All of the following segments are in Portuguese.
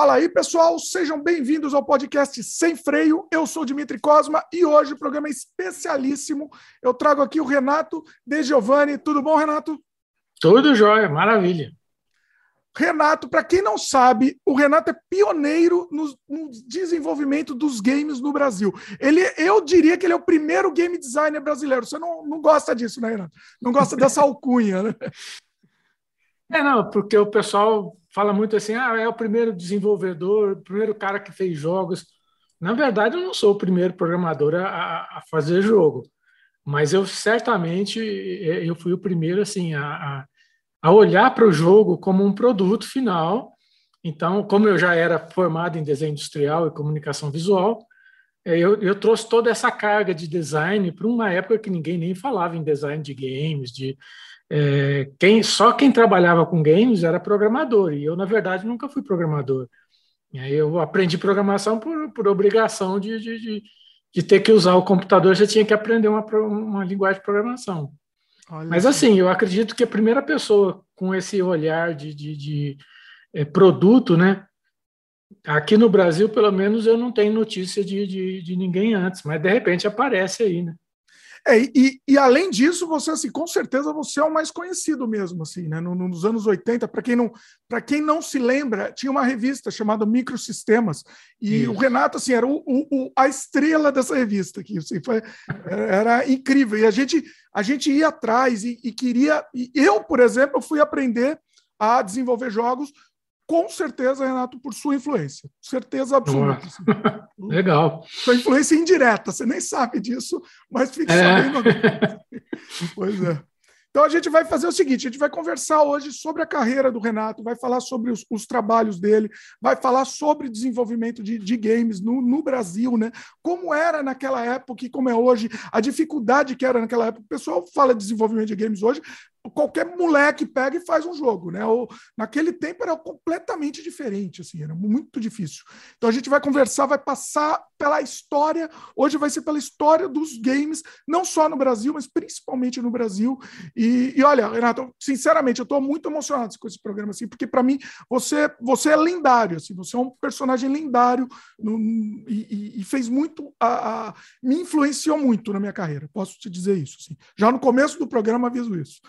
Fala aí, pessoal, sejam bem-vindos ao podcast Sem Freio. Eu sou Dimitri Cosma e hoje o programa é especialíssimo. Eu trago aqui o Renato De Giovanni. Tudo bom, Renato? Tudo jóia, maravilha. Renato, para quem não sabe, o Renato é pioneiro no, no, desenvolvimento dos games no Brasil. Ele, eu diria que ele é o primeiro game designer brasileiro. Você não, não gosta disso, né, Renato? Não gosta dessa alcunha, né? É, não, porque o pessoal fala muito assim, ah, é o primeiro desenvolvedor, o primeiro cara que fez jogos. Na verdade, eu não sou o primeiro programador a, a fazer jogo, mas eu certamente eu fui o primeiro assim a, a olhar para o jogo como um produto final. Então, como eu já era formado em desenho industrial e comunicação visual, é, eu, eu trouxe toda essa carga de design para uma época que ninguém nem falava em design de games, de é, quem, só quem trabalhava com games era programador, e eu, na verdade, nunca fui programador. E aí eu aprendi programação por, por obrigação de, de, de, de, ter que usar o computador, você tinha que aprender uma, uma linguagem de programação. Olha Mas assim, eu acredito que a primeira pessoa com esse olhar de, de, de é, produto, né? Aqui no Brasil, pelo menos, eu não tenho notícia de, de, de ninguém antes, mas de repente aparece aí, né? É, e, e, além disso, você, assim, com certeza você é o mais conhecido mesmo, assim, né? Nos anos 80, para quem, não, quem não se lembra, tinha uma revista chamada Microsistemas, e Isso. o Renato, assim, era o, o, a estrela dessa revista aqui, assim, foi, era incrível. E a gente, a gente ia atrás e, e queria. E eu, por exemplo, fui aprender a desenvolver jogos com certeza, Renato, por sua influência. Certeza absoluta. Legal. Sua influência indireta, você nem sabe disso, mas fique é. sabendo. pois é. Então a gente vai fazer o seguinte: a gente vai conversar hoje sobre a carreira do Renato, vai falar sobre os, os trabalhos dele, vai falar sobre desenvolvimento de, de games no, no, Brasil, né? Como era naquela época e como é hoje, a dificuldade que era naquela época. O pessoal fala de desenvolvimento de games hoje, qualquer moleque pega e faz um jogo, né? Ou, naquele tempo era completamente diferente, assim, era muito difícil. Então a gente vai conversar, vai passar pela história. Hoje vai ser pela história dos games, não só no Brasil, mas principalmente no Brasil. E, e olha, Renato, sinceramente, eu estou muito emocionado com esse programa, assim, porque para mim você, você é lendário, assim, você é um personagem lendário no, e, e, fez muito, a, a, me influenciou muito na minha carreira. Posso te dizer isso. Assim. Já no começo do programa aviso isso.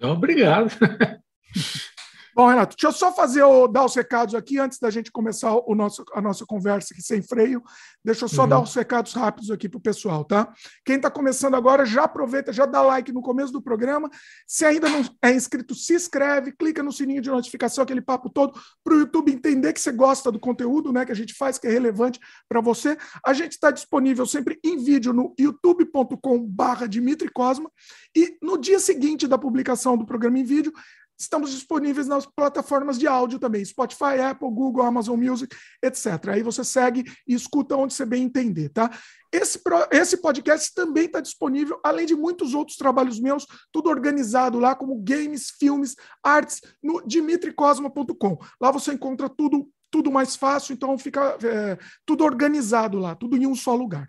Obrigado. Bom, Renato, deixa eu só fazer o, dar os recados aqui antes da gente começar o nosso, a nossa conversa aqui sem freio. Deixa eu só uhum. dar os recados rápidos aqui para o pessoal, tá? Quem está começando agora, já aproveita, já dá like no começo do programa. Se ainda não é inscrito, se inscreve, clica no sininho de notificação, aquele papo todo, para o YouTube entender que você gosta do conteúdo né, que a gente faz, que é relevante para você. A gente está disponível sempre em vídeo no youtube.com/barra Dimitri Cosma. E no dia seguinte da publicação do programa em vídeo, Estamos disponíveis nas plataformas de áudio também, Spotify, Apple, Google, Amazon Music, etc. Aí você segue e escuta onde você bem entender, tá? Esse, esse podcast também está disponível, além de muitos outros trabalhos meus, tudo organizado lá, como games, filmes, artes, no dimitricosma.com. Lá você encontra tudo, tudo mais fácil, então fica é, tudo organizado lá, tudo em um só lugar.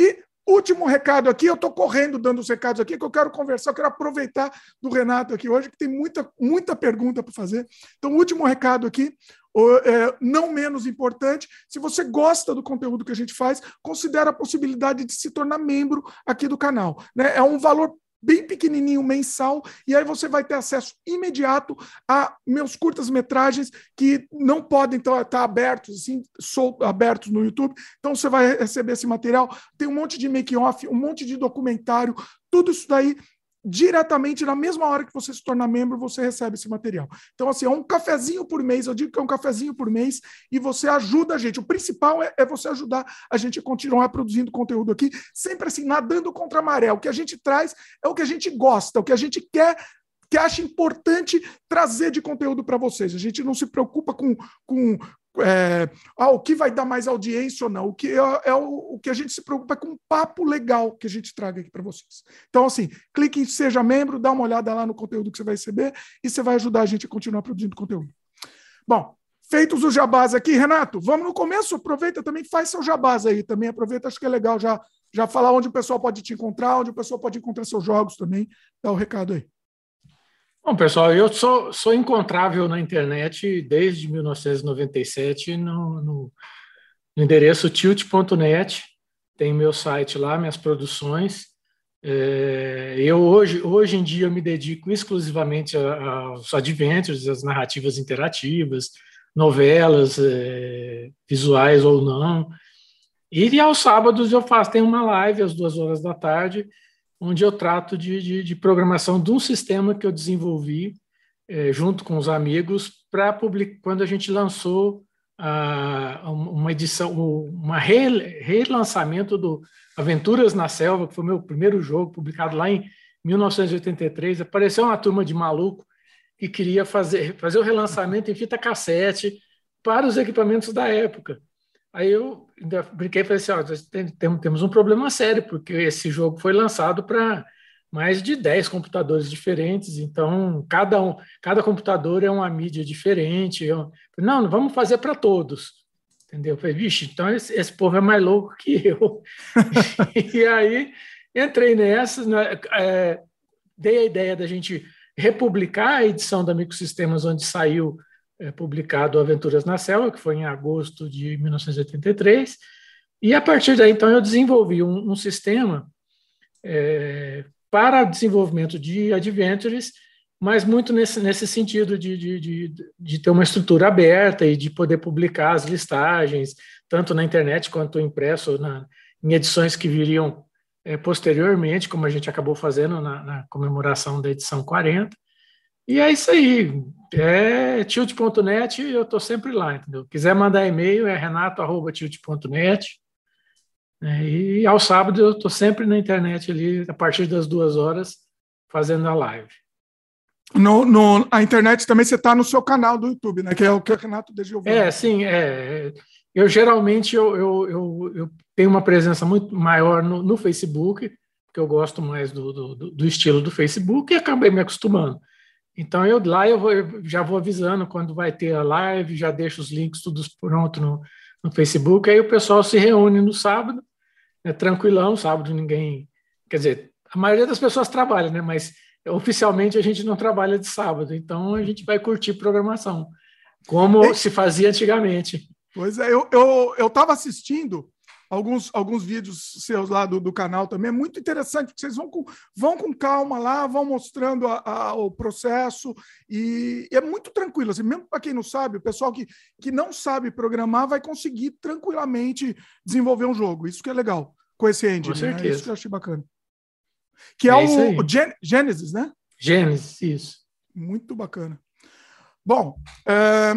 E Último recado aqui, eu estou correndo dando os recados aqui, que eu quero conversar, eu quero aproveitar do Renato aqui hoje, que tem muita, muita pergunta para fazer. Então, último recado aqui, é, não menos importante, se você gosta do conteúdo que a gente faz, considere a possibilidade de se tornar membro aqui do canal. Né? É um valor bem pequenininho mensal, e aí você vai ter acesso imediato a meus curtas-metragens que não podem estar tá, abertos, assim, sol, abertos no YouTube. Então você vai receber esse material. Tem um monte de make-off, um monte de documentário, tudo isso daí diretamente na mesma hora que você se torna membro, você recebe esse material. Então, assim, é um cafezinho por mês, eu digo que é um cafezinho por mês, e você ajuda a gente. O principal é, é você ajudar a gente a continuar produzindo conteúdo aqui, sempre assim, nadando contra a maré. O que a gente traz é o que a gente gosta, o que a gente quer que acha importante trazer de conteúdo para vocês. A gente não se preocupa com, com, é, ah, o que vai dar mais audiência ou não. O que é, é o, o, que a gente se preocupa é com um papo legal que a gente traga aqui para vocês. Então, assim, clique em Seja Membro, dá uma olhada lá no conteúdo que você vai receber e você vai ajudar a gente a continuar produzindo conteúdo. Bom, feitos os jabás aqui, Renato, vamos no começo, aproveita também, faz seu jabás aí também, aproveita, acho que é legal já, já falar onde o pessoal pode te encontrar, onde o pessoal pode encontrar seus jogos também, dá o recado aí. Bom, pessoal, eu sou, sou encontrável na internet desde 1997 no, no, no endereço tilt.net. Tem meu site lá, minhas produções. É, eu hoje, hoje em dia me dedico exclusivamente aos adventures, às narrativas interativas, novelas, é, visuais ou não. E aos sábados eu faço, tem uma live às duas horas da tarde, onde eu trato de, de, de programação de um sistema que eu desenvolvi é, junto com os amigos para publicar quando a gente lançou a, uma edição, uma re, relançamento do Aventuras na Selva, que foi meu primeiro jogo, publicado lá em 1983. Apareceu uma turma de maluco que queria fazer, fazer o relançamento em fita cassete para os equipamentos da época. Aí eu ainda brinquei e falei assim: ó, tem, temos um problema sério, porque esse jogo foi lançado para mais de 10 computadores diferentes, então cada, um, cada computador é uma mídia diferente. Eu, não, vamos fazer para todos. Entendeu? Eu falei, vixe, então esse, esse, povo é mais louco que eu. e aí entrei nessa, né, é, dei a ideia da gente republicar a edição da Microsistemas, onde saiu é, publicado Aventuras na Selva, que foi em agosto de 1983, e a partir daí, então, eu desenvolvi um, um sistema é, para desenvolvimento de adventures, mas muito nesse, nesse sentido de, de, de, de, ter uma estrutura aberta e de poder publicar as listagens, tanto na internet quanto impresso, na, em edições que viriam é, posteriormente, como a gente acabou fazendo na, na comemoração da edição 40. E é isso aí. É tilt.net, eu estou sempre lá, entendeu? Quiser mandar e-mail, é renato.tilt.net. É, e ao sábado eu estou sempre na internet ali, a partir das duas horas, fazendo a live. No, no, a internet também você está no seu canal do YouTube, né? Que é o que o Renato De Giovanni. É, sim. É, eu geralmente eu, eu, eu, eu tenho uma presença muito maior no, no Facebook, porque eu gosto mais do, do, do, estilo do Facebook e acabei me acostumando. Então eu lá eu, vou, eu, já vou avisando quando vai ter a live, já deixo os links tudo pronto no, no Facebook, aí o pessoal se reúne no sábado, é tranquilão, sábado ninguém, quer dizer, a maioria das pessoas trabalha, né? Mas oficialmente a gente não trabalha de sábado, então a gente vai curtir programação, como se fazia antigamente. Pois é, eu eu eu estava assistindo alguns, alguns vídeos seus lá do, do canal também. É muito interessante, porque vocês vão com, vão com calma lá, vão mostrando a, a, o processo, e, e, é muito tranquilo. Assim, mesmo para quem não sabe, o pessoal que, que não sabe programar vai conseguir tranquilamente desenvolver um jogo. Isso que é legal com esse engine. Com certeza. Né? Isso que eu achei bacana. Que é, é o, o Gen Genesis, né? Genesis, isso. Muito bacana. Bom, é,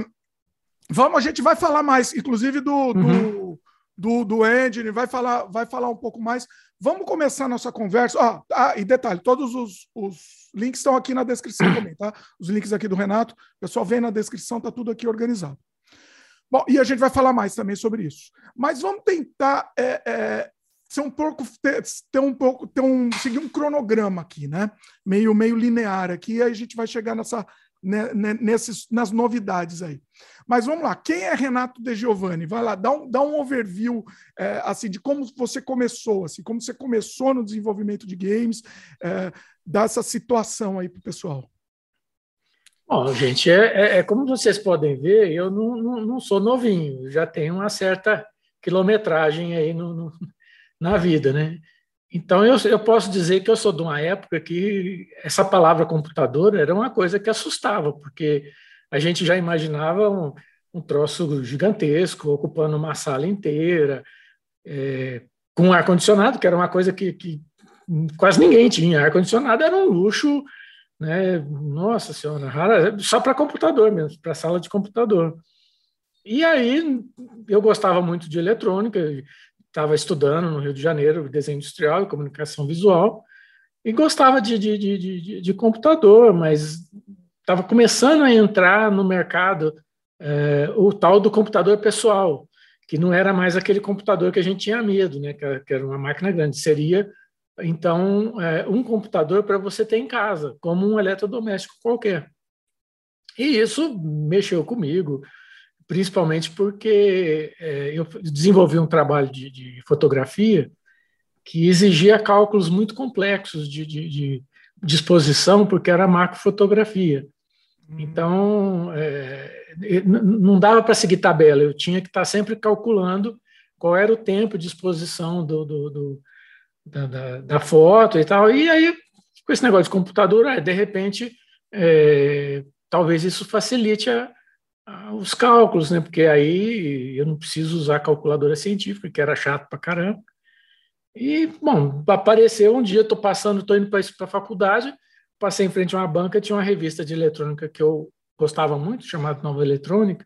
vamos, a gente vai falar mais, inclusive, do, uhum. do do, do engine, vai falar, vai falar um pouco mais. Vamos começar nossa conversa. Ah, ah, e detalhe, todos os, os links estão aqui na descrição também, tá? Os links aqui do Renato, o pessoal vem na descrição, tá tudo aqui organizado. Bom, e a gente vai falar mais também sobre isso. Mas vamos tentar é, é, ser um pouco ter, ter, um pouco ter um seguir um cronograma aqui, né? Meio meio linear aqui, aí a gente vai chegar nessa né, né, nesses, nas novidades aí. Mas vamos lá, quem é Renato De Giovanni? Vai lá, dá um, dá um overview é, assim de como você começou, assim, como você começou no desenvolvimento de games, é, dá essa situação aí para o pessoal. Bom, gente, é, é, é, como vocês podem ver, eu não, não, não, sou novinho, já tenho uma certa quilometragem aí no, no na vida, né? Então, eu, eu posso dizer que eu sou de uma época que essa palavra computador era uma coisa que assustava, porque a gente já imaginava um, um troço gigantesco, ocupando uma sala inteira, é, com ar-condicionado, que era uma coisa que, que quase ninguém tinha. Ar-condicionado era um luxo, né? nossa senhora, rara, só para computador mesmo, para sala de computador. E aí eu gostava muito de eletrônica, estava estudando no Rio de Janeiro desenho industrial e comunicação visual e gostava de, de, de, de, computador, mas estava começando a entrar no mercado é, o tal do computador pessoal, que não era mais aquele computador que a gente tinha medo, né, que era uma máquina grande, seria então é, um computador para você ter em casa, como um eletrodoméstico qualquer. E isso mexeu comigo principalmente porque é, eu desenvolvi um trabalho de, de, fotografia que exigia cálculos muito complexos de, de, de disposição porque era macrofotografia. Hum. Então, é, não dava para seguir tabela, eu tinha que estar sempre calculando qual era o tempo de exposição do, do, do da, da, da, foto e tal. E aí, com esse negócio de computador, de repente, é, talvez isso facilite a, os cálculos, né? porque aí eu não preciso usar calculadora científica, que era chato para caramba. E, bom, apareceu um dia, estou passando, estou indo para a faculdade, passei em frente a uma banca, tinha uma revista de eletrônica que eu gostava muito, chamada Nova Eletrônica,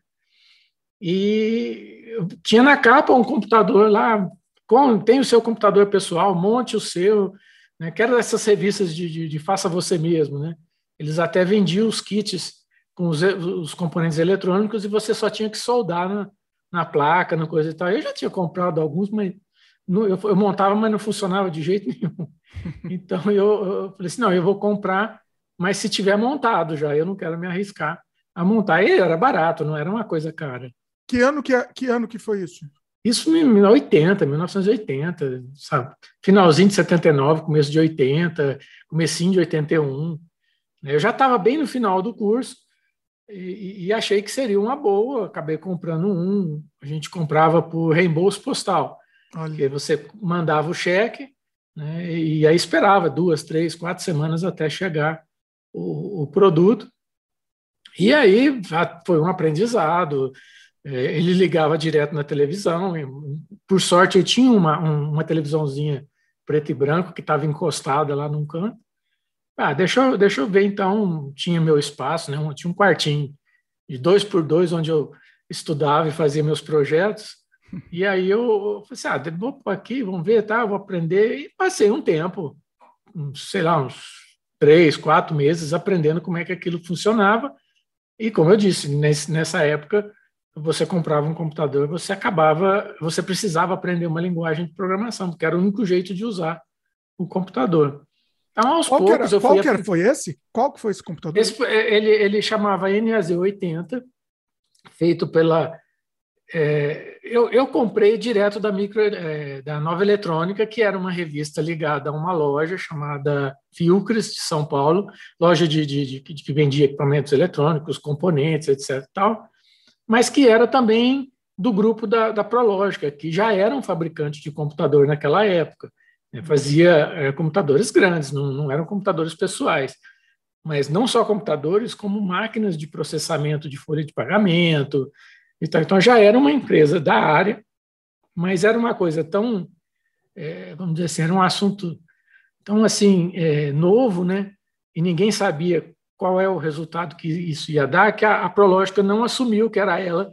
e tinha na capa um computador lá, com, tem o seu computador pessoal, monte o seu, né, que era dessas revistas de, de, de faça você mesmo, né? Eles até vendiam os kits com os, os, componentes eletrônicos e você só tinha que soldar na, na placa, na coisa e tal. Eu já tinha comprado alguns, mas não, eu, eu, montava, mas não funcionava de jeito nenhum. Então eu, eu, falei assim, não, eu vou comprar, mas se tiver montado já, eu não quero me arriscar a montar. E era barato, não era uma coisa cara. Que ano que, é, que ano que foi isso? Isso em 80, 1980, sabe? Finalzinho de 79, começo de 80, comecinho de 81. Eu já estava bem no final do curso e, e, achei que seria uma boa. Acabei comprando um. A gente comprava por reembolso postal. Olha. você mandava o cheque né, e aí esperava duas, três, quatro semanas até chegar o, o produto. E aí foi um aprendizado. É, ele ligava direto na televisão. Por sorte, eu tinha uma, uma televisãozinha preto e branco que estava encostada lá num canto. Ah, deixa eu, deixa eu ver então. Tinha meu espaço, né? tinha um quartinho de dois por dois onde eu estudava e fazia meus projetos. E aí eu, falei assim, ah, vou aqui, vamos ver, tá? Vou aprender. E passei um tempo, sei lá, uns três, quatro meses aprendendo como é que aquilo funcionava. E como eu disse, nesse, nessa época você comprava um computador, você acabava, você precisava aprender uma linguagem de programação, porque era o único jeito de usar o computador. Então, aos qual poucos, que era, qual que era, foi esse? Qual que foi esse computador? Esse, ele, ele chamava NAZ80, feito pela é, eu, eu, comprei direto da micro é, da Nova Eletrônica, que era uma revista ligada a uma loja chamada Filcres de São Paulo, loja de, de, de, de que vendia equipamentos eletrônicos, componentes, etc. Tal, mas que era também do grupo da, da Prológica, que já era um fabricante de computador naquela época. Fazia é, computadores grandes, não, não eram computadores pessoais mas não só computadores, como máquinas de processamento de folha de pagamento, então, então já era uma empresa da área, mas era uma coisa tão, é, vamos dizer assim, era um assunto tão assim é, novo, né? E ninguém sabia qual é o resultado que isso ia dar, que a, a Prológica não assumiu que era ela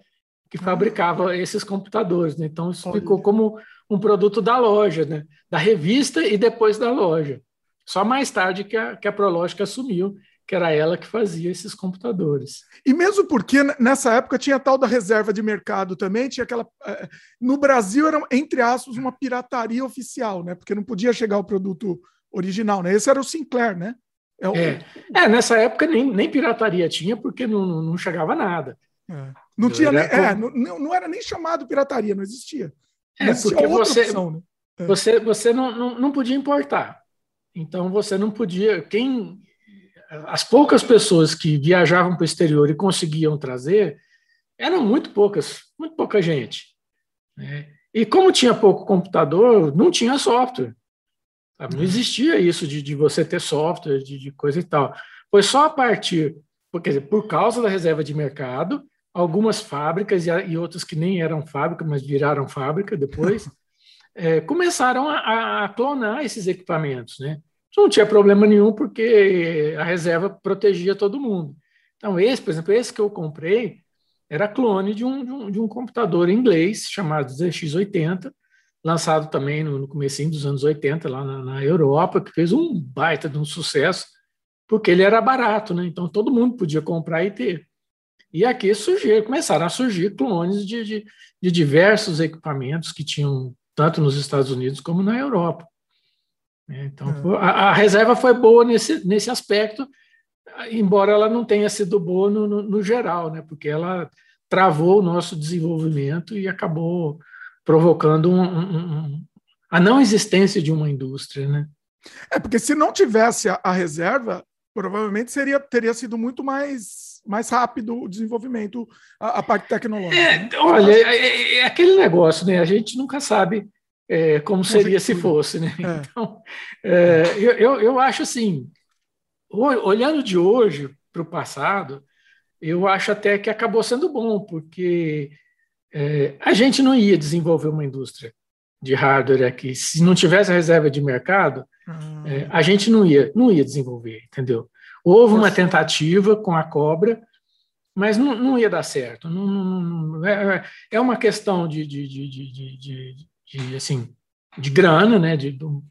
que ah. fabricava esses computadores. Né? Então, isso ficou como um produto da loja, né? da revista e depois da loja. Só mais tarde que a, que a Prológica assumiu que era ela que fazia esses computadores. E mesmo porque nessa época tinha tal da reserva de mercado também, tinha aquela. Eh, no Brasil era, entre aspas, uma pirataria oficial, né? Porque não podia chegar o produto original, né? Esse era o Sinclair, né? É, o... é. é nessa época nem, nem pirataria tinha, porque não, não chegava nada. É. Não, tinha nem, é, não, não era nem chamado pirataria, não existia. É, porque você, opção, né? É. você, você não, não, não podia importar. Então você não podia. Quem as poucas pessoas que viajavam para o exterior e conseguiam trazer eram muito poucas, muito pouca gente. Né? E como tinha pouco computador, não tinha software. Sabe? Não existia isso de, de você ter software, de, de, coisa e tal. Foi só a partir, quer dizer, por causa da reserva de mercado, algumas fábricas e, e outras que nem eram fábrica, mas viraram fábrica depois, é, começaram a, a, clonar esses equipamentos, né? não tinha problema nenhum, porque a reserva protegia todo mundo. Então, esse, por exemplo, esse que eu comprei era clone de um, de um, de um computador inglês chamado ZX80, lançado também no, no começo dos anos 80, lá na, na, Europa, que fez um baita de um sucesso, porque ele era barato, né? Então todo mundo podia comprar e ter. E aqui surgiram, começaram a surgir clones de, de, de diversos equipamentos que tinham tanto nos Estados Unidos como na Europa. Né? Então, é. a, a, reserva foi boa nesse, nesse aspecto, embora ela não tenha sido boa no, no, no, geral, né? porque ela travou o nosso desenvolvimento e acabou provocando um, um, um, a não existência de uma indústria. Né? É, porque se não tivesse a, a reserva, provavelmente seria, teria sido muito mais, mais rápido o desenvolvimento, a, a parte tecnológica. É, né? Olha, é, é, é, aquele negócio, né? A gente nunca sabe é, como seria se fosse, né? É. Então, é, eu, eu, eu acho assim, olhando de hoje para o passado, eu acho até que acabou sendo bom, porque é, a gente não ia desenvolver uma indústria de hardware aqui. Se não tivesse a reserva de mercado, ah. é, a gente não ia, não ia desenvolver, entendeu? Houve uma tentativa com a cobra, mas não, não ia dar certo. Não, não, é, é, uma questão de, de, de, de, assim, de grana, né?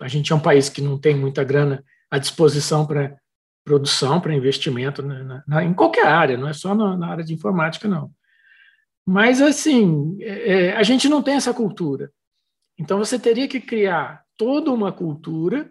A gente é um país que não tem muita grana à disposição para produção, para investimento na, na, em qualquer área, não é só na, na área de informática, não. Mas, assim, é, é, a gente não tem essa cultura. Então, você teria que criar toda uma cultura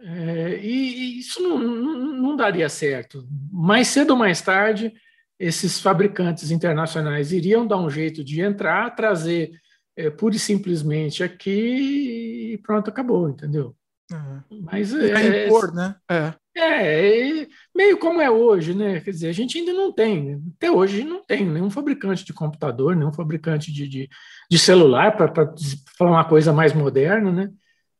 é, e, e, isso não, não, daria certo. Mais cedo ou mais tarde, esses fabricantes internacionais iriam dar um jeito de entrar, trazer é, pura e simplesmente aqui e pronto, acabou, entendeu? Uhum. Mas é, impor, né? É. É, meio como é hoje, né? Quer dizer, a gente ainda não tem, até hoje não tem nenhum fabricante de computador, nenhum fabricante de, de, de celular, para falar uma coisa mais moderna, né?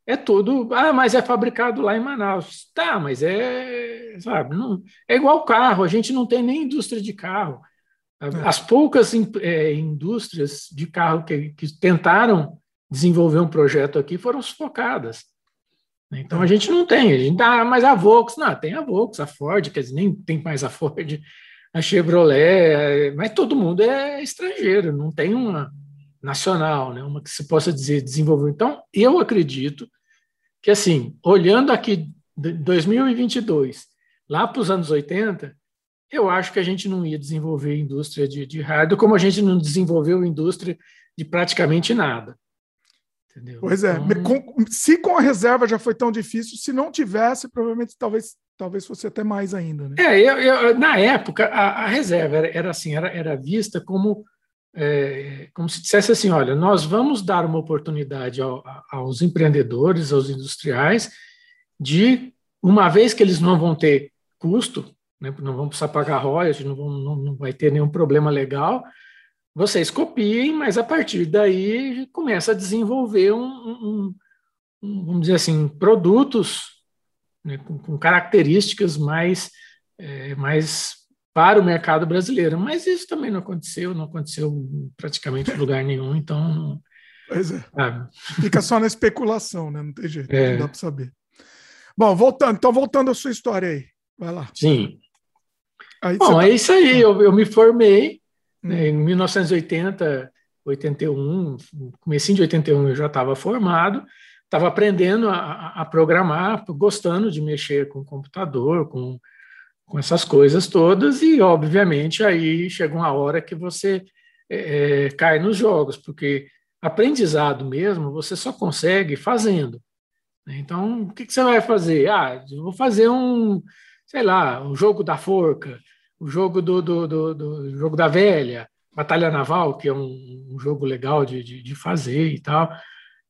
É tudo, ah, mas é fabricado lá em Manaus. Tá, mas é, sabe, não, é igual carro, a gente não tem nem indústria de carro. É. As poucas é, indústrias de carro que, que tentaram desenvolver um projeto aqui foram sufocadas. Então a gente não tem, a gente dá, mas a Volks, não, tem a Volks, a Ford, quer dizer, nem tem mais a Ford, a Chevrolet, mas todo mundo é estrangeiro, não tem uma nacional, né, uma que se possa dizer desenvolveu. Então, eu acredito que, assim, olhando aqui 2022, lá para os anos 80, eu acho que a gente não ia desenvolver indústria de, de hardware como a gente não desenvolveu indústria de praticamente nada. Entendeu? Pois é. Então... Com, se com a reserva já foi tão difícil, se não tivesse, provavelmente talvez, talvez fosse até mais ainda. Né? É, eu, eu, na época, a, a reserva era, era, assim, era, era vista como, é, como se dissesse assim: olha, nós vamos dar uma oportunidade ao, aos empreendedores, aos industriais, de, uma vez que eles não vão ter custo, né, não vão precisar pagar royalties, não, vão, não, não vai ter nenhum problema legal vocês copiem, mas a partir daí começa a desenvolver um, um, um vamos dizer assim, produtos né, com, com, características mais, é, mais para o mercado brasileiro. Mas isso também não aconteceu, não aconteceu praticamente em lugar nenhum, então. Pois é. Sabe? Fica só na especulação, né? Não tem jeito, é. não dá para saber. Bom, voltando, então voltando à sua história aí. Vai lá. Sim. Aí Bom, tá... é isso aí. Eu, eu me formei, né? Em 1980, 81, comecinho de 81 eu já estava formado, estava aprendendo a, a, programar, gostando de mexer com computador, com, com essas coisas todas, e obviamente aí chega uma hora que você é, é, cai nos jogos, porque aprendizado mesmo você só consegue fazendo. Né? Então, o que, que, você vai fazer? Ah, vou fazer um, sei lá, um jogo da forca, o jogo do, do, do, do, jogo da velha, Batalha Naval, que é um, um jogo legal de, de, de, fazer e tal.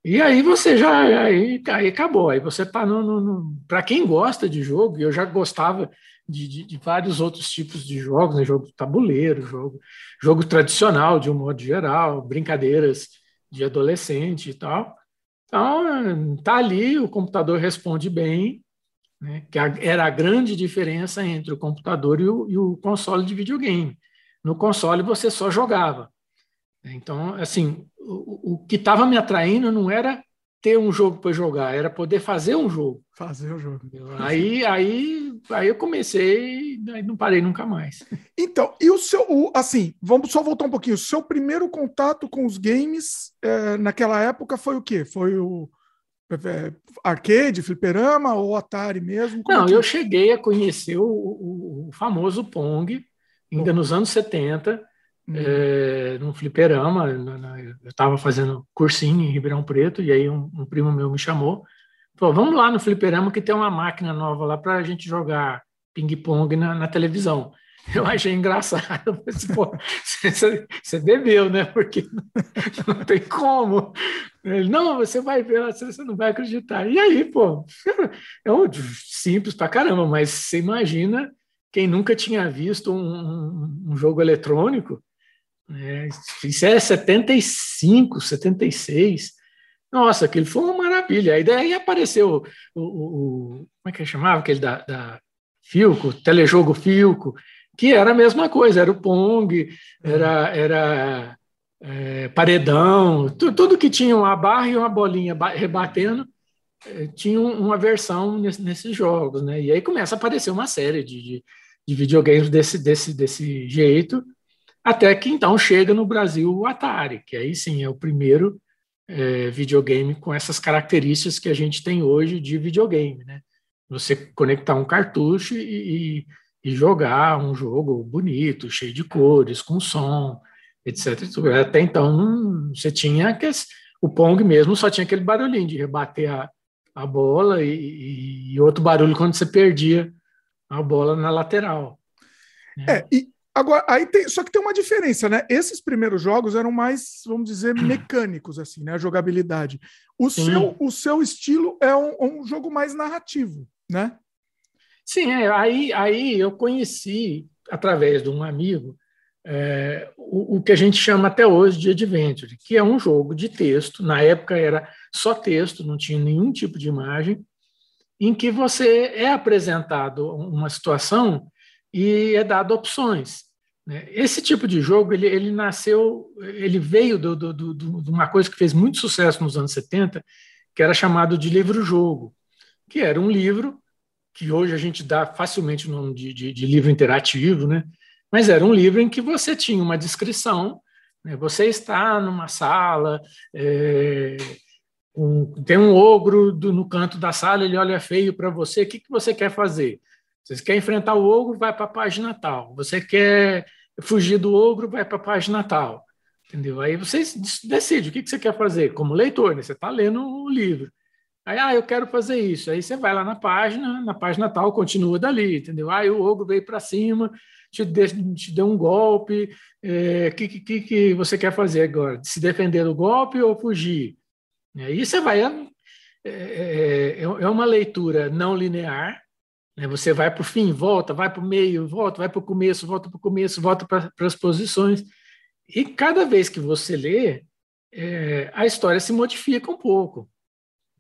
E aí você já aí, aí acabou. Aí você está no, no, no para quem gosta de jogo, eu já gostava de, de, de, vários outros tipos de jogos, né? jogo tabuleiro, jogo, jogo tradicional de um modo geral, brincadeiras de adolescente e tal. Então, tá ali, o computador responde bem, né, que era a grande diferença entre o computador e o, e o, console de videogame. No console você só jogava. Então, assim, o, o que estava me atraindo não era ter um jogo para jogar, era poder fazer um jogo. Fazer o jogo. Aí, aí, aí eu comecei e não parei nunca mais. Então, e o seu, o, assim, vamos só voltar um pouquinho. O seu primeiro contato com os games é, naquela época foi o quê? Foi o é, arcade, fliperama ou Atari mesmo? Como Não, é que... eu cheguei a conhecer o, o, o famoso Pong, ainda oh. nos anos 70, hum. É, num fliperama. Na, na, eu estava fazendo cursinho em Ribeirão Preto, e aí um, um, primo meu me chamou. Falou, vamos lá no fliperama que tem uma máquina nova lá para a gente jogar ping-pong na, na televisão. Eu achei engraçado. Pô, você bebeu, né? Porque não tem como. Ele, não, você vai ver, você não vai acreditar. E aí, pô, é um simples pra caramba, mas você imagina quem nunca tinha visto um, um jogo eletrônico, é, isso é 75, 76. Nossa, aquele foi uma maravilha. Aí daí apareceu o, o, o como é que chamava aquele da, da Filco, telejogo Filco, que era a mesma coisa, era o Pong, era, era é, paredão, tu, tudo que tinha uma barra e uma bolinha rebatendo, é, tinha uma versão nesse, nesses jogos, né? E aí começa a aparecer uma série de, de, de videogames desse, desse, desse jeito, até que então chega no Brasil o Atari, que aí sim é o primeiro é, videogame com essas características que a gente tem hoje de videogame, né? Você conectar um cartucho e, e jogar um jogo bonito, cheio de cores, com som, etc. Até então, você tinha que, o Pong mesmo só tinha aquele barulhinho de rebater a, a bola e, e, outro barulho quando você perdia a bola na lateral. Né? É, e agora aí tem, só que tem uma diferença, né? Esses primeiros jogos eram mais, vamos dizer, mecânicos assim, né? A jogabilidade. O seu, o seu estilo é um, um jogo mais narrativo, né? Sim, é, aí, aí eu conheci, através de um amigo, é, o, o, que a gente chama até hoje de Adventure, que é um jogo de texto, na época era só texto, não tinha nenhum tipo de imagem, em que você é apresentado uma situação e é dado opções. Né? Esse tipo de jogo, ele, ele nasceu, ele veio do, do, do, de uma coisa que fez muito sucesso nos anos 70, que era chamado de livro-jogo, que era um livro que hoje a gente dá facilmente o nome de, de, de, livro interativo, né? mas era um livro em que você tinha uma descrição, né? você está numa sala, é, um, tem um ogro do, no canto da sala, ele olha feio para você, o que, que você quer fazer? Você quer enfrentar o ogro, vai para a página tal. Você quer fugir do ogro, vai para a página tal. Entendeu? Aí você decide o que, que você quer fazer como leitor, né? você está lendo o livro. Aí, ah, eu quero fazer isso. Aí você vai lá na página, na página tal, continua dali, entendeu? Aí o ogro veio para cima, te, te deu um golpe. O é, que, que, que você quer fazer agora? Se defender do golpe ou fugir? Aí você vai. É, é, é uma leitura não linear. Né? Você vai para o fim, volta, vai para o meio, volta, vai para o começo, volta para o começo, volta para as posições. E cada vez que você lê, é, a história se modifica um pouco.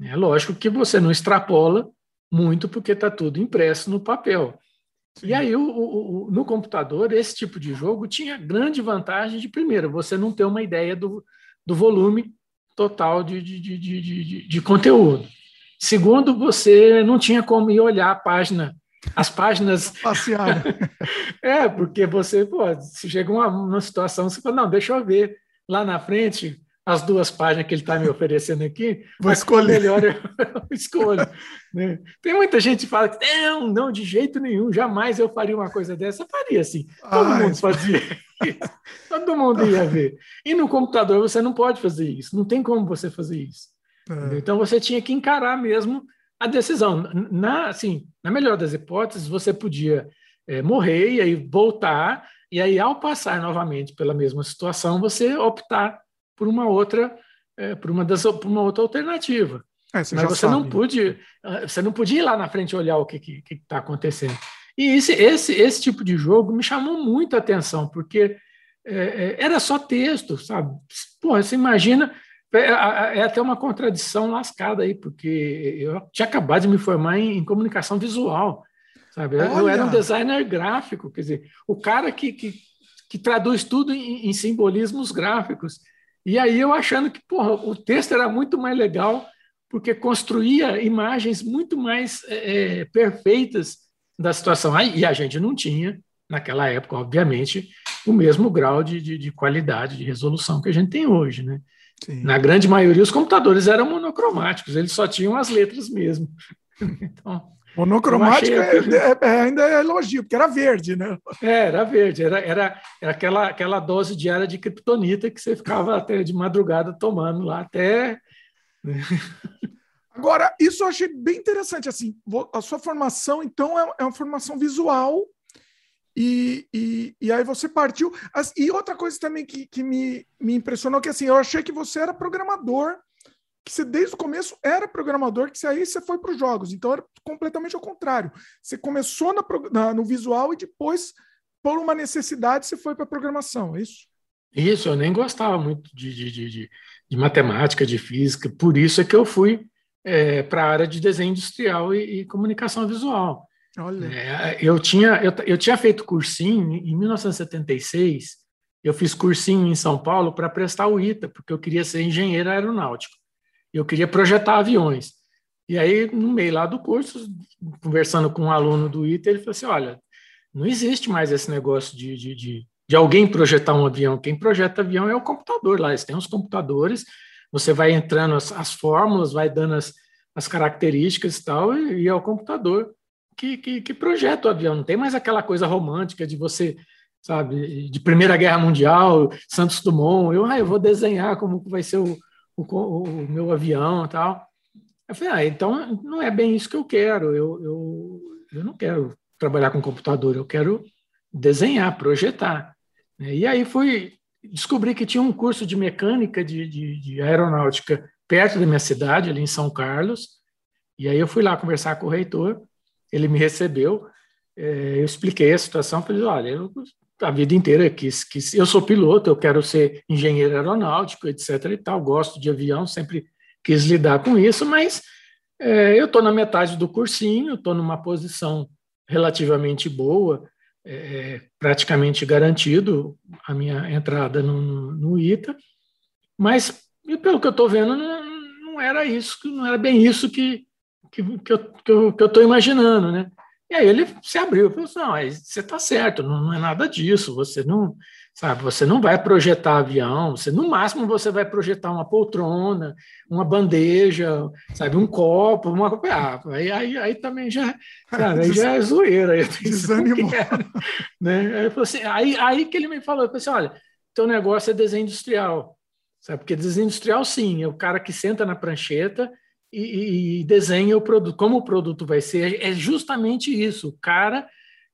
É lógico que você não extrapola muito porque está tudo impresso no papel. Sim. E aí, o, o, o, no computador, esse tipo de jogo tinha grande vantagem de, primeiro, você não ter uma ideia do, do volume total de, de, de, de, de conteúdo. Segundo, você não tinha como ir olhar a página, as páginas. Passear. é, porque você, pô, se chega uma, uma situação, você fala, não, deixa eu ver lá na frente as duas páginas que ele está me oferecendo aqui, vou escolher. Melhor eu, escolho. Né? Tem muita gente que fala que não, não, de jeito nenhum, jamais eu faria uma coisa dessa. Eu faria assim. Todo ah, mundo fazia isso. Todo mundo ia ver. E no computador você não pode fazer isso, não tem como você fazer isso. É. Então você tinha que encarar mesmo a decisão. Na, assim, na melhor das hipóteses, você podia é, morrer e aí voltar, e aí, ao passar novamente pela mesma situação, você optar por uma outra, é, por uma das, por uma outra alternativa. É, você Mas você sabe. não podia, ah, você não podia ir lá na frente olhar o que está acontecendo. E esse, esse, esse tipo de jogo me chamou muita atenção, porque é, é, era só texto, sabe? Pô, você imagina, é, é, até uma contradição lascada aí, porque eu tinha acabado de me formar em, em comunicação visual, sabe? Eu, eu, era um designer gráfico, quer dizer, o cara que, que, que traduz tudo em, em simbolismos gráficos. E aí eu achando que porra, o texto era muito mais legal, porque construía imagens muito mais é, é perfeitas da situação. Aí, e a gente não tinha, naquela época, obviamente, o mesmo grau de, de, de qualidade, de resolução que a gente tem hoje. Né? Sim. Na grande maioria, os computadores eram monocromáticos, eles só tinham as letras mesmo. então, Monocromática é, é, é, ainda é elogio, porque era verde, né? É, era verde, era, era, era aquela, aquela dose diária de criptonita que você ficava até de madrugada tomando lá até. Agora, isso eu achei bem interessante. Assim, a sua formação, então, é, é uma formação visual E, e, e aí você partiu. E outra coisa também que, que me, me impressionou, que assim, eu achei que você era programador, que você desde o começo era programador, que aí você foi para os jogos. Então era completamente ao contrário. Você começou na, na, no visual e depois, por uma necessidade, você foi para a programação, é isso? Isso, eu nem gostava muito de, de, de, de, matemática, de física, por isso é que eu fui é, para a área de desenho industrial e, e comunicação visual. Olha. É, eu, tinha, eu, eu tinha feito cursinho em 1976, eu fiz cursinho em São Paulo para prestar o ITA, porque eu queria ser engenheiro aeronáutico. Eu queria projetar aviões. E aí, no meio lá do curso, conversando com um aluno do ITA, ele falou assim: olha, não existe mais esse negócio de, de, de, de alguém projetar um avião. Quem projeta avião é o computador lá. Eles têm os computadores, você vai entrando as, as fórmulas, vai dando as, as características e tal, e, e é o computador que, que, que projeta o avião. Não tem mais aquela coisa romântica de você, sabe, de Primeira Guerra Mundial, Santos Dumont, eu, ah, eu vou desenhar como vai ser o, o, o meu avião tal. Eu falei, ah, então não é bem isso que eu quero. Eu, eu, eu não quero trabalhar com computador, eu quero desenhar, projetar. E aí fui descobri que tinha um curso de mecânica de, de, de, aeronáutica perto da minha cidade, ali em São Carlos. E aí eu fui lá conversar com o reitor ele me recebeu, é, eu expliquei a situação, falei, olha, eu, a vida inteira quis, quis, eu sou piloto, eu quero ser engenheiro aeronáutico, etc e tal, gosto de avião, sempre quis lidar com isso, mas é, eu estou na metade do cursinho, estou numa posição relativamente boa, é, praticamente garantido a minha entrada no, no ITA, mas pelo que eu estou vendo, não, não, era isso, não era bem isso que, que, que eu estou imaginando, né? E aí ele se abriu, falou assim, não, você está certo, não, não, é nada disso, você não, sabe, você não vai projetar avião, você no máximo você vai projetar uma poltrona, uma bandeja, sabe, um copo, uma ah, aí, aí, aí também já, sabe, aí já é zoeira, aí desanimou, né? Aí, assim, aí, aí que ele me falou, falou assim, olha, teu negócio é desenho industrial, sabe, porque desenho industrial sim, é o cara que senta na prancheta e, e desenha o produto, como o produto vai ser, é justamente isso, o cara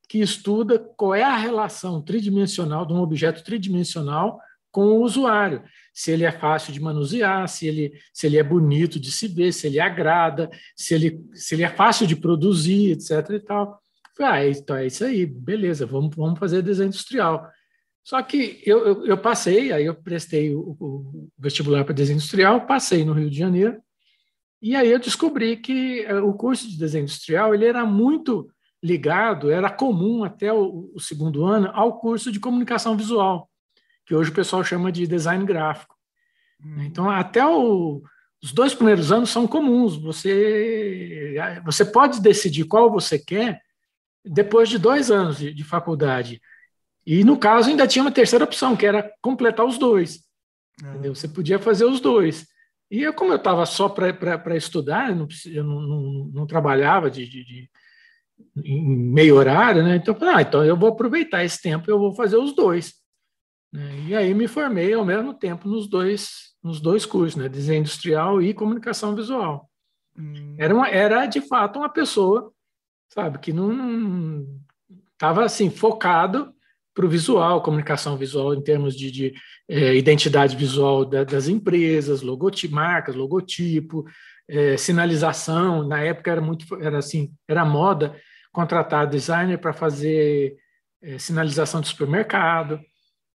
que estuda qual é a relação tridimensional de um objeto tridimensional com o usuário, se ele é fácil de manusear, se ele, se ele é bonito de se ver, se ele agrada, se ele, se ele é fácil de produzir, etc. e tal. ah, então é isso aí, beleza, vamos, vamos fazer desenho industrial. Só que eu, eu, eu passei, aí eu prestei o, o vestibular para desenho industrial, passei no Rio de Janeiro, e aí eu descobri que eh, o curso de desenho industrial ele era muito ligado, era comum até o, o segundo ano ao curso de comunicação visual, que hoje o pessoal chama de design gráfico. Hum. Então, até o, os dois primeiros anos são comuns. Você, você pode decidir qual você quer depois de dois anos de, de faculdade. E, no caso, ainda tinha uma terceira opção, que era completar os dois. É. Você podia fazer os dois. E eu, como eu estava só para estudar, eu, não, eu não, não, não trabalhava de, de, de, em meio horário, né? Então, ah, então eu vou aproveitar esse tempo, eu vou fazer os dois. Né? E aí me formei ao mesmo tempo nos dois, nos dois cursos, né? Desenho industrial e comunicação visual. Hum. Era, uma, era de fato uma pessoa, sabe, que não estava assim focado para o visual, comunicação visual em termos de, de é, identidade visual da, das empresas, logotipo, marcas, logotipo, é, sinalização. Na época era muito, era assim, era moda contratar designer para fazer é, sinalização de supermercado,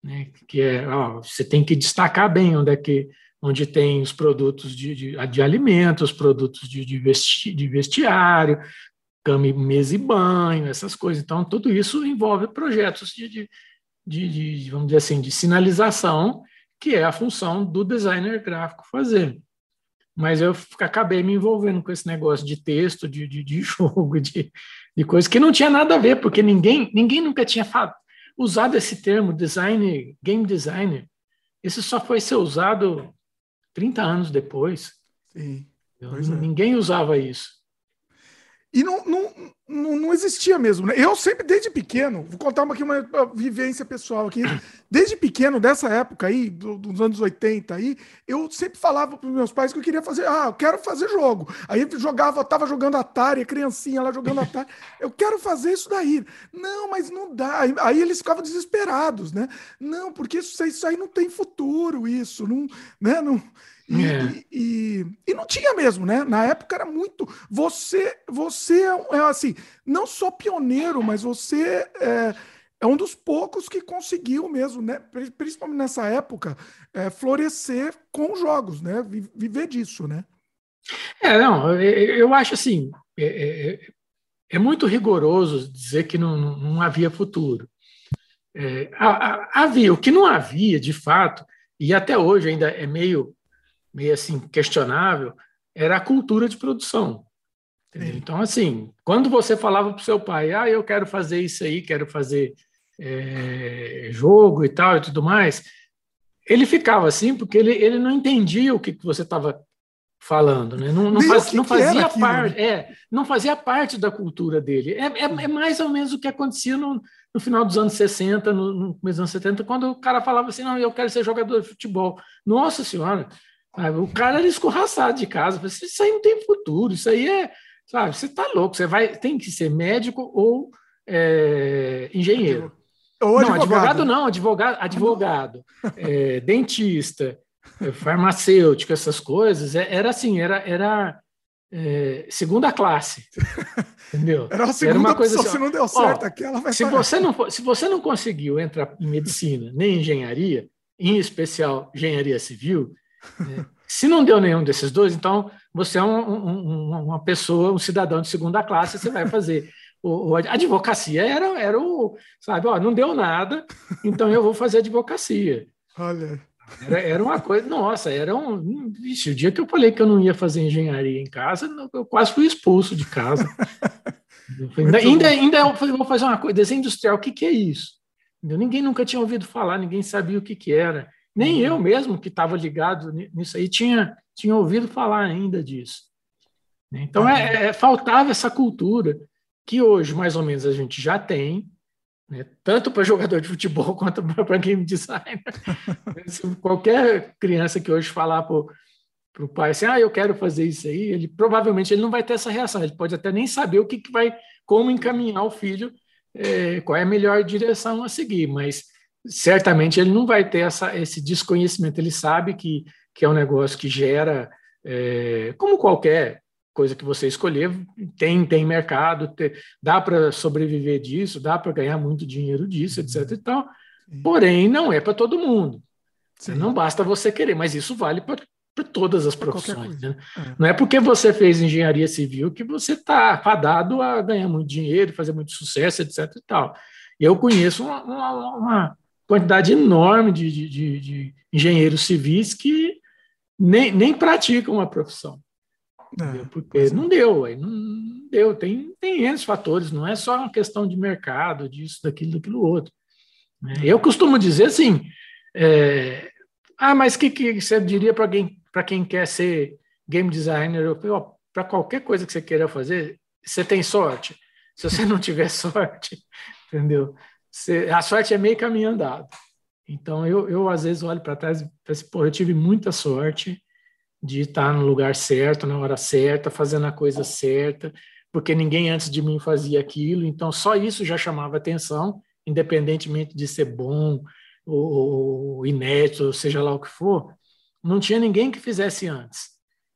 né, que é, ó, você tem que destacar bem onde é que onde tem os produtos de, de, de alimentos, produtos de, de, vesti, de vestiário, cama, mesa e banho, essas coisas. Então, tudo isso envolve projetos de, de, de, de, vamos dizer assim, de sinalização, que é a função do designer gráfico fazer. Mas eu acabei me envolvendo com esse negócio de texto, de, de, de jogo, de, de coisa que não tinha nada a ver, porque ninguém, ninguém nunca tinha falado, usado esse termo, designer, game designer. Esse só foi ser usado 30 anos depois. Sim. Eu, é. ninguém usava isso. E não, não, não, não, existia mesmo. Né? Eu sempre, desde pequeno, vou contar uma, aqui uma vivência pessoal aqui. Desde pequeno, dessa época aí, dos anos 80 aí, eu sempre falava para meus pais que eu queria fazer, ah, eu quero fazer jogo. Aí eu jogava, tava jogando Atari, a criancinha lá jogando Atari. Eu quero fazer isso daí. Não, mas não dá. Aí eles ficavam desesperados, né? Não, porque isso, isso aí não tem futuro, isso. Não, né? não, e, é. e, e, não tinha mesmo, né? Na época era muito. Você, você é, é assim, não só pioneiro, mas você é, é, um dos poucos que conseguiu mesmo, né? Principalmente nessa época, é, florescer com jogos, né? Viver disso, né? É, não, eu acho assim, é, é, é muito rigoroso dizer que não, não havia futuro. É, havia, o que não havia, de fato, e até hoje ainda é meio meio assim questionável era a cultura de produção. Então, assim, quando você falava para o seu pai, ah, eu quero fazer isso aí, quero fazer é, jogo e tal e tudo mais, ele ficava assim porque ele, ele não entendia o que, que você estava falando, né? Não, não, faz, não fazia parte, né? é, não fazia parte da cultura dele. É, é, é, mais ou menos o que acontecia no, no final dos anos 60, no, no começo dos anos 70, quando o cara falava assim, não, eu quero ser jogador de futebol. Nossa senhora, o cara era escorraçado de casa. Isso aí não tem futuro, isso aí é. Sabe, você está louco, você vai, tem que ser médico ou é, engenheiro. Ou não, advogado. não, advogado, advogado, é, dentista, é, farmacêutico, essas coisas, é, era assim, era, era é, segunda classe. Entendeu? Era era uma coisa assim, se não deu certo ó, aquela vai se você não Se você não conseguiu entrar em medicina nem engenharia, em especial engenharia civil. Se não deu nenhum desses dois, então você é um, um, uma pessoa, um cidadão de segunda classe, você vai fazer. O, a advocacia era, era o, sabe, ó, não deu nada, então eu vou fazer advocacia. Olha. Era, era uma coisa, nossa, era um. Vixe, o dia que eu falei que eu não ia fazer engenharia em casa, eu quase fui expulso de casa. ainda, ainda, ainda eu falei, vou fazer uma coisa, desenho industrial, o que, que é isso? Ninguém nunca tinha ouvido falar, ninguém sabia o que, que era. Nem eu mesmo, que estava ligado nisso aí, tinha, tinha ouvido falar ainda disso. Então, é, é, faltava essa cultura que hoje, mais ou menos, a gente já tem, né? tanto para jogador de futebol quanto para game designer. Qualquer criança que hoje falar para o pai assim, ah, eu quero fazer isso aí, ele provavelmente ele não vai ter essa reação, ele pode até nem saber o que, que vai, como encaminhar o filho, é, qual é a melhor direção a seguir, mas certamente ele não vai ter essa, esse desconhecimento. Ele sabe que, que é um negócio que gera, é, como qualquer coisa que você escolher, tem, tem mercado, tem, dá para sobreviver disso, dá para ganhar muito dinheiro disso, etc. E tal. Porém, não é para todo mundo. Sim. Não basta você querer, mas isso vale para todas as profissões. Né? É. Não é porque você fez engenharia civil que você está fadado a ganhar muito dinheiro, fazer muito sucesso, etc. E tal. Eu conheço uma, uma, uma quantidade enorme de, de, de engenheiros civis que nem, nem praticam a profissão. É, Porque é. não deu, aí não deu. Tem, tem esses fatores, não é só uma questão de mercado, disso, daquilo, daquilo outro. Né? Eu costumo dizer assim: é, ah, mas o que, que você diria para quem, quem quer ser game designer? Para qualquer coisa que você queira fazer, você tem sorte. Se você não tiver sorte, entendeu? A sorte é meio caminho andado. Então, eu, eu às vezes olho para trás e penso, pô, eu tive muita sorte de estar no lugar certo, na hora certa, fazendo a coisa certa, porque ninguém antes de mim fazia aquilo, então só isso já chamava atenção, independentemente de ser bom ou, ou inédito, ou seja lá o que for, não tinha ninguém que fizesse antes.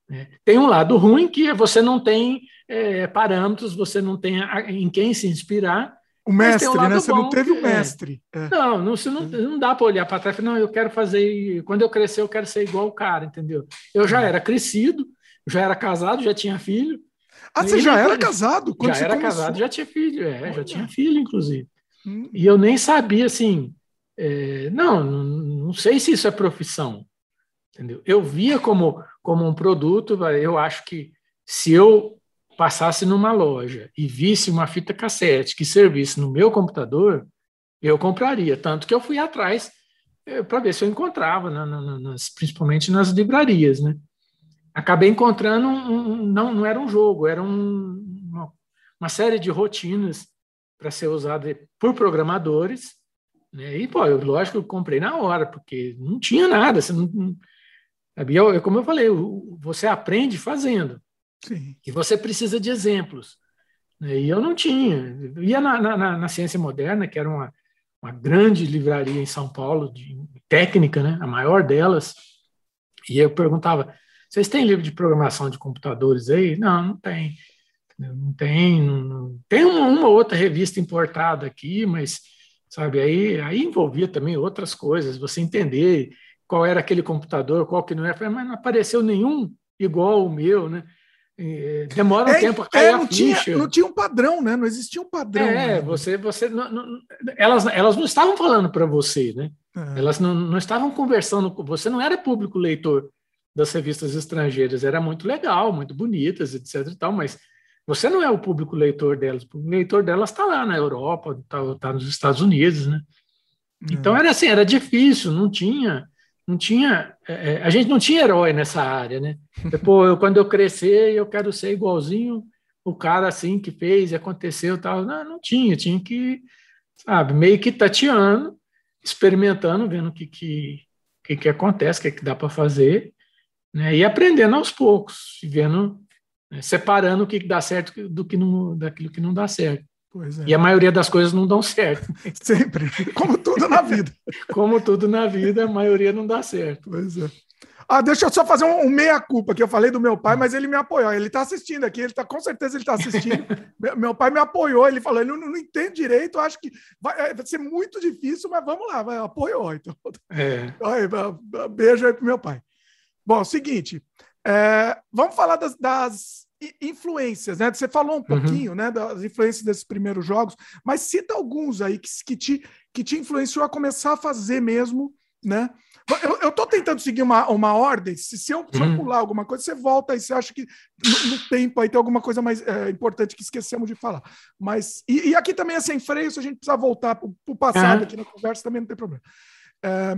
Né? Tem um lado ruim que você não tem é, parâmetros, você não tem em quem se inspirar, o mestre, um né? Você bom, não teve o um mestre. É. Não, não, não, não dá para olhar para trás e não, eu quero fazer. Quando eu crescer, eu quero ser igual o cara, entendeu? Eu já era crescido, já era casado, já tinha filho. Ah, você já era casado? Quando já era começou? casado, já tinha filho, é, Olha. já tinha filho, inclusive. Hum. E eu nem sabia assim. É, não, não, não sei se isso é profissão. Entendeu? Eu via como, como um produto, eu acho que se eu passasse numa loja e visse uma fita cassete que servisse no meu computador, eu compraria. Tanto que eu fui atrás eh, para ver se eu encontrava, na, na, nas, principalmente nas livrarias. Né? Acabei encontrando, um, um, não, não era um jogo, era um, uma, uma série de rotinas para ser usada por programadores. Né? E, pô, eu, lógico, eu comprei na hora, porque não tinha nada. Você não, não, eu, como eu falei, você aprende fazendo. Sim. E você precisa de exemplos. Né? E eu não tinha. Eu ia na, na, na, Ciência Moderna, que era uma, uma grande livraria em São Paulo, de técnica, né? a maior delas, e eu perguntava: vocês têm livro de programação de computadores aí? Não, não tem. Não tem. Não, tem uma, uma outra revista importada aqui, mas sabe aí aí envolvia também outras coisas. Você entender qual era aquele computador, qual que não era, mas não apareceu nenhum igual o meu, né? Demora um é, tempo a cair é, não Tinha, não tinha um padrão, né? Não existia um padrão. É, né? você, você não, não, elas, elas não estavam falando para você, né? É. Elas não, não estavam conversando com você, não era público leitor das revistas estrangeiras, era muito legal, muito bonitas, etc. E tal, mas você não é o público leitor delas, o público leitor delas está lá na Europa, está tá nos Estados Unidos, né? Então é. era assim, era difícil, não tinha não tinha, é, é, a gente não tinha herói nessa área, né? Depois, eu, quando eu crescer, eu quero ser igualzinho o cara assim que fez aconteceu tal. Não, não tinha, tinha que, sabe, meio que tateando, experimentando, vendo o que, que, que, que acontece, o que, que dá para fazer, né? E aprendendo aos poucos, vendo, né? separando o que dá certo do que não, daquilo que não dá certo. É. E a maioria das coisas não dão certo. Sempre. Como tudo na vida. Como tudo na vida, a maioria não dá certo. Pois é. Ah, deixa eu só fazer um, um meia-culpa, que eu falei do meu pai, mas ele me apoiou. Ele está assistindo aqui, ele tá, com certeza ele está assistindo. meu pai me apoiou, ele falou, ele não, não entende direito, acho que vai, é, vai, ser muito difícil, mas vamos lá, vai, apoiou. Então, é. beijo aí pro meu pai. Bom, seguinte, é, vamos falar das, das influências, né? Você falou um uhum. pouquinho, uhum. né, das influências desses primeiros jogos, mas cita alguns aí que, que, te, que te influenciou a começar a fazer mesmo, né? Eu, eu tô tentando seguir uma, uma ordem. Se, se, eu, se eu uhum. pular alguma coisa, você volta e você acha que no, no tempo aí tem alguma coisa mais é, importante que esquecemos de falar. Mas, e, e, aqui também é sem freio, se a gente precisar voltar para o passado uhum. aqui na conversa, também não tem problema. É,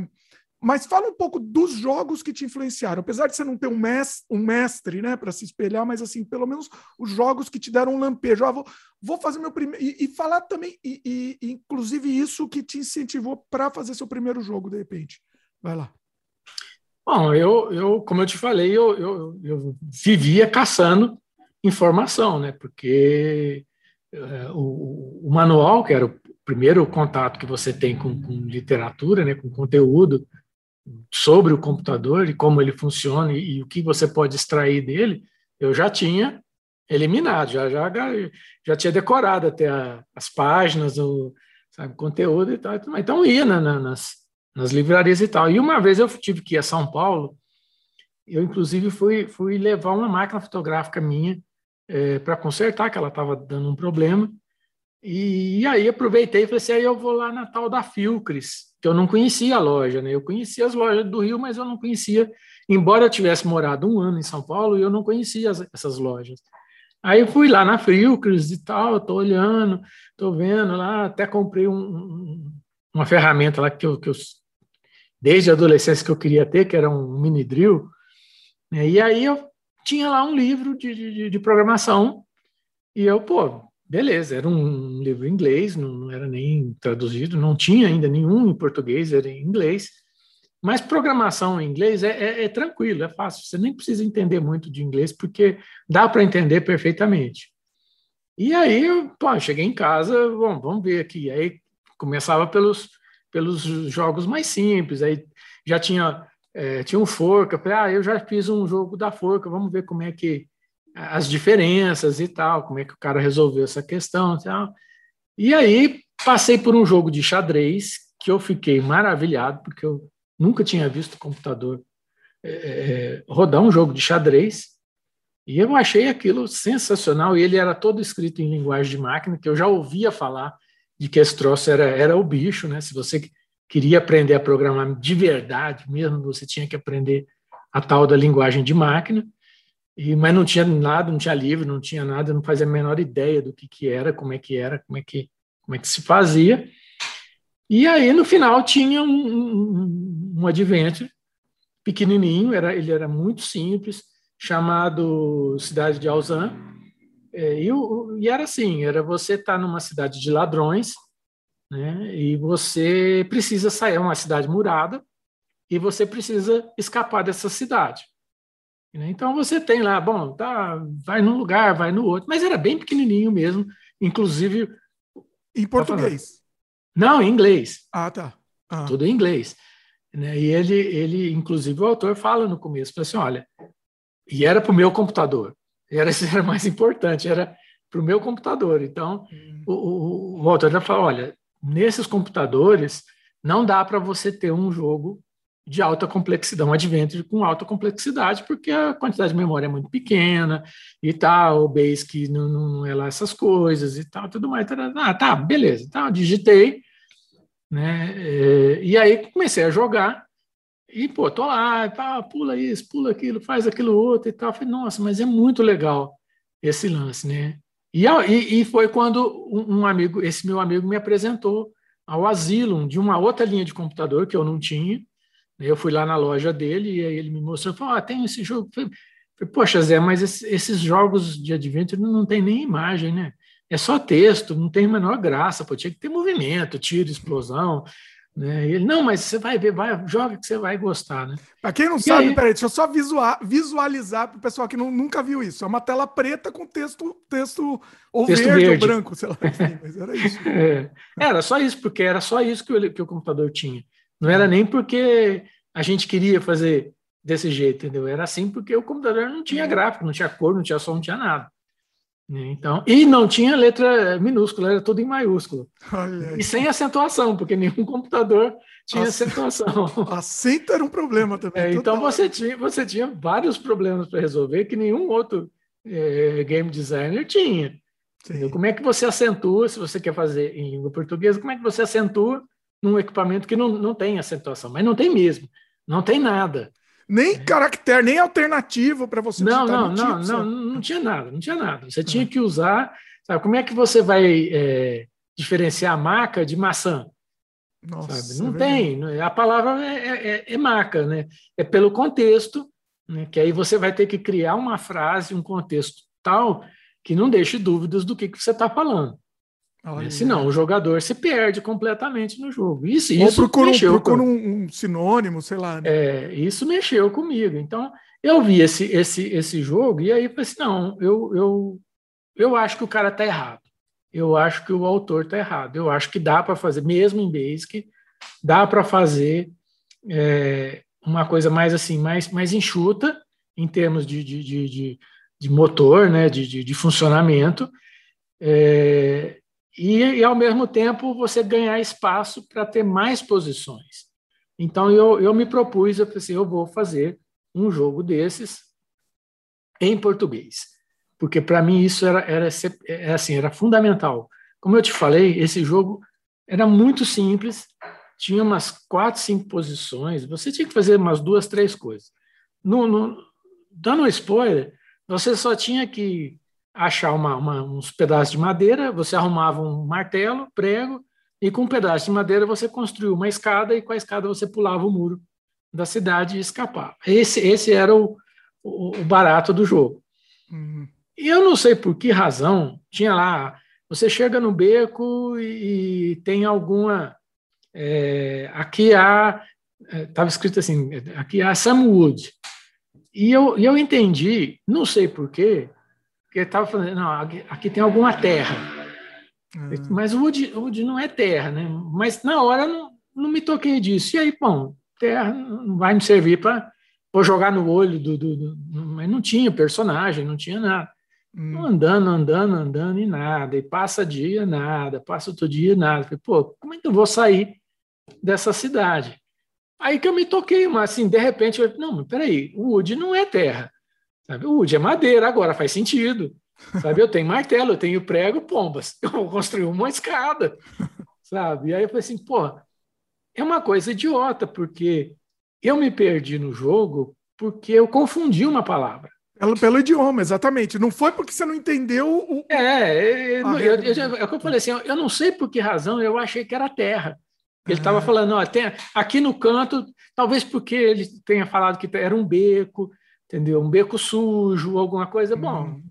mas fala um pouco dos jogos que te influenciaram. Apesar de você não ter um mestre, um mestre né, para se espelhar, mas assim, pelo menos os jogos que te deram um lampejo. Ah, vou, vou fazer meu primeiro. E, e, falar também, e, e, inclusive, isso que te incentivou para fazer seu primeiro jogo, de repente. Vai lá. Bom, eu, eu como eu te falei, eu, eu, eu vivia caçando informação, né? Porque é, o, o, manual, que era o primeiro contato que você tem com, com literatura, né, com conteúdo, sobre o computador e como ele funciona e, e, o que você pode extrair dele, eu já tinha eliminado, já já, já tinha decorado até a, as páginas, o sabe, conteúdo e tal. Então ia na, na, nas, nas livrarias e tal. E uma vez eu tive que ir a São Paulo, eu inclusive fui, fui levar uma máquina fotográfica minha é, para consertar, que ela estava dando um problema. E, e, aí aproveitei e falei assim, aí eu vou lá na tal da Filcres, que eu não conhecia a loja, né? Eu conhecia as lojas do Rio, mas eu não conhecia, embora eu tivesse morado um ano em São Paulo, eu não conhecia as, essas lojas. Aí eu fui lá na Filcres e tal, estou olhando, estou vendo lá, até comprei um, um, uma ferramenta lá que eu, que eu, desde a adolescência que eu queria ter, que era um mini drill, né? e aí eu tinha lá um livro de, de, de programação, e eu, pô, Beleza, era um livro em inglês, não era nem traduzido, não tinha ainda nenhum em português, era em inglês. Mas programação em inglês é, é, é tranquilo, é fácil. Você nem precisa entender muito de inglês, porque dá para entender perfeitamente. E aí, pô, cheguei em casa, bom, vamos ver aqui. Aí começava pelos, pelos jogos mais simples. Aí já tinha, é, tinha um Forca. Falei, ah, eu já fiz um jogo da Forca, vamos ver como é que as diferenças e tal, como é que o cara resolveu essa questão e tal. E aí passei por um jogo de xadrez que eu fiquei maravilhado, porque eu nunca tinha visto computador é, é, rodar um jogo de xadrez. E eu achei aquilo sensacional. E ele era todo escrito em linguagem de máquina, que eu já ouvia falar de que esse troço era, era o bicho, né? Se você queria aprender a programar de verdade mesmo, você tinha que aprender a tal da linguagem de máquina. E, mas não tinha nada, não tinha livro, não tinha nada, eu não fazia a menor ideia do que, que era, como é que era, como é que, como é que se fazia. E aí, no final, tinha um, um, um adventure pequenininho, era, ele era muito simples, chamado Cidade de Alzan, É, e, e, era assim, era você estar tá numa cidade de ladrões, né? E você precisa sair, é uma cidade murada, e você precisa escapar dessa cidade. Né? Então você tem lá, bom, tá, vai num lugar, vai no outro, mas era bem pequenininho mesmo, inclusive em português. Não, em inglês. Ah, tá. Ah. Tudo em inglês. Né? E ele, ele, inclusive, o autor fala no começo, assim, olha, e era para o meu computador. Era, era mais importante, era para o meu computador. Então, hum. o, o, o autor já fala, olha, nesses computadores não dá para você ter um jogo de alta complexidade, um adventure com alta complexidade, porque a quantidade de memória é muito pequena e tal, o Basic não, não é lá essas coisas e tal, tudo mais. Ah, tá, beleza. Então, digitei, né? É, e aí comecei a jogar e, pô, tô lá, tá, pula isso, pula aquilo, faz aquilo outro e tal. falei, nossa, mas é muito legal esse lance, né? E, e, foi quando um amigo, esse meu amigo me apresentou ao Asylum de uma outra linha de computador que eu não tinha, eu fui lá na loja dele e aí ele me mostrou, falou, ah, tem esse jogo. Eu falei, Poxa, Zé, mas esses jogos de adventure não tem nem imagem, né? É só texto, não tem a menor graça, pô, tinha que ter movimento, tiro, explosão, né? E ele, não, mas você vai ver, vai, joga que você vai gostar, né? Para quem não e sabe, aí... peraí, deixa eu só visualizar para o pessoal que não, nunca viu isso. É uma tela preta com texto, texto ou texto verde, verde, ou branco, sei lá. Assim, mas era isso. É, era só isso, porque era só isso que o, que o computador tinha. Não era nem porque a gente queria fazer desse jeito, entendeu? Era assim porque o computador não tinha gráfico, não tinha cor, não tinha som, não tinha nada. Né? Então, e não tinha letra minúscula, era tudo em maiúsculo. E sem acentuação, porque nenhum computador tinha acentuação. Acento era um problema também. É, então você tinha, você tinha vários problemas para resolver que nenhum outro é, game designer tinha. Como é que você acentua, se você quer fazer em língua portuguesa, como é que você acentua num equipamento que não, não tem acentuação, mas não tem mesmo, não tem nada. Nem é. caractere, nem alternativo para você não, não, não, não, não, tinha nada, não tinha nada. Você tinha que usar, sabe, como é que você vai é, diferenciar maca de maçã? Nossa, não é tem, a palavra é, é, é, é, maca, né? É pelo contexto, né? que aí você vai ter que criar uma frase, um contexto tal que não deixe dúvidas do que, que você está falando. Olha. Senão o jogador se perde completamente no jogo. Isso, Ou isso procura, mexeu procura com... um, um, sinônimo, sei lá. Né? É, isso mexeu comigo. Então, eu vi esse, esse, esse jogo e aí falei assim, não, eu, eu, eu acho que o cara está errado. Eu acho que o autor está errado. Eu acho que dá para fazer, mesmo em Basic, dá para fazer é, uma coisa mais assim, mais, mais enxuta em termos de, de, de, de, de motor, né, de, de, de funcionamento. É, e, e, ao mesmo tempo, você ganhar espaço para ter mais posições. Então, eu, eu me propus, eu pensei, eu vou fazer um jogo desses em português, porque para mim isso era, era, era, assim, era fundamental. Como eu te falei, esse jogo era muito simples, tinha umas quatro, cinco posições, você tinha que fazer umas duas, três coisas. No, no, dando um spoiler, você só tinha que achar uma, uma, uns pedaços de madeira, você arrumava um martelo, prego, e com um pedaço de madeira você construiu uma escada, e com a escada você pulava o muro da cidade e escapava. Esse, esse era o, o, o barato do jogo. Uhum. E eu não sei por que razão, tinha lá, você chega no beco e, e tem alguma. É, aqui há. Estava é, escrito assim: aqui há Sam Wood. E eu, e eu entendi, não sei porquê, porque ele estava falando, não, aqui, tem alguma terra. Uhum. Mas o Wood, Wood não é terra, né? Mas na hora não, não me toquei disso. E aí, bom, terra não vai me servir para jogar no olho do, do, do, Mas não tinha personagem, não tinha nada. Hum. Andando, andando, andando e nada. E passa dia, nada. Passa outro dia, nada. Falei, pô, como é que eu vou sair dessa cidade? Aí que eu me toquei, mas assim, de repente, eu, não, mas peraí, o Wood não é terra. Sabe? O wood é madeira, agora faz sentido. Sabe? Eu tenho martelo, eu tenho prego, pombas. Eu vou construir uma escada. Sabe? E aí eu falei assim, pô, é uma coisa idiota, porque eu me perdi no jogo porque eu confundi uma palavra. Pelo, pelo idioma, exatamente. Não foi porque você não entendeu o. É, é, eu, eu, eu, é o que eu falei assim, eu não sei por que razão eu achei que era terra. Ele estava falando, ó, tem, aqui no canto, talvez porque ele tenha falado que era um beco, entendeu? Um beco sujo, alguma coisa. Bom, hum.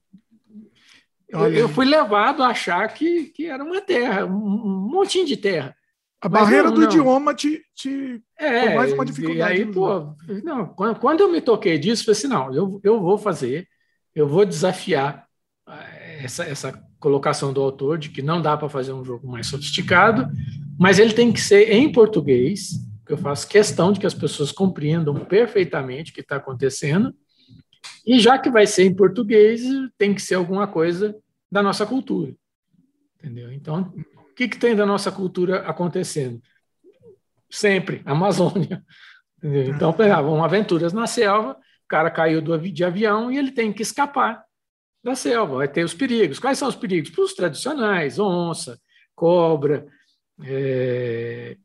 eu, eu, fui levado a achar que, que era uma terra, um, montinho de terra. A Mas barreira não, do não. idioma te, te é, mais uma dificuldade. E aí, pô, não, quando, quando eu me toquei disso, falei assim, não, eu, eu vou fazer, eu vou desafiar eh, essa, essa colocação do autor de que não dá para fazer um jogo mais sofisticado, mas ele tem que ser em português, que eu faço questão de que as pessoas compreendam perfeitamente o que está acontecendo, e já que vai ser em português, tem que ser alguma coisa da nossa cultura. Entendeu? Então, o que, que tem da nossa cultura acontecendo? Sempre, Amazônia. Entendeu? Então, vão aventuras na selva, o cara caiu do, de avião e ele tem que escapar da selva, vai ter os perigos. Quais são os perigos? Para os tradicionais, onça, cobra, é,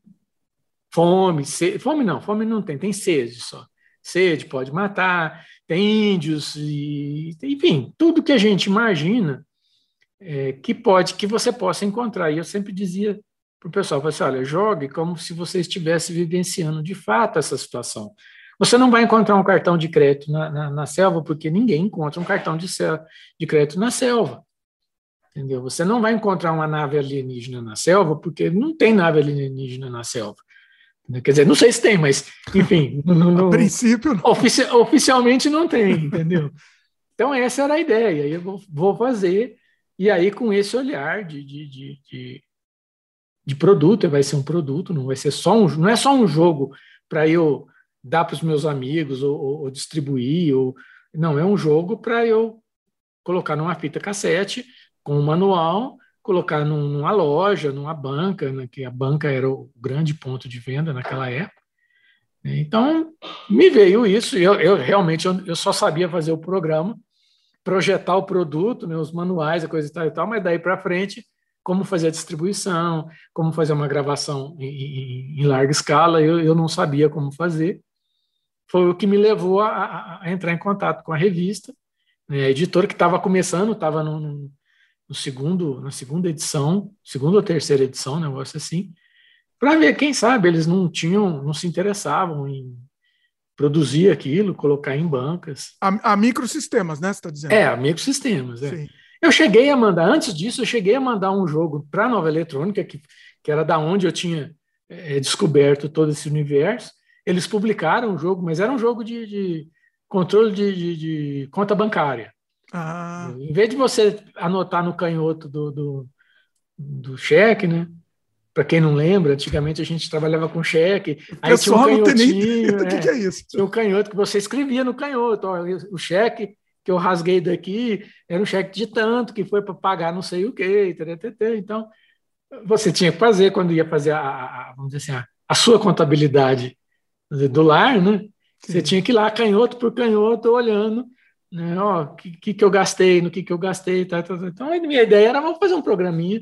fome, sede, fome não, fome não tem, tem sede só. Sede pode matar, tem índios, e, enfim, tudo que a gente imagina é, que pode, que você possa encontrar. E eu sempre dizia para o pessoal, assim, olha, jogue como se você estivesse vivenciando de fato essa situação. Você não vai encontrar um cartão de crédito na, na, na selva, porque ninguém encontra um cartão de, de crédito na selva. Entendeu? Você não vai encontrar uma nave alienígena na selva, porque não tem nave alienígena na selva. Quer dizer, não sei se tem, mas, enfim. No, no, a princípio, não. Ofici oficialmente não tem, entendeu? Então, essa era a ideia. Eu vou, vou fazer, e aí, com esse olhar de, de, de, de, de produto, vai ser um produto, não vai ser só um, não é só um jogo para eu dar para os meus amigos ou, ou, ou distribuir. Ou, não, é um jogo para eu colocar numa fita cassete com um manual, colocar num, numa loja, numa banca, né, que a banca era o grande ponto de venda naquela época. Então, me veio isso, eu, eu realmente eu, eu, só sabia fazer o programa, projetar o produto, né, os manuais, a coisa e tal e tal, mas daí para frente, como fazer a distribuição, como fazer uma gravação em, em, em larga escala, eu, eu não sabia como fazer foi o que me levou a, a entrar em contato com a revista. Né? A editora que estava começando, estava no, no, segundo, na segunda edição, segunda ou terceira edição, negócio assim, para ver, quem sabe, eles não tinham, não se interessavam em produzir aquilo, colocar em bancas. A, a microsistemas, né? Você está dizendo? É, a microsistemas. É. Eu cheguei a mandar, antes disso, eu cheguei a mandar um jogo para a Nova Eletrônica, que, que era da onde eu tinha é, descoberto todo esse universo, eles publicaram o jogo, mas era um jogo de, de controle de, de, de, conta bancária. Ah. Em vez de você anotar no canhoto do, do, do cheque, né? Para quem não lembra, antigamente a gente trabalhava com cheque. Aí tinha um canhotinho. O que, que, é isso? Tinha um canhoto que você escrevia no canhoto. Ó, o cheque que eu rasguei daqui era um cheque de tanto, que foi para pagar não sei o quê. Então, você tinha que fazer quando ia fazer a, a vamos dizer assim, a, a sua contabilidade do lar, né? Sim. Você tinha que ir lá, canhoto por canhoto, olhando, né? Ó, o que, que, que eu gastei, no que, que eu gastei, tá, tá, tá. Então, a minha ideia era vamos fazer um programinha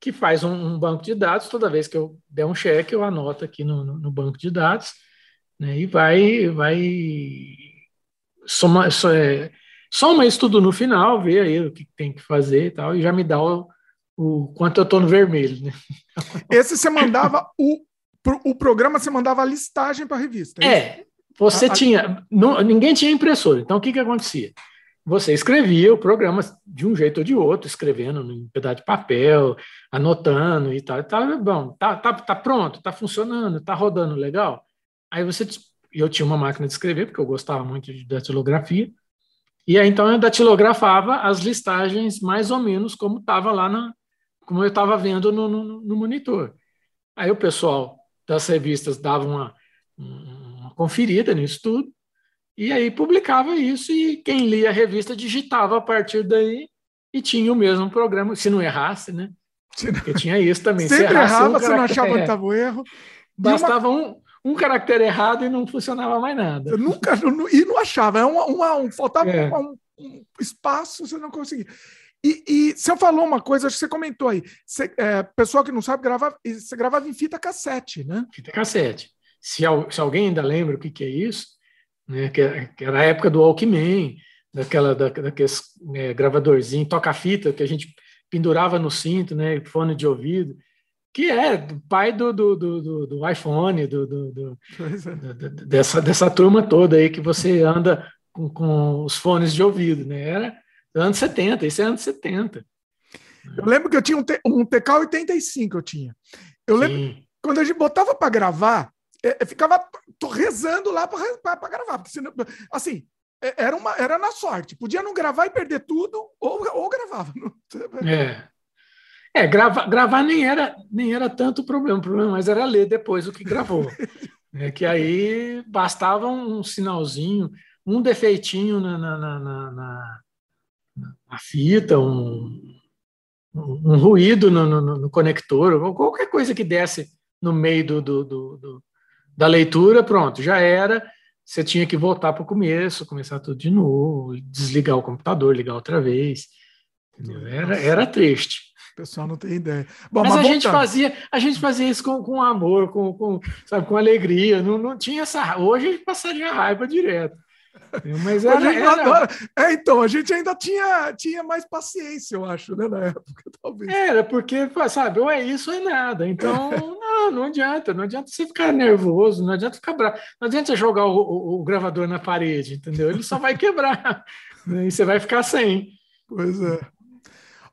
que faz um, um, banco de dados. Toda vez que eu der um cheque, eu anoto aqui no, no, no banco de dados, né? E vai, vai soma, é, soma isso tudo no final, vê aí o que tem que fazer e tal, e já me dá o, o quanto eu estou no vermelho, né? Esse você mandava o o programa você mandava a listagem para a revista. É, é você a, tinha. Não, ninguém tinha impressora. Então, o que, que acontecia? Você escrevia o programa de um jeito ou de outro, escrevendo em pedaço de papel, anotando e tal. E tal. Bom, tá, tá, tá pronto, tá funcionando, tá rodando legal. Aí você. Eu tinha uma máquina de escrever, porque eu gostava muito de datilografia. E aí, então, eu datilografava as listagens mais ou menos como estava lá na. Como eu estava vendo no, no, no monitor. Aí o pessoal das revistas davam uma, uma conferida nisso tudo, e aí publicava isso, e quem lia a revista digitava a partir daí e tinha o mesmo programa, se não errasse, né? Porque tinha isso também. Sempre se errava, um você não achava que estava o erro. Bastava uma... um, um caractere errado e não funcionava mais nada. Eu nunca, e não achava, é uma, uma, um, faltava é. um, um, espaço, você não conseguia. E, e você falou uma coisa, acho que você comentou aí. Você, é, pessoal que não sabe, grava, você gravava em fita cassete, né? Fita cassete. Se, se alguém ainda lembra o que, que é isso, né, que, que, era a época do Walkman, daquela, da, daqueles é, gravadorzinho, toca-fita, que a gente pendurava no cinto, né, fone de ouvido, que é do pai do, do, do, do iPhone, do, do, do é. dessa, dessa turma toda aí que você anda com, com os fones de ouvido, né? Era Anos 70, isso é anos 70. Eu lembro que eu tinha um, um TK85, eu tinha. Eu Sim. lembro, quando a gente botava para gravar, é, eu ficava rezando lá para gravar, porque senão, assim, é, era, uma, era na sorte. Podia não gravar e perder tudo, ou, ou gravava. É. É, grava, gravar nem era, nem era tanto o problema, o problema mas era ler depois o que gravou. é que aí bastava um sinalzinho, um defeitinho na, na, na, na, na fita, um, um ruído no, no, no, conector, ou qualquer coisa que desse no meio do, do, do da leitura, pronto, já era. Você tinha que voltar para o começo, começar tudo de novo, desligar o computador, ligar outra vez. Era, era triste. O pessoal não tem ideia. Bom, mas, mas, a gente fazia, a gente fazia isso com, com amor, com, com, sabe, com alegria. Não, não tinha essa. Hoje a gente passaria raiva direto. Mas era, era... É, então, a gente ainda tinha, tinha mais paciência, eu acho, né, na época, talvez. Era, porque, sabe, ou é isso ou é nada. Então, não, não adianta, não adianta você ficar nervoso, não adianta ficar bravo, não adianta jogar o, o, o gravador na parede, entendeu? Ele só vai quebrar, né, e você vai ficar sem. Pois é.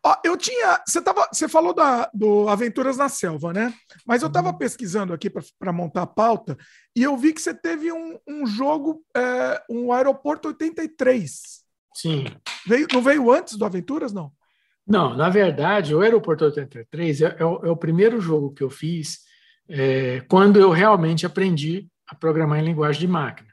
Ó, eu tinha. Você, tava, você falou da, do Aventuras na Selva, né? Mas eu estava uhum. pesquisando aqui para montar a pauta e eu vi que você teve um, um jogo, é, um Aeroporto 83. Sim. Veio, não veio antes do Aventuras, não? Não, na verdade, o Aeroporto 83 é, é, o, é o primeiro jogo que eu fiz é, quando eu realmente aprendi a programar em linguagem de máquina.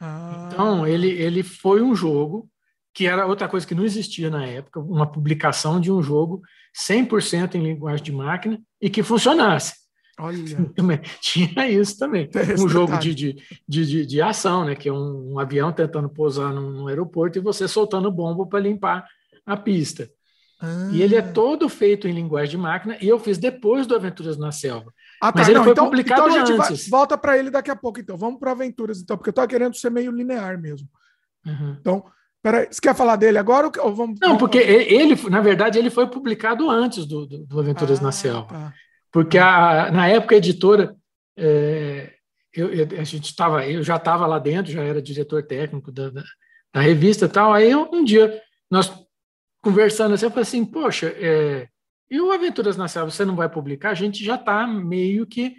Ah. Então, ele, ele foi um jogo que era outra coisa que não existia na época, uma publicação de um jogo 100% em linguagem de máquina e que funcionasse. Olha. Tinha isso também. um jogo de, de, de, de, ação, né? que é um, um avião tentando pousar num, num, aeroporto e você soltando bomba para limpar a pista. Ah. E ele é todo feito em linguagem de máquina e eu fiz depois do Aventuras na Selva. Ah, tá. Mas ele não, foi então, publicado então a gente antes. Vai, volta para ele daqui a pouco, então. Vamos para Aventuras, então, porque eu estava querendo ser meio linear mesmo. Uhum. Então, Peraí, você quer falar dele agora ou vamos. Não, porque ele, na verdade, ele foi publicado antes do, do, do Aventuras ah, na Selva. Tá. Porque a, na época a editora, é, eu, eu, a gente tava, eu já estava lá dentro, já era diretor técnico da, da, da revista e tal. Aí eu, um dia, nós conversando assim, eu falei assim, poxa, é, e o Aventuras na Selva você não vai publicar? A gente já está meio que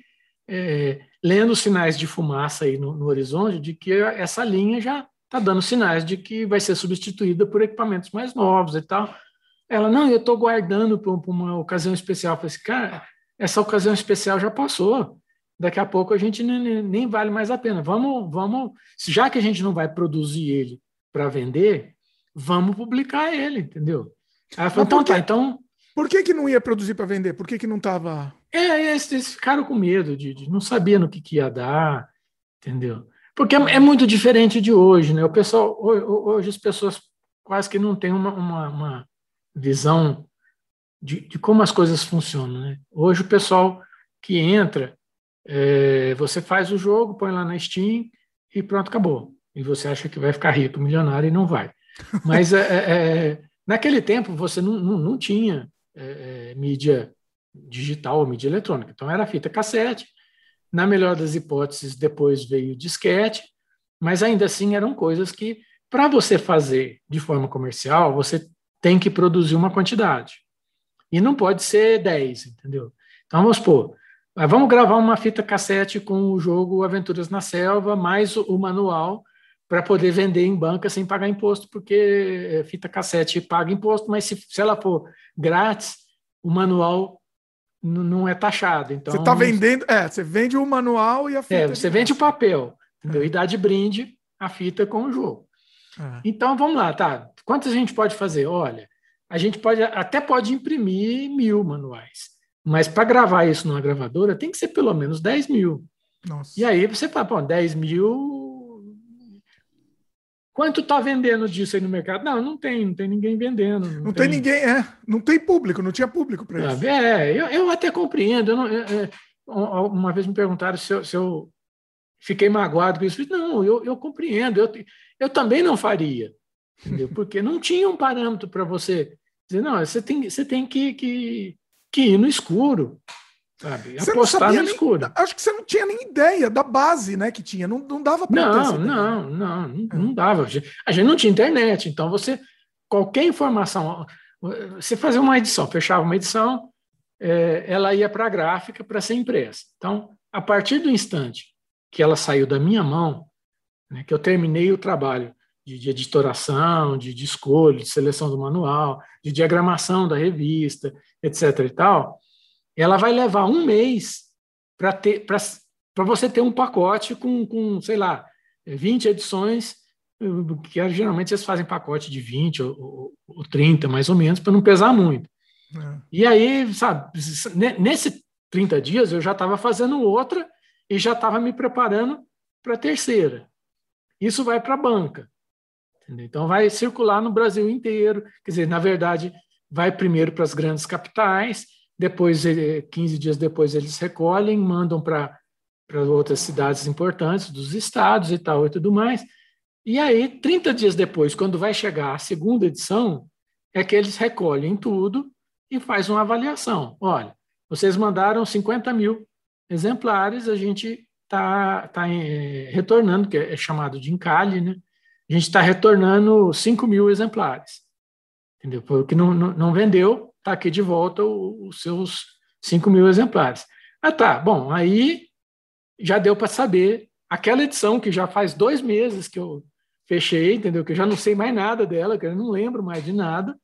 é, lendo sinais de fumaça aí no, no horizonte de que essa linha já está dando sinais de que vai ser substituída por equipamentos mais novos e tal. Ela, não, eu estou guardando para uma ocasião especial. Eu falei assim, cara, essa ocasião especial já passou. Daqui a pouco a gente nem, nem vale mais a pena. Vamos, vamos, já que a gente não vai produzir ele para vender, vamos publicar ele, entendeu? Aí falei, então tá, então. Por que, que não ia produzir para vender? Por que, que não estava. É, eles, eles, ficaram com medo de, de não sabia no que, que ia dar, entendeu? Porque é, é muito diferente de hoje, né? O pessoal, hoje as pessoas quase que não têm uma, uma, uma visão de, de, como as coisas funcionam, né? Hoje o pessoal que entra, é, você faz o jogo, põe lá na Steam e pronto, acabou. E você acha que vai ficar rico, milionário e não vai. Mas é, é, é naquele tempo você não, não, não tinha é, é, mídia digital ou mídia eletrônica. Então era fita cassete, na melhor das hipóteses, depois veio o disquete, mas ainda assim eram coisas que, para você fazer de forma comercial, você tem que produzir uma quantidade. E não pode ser 10, entendeu? Então, vamos supor, vamos gravar uma fita cassete com o jogo Aventuras na Selva, mais o manual, para poder vender em banca sem pagar imposto, porque eh, fita cassete paga imposto, mas se, se ela for grátis, o manual não é taxado. Então, você está vendendo, é, você vende o manual e a fita. É, você vende o papel, entendeu? É. E dá de brinde a fita com o jogo. É. Então vamos lá, tá? Quantas a gente pode fazer? Olha, a gente pode até pode imprimir mil manuais, mas para gravar isso numa gravadora tem que ser pelo menos 10 mil. Nossa. E aí você fala, pô, 10 mil Quanto está vendendo disso aí no mercado? Não, não tem, não tem ninguém vendendo. Não, não tem... tem... ninguém, é, não tem público, não tinha público para isso. É, eu, eu até compreendo. Eu não, é, uma vez me perguntaram se eu, se eu, fiquei magoado com isso. Não, eu, eu compreendo. Eu, eu também não faria, entendeu? Porque não tinha um parâmetro para você dizer, não, você tem, você tem que, que, que ir no escuro. Sabe? Você Apostar no escuro. acho que você não tinha nem ideia da base né, que tinha. Não, não dava para Não, não, não, não, não dava. A gente não tinha internet, então você qualquer informação, você fazia uma edição, fechava uma edição, é, ela ia para a gráfica para ser impressa. Então, a partir do instante que ela saiu da minha mão, né, que eu terminei o trabalho de, de editoração, de, de escolha, de seleção do manual, de diagramação da revista, etc. e tal, ela vai levar um mês para você ter um pacote com, com, sei lá, 20 edições, que geralmente eles fazem pacote de 20 ou, ou 30, mais ou menos, para não pesar muito. É. E aí, sabe, nesse 30 dias eu já estava fazendo outra e já estava me preparando para a terceira. Isso vai para a banca. Entendeu? Então, vai circular no Brasil inteiro. Quer dizer, na verdade, vai primeiro para as grandes capitais, depois, 15 dias depois, eles recolhem, mandam para outras cidades importantes dos estados e tal e tudo mais. E aí, 30 dias depois, quando vai chegar a segunda edição, é que eles recolhem tudo e faz uma avaliação. Olha, vocês mandaram 50 mil exemplares, a gente está tá, é, retornando, que é chamado de encalhe, né? A gente está retornando 5 mil exemplares. Entendeu? Porque não, não, não vendeu, está aqui de volta os seus 5 mil exemplares. Ah, tá. Bom, aí já deu para saber. Aquela edição que já faz dois meses que eu fechei, entendeu? Que eu já não sei mais nada dela, que eu não lembro mais de nada.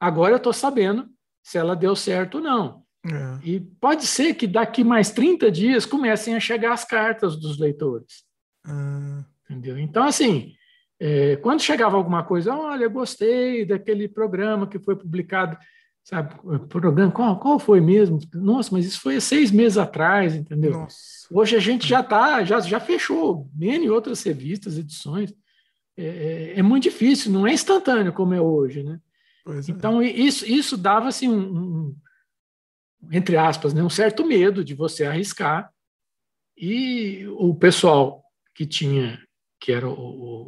Agora eu estou sabendo se ela deu certo ou não. É. E pode ser que daqui mais 30 dias comecem a chegar as cartas dos leitores. É. Entendeu? Então, assim, é, quando chegava alguma coisa, olha, gostei daquele programa que foi publicado, sabe? Programa, qual, qual foi mesmo? Nossa, mas isso foi seis meses atrás, entendeu? Nossa. Hoje a gente já tá, já, já fechou N outras revistas, edições. É, é, é, muito difícil, não é instantâneo como é hoje, né? Pois é. então, isso, isso dava assim, um, um, entre aspas, né, um certo medo de você arriscar. E o pessoal que tinha, que eram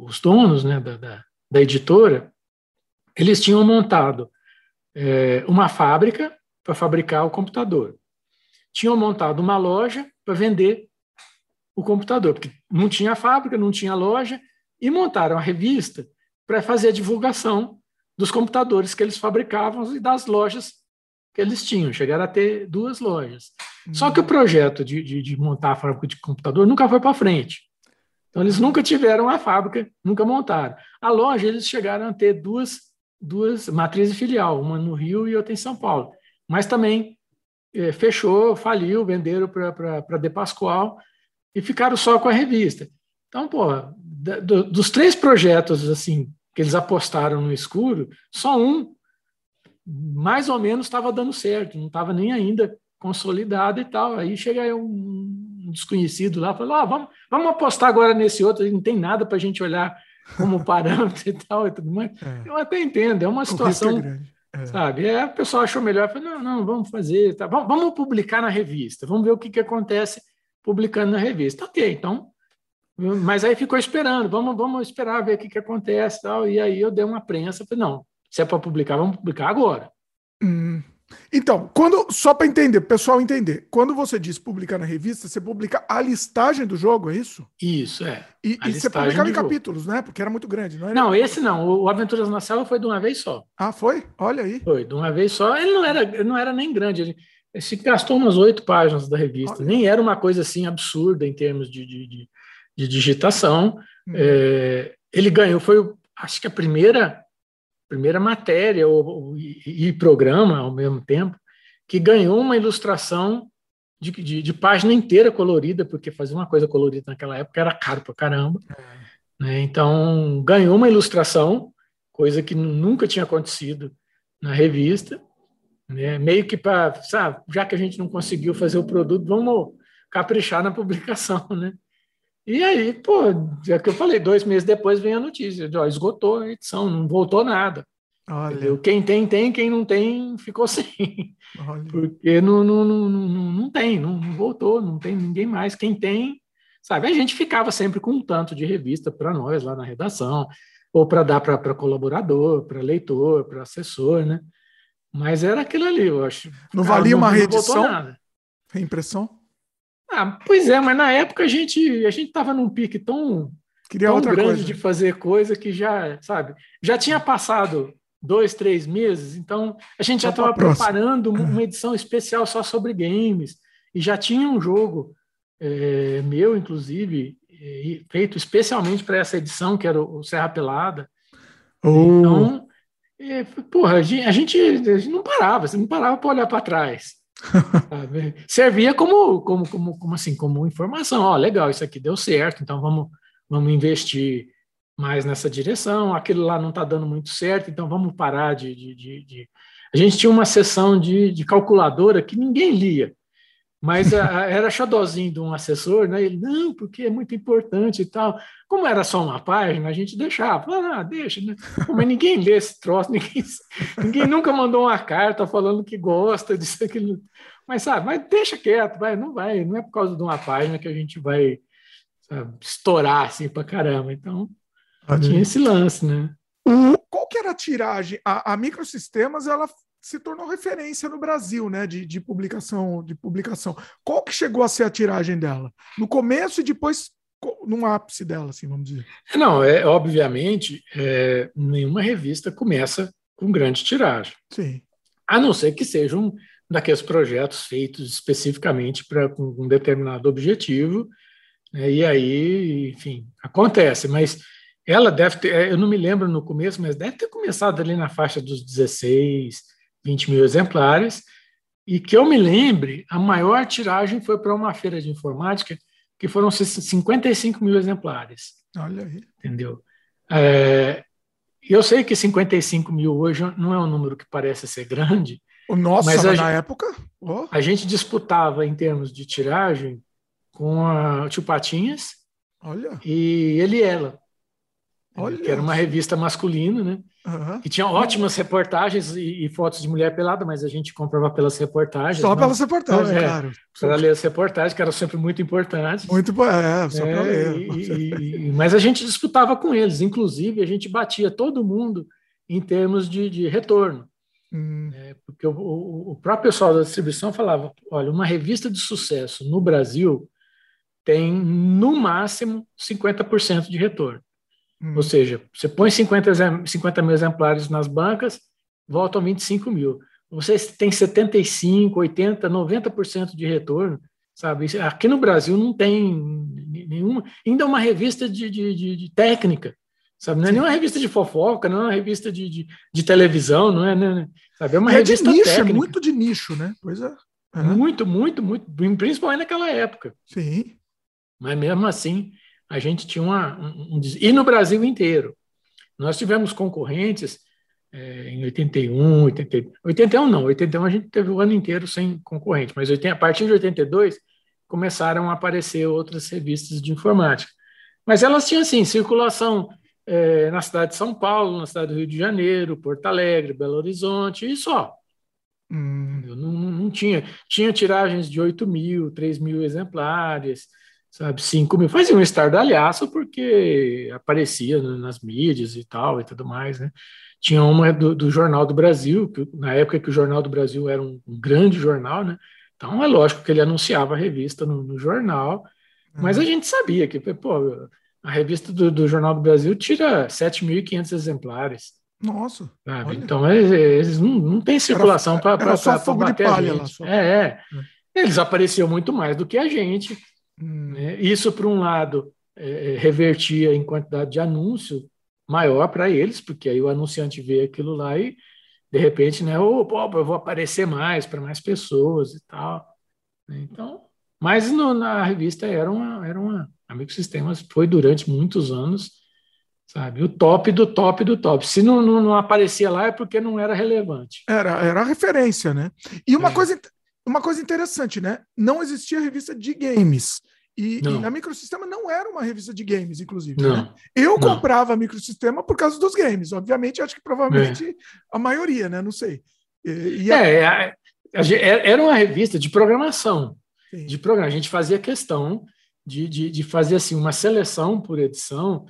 os donos né, da, da, da editora, eles tinham montado é, uma fábrica para fabricar o computador. Tinham montado uma loja para vender o computador, porque não tinha fábrica, não tinha loja, e montaram a revista para fazer a divulgação dos computadores que eles fabricavam e das lojas que eles tinham. Chegaram a ter duas lojas. Só que o projeto de, de, de, montar a fábrica de computador nunca foi para frente. Então, eles nunca tiveram a fábrica, nunca montaram. A loja, eles chegaram a ter duas, duas matrizes filial, uma no Rio e outra em São Paulo. Mas também é, fechou, faliu, venderam para De Pascoal e ficaram só com a revista. Então, pô, do, dos três projetos assim que eles apostaram no escuro, só um mais ou menos estava dando certo, não estava nem ainda consolidado e tal. Aí chega um desconhecido lá, fala: ah, vamos, vamos apostar agora nesse outro, não tem nada para a gente olhar como parâmetro e tal. E tudo mais. É. Eu até entendo, é uma é situação. É. Sabe? É, o pessoal achou melhor, falou, não, não, vamos fazer, tá, vamos, vamos publicar na revista, vamos ver o que, que acontece publicando na revista. Ok, então mas aí ficou esperando, vamos, vamos esperar ver o que, que acontece tal. E aí eu dei uma prensa, falei, não, se é para publicar, vamos publicar agora. Hum. Então, quando só para entender, pessoal entender, quando você diz publicar na revista, você publica a listagem do jogo, é isso? Isso, é. E, e você publicava em capítulos, né? Porque era muito grande, não era? Não, esse não. O Aventuras na Selva foi de uma vez só. Ah, foi? Olha aí. Foi, de uma vez só. Ele não era, não era nem grande. Ele, se gastou umas oito páginas da revista. Olha. Nem era uma coisa assim absurda em termos de, de, de de digitação. Uhum. É, ele ganhou, foi, acho que a primeira, primeira matéria ou, e, e, programa ao mesmo tempo que ganhou uma ilustração de, de, de, página inteira colorida, porque fazer uma coisa colorida naquela época era caro pra caramba. Uhum. Né? Então, ganhou uma ilustração, coisa que nunca tinha acontecido na revista. Né? Meio que para, sabe, já que a gente não conseguiu fazer o produto, vamos caprichar na publicação, né? E aí, pô, é que eu falei, dois meses depois vem a notícia, de, ó, esgotou a edição, não voltou nada. Olha. Quem tem, tem, quem não tem, ficou sem. Olha. Porque não, não, não, não, não tem, não, não voltou, não tem ninguém mais. Quem tem, sabe? A gente ficava sempre com um tanto de revista para nós lá na redação, ou para dar para colaborador, para leitor, para assessor, né? Mas era aquilo ali, eu acho. Não valia uma reedição? Reimpressão? Ah, pois é, mas na época a gente a gente estava num pique tão, Queria tão outra grande coisa. de fazer coisa que já, sabe, já tinha passado dois, três meses. Então, a gente já estava preparando uma edição especial só sobre games. E já tinha um jogo é, meu, inclusive, feito especialmente para essa edição, que era o Serra Pelada. Oh. Então, é, porra, a gente, a gente, a gente não parava, você não parava para olhar para trás. Servia como, como, como, como assim, como informação. Ó, legal, isso aqui deu certo, então vamos, vamos investir mais nessa direção. Aquilo lá não está dando muito certo, então vamos parar de, de, de, de... A gente tinha uma sessão de, de calculadora que ninguém lia. Mas a, era xodózinho de um assessor, né? Ele, não, porque é muito importante e tal. Como era só uma página, a gente deixava. Ah, deixa, né? Mas ninguém lê esse troço, ninguém, ninguém nunca mandou uma carta falando que gosta disso, aquilo. Mas, sabe, mas deixa quieto, vai, não vai, não é por causa de uma página que a gente vai sabe, estourar assim pra caramba. Então, tinha esse lance, né? Qual que era a tiragem? A, a Microsistemas, ela se tornou referência no Brasil, né, de, de, publicação, de publicação. Qual que chegou a ser a tiragem dela? No começo e depois no ápice dela, assim, vamos dizer. Não, é obviamente é, nenhuma revista começa com grande tiragem. Sim. A não ser que seja um daqueles projetos feitos especificamente para um determinado objetivo, né, e aí, enfim, acontece, mas ela deve ter, eu não me lembro no começo, mas deve ter começado ali na faixa dos 16, 20 mil exemplares, e que eu me lembre, a maior tiragem foi para uma feira de informática, que foram 55 mil exemplares. Olha aí. Entendeu? É, eu sei que 55 mil hoje não é um número que parece ser grande. O nosso, mas a, na época. Oh. A gente disputava em termos de tiragem com a Tio Patinhas Olha. e ele e ela. Olha. Que era uma revista masculina, né? Uhum. E tinha ótimas reportagens e, e, fotos de mulher pelada, mas a gente comprava pelas reportagens. Só não? pelas reportagens, é, claro. Para ler as reportagens, que eram sempre muito importantes. Muito, é, só é, para ler. E, e, mas a gente disputava com eles, inclusive a gente batia todo mundo em termos de, de retorno. Hum. É, porque o, o, o, próprio pessoal da distribuição falava: olha, uma revista de sucesso no Brasil tem no máximo 50% de retorno. Hum. Ou seja, você põe 50, 50 mil exemplares nas bancas, voltam 25 mil. Você tem 75, 80, 90% de retorno, sabe? Aqui no Brasil não tem nenhuma. Ainda é uma revista de, de, de, de técnica, sabe? Não é nenhuma revista de fofoca, não é uma revista de, de, de televisão, não é, né? sabe? É uma e revista é de nicho, é técnica. é muito de nicho, né? Pois é. Uhum. Muito, muito, muito, principalmente naquela época. Sim. Mas mesmo assim, a gente tinha uma, um, um, e no Brasil inteiro. Nós tivemos concorrentes é, em 81, 80, 81 não, 81 a gente teve o ano inteiro sem concorrente, mas 80, a partir de 82 começaram a aparecer outras revistas de informática. Mas elas tinham assim, circulação é, na cidade de São Paulo, na cidade do Rio de Janeiro, Porto Alegre, Belo Horizonte, e só. Hum. Não, não, tinha. Tinha tiragens de 8 mil, 3 mil exemplares, sabe, 5 mil. Fazia um estardalhaço porque aparecia nas mídias e tal e tudo mais, né? Tinha uma do, do Jornal do Brasil, que na época que o Jornal do Brasil era um, um grande jornal, né? Então é lógico que ele anunciava a revista no, no jornal, mas a uhum. gente sabia que, pô, a revista do, do Jornal do Brasil tira 7.500 exemplares. Nossa. Então eles, não, não têm circulação para bater a gente. É, é, é. Eles apareciam muito mais do que a gente. Né? Isso, por um lado, é, é, revertia em quantidade de anúncio maior para eles, porque aí o anunciante vê aquilo lá e, de repente, né, oh, pô, eu vou aparecer mais para mais pessoas e tal. Então, mas no, na revista era uma, era uma. Amigo Sistemas foi durante muitos anos, sabe? O top do top do top. Se não, não, não aparecia lá é porque não era relevante. Era, era a referência, né? E uma é. coisa uma coisa interessante, né? Não existia revista de games. E, e, na Microsistema não era uma revista de games, inclusive. Né? Eu não. comprava a Microsistema por causa dos games. Obviamente, acho que provavelmente é. a maioria, né? Não sei. E, e a... É, é, era uma revista de programação. Sim. De programa. A gente fazia questão de, de, de, fazer assim, uma seleção por edição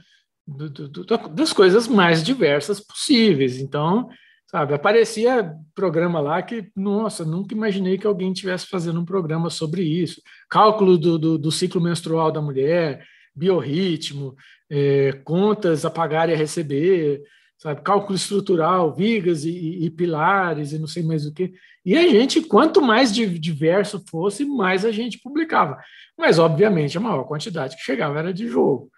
do, do, do, das coisas mais diversas possíveis. Então, Sabe, aparecia programa lá que, nossa, nunca imaginei que alguém tivesse fazendo um programa sobre isso. Cálculo do, do, do ciclo menstrual da mulher, biorritmo, é, contas a pagar e a receber, sabe? Cálculo estrutural, vigas e, e, e pilares e não sei mais o que. E a gente, quanto mais diverso fosse, mais a gente publicava. Mas, obviamente, a maior quantidade que chegava era de jogo.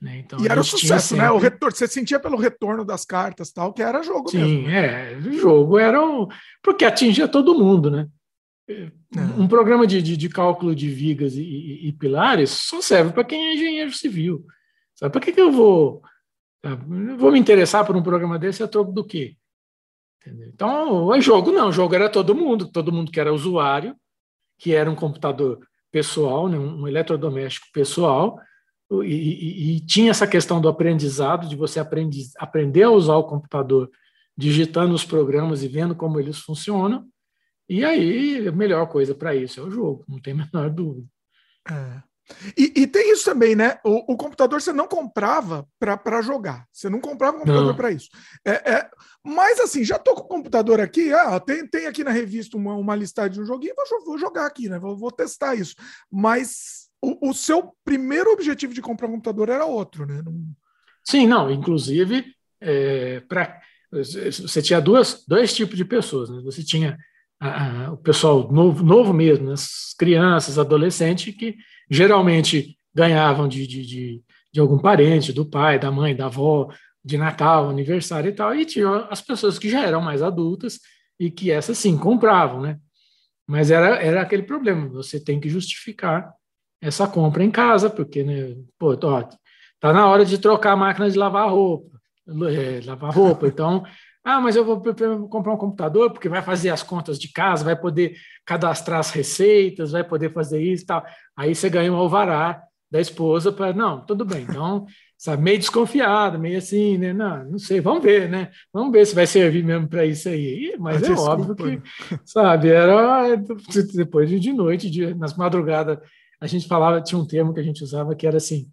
Né? Então, e era um sucesso, sempre... né? O retorno, você sentia pelo retorno das cartas tal, que era jogo Sim, mesmo. Sim, é. O jogo era um... Porque atingia todo mundo, né? É. Um programa de, de, de, cálculo de vigas e, e, e pilares só serve para quem é engenheiro civil. Sabe? Para que, que eu vou, vou me interessar por um programa desse a troco do quê? Entendeu? Então, o jogo não, o jogo era todo mundo, todo mundo que era usuário, que era um computador pessoal, né, um eletrodoméstico pessoal, e, e, e, tinha essa questão do aprendizado, de você aprender, aprender a usar o computador digitando os programas e vendo como eles funcionam. E aí, a melhor coisa para isso é o jogo, não tem a menor dúvida. É. E, e, tem isso também, né? O, o computador você não comprava para jogar. Você não comprava um computador para isso. É, é, mas assim, já tô com o computador aqui. Ah, tem, tem aqui na revista uma, uma listagem de um joguinho, vou, vou jogar aqui, né? Vou, vou testar isso. Mas o, seu primeiro objetivo de comprar um computador era outro, né? Não... Sim, não. Inclusive, é, pra, você tinha duas, dois tipos de pessoas. Né? Você tinha a, a, o pessoal novo, novo mesmo, né? as crianças, adolescentes, que geralmente ganhavam de, de, de, de, algum parente, do pai, da mãe, da avó, de Natal, aniversário e tal, e tinha as pessoas que já eram mais adultas e que essas sim compravam, né? Mas era, era aquele problema, você tem que justificar essa compra em casa, porque, né, pô, ó, tá na hora de trocar a máquina de lavar roupa, é, lavar roupa, então ah, mas eu vou comprar um computador porque vai fazer as contas de casa, vai poder cadastrar as receitas, vai poder fazer isso e tal. Aí você ganha um alvará da esposa para. Não, tudo bem. Então, sabe, meio desconfiado, meio assim, né? Não, não sei, vamos ver, né? Vamos ver se vai servir mesmo para isso aí. Mas ah, é óbvio que, sabe, era depois de noite, de, nas madrugadas, a gente falava, tinha um termo que a gente usava que era assim: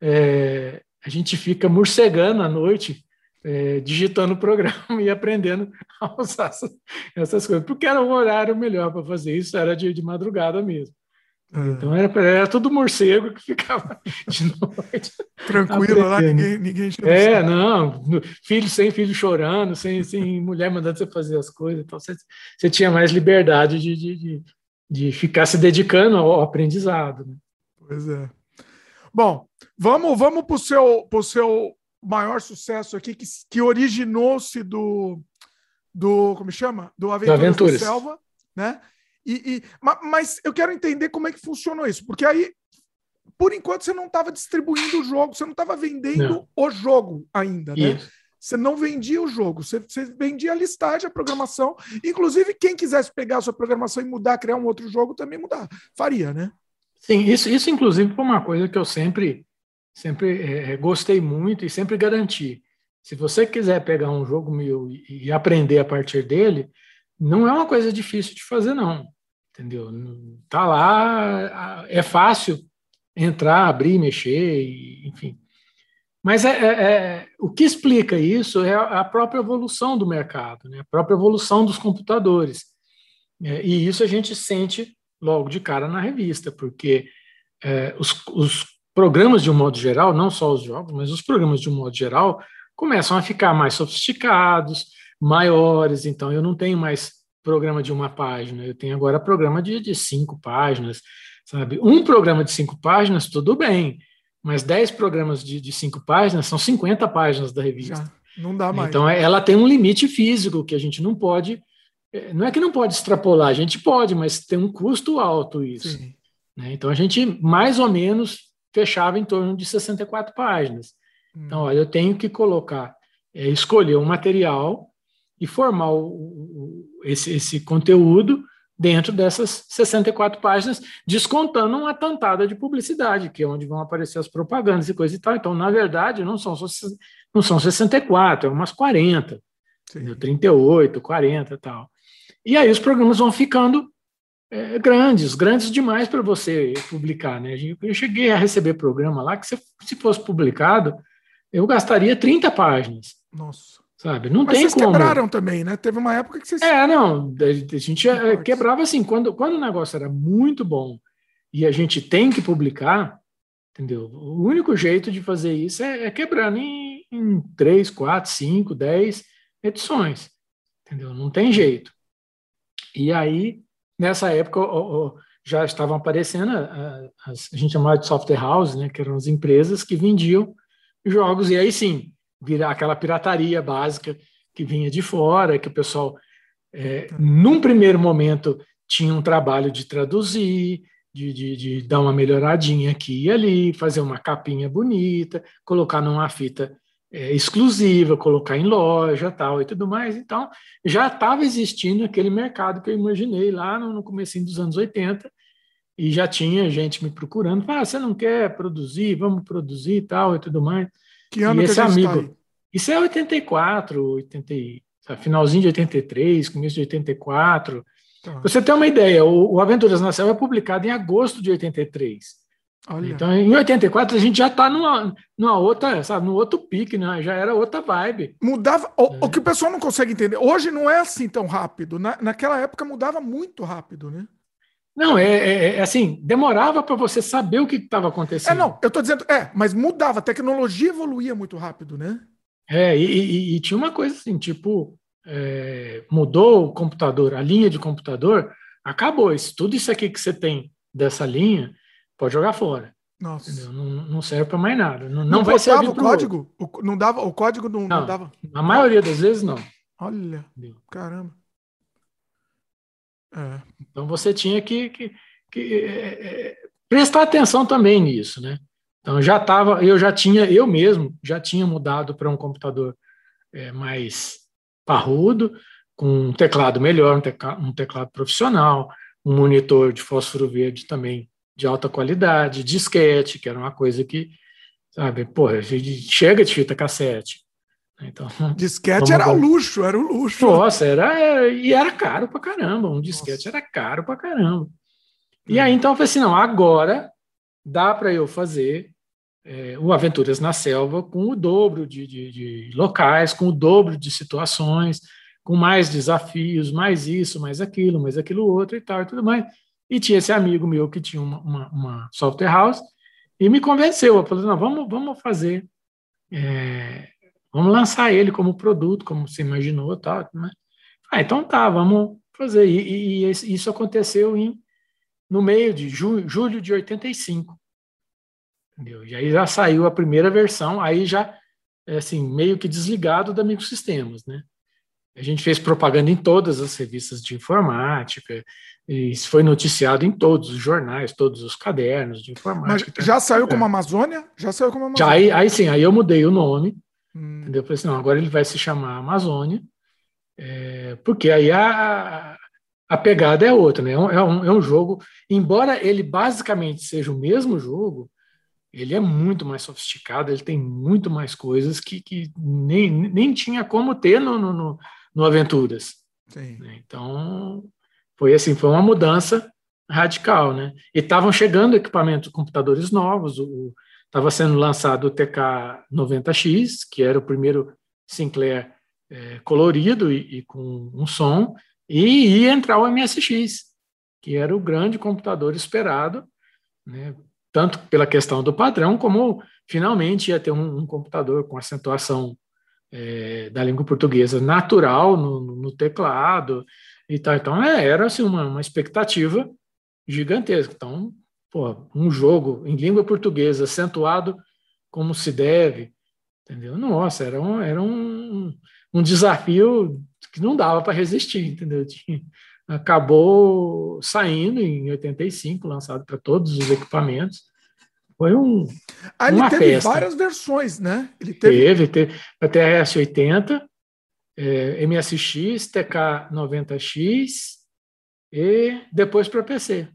é, a gente fica morcegando à noite é, digitando o programa e aprendendo a usar essas, coisas, porque era um horário melhor para fazer isso, era de, de madrugada mesmo. É. Então era, era tudo morcego que ficava de noite. Tranquilo lá, ninguém, ninguém É, não, filho sem filho chorando, sem, sem mulher mandando você fazer as coisas. Então você, você tinha mais liberdade de, de, de, de ficar se dedicando ao aprendizado. Né? Pois é. Bom, vamos, vamos para o seu, seu maior sucesso aqui, que, que originou-se do, do. Como chama? Do Aventuras, Aventuras. da Selva, né? E, e, mas eu quero entender como é que funcionou isso, porque aí, por enquanto, você não estava distribuindo o jogo, você não estava vendendo não. o jogo ainda, né? Isso. Você não vendia o jogo, você, você, vendia a listagem, a programação. Inclusive, quem quisesse pegar a sua programação e mudar, criar um outro jogo, também mudar. Faria, né? Sim, isso, isso inclusive foi uma coisa que eu sempre sempre é, gostei muito e sempre garanti. Se você quiser pegar um jogo meu e, e aprender a partir dele, não é uma coisa difícil de fazer, não. Entendeu? Tá lá, é fácil entrar, abrir, mexer, e, enfim. Mas é, é, é, o que explica isso é a própria evolução do mercado, né? a própria evolução dos computadores. É, e isso a gente sente logo de cara na revista, porque é, os, os programas de um modo geral, não só os jogos, mas os programas de um modo geral, começam a ficar mais sofisticados, maiores. Então, eu não tenho mais programa de uma página, eu tenho agora programa de, de cinco páginas, sabe? Um programa de cinco páginas, tudo bem, mas dez programas de, de cinco páginas são 50 páginas da revista. Já, não dá mais. Então, ela tem um limite físico que a gente não pode. Eh, não é que não pode extrapolar, a gente pode, mas tem um custo alto isso. Né? Então, a gente mais ou menos fechava em torno de 64 páginas. Hum. Então, olha, eu tenho que colocar, é, escolher um material e formar o, o, esse, esse conteúdo dentro dessas 64 páginas, descontando uma tantada de publicidade, que é onde vão aparecer as propagandas e coisa e tal. Então, na verdade, não são, só, não são 64, é umas 40, Sim. 38, 40 e tal. E aí os programas vão ficando é, grandes, grandes demais para você publicar. Né? Eu cheguei a receber programa lá que, se, se fosse publicado, eu gastaria 30 páginas. Nossa. Sabe? Não Mas tem vocês como. quebraram também, né? Teve uma época que vocês. É, não. A gente é, quebrava assim, quando, quando o negócio era muito bom e a gente tem que publicar, entendeu? O único jeito de fazer isso é, é quebrando em, em 3, 4, 5, 10 edições. Entendeu? Não tem jeito. E aí, nessa época, já estavam aparecendo, a, a, a gente chamava de software house, né, que eram as empresas que vendiam jogos, e aí sim, virar aquela pirataria básica que vinha de fora, que o pessoal, é, num primeiro momento, tinha um trabalho de traduzir, de, de, de, dar uma melhoradinha aqui e ali, fazer uma capinha bonita, colocar numa fita é, exclusiva, colocar em loja tal e tudo mais. Então, já estava existindo aquele mercado que eu imaginei lá no, no começo dos anos 80, e já tinha gente me procurando, ah, você não quer produzir, vamos produzir e tal e tudo mais. Que ano e esse que amigo, tá isso é 84, 80, finalzinho de 83, começo de 84. Tá. Você tem uma ideia, o, o Aventuras na Selva é publicado em agosto de 83. Olha. Então, em 84, a gente já está numa, numa outra, sabe, no outro pique, né? já era outra vibe. Mudava. O, é. o, que o pessoal não consegue entender, hoje não é assim tão rápido. Na, naquela época mudava muito rápido, né? Não, é, é, é assim, demorava para você saber o que estava acontecendo. É, não, eu estou dizendo, é, mas mudava, a tecnologia evoluía muito rápido, né? É, e, e, e tinha uma coisa assim, tipo, é, mudou o computador, a linha de computador, acabou. Isso, tudo isso aqui que você tem dessa linha, pode jogar fora. Nossa. Não, não, serve para mais nada. Não, não, não vai servir o código? O, não dava, o código não, não, não dava? A maioria das vezes não. Olha, Entendeu? caramba. É. Então você tinha que, que, que é, é, prestar atenção também nisso, né? Então já estava, eu já tinha, eu mesmo já tinha mudado para um computador é, mais parrudo, com um teclado melhor, um teclado, um teclado profissional, um monitor de fósforo verde também de alta qualidade, disquete, que era uma coisa que, sabe, porra, chega de fita cassete. Então, disquete era o luxo, era o luxo. Nossa, era, era, e era caro pra caramba. Um disquete Nossa. era caro pra caramba. E aí então eu falei assim: não, agora dá para eu fazer é, o Aventuras na Selva com o dobro de, de, de, locais, com o dobro de situações, com mais desafios, mais isso, mais aquilo, mais aquilo outro e tal e tudo mais. E tinha esse amigo meu que tinha uma, uma, uma software house e me convenceu. Eu falei: não, vamos, vamos fazer. É, Vamos lançar ele como produto, como você imaginou, tal. Né? Ah, então tá, vamos fazer. E, e, e isso aconteceu em, no meio de julho, julho de 85. Entendeu? E aí já saiu a primeira versão, aí já, é assim, meio que desligado da Microsistemas, né? A gente fez propaganda em todas as revistas de informática, e isso foi noticiado em todos os jornais, todos os cadernos de informática. Mas já saiu como. Amazônia? Já saiu como Amazônia? Já, aí, aí sim, aí eu mudei o nome, Hum. Entendeu? Eu falei assim, não, agora ele vai se chamar Amazônia, é, porque aí a, a pegada é outra, né? É um, é um jogo, embora ele basicamente seja o mesmo jogo, ele é muito mais sofisticado, ele tem muito mais coisas que, que nem, nem tinha como ter no, no, no Aventuras. Sim. Né? Então, foi assim, foi uma mudança radical, né? E estavam chegando equipamentos, computadores novos, o, estava sendo lançado o TK90X, que era o primeiro Sinclair é, colorido e, e, com um som, e ia entrar o MSX, que era o grande computador esperado, né, tanto pela questão do padrão, como finalmente ia ter um, um computador com acentuação é, da língua portuguesa natural no, no teclado e tal. Então, é, era assim, uma, uma expectativa gigantesca. Então, pô, um jogo em língua portuguesa acentuado como se deve, entendeu? Nossa, era um, era um, um desafio que não dava para resistir, entendeu? Acabou saindo em 85, lançado para todos os equipamentos. Foi um. Ah, ele teve festa. várias versões, né? Ele teve, teve, teve a TRS-80, é, MSX, TK-90X e depois para PC.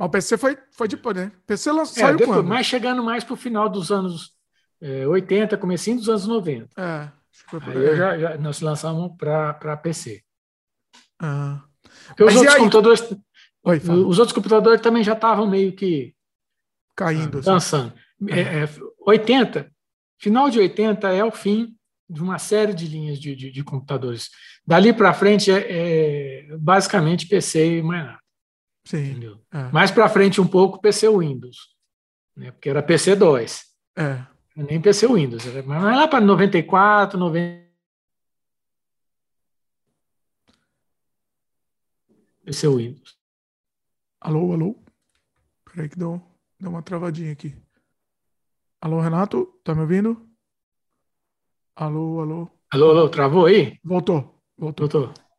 Mas o PC foi, foi depois, né? O PC é, saiu depois, quando? Mas chegando mais para o final dos anos é, 80, comecinho dos anos 90. É, Aí já, já, nós lançamos para PC. Ah. Porque os outros computadores. Oi, os outros computadores também já estavam meio que caindo. Ah, dançando. É. É, 80, final de 80 é o fim de uma série de linhas de, de, de computadores. Dali para frente é, é, basicamente PC e mais nada. Sim. É. Mais para frente um pouco, PC Windows, né? porque era PC2. É. Nem PC Windows. Mas lá para 94, 90. PC Windows. Alô, alô? Peraí que deu, deu uma travadinha aqui. Alô, Renato? Tá me ouvindo? Alô, alô? Alô, alô, travou aí? Voltou, voltou. Voltou.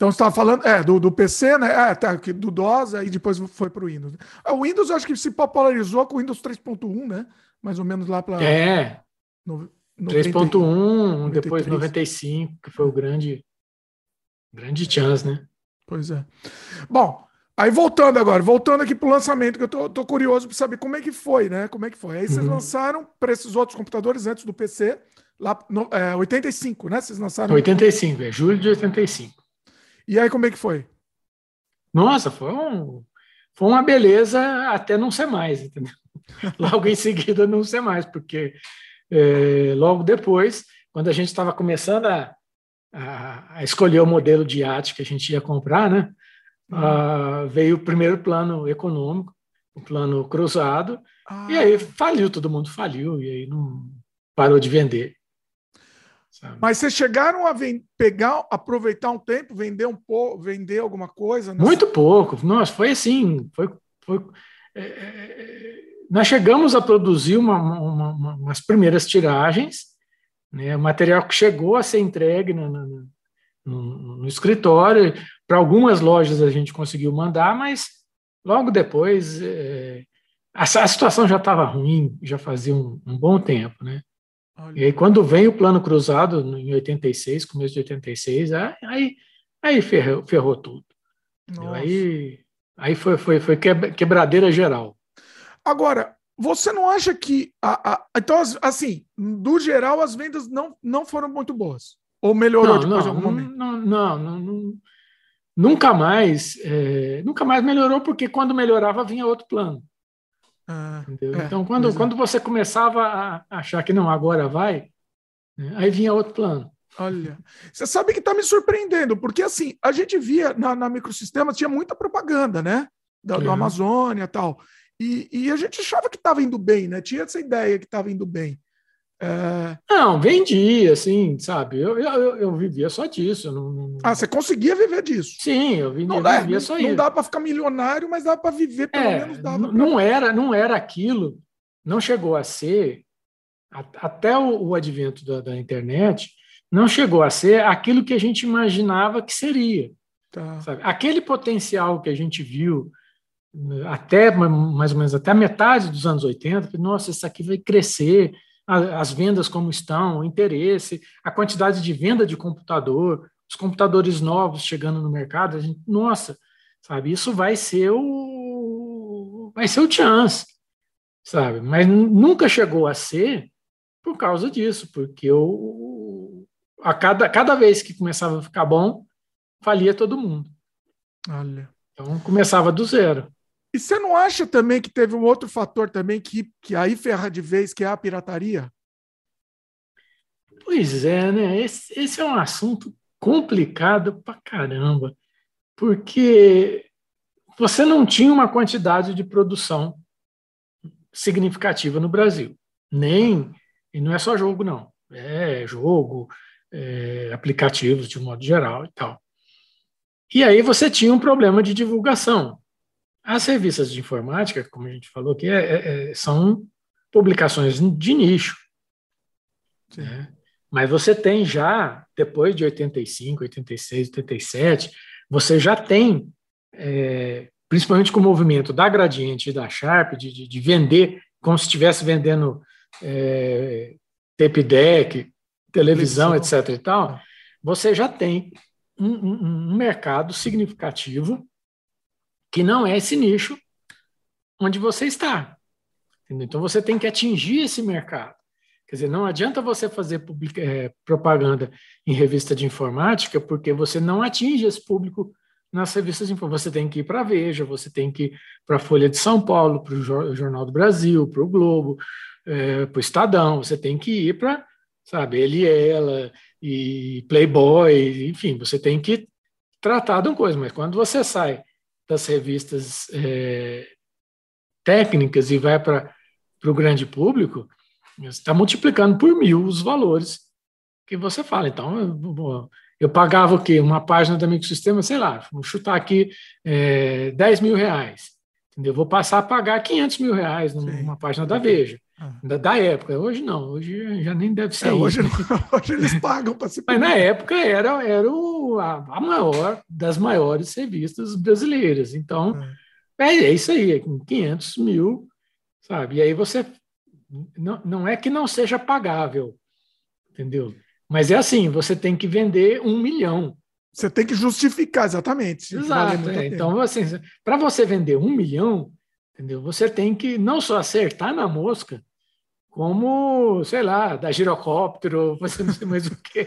Então você estava falando é, do, do PC, né? É, tá, do DOS, aí depois foi para o Windows. O Windows eu acho que se popularizou com o Windows 3.1, né? Mais ou menos lá para. É. 3.1, depois 95, que foi o grande, grande chance, né? Pois é. Bom, aí voltando agora, voltando aqui para o lançamento, que eu tô, tô curioso para saber como é que foi, né? Como é que foi. Aí vocês uhum. lançaram para esses outros computadores antes do PC, lá no é, 85, né? Vocês lançaram. 85, é julho de 85. E aí, como é que foi? Nossa, foi, um, foi uma beleza até não ser mais, entendeu? Logo em seguida, não ser mais, porque é, logo depois, quando a gente estava começando a, a, a, escolher o modelo de iate que a gente ia comprar, né? Uhum. veio o primeiro plano econômico, o plano cruzado, ah. e aí faliu, todo mundo faliu, e aí não parou de vender. Sabe? Mas vocês chegaram a pegar, aproveitar um tempo, vender um pouco, vender alguma coisa? Nessa... Muito pouco. Nossa, foi assim. Foi, foi é, é, é, nós chegamos a produzir uma, uma, uma, umas primeiras tiragens, né, material que chegou a ser entregue no, no, no, no escritório. Para algumas lojas a gente conseguiu mandar, mas logo depois é, a, a, situação já estava ruim, já fazia um, um bom tempo, né? Olha. E aí, quando vem o plano cruzado, em 86, começo de 86, aí, aí ferrou, ferrou tudo. Aí, aí foi, foi, foi quebradeira geral. Agora, você não acha que. A, a, então, assim, do geral, as vendas não, não foram muito boas? Ou melhorou não, depois não, de algum momento? Não, não, não, não nunca mais. É, nunca mais melhorou, porque quando melhorava vinha outro plano. Ah, é, então, quando, é. quando você começava a achar que não, agora vai, né, aí vinha outro plano. Olha, você sabe que está me surpreendendo, porque assim, a gente via na, na microsistema, tinha muita propaganda, né? Da, Do Amazônia e tal. E, e a gente achava que estava indo bem, né? Tinha essa ideia que estava indo bem. É... Não, vendia, assim, sabe? Eu, eu, eu vivia só disso. Não, não... Ah, você conseguia viver disso? Sim, eu vivia, não, vivia não, só não isso. Não dá para ficar milionário, mas dá para viver, pelo é, menos dava. Pra... Não, era, não era aquilo, não chegou a ser, até o, o advento da, da, internet, não chegou a ser aquilo que a gente imaginava que seria. Tá. Aquele potencial que a gente viu até mais ou menos até a metade dos anos 80, nossa, isso aqui vai crescer, as vendas como estão, o interesse, a quantidade de venda de computador, os computadores novos chegando no mercado, a gente, nossa, sabe, isso vai ser o vai ser o chance, sabe? Mas nunca chegou a ser por causa disso, porque eu, a cada, cada vez que começava a ficar bom, falia todo mundo. Olha. Então começava do zero. E você não acha também que teve um outro fator também que, que aí ferra de vez, que é a pirataria? Pois é, né? Esse, esse é um assunto complicado pra caramba, porque você não tinha uma quantidade de produção significativa no Brasil. Nem, e não é só jogo, não. É jogo, é, aplicativos de um modo geral e tal. E aí você tinha um problema de divulgação. As revistas de informática, como a gente falou aqui, é, é, é são publicações de nicho. Né? Mas você tem já, depois de 85, 86, 87, você já tem, é, principalmente com o movimento da Gradiente e da Sharp, de, de, de vender como se estivesse vendendo é, tape deck, televisão, etc. e tal, você já tem um, um, um mercado significativo que não é esse nicho onde você está. Entendeu? Então você tem que atingir esse mercado. Quer dizer, não adianta você fazer publica, é, propaganda em revista de informática, porque você não atinge esse público nas revistas de informática. Você tem que ir para a Veja, você tem que ir para a Folha de São Paulo, para o Jornal do Brasil, para o Globo, é, para o Estadão, você tem que ir para, sabe, ele ela, e Playboy, enfim, você tem que tratar de uma coisa, mas quando você sai das revistas é, técnicas e vai para o grande público, Você está multiplicando por mil os valores que você fala. Então, eu, eu pagava o quê? Uma página do microsistema, sei lá, vou chutar aqui é, 10 mil reais. Entendeu? Vou passar a pagar 500 mil reais numa Sim. página da Veja. Ah. Da, da, época. Hoje não, hoje já nem deve ser. É, hoje, hoje, eles pagam para se Mas na época era, era o, a, a, maior das maiores revistas brasileiras. Então, é, é, é isso aí, é 500 mil, sabe? E aí você. Não, não é que não seja pagável, entendeu? Mas é assim, você tem que vender um milhão. Você tem que justificar, exatamente. Exato. É. Então, assim, para você vender um milhão, entendeu? Você tem que não só acertar na mosca, como, sei lá, dar girocóptero, você não sei mais o que.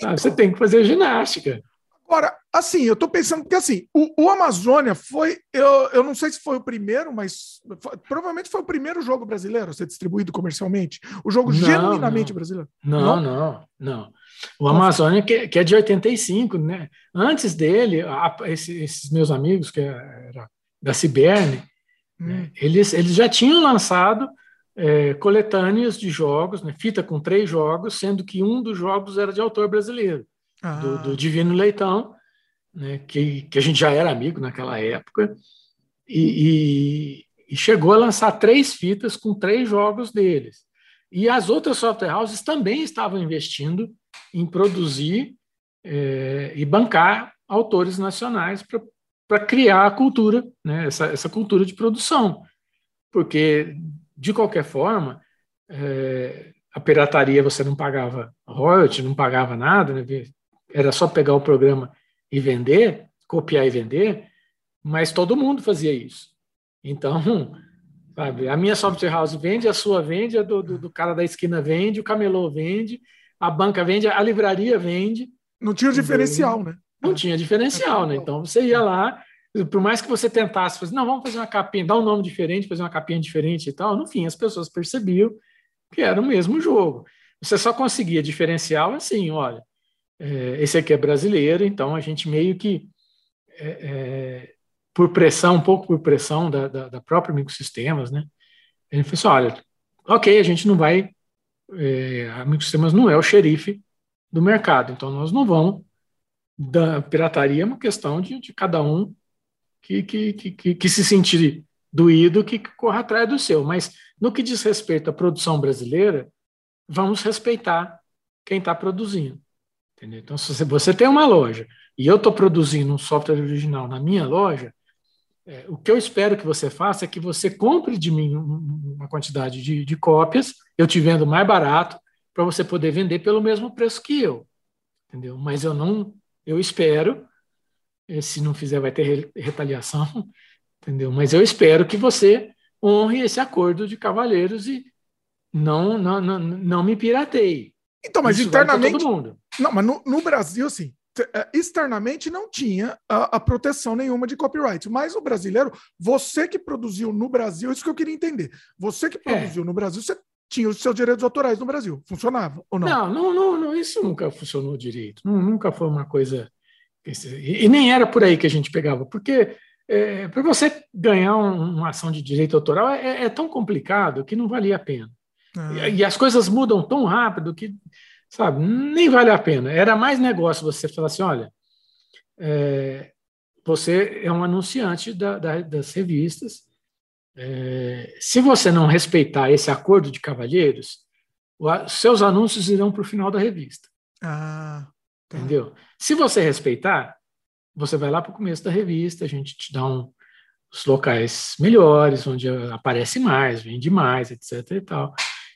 Você tem que fazer ginástica. Agora, assim, eu estou pensando que assim, o, o, Amazônia foi, eu, eu não sei se foi o primeiro, mas foi, provavelmente foi o primeiro jogo brasileiro a ser distribuído comercialmente. O jogo não, genuinamente não. brasileiro. Não, não, não. não. O Amazônia, que, que, é de 85, né? Antes dele, a, esses, esses, meus amigos, que era da Ciberne, hum. né? eles, eles já tinham lançado é, coletâneas de jogos, né? fita com três jogos, sendo que um dos jogos era de autor brasileiro ah. do, do, Divino Leitão, né, que, que a gente já era amigo naquela época, e, e, e, chegou a lançar três fitas com três jogos deles. E as outras software houses também estavam investindo em produzir é, e bancar autores nacionais para criar a cultura, né, essa, essa cultura de produção. Porque, de qualquer forma, é, a pirataria você não pagava royalty, não pagava nada, né? era só pegar o programa e vender, copiar e vender, mas todo mundo fazia isso. Então, sabe, a minha software house vende, a sua vende, a do, do, do cara da esquina vende, o camelô vende, a banca vende, a livraria vende. Não tinha diferencial, né? Não é. tinha diferencial, né? Então você ia lá, por mais que você tentasse fazer, não, vamos fazer uma capinha, dar um nome diferente, fazer uma capinha diferente e tal, no fim as pessoas percebiam que era o mesmo jogo. Você só conseguia diferencial assim, olha, é, esse aqui é brasileiro, então a gente meio que, é, é, por pressão, um pouco por pressão da, da, da própria Microsistemas, né? Gente falou assim, olha, ok, a gente não vai, é, a Microsistemas não é o xerife do mercado, então nós não vamos da pirataria é uma questão de, de cada um que, que, que, que, se sentir doído, que corra atrás do seu. Mas no que diz respeito à produção brasileira, vamos respeitar quem está produzindo. Entendeu? Então, se você tem uma loja e eu estou produzindo um software original na minha loja, é, o que eu espero que você faça é que você compre de mim uma quantidade de, de cópias, eu te vendo mais barato, para você poder vender pelo mesmo preço que eu. Entendeu? Mas eu não, eu espero, se não fizer vai ter retaliação, entendeu? Mas eu espero que você honre esse acordo de cavalheiros e não, não, não, não me pirateie. Então, mas Isso internamente. todo mundo. Não, mas no, no Brasil, assim, é, externamente não tinha a, a, proteção nenhuma de copyright. Mas o brasileiro, você que produziu no Brasil, isso que eu queria entender. Você que é. produziu é. no Brasil, você tinha os seus direitos autorais no Brasil. Funcionava ou não? Não, não, não, não isso nunca funcionou direito. Nunca foi uma coisa. E, e nem era por aí que a gente pegava, porque é, para você ganhar um, uma ação de direito autoral é, é, tão complicado que não valia a pena. Ah. E, e, as coisas mudam tão rápido que, sabe, nem vale a pena. Era mais negócio você falar assim: olha, é, você é um anunciante da, da, das revistas. É, se você não respeitar esse acordo de cavalheiros, os seus anúncios irão para o final da revista. Ah, tá. Entendeu? Se você respeitar, você vai lá para o começo da revista, a gente te dá um, os locais melhores, onde aparece mais, vende mais, etc. e tal.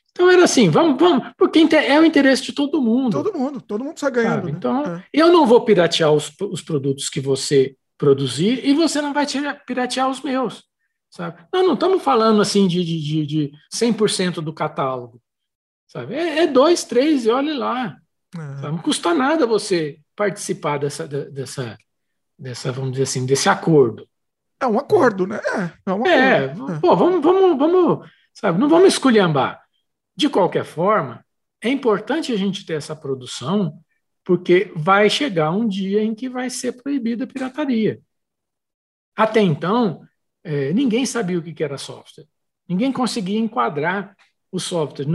Então era assim, vamos, vamos, porque é o interesse de todo mundo. Todo mundo, todo mundo está ganhando. Né? Então, é. eu não vou piratear os, os produtos que você produzir e você não vai piratear os meus. Sabe? Não, não estamos falando assim de, de, de 100% do catálogo. Sabe? É, é dois, três e olhe lá. É. Não custa nada você participar dessa, dessa, dessa, vamos dizer assim, desse acordo. É um acordo, né? É, é, um é, acordo. é. pô, vamos, vamos, vamos, sabe? Não vamos esculhambar. De qualquer forma, é importante a gente ter essa produção, porque vai chegar um dia em que vai ser proibida a pirataria. Até então, é, ninguém sabia o que era software. Ninguém conseguia enquadrar o software.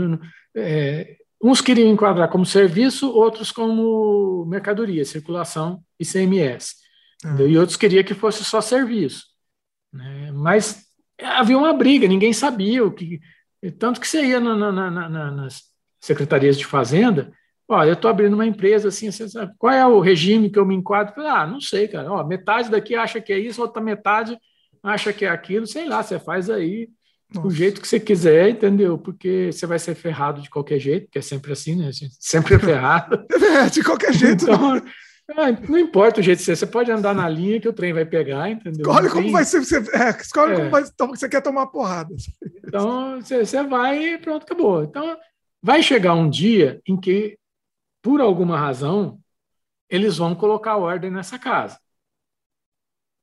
É, uns queriam enquadrar como serviço, outros como mercadoria, circulação e CMS. Ah. E outros queriam que fosse só serviço. Né? Mas havia uma briga, ninguém sabia o que. Tanto que você ia na, na, na, nas secretarias de Fazenda, Olha, eu estou abrindo uma empresa assim, você sabe, qual é o regime que eu me enquadro? Ah, não sei, cara. Ó, metade daqui acha que é isso, outra metade acha que é aquilo, sei lá, você faz aí Nossa. do jeito que você quiser, entendeu? Porque você vai ser ferrado de qualquer jeito, que é sempre assim, né? Sempre é ferrado. é, de qualquer jeito. Então, ah, não importa o jeito que você, você pode andar na linha que o trem vai pegar, entendeu? Escolhe como vai ser, você, é, escolhe é. como vai, você quer tomar porrada. Então, você, você vai e pronto, acabou. Então, vai chegar um dia em que por alguma razão, eles vão colocar ordem nessa casa.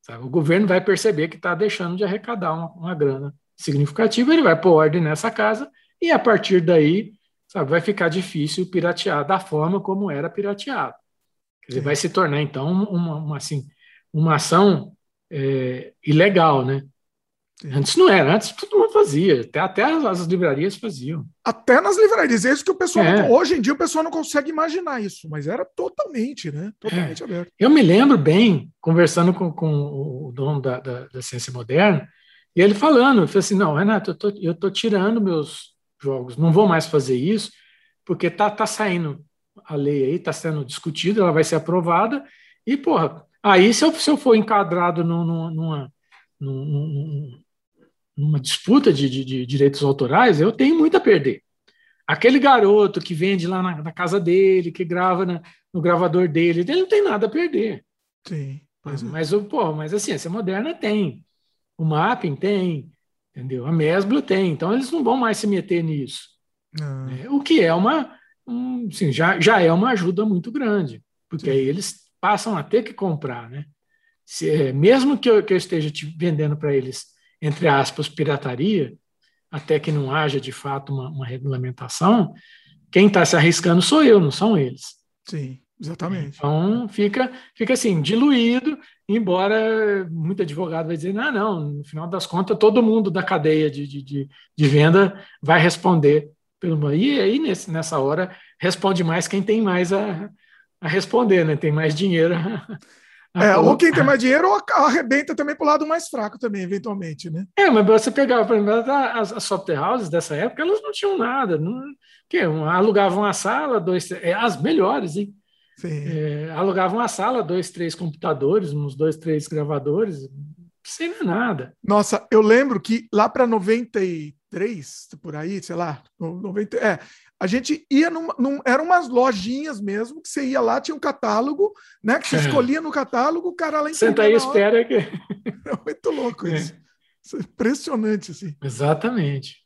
Sabe? O governo vai perceber que está deixando de arrecadar uma, uma, grana significativa, ele vai pôr ordem nessa casa e a partir daí sabe, vai ficar difícil piratear da forma como era pirateado. Quer dizer, vai se tornar então uma, uma, assim, uma ação é, ilegal, né? Antes não era, antes todo mundo fazia, até, até as, as livrarias faziam. Até nas livrarias, é isso que o pessoal. É. Não, hoje em dia o pessoal não consegue imaginar isso, mas era totalmente, né? Totalmente é. aberto. Eu me lembro bem, conversando com, com o dono da, da, da ciência moderna, e ele falando, ele falou assim: não, Renato, eu tô, eu tô tirando meus jogos, não vou mais fazer isso, porque tá, tá saindo a lei aí, tá sendo discutida, ela vai ser aprovada, e, porra, aí se eu, se eu for enquadrado numa, numa, numa numa disputa de, de, de, direitos autorais, eu tenho muito a perder. Aquele garoto que vende lá na, na casa dele, que grava na, no gravador dele, ele não tem nada a perder. Sim. Mas, é. mas, pô, mas a ciência moderna tem. O mapping tem, entendeu? A Mesbla tem. Então eles não vão mais se meter nisso. É, o que é uma, um, assim, já, já é uma ajuda muito grande, porque Sim. aí eles passam a ter que comprar, né? Se, é, mesmo que eu, que eu esteja vendendo para eles entre aspas, pirataria, até que não haja de fato uma, uma regulamentação, quem está se arriscando sou eu, não são eles. Sim, exatamente. Então fica, fica assim, diluído, embora muito advogado vai dizer, não, não, no final das contas, todo mundo da cadeia de, de, de, venda vai responder pelo. E aí, nesse, nessa hora, responde mais quem tem mais a, a responder, né? Tem mais dinheiro É, ou quem tem mais dinheiro ou arrebenta também para o lado mais fraco também, eventualmente, né? É, mas você pegava, por exemplo, as, as software houses dessa época, elas não tinham nada. Não, que, alugavam a sala, dois, é, as melhores, hein? É, alugavam a sala, dois, três computadores, uns dois, três gravadores, sem nada. Nossa, eu lembro que lá para 93, por aí, sei lá, 90, é, a gente ia num, num, eram umas lojinhas mesmo, que você ia lá, tinha um catálogo, né? Que você é. escolhia no catálogo, o cara lá Senta aí e espera que. É muito louco é. isso. isso é impressionante, assim. Exatamente.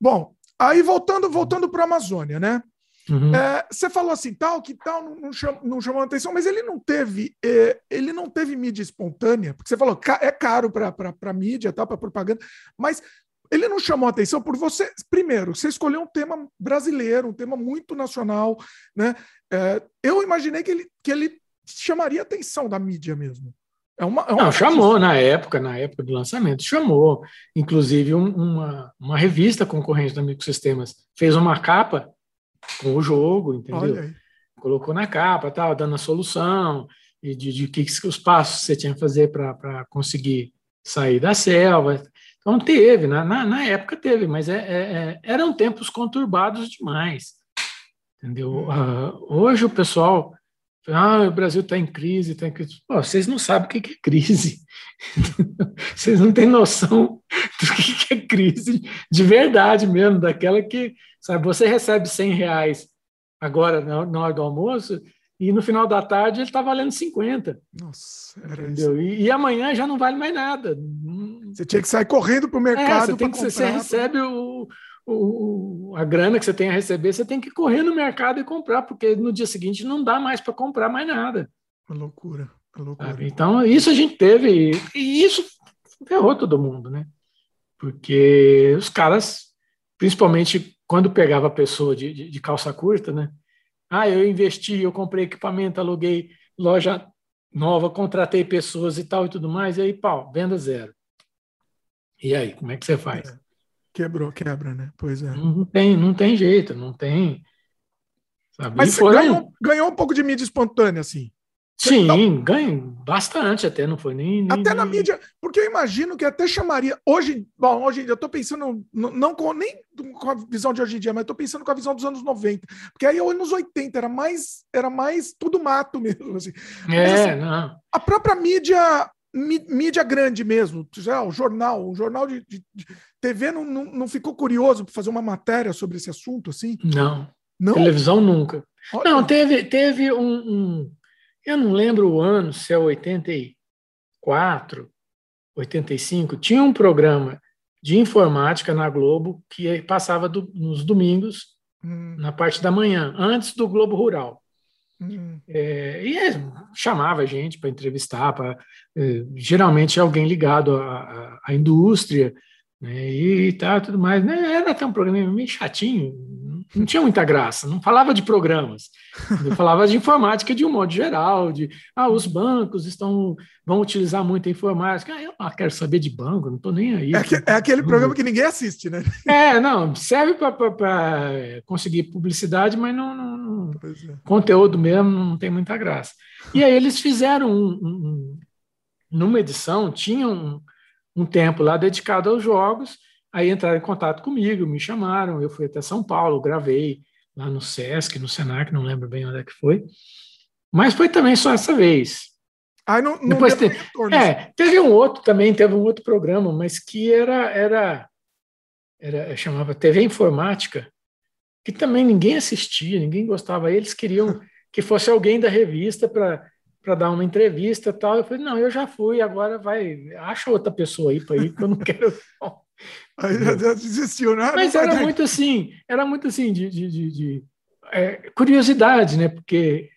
Bom, aí voltando, voltando para a Amazônia, né? Uhum. É, você falou assim, tal, que tal, não, não, cham, não chamou atenção, mas ele não teve, é, ele não teve mídia espontânea, porque você falou, é caro para mídia, para propaganda, mas ele não chamou atenção por você. Primeiro, você escolheu um tema brasileiro, um tema muito nacional, né? É, eu imaginei que ele, que ele chamaria atenção da mídia mesmo. É uma, é uma não, chamou na época, na época do lançamento, chamou. Inclusive, um, uma, uma revista concorrente da Microsistemas fez uma capa com o jogo, entendeu? Colocou na capa, tal, dando a solução e de, de que, que os passos você tinha que fazer para conseguir sair da selva. Então teve, na, na, na época teve, mas é, é, é eram tempos conturbados demais. Entendeu? Uh, hoje o pessoal. Ah, o Brasil está em crise, está em crise. Pô, vocês não sabem o que é crise. vocês não têm noção do que é crise de verdade mesmo, daquela que, sabe, você recebe 100 reais agora na hora do almoço e no final da tarde ele está valendo 50. Nossa, entendeu? E, e, amanhã já não vale mais nada. Você tinha que sair correndo para o mercado. É, você, tem que, comprar, você recebe o, o, a grana que você tem a receber, você tem que correr no mercado e comprar, porque no dia seguinte não dá mais para comprar mais nada. Uma loucura. Uma loucura. Então, isso a gente teve, e isso ferrou todo mundo, né? Porque os caras, principalmente quando pegava a pessoa de, de, de calça curta, né? Ah, eu investi, eu comprei equipamento, aluguei loja nova, contratei pessoas e tal e tudo mais, e aí, pau, venda zero. E aí, como é que você faz? É. Quebrou, quebra, né? Pois é. Não tem, não tem jeito, não tem. Sabe? Mas foram... ganhou, ganhou um pouco de mídia espontânea, assim. Sim, ganha bastante até, não foi nem. nem até nem... na mídia, porque eu imagino que até chamaria. Hoje, bom, hoje eu estou pensando, não com, nem com a visão de hoje em dia, mas estou pensando com a visão dos anos 90. Porque aí, anos 80, era mais, era mais tudo mato mesmo. Assim. É, mas, assim, não. A própria mídia, mídia grande mesmo, já, o jornal, o jornal de, de, de TV não, não, não, ficou curioso para fazer uma matéria sobre esse assunto, assim? Não. não? Televisão nunca. Olha. Não, teve, teve um, um eu não lembro o ano, se é 84, 85, tinha um programa de informática na Globo que passava do, nos domingos, hum. na parte da manhã, antes do Globo Rural. Hum. É, e é, chamava a gente para entrevistar, pra, é, geralmente alguém ligado à, à indústria, né, e tal, tudo mais. Né, era até um programa meio chatinho, não tinha muita graça, não falava de programas, eu falava de informática de um modo geral, de ah, os bancos estão vão utilizar muito a informática. Ah, eu não quero saber de banco, não estou nem aí. É, que, é aquele programa que ninguém assiste, né? É, não, serve para conseguir publicidade, mas não, não, não é. conteúdo mesmo não tem muita graça. E aí eles fizeram um, um, numa edição, tinham um, um tempo lá dedicado aos jogos Aí entraram em contato comigo, me chamaram, eu fui até São Paulo, gravei lá no SESC, no Senac, não lembro bem onde é que foi. Mas foi também só essa vez. Aí não, não Depois te... é, teve um outro também, teve um outro programa, mas que era, era, era chamava TV Informática, que também ninguém assistia, ninguém gostava. Eles queriam que fosse alguém da revista para para dar uma entrevista tal. Eu falei, não, eu já fui, agora vai, acha outra pessoa aí para ir, que eu não quero. Aí já desistiu, né? Mas era muito assim, era muito assim de, de, de, de é, curiosidade, né? Porque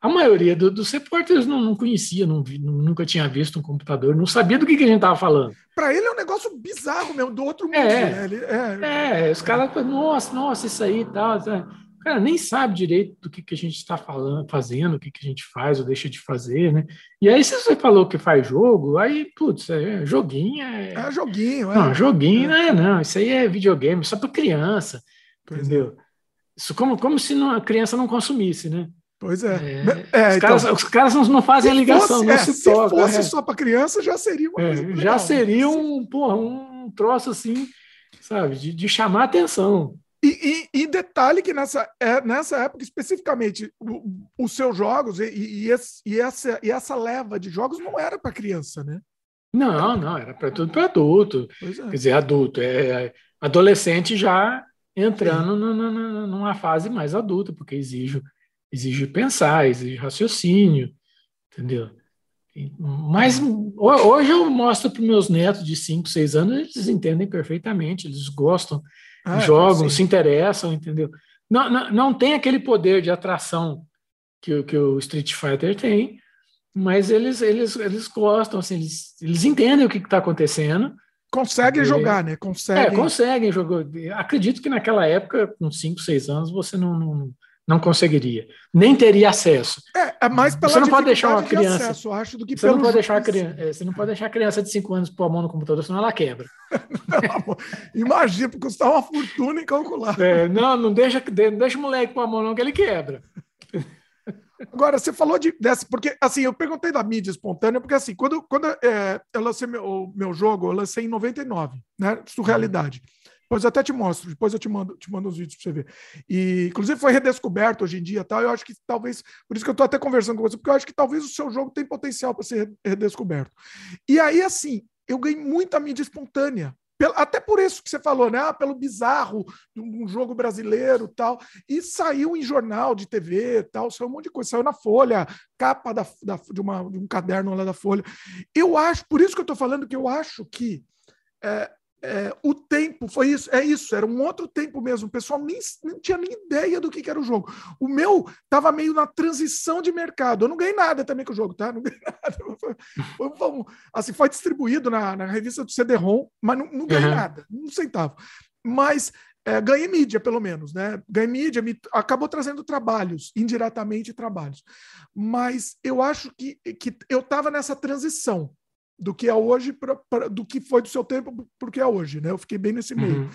a maioria do, dos repórteres não, não conhecia, não, nunca tinha visto um computador, não sabia do que, que a gente estava falando. Para ele é um negócio bizarro mesmo, do outro mundo. É, né? ele, é, é os caras, nossa, nossa, isso aí e tal. Tá cara nem sabe direito do que, que a gente está falando, fazendo, o que, que a gente faz ou deixa de fazer, né? E aí, se você falou que faz jogo, aí, putz, é, joguinho é. É joguinho, é. Não, joguinho é. não é, não. Isso aí é videogame, só para criança. Pois é. entendeu? É. Isso como, como se não, a criança não consumisse, né? Pois é. é, os, caras, então, os, caras, não fazem a ligação, fosse, não se, se toca. Se fosse só para criança, já seria uma coisa Já legal. seria um, porra, um troço assim, sabe, de, de chamar atenção. E, e, e, detalhe que nessa, é, nessa época, especificamente, os seus jogos e, e, esse, e, essa, e essa leva de jogos não era para criança, né? Não, não, era para tudo para adulto. É. Quer dizer, adulto, é adolescente já entrando no, no, numa fase mais adulta, porque exige, exige pensar, exige raciocínio, entendeu? Mas hoje eu mostro para meus netos de 5, 6 anos, eles entendem perfeitamente, eles gostam ah, jogam, sim. se interessam, entendeu? Não, não, não tem aquele poder de atração que, que o Street Fighter tem, mas eles, eles, eles gostam, assim, eles, eles entendem o que está acontecendo. Conseguem e, jogar, né? Conseguem. É, conseguem jogar. Acredito que naquela época, com 5, 6 anos, você não, não, não conseguiria, nem teria acesso. É, é mais pela você não pode deixar uma criança, de acesso, acho, do que você não pode deixar a criança, é, você não pode deixar a criança de 5 anos pôr a mão no computador, senão ela quebra. não, imagina, porque custar uma fortuna em calcular. É, não, não deixa, não deixa o moleque pôr a mão não que ele quebra. Agora, você falou de, dessa, porque assim, eu perguntei da mídia espontânea, porque assim, quando, quando é, eu lancei meu, meu jogo, eu lancei em 99, né? Surrealidade. Uhum. Depois até te mostro, depois eu te mando, te mando os vídeos para você ver. E, inclusive, foi redescoberto hoje em dia, tal. Eu acho que talvez, por isso que eu estou até conversando com você, porque eu acho que talvez o seu jogo tem potencial para ser redescoberto. E aí, assim, eu ganhei muita mídia espontânea. Até por isso que você falou, né? Ah, pelo bizarro de um jogo brasileiro tal. E saiu em jornal de TV tal, saiu um monte de coisa, saiu na Folha, capa da, da de, uma, de um caderno lá da Folha. Eu acho, por isso que eu estou falando que eu acho que é, é, o tempo foi isso, é isso, era um outro tempo mesmo. O pessoal nem, nem tinha nem ideia do que, que, era o jogo. O meu estava meio na transição de mercado. Eu não ganhei nada também com o jogo, tá? Não ganhei nada. Foi, foi, assim, foi distribuído na, na revista do CD-ROM, mas não, não ganhei uhum. nada, um centavo. Mas é, ganhei mídia, pelo menos, né? Ganhei mídia, me, acabou trazendo trabalhos, indiretamente trabalhos. Mas eu acho que, que eu estava nessa transição do que é hoje pra, pra, do que foi do seu tempo para o que é hoje, né? Eu fiquei bem nesse meio. Uhum.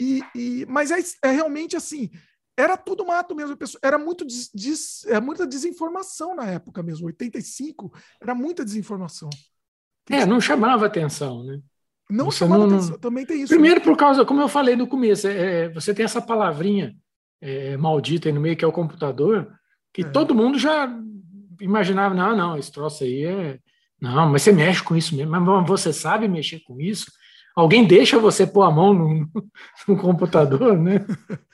E, e, mas é, é, realmente assim, era tudo mato mesmo. Era muito des, des, é, muita desinformação na época mesmo. 85 era muita desinformação. É, não chamava atenção, né? Não você chamava não, atenção, também tem isso. Primeiro, né? por causa, como eu falei no começo, é, é, você tem essa palavrinha é, maldita aí no meio, que é o computador, que é. todo mundo já imaginava, não, não, esse troço aí é. Não, mas você mexe com isso mesmo, mas você sabe mexer com isso? Alguém deixa você pôr a mão no, no computador, né?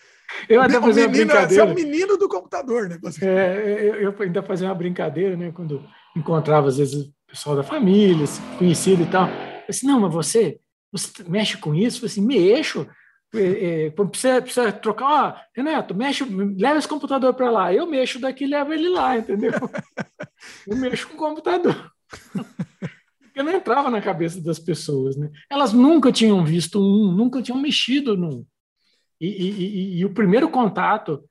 Eu até fazia uma brincadeira. Você é o menino do computador, né? É, eu, eu, ainda fazia uma brincadeira, né? Quando encontrava, às vezes, o pessoal da família, conhecido e tal. Eu disse, não, mas você, você mexe com isso? Eu falei assim, mexo. É, é, precisa, precisa trocar, ó, Renato, mexe, leva esse computador para lá. Eu mexo daqui e levo ele lá, entendeu? Eu mexo com o computador. Porque não entrava na cabeça das pessoas, né? Elas nunca tinham visto um, nunca tinham mexido num. E, e, e, e o primeiro contato,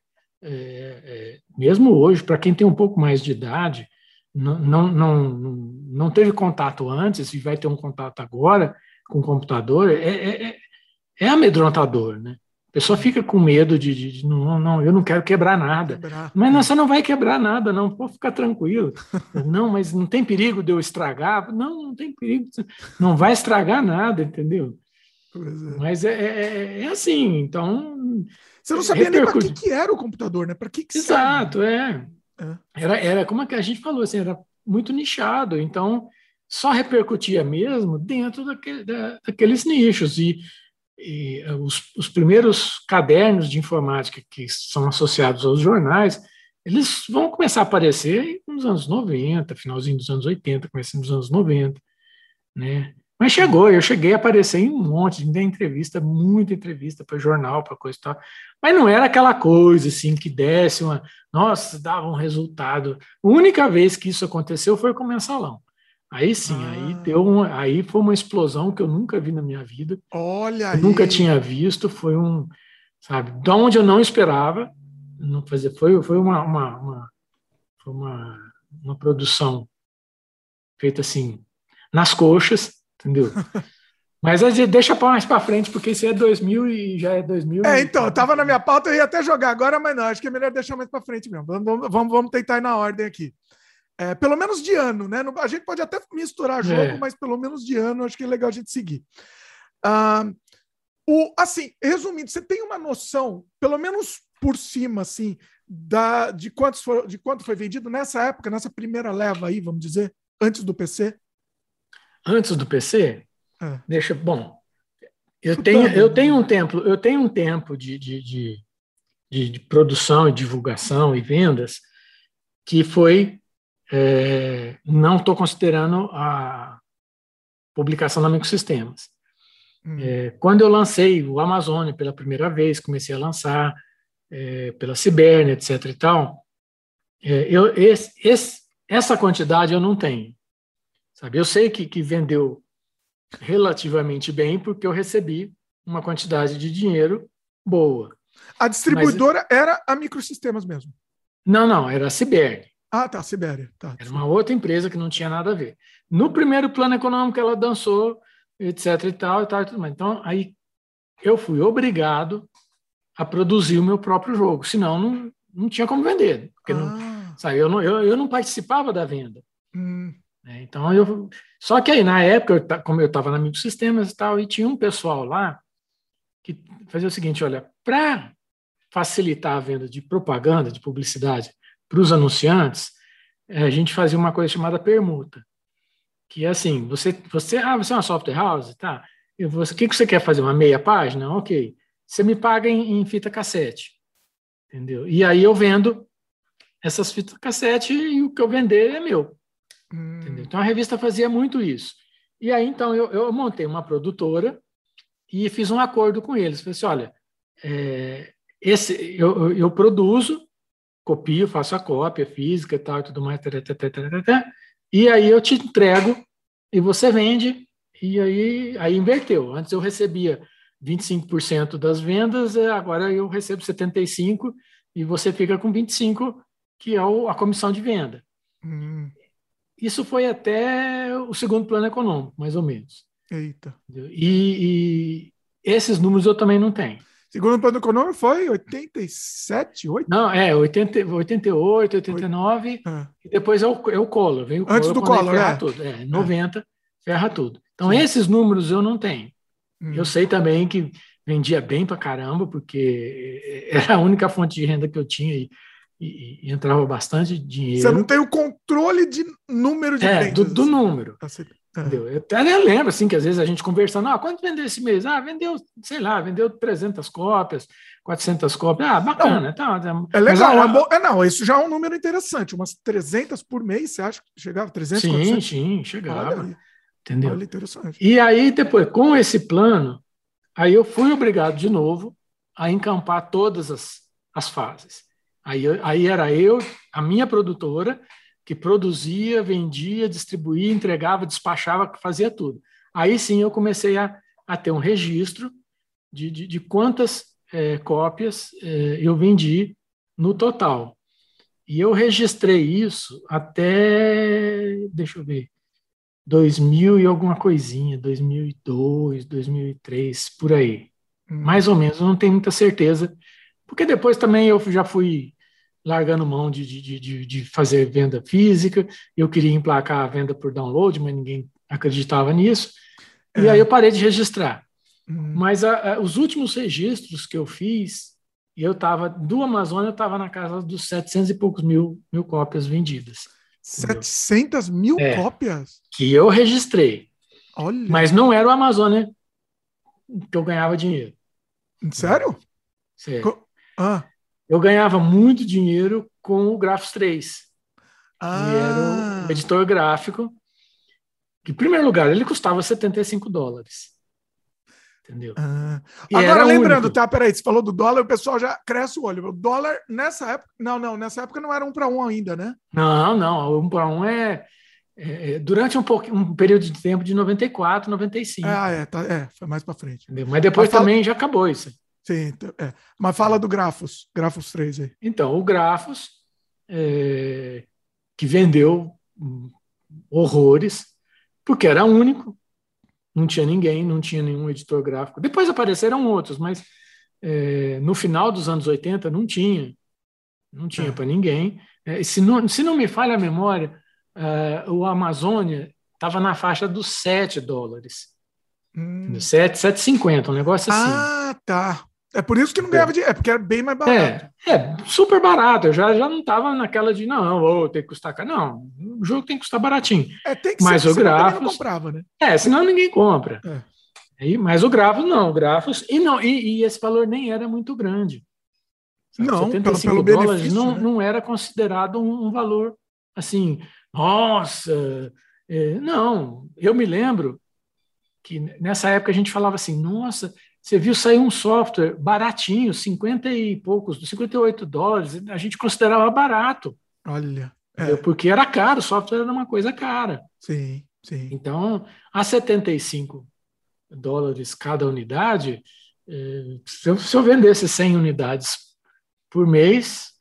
é, é, mesmo hoje, para quem tem um pouco mais de idade, não, não, não, não teve contato antes e vai ter um contato agora com o computador, é, é, é, é amedrontador, né? Pessoa fica com medo de, de, de não, não, eu não quero quebrar nada. Quebrar. Mas não, você não vai quebrar nada, não, pode ficar tranquilo. não, mas não tem perigo de eu estragar? Não, não tem perigo, não vai estragar nada, entendeu? É. Mas é, é, é, é, assim, então. Você não sabia repercute... nem para que, que, era o computador, né? Para que, que Exato, é. é. Era, era como a gente falou, assim, era muito nichado, então só repercutia mesmo dentro daquele, da, daqueles nichos. E e eh, os, os, primeiros cadernos de informática que são associados aos jornais, eles vão começar a aparecer nos anos 90, finalzinho dos anos 80, começando dos anos 90, né? Mas chegou, eu cheguei a aparecer em um monte, de entrevista, muita entrevista para jornal, para coisa e tal. Mas não era aquela coisa assim que desse uma, nossa, dava um resultado. A única vez que isso aconteceu foi com o mensalão. Aí sim, ah. aí deu um, aí foi uma explosão que eu nunca vi na minha vida. Olha aí. Nunca tinha visto, foi um, sabe, de onde eu não esperava, não fazer, foi foi uma, uma, uma foi uma, uma produção feita assim nas coxas, entendeu? Mas deixa mais para frente, porque isso é 2000 e já é 2000. É, então, estava na minha pauta, eu ia até jogar agora, mas não, acho que é melhor deixar mais para frente mesmo. Vamos, vamos, vamos tentar ir na ordem aqui. É, pelo menos de ano, né? A gente pode até misturar jogo, é. mas pelo menos de ano acho que é legal a gente seguir. Ah, o, assim, resumindo, você tem uma noção, pelo menos por cima, assim, da, de, quantos for, de quanto foi vendido nessa época, nessa primeira leva aí, vamos dizer, antes do PC? Antes do PC? É. Deixa, bom, eu tenho, eu tenho um tempo, eu tenho um tempo de, de, de, de, de produção e divulgação e vendas que foi é, não estou considerando a publicação da Microsistemas. Hum. É, quando eu lancei o Amazon pela primeira vez, comecei a lançar é, pela Cibernia, etc. e tal, é, eu, esse, esse, essa quantidade eu não tenho. Sabe? Eu sei que, que vendeu relativamente bem porque eu recebi uma quantidade de dinheiro boa. A distribuidora Mas, era a Microsistemas mesmo? Não, não, era a Cibernia. Ah, tá, Sibéria. Tá. Era uma outra empresa que não tinha nada a ver. No primeiro plano econômico, ela dançou, etc. e tal, e tal, e tudo mais. Então, aí eu fui obrigado a produzir o meu próprio jogo, senão não, não tinha como vender. Porque ah. não, sabe, eu, não, eu, eu não participava da venda. Hum. É, então, eu. Só que aí, na época, eu, como eu estava na Microsistemas e tal, e tinha um pessoal lá que fazia o seguinte: olha, para facilitar a venda de propaganda, de publicidade, para os anunciantes, é, a gente fazia uma coisa chamada permuta, que é assim, você, você, ah, você é uma software house, tá? E você, o que, que você quer fazer? Uma meia página? Ok. Você me paga em, em fita cassete, entendeu? E aí eu vendo essas fitas cassete e o que eu vender é meu. Hum. Então a revista fazia muito isso. E aí então eu, eu montei uma produtora e fiz um acordo com eles. Falei assim, olha, é, esse, eu, eu produzo copio, faço a cópia física e tal e tudo mais, e aí eu te entrego e você vende, e aí, aí inverteu. Antes eu recebia 25% das vendas, é, agora eu recebo 75% e você fica com 25%, que é a comissão de venda. Hum. isso foi até o segundo plano econômico, mais ou menos. Eita. E, e esses números eu também não tenho. Segundo plano econômico foi 87, 8? Não, é 80, 88, 89, é. e depois é o, é o Collor. Vem o Antes do Collor, é. tudo. É, 90, é. ferra tudo. Então, Sim. esses números eu não tenho. Hum. Eu sei também que vendia bem pra caramba, porque era a única fonte de renda que eu tinha e, e, e entrava bastante dinheiro. Você não tem o controle de número de é, do, do assim. número. Tá Entendeu? Eu até lembro, assim, que às vezes a gente conversando, ah, quanto vendeu esse mês? Ah, vendeu, sei lá, vendeu 300 cópias, 400 cópias. Ah, bacana. Não, tá, tá. é legal. Mas, é, bom, é, não, isso já é um número interessante. Umas 300 por mês, você acha que chegava? 300, Sim, 400? sim, chegava. Olha, entendeu? Olha, interessante. E aí, depois, com esse plano, aí eu fui obrigado de novo a encampar todas as, as fases. Aí, aí era eu, a minha produtora, que produzia, vendia, distribuía, entregava, despachava, fazia tudo. Aí sim eu comecei a, a ter um registro de, de, de quantas é, cópias é, eu vendi no total. E eu registrei isso até, deixa eu ver, 2000 e alguma coisinha, 2002, 2003, por aí. Hum. Mais ou menos, eu não tenho muita certeza, porque depois também eu já fui largando mão de, de, de, de, fazer venda física, eu queria emplacar a venda por download, mas ninguém acreditava nisso, é. e aí eu parei de registrar. Uhum. Mas a, a, os últimos registros que eu fiz, eu estava, do Amazônia, eu estava na casa dos 700 e poucos mil, mil cópias vendidas. 700 entendeu? mil é, cópias? Que eu registrei. Olha. Mas não era o Amazônia que eu ganhava dinheiro. Sério? Sério. Co ah eu ganhava muito dinheiro com o Grafos 3, ah. que era o ah. editor gráfico. Que, em primeiro lugar, ele custava 75 dólares. Entendeu? Ah. Agora, lembrando, único. tá? Peraí, você falou do dólar, o pessoal já cresce o olho. O dólar, nessa época. Não, não, nessa época não era um para um ainda, né? Não, não. Um para um é, é, é, durante um, pouco, um período de tempo de 94, 95. Ah, é, tá, é foi mais para frente. Entendeu? Mas depois Mas também já acabou isso. Sim, então, é. mas fala do Grafos, Grafos 3 aí. Então, o Grafos, é, que vendeu horrores, porque era único, não tinha ninguém, não tinha nenhum editor gráfico. Depois apareceram outros, mas é, no final dos anos 80 não tinha, não tinha é. para ninguém. É, se, não, se não me falha a memória, é, o Amazônia estava na faixa dos 7 dólares. Hum. 7, 7,50, um negócio assim. Ah, tá. É por isso que não ganhava é. dinheiro, é porque era bem mais barato. É, é super barato. Eu já, já não estava naquela de, não, vou ter que custar caro. Não, o jogo tem que custar baratinho. É, tem que mas ser, o Grafos, não comprava, né? É, senão ninguém compra. É. E, mas o Grafos não, o Grafos. E, não e, e esse valor nem era muito grande. Sabe? Não, 75 pelo, pelo dólares não, né? não era considerado um, um valor assim, nossa. É, não, eu me lembro que nessa época a gente falava assim, nossa, você viu sair um software baratinho, 50 e poucos, 58 dólares, a gente considerava barato. Olha. É. Porque era caro, o software era uma coisa cara. Sim, sim. Então, a 75 dólares cada unidade, eh, se eu, se eu vendesse 100 unidades por mês,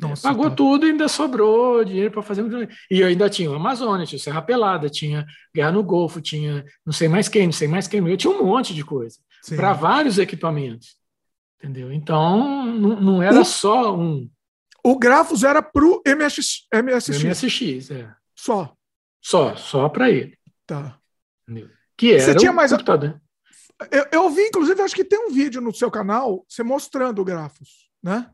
nossa, pagou tá. tudo e ainda sobrou dinheiro para fazer. E eu ainda tinha o Amazônia, tinha o Serra Pelada, tinha Guerra no Golfo, tinha não sei mais quem, não sei mais quem. Eu tinha um monte de coisa para vários equipamentos. Entendeu? Então, não, era o, só um. O Grafos era para o MSX. MSX. MSX, é. Só. Só, só para ele. Tá. Entendeu? Que era você tinha mais computador. Eu, eu vi, inclusive, acho que tem um vídeo no seu canal você mostrando o Grafos, né?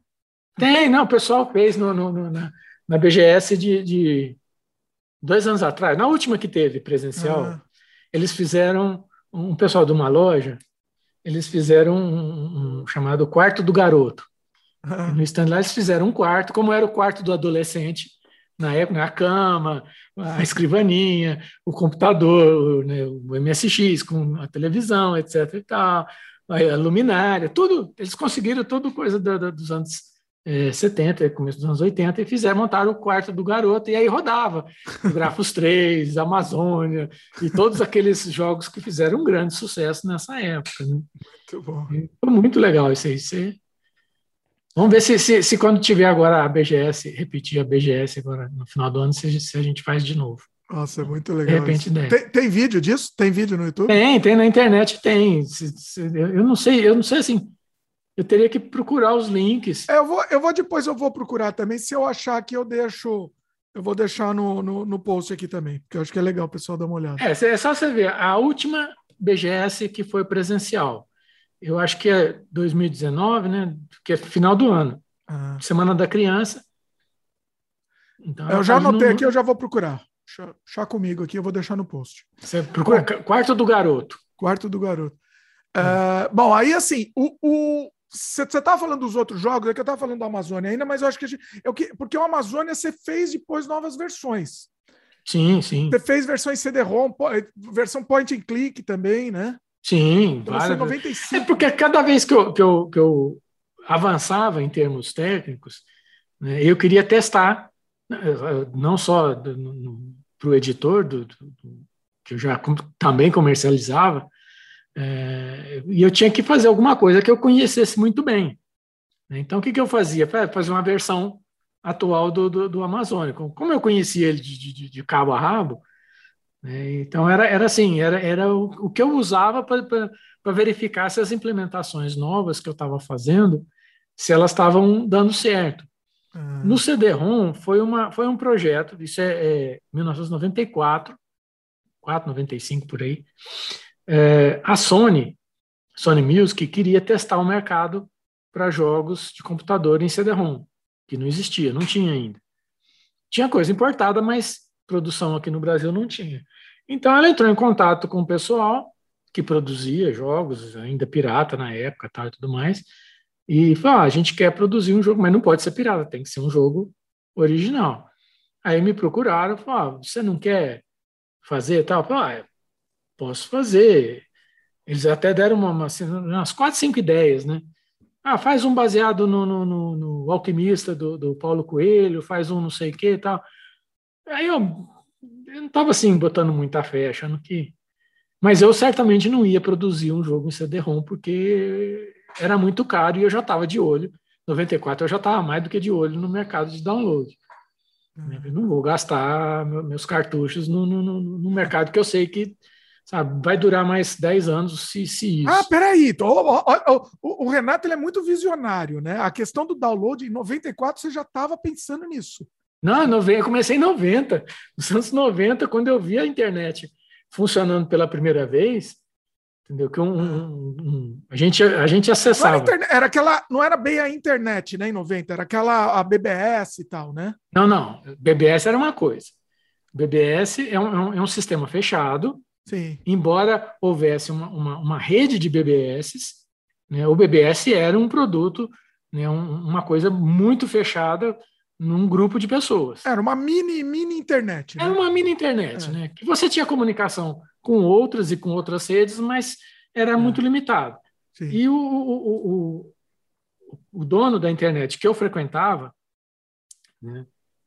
Tem, não, o pessoal fez no, no, no na, na, BGS de, de, dois anos atrás, na última que teve presencial, ah. eles fizeram, um pessoal de uma loja, eles fizeram um, um chamado Quarto do Garoto. Ah. No stand lá eles fizeram um quarto, como era o quarto do adolescente, na época, a cama, a escrivaninha, o computador, né, o MSX com a televisão, etc. e tal, a luminária, tudo. Eles conseguiram tudo coisa do, do, dos anos é, 70, começo dos anos 80, e fizeram montar o quarto do garoto, e aí rodava Grafos 3, Amazônia, e todos aqueles jogos que fizeram um grande sucesso nessa época. Né? Muito bom. E foi muito legal isso aí. Você... Vamos ver se, se, se, quando tiver agora a BGS, repetir a BGS agora no final do ano, se, se a gente faz de novo. Nossa, é muito legal. De repente tem, tem, vídeo disso? Tem vídeo no YouTube? Tem, tem na internet, tem. Eu não sei, eu não sei assim. Eu teria que procurar os links. É, eu vou, eu vou depois eu vou procurar também. Se eu achar que eu deixo, eu vou deixar no, no, no post aqui também, porque eu acho que é legal o pessoal dar uma olhada. É, é só você ver. A última BGS que foi presencial, eu acho que é 2019, né? Que é final do ano, ah. Semana da Criança. Então, eu já anotei no... aqui, eu já vou procurar. Chá comigo aqui, eu vou deixar no post. Você procura quarto do garoto. Quarto do garoto. Uh, bom, aí assim, o, você estava falando dos outros jogos, é que eu estava falando da Amazônia ainda, mas eu acho que, gente, eu, porque o Amazônia você fez depois novas versões. Sim, sim. Você fez versões CD-ROM, versão point and click também, né? Sim, então, várias. 95. É porque cada vez que eu, que eu, que eu avançava em termos técnicos, né, eu queria testar, né, não só para o editor, do, do, que eu já também comercializava, é, e eu tinha que fazer alguma coisa que eu conhecesse muito bem. Então, o que, que eu fazia? Fazer uma versão atual do, do, do Amazônico. Como eu conhecia ele de, de, de cabo a rabo, né, então era, era assim, era, era o, o que eu usava para verificar se as implementações novas que eu estava fazendo, se elas estavam dando certo. Uhum. No CD-ROM foi, uma, foi um projeto, isso é, é 1994, 4, 95 por aí. É, a Sony, Sony Music, queria testar o mercado para jogos de computador em CD-ROM, que não existia, não tinha ainda. Tinha coisa importada, mas produção aqui no Brasil não tinha. Então ela entrou em contato com o pessoal que produzia jogos, ainda pirata na época tal, e tudo mais, e falou: ah, a gente quer produzir um jogo, mas não pode ser pirata, tem que ser um jogo original. Aí me procuraram, falaram: ah, você não quer fazer tal? Eu falei, ah, posso fazer. Eles até deram uma, uma, assim, umas quatro, cinco ideias, né? Ah, faz um baseado no, no, no, no Alquimista do, do, Paulo Coelho, faz um não sei o que e tal. Aí eu, eu não estava assim botando muita fé, achando que. Mas eu certamente não ia produzir um jogo em CD-ROM, porque era muito caro e eu já estava de olho. 94 eu já estava mais do que de olho no mercado de download. Uhum. Eu não vou gastar meus cartuchos no, no, no, mercado que eu sei que sabe, vai durar mais 10 anos se, se isso. Ah, peraí. O, o, o, o Renato ele é muito visionário, né? A questão do download, em 94 você já estava pensando nisso. Não, eu comecei em 90. Nos anos 90, quando eu vi a internet funcionando pela primeira vez, Entendeu? Que um, um, um, a, gente, a gente acessava. Não era, era, aquela, não era bem a internet, né, em 90, era aquela a BBS e tal, né? Não, não. BBS era uma coisa. BBS é um, é um sistema fechado. Sim. Embora houvesse uma, uma, uma rede de BBS, né, o BBS era um produto, né, uma coisa muito fechada num grupo de pessoas. Era uma mini, mini internet. Né? Era uma mini internet, é. né? Que você tinha comunicação com outras e com outras redes, mas era é. muito limitado. Sim. E o, o, o, o, dono da internet que eu frequentava, né,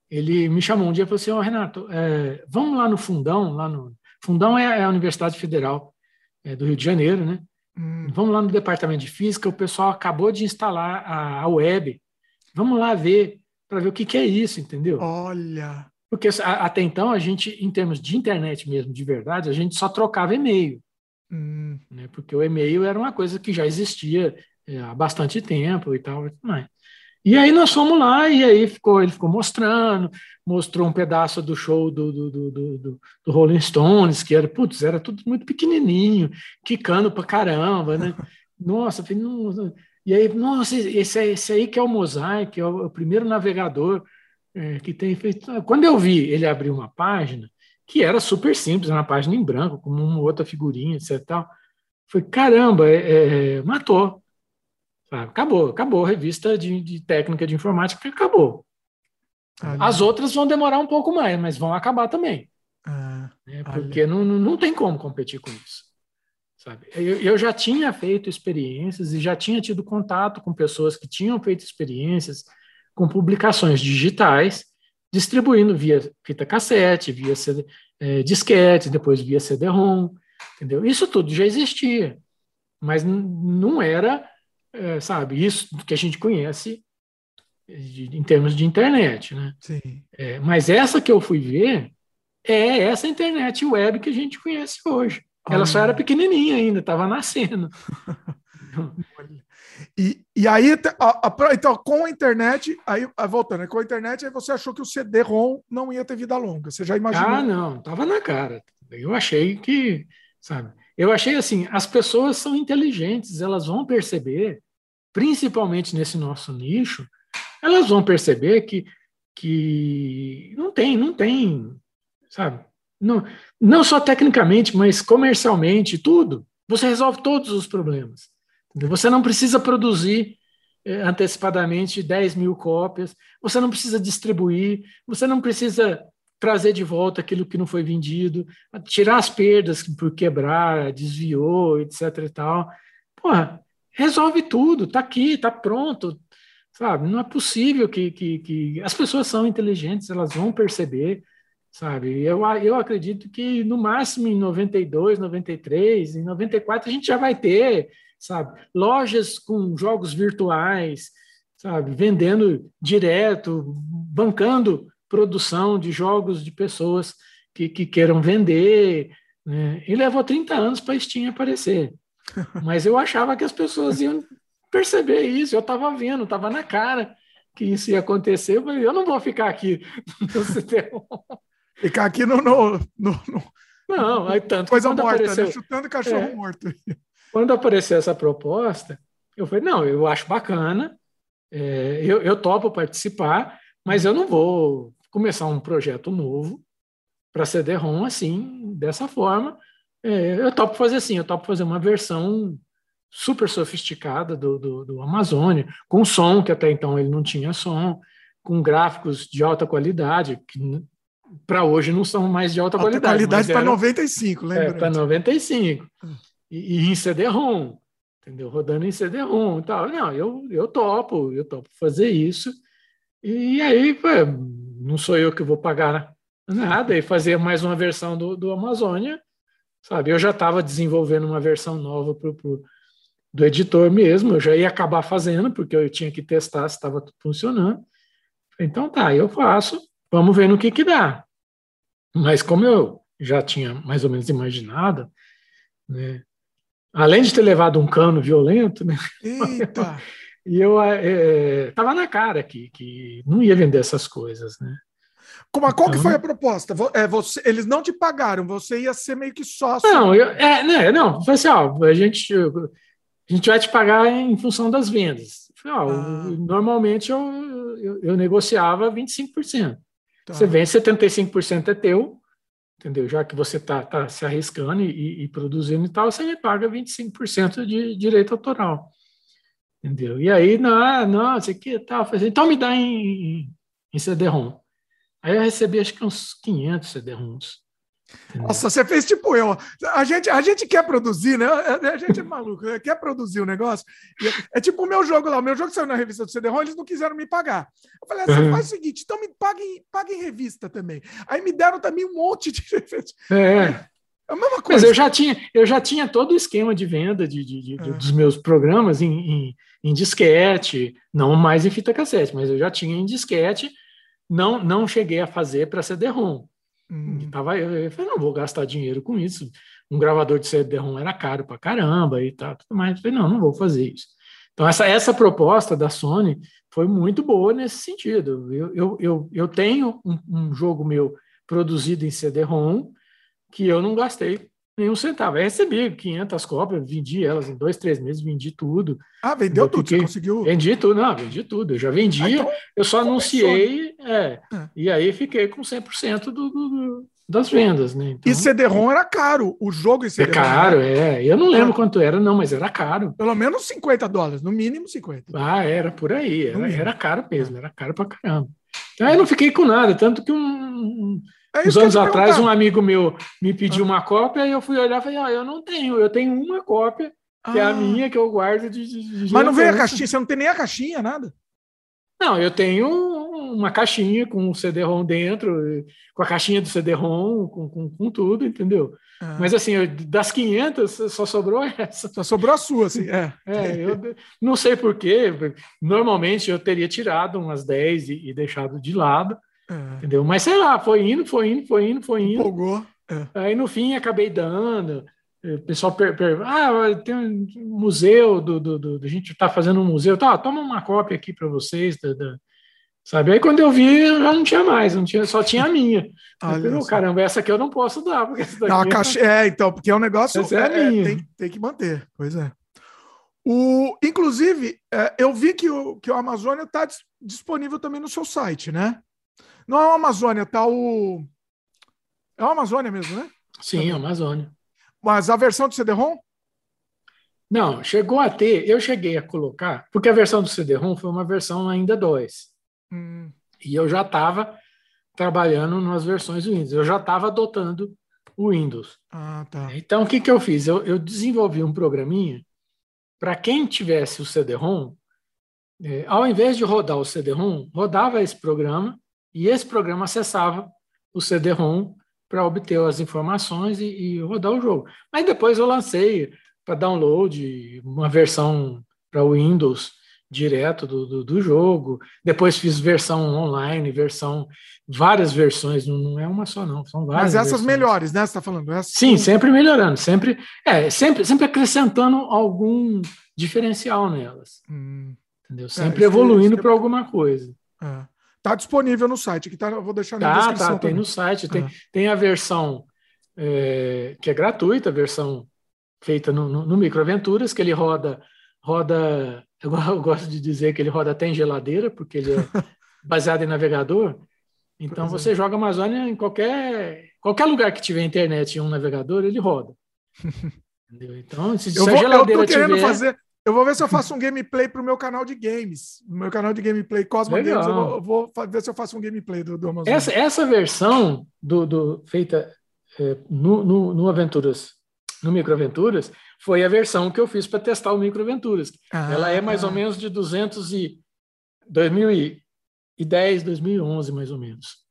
ele me chamou um dia e falou assim: oh, Renato, é, vamos lá no Fundão, lá no. Fundão é, é a Universidade Federal é, do Rio de Janeiro, né? Hum. Vamos lá no departamento de física, o pessoal acabou de instalar a, a web. Vamos lá ver, para ver o que, que é isso, entendeu? Olha! Porque até então a gente, em termos de internet mesmo, de verdade, a gente só trocava e-mail. Hum. Né? Porque o e-mail era uma coisa que já existia é, há bastante tempo e tal. E aí nós fomos lá e aí ficou, ele ficou mostrando, mostrou um pedaço do show do, do, do, do, Rolling Stones, que era, putz, era tudo muito pequenininho, quicando pra caramba, né? Nossa. E aí, nossa, esse, esse aí que é o Mosaic, é o, é o primeiro navegador é, que tem feito. Quando eu vi ele abrir uma página, que era super simples, uma página em branco, com uma outra figurinha, etc. Tal, foi caramba, é, é, matou. Acabou, acabou a revista de, de técnica de informática, acabou. As outras vão demorar um pouco mais, mas vão acabar também. Ah, né? Porque não, não tem como competir com isso. Sabe? Eu, eu, já tinha feito experiências e já tinha tido contato com pessoas que tinham feito experiências com publicações digitais, distribuindo via fita cassete, via CD, é, disquete, depois via CD-ROM, entendeu? Isso tudo já existia, mas não era, é, sabe, isso que a gente conhece de, em termos de internet, né? Sim. É, mas essa que eu fui ver, é essa internet web que a gente conhece hoje. Ela só era pequenininha ainda, estava nascendo. E, e aí, a, a, então, com a internet, aí voltando, com a internet, aí você achou que o CD-ROM não ia ter vida longa. Você já imaginou? Ah, não, estava na cara. Eu achei que, sabe? Eu achei assim, as pessoas são inteligentes, elas vão perceber, principalmente nesse nosso nicho, elas vão perceber que, que não tem, não tem, sabe? Não, não só tecnicamente, mas comercialmente, tudo. Você resolve todos os problemas. Você não precisa produzir eh, antecipadamente 10 mil cópias, você não precisa distribuir, você não precisa trazer de volta aquilo que não foi vendido, tirar as perdas por quebrar, desviou, etc e tal. Porra, resolve tudo, tá aqui, tá pronto, sabe? Não é possível que, que, que... as pessoas são inteligentes, elas vão perceber, sabe? Eu, eu acredito que no máximo em 92, 93, em 94 a gente já vai ter sabe? Lojas com jogos virtuais, sabe? Vendendo direto, bancando produção de jogos de pessoas que, que queiram vender. Né? E levou 30 anos para a Steam aparecer. Mas eu achava que as pessoas iam perceber isso, eu estava vendo, estava na cara que isso ia acontecer. Eu falei, eu não vou ficar aqui Ficar aqui no. no, no, no... Não, aí tanto. Coisa morta, né? apareceu... né? chutando cachorro é, morto. Quando apareceu essa proposta, eu falei, não, eu acho bacana, é, eu, eu topo participar, mas eu não vou começar um projeto novo para CD-ROM assim, dessa forma. É, eu topo fazer assim, eu topo fazer uma versão super sofisticada do, do, do Amazônia, com som, que até então ele não tinha som, com gráficos de alta qualidade, que para hoje não são mais de alta, alta qualidade. qualidade para 95, lembra? É, para 95 e, e em CD-ROM, entendeu? Rodando em CD-ROM e tal. Não, eu, eu topo, eu topo fazer isso. E aí, pô, não sou eu que vou pagar nada e fazer mais uma versão do, do Amazônia, sabe? Eu já estava desenvolvendo uma versão nova pro, do editor mesmo, eu já ia acabar fazendo, porque eu tinha que testar se estava funcionando. Então tá, eu faço, vamos ver no que que dá. Mas como eu já tinha mais ou menos imaginado, né, além de ter levado um cano violento, né? E eu estava é, na cara que, que não ia vender essas coisas, né? Como, qual então, que foi a proposta? É, você, eles não te pagaram, você ia ser meio que sócio. Não, eu, é, né, não, foi assim, ó, a gente, a gente vai te pagar em função das vendas. Falei, ah. Normalmente eu, eu, eu, negociava 25%. Tá. Você vende 75% é teu, entendeu? Já que você está tá se arriscando e, e, produzindo e tal, você me paga 25% de direito autoral, entendeu? E aí, não, não, isso aqui tal, tá, então me dá em, em CD-ROM. Aí eu recebi acho que uns 500 CD-ROMs. Nossa, você fez tipo eu. A gente, a gente quer produzir, né? A gente é maluco, né? quer produzir o um negócio. É tipo o meu jogo lá. O meu jogo saiu na revista do CD-ROM, eles não quiseram me pagar. Eu falei assim: uhum. faz o seguinte, então me paguem, paguem revista também. Aí me deram também um monte de. É. É a mesma coisa. Mas eu já tinha, eu já tinha todo o esquema de venda de, de, de uhum. dos meus programas em, em, em disquete, não mais em fita cassete, mas eu já tinha em disquete. Não, não cheguei a fazer para CD-ROM. Hum. Tava, eu, eu falei, não vou gastar dinheiro com isso. Um gravador de CD-ROM era caro pra caramba e tal, tudo mais. Eu falei, não, não vou fazer isso. Então, essa, essa proposta da Sony foi muito boa nesse sentido. Eu, eu, eu, eu tenho um, um jogo meu produzido em CD-ROM que eu não gastei nenhum centavo. Aí recebi 500 cópias, vendi elas em dois, três meses, vendi tudo. Ah, vendeu tudo, fiquei, você conseguiu? Vendi tudo, não, vendi tudo. Eu já vendia, ah, então, eu só anunciei, é, é, e aí fiquei com 100% do, do, do, das vendas, né? Então, e CD-ROM era caro, o jogo em CD-ROM. É caro, é. Eu não lembro quanto era, não, mas era caro. Pelo menos 50 dólares, no mínimo 50. Ah, era por aí, era, era caro mesmo, era caro pra caramba. Então, aí eu não fiquei com nada, tanto que um é Uns anos atrás, um amigo meu me pediu ah. uma cópia e eu fui olhar e falei: ah, eu não tenho, eu tenho uma cópia, que ah. é a ah. minha, que eu guardo de. de, de Mas não veio a caixinha, você não tem nem a caixinha, nada? Não, eu tenho uma caixinha com o CD-ROM dentro, com a caixinha do CD-ROM, com, com, com, tudo, entendeu? Ah. Mas assim, das 500, só sobrou essa. Só sobrou a sua, assim, é. é eu não sei porquê, normalmente eu teria tirado umas 10 e, e deixado de lado, É. Entendeu? Mas sei lá, foi indo, foi indo, foi indo, foi indo. Empolgou. É. Aí no fim acabei dando. O pessoal per, per, ah, tem um museu do, do, do a gente está fazendo um museu, tá? Toma uma cópia aqui para vocês, da, da, sabe? Aí quando eu vi, já não tinha mais, não tinha, só tinha a minha. Falei, caramba, essa aqui eu não posso dar, porque essa daqui não, a caixa, é, então, porque é um negócio essa é, é minha. Tem, tem que manter, pois é. O, inclusive, é, eu vi que o, que o Amazônia está disponível também no seu site, né? Não é o Amazônia, tá o. É o Amazônia mesmo, né? Sim, é Amazônia. Mas a versão do CD-ROM? Não, chegou a ter, eu cheguei a colocar, porque a versão do CD-ROM foi uma versão ainda 2. Hum. E eu já estava trabalhando nas versões do Windows, eu já estava adotando o Windows. Ah, tá. Então, o que, que eu fiz? Eu, eu desenvolvi um programinha para quem tivesse o CD-ROM, é, ao invés de rodar o CD-ROM, rodava esse programa e esse programa acessava o CD-ROM para obter as informações e, e, rodar o jogo. Mas depois eu lancei para download uma versão para Windows direto do, do, do, jogo. Depois fiz versão online, versão várias versões, não, é uma só não, são várias. Mas essas versões. melhores, né? Você está falando? Essas... Sim, sempre melhorando, sempre é sempre sempre acrescentando algum diferencial nelas, hum. entendeu? É, sempre é, evoluindo para alguma coisa. É. Tá disponível no site, que tá, eu vou deixar na tá, descrição. Tá, tem no site, tem, ah. tem a versão é, que é gratuita, a versão feita no, no, no Microaventuras, que ele roda, roda, eu, eu, gosto de dizer que ele roda até em geladeira, porque ele é baseado em navegador. Então pois você é. joga Amazônia em qualquer, qualquer lugar que tiver internet e um navegador, ele roda. Entendeu? Então, se, eu, vou, a geladeira eu tô querendo tiver... fazer, eu vou ver se eu faço um gameplay para o meu canal de games. Meu canal de gameplay Cosmo Legal. Games, eu vou, eu vou, ver se eu faço um gameplay do, do Amazon. Essa, essa versão do, do feita é, no, no, no, Aventuras, no Microaventuras, foi a versão que eu fiz para testar o Microaventuras. Ah, Ela é mais ah. ou menos de 200 e 2010, 2011, mais ou menos.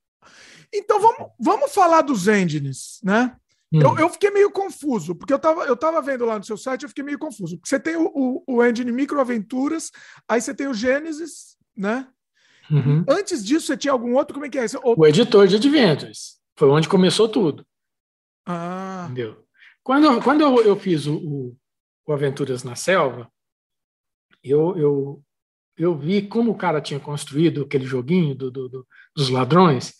Então vamos, vamos falar dos engines, né? Hum. Eu, eu, fiquei meio confuso, porque eu estava eu tava vendo lá no seu site, eu fiquei meio confuso. Porque você tem o, o, o engine Microaventuras, aí você tem o Genesis, né? Uhum. Antes disso, você tinha algum outro? Como é que é? O editor de Adventures. Foi onde começou tudo. Ah. Entendeu? Quando, quando eu, eu fiz o, o, o, Aventuras na Selva, eu, eu, eu vi como o cara tinha construído aquele joguinho do, do, do dos ladrões.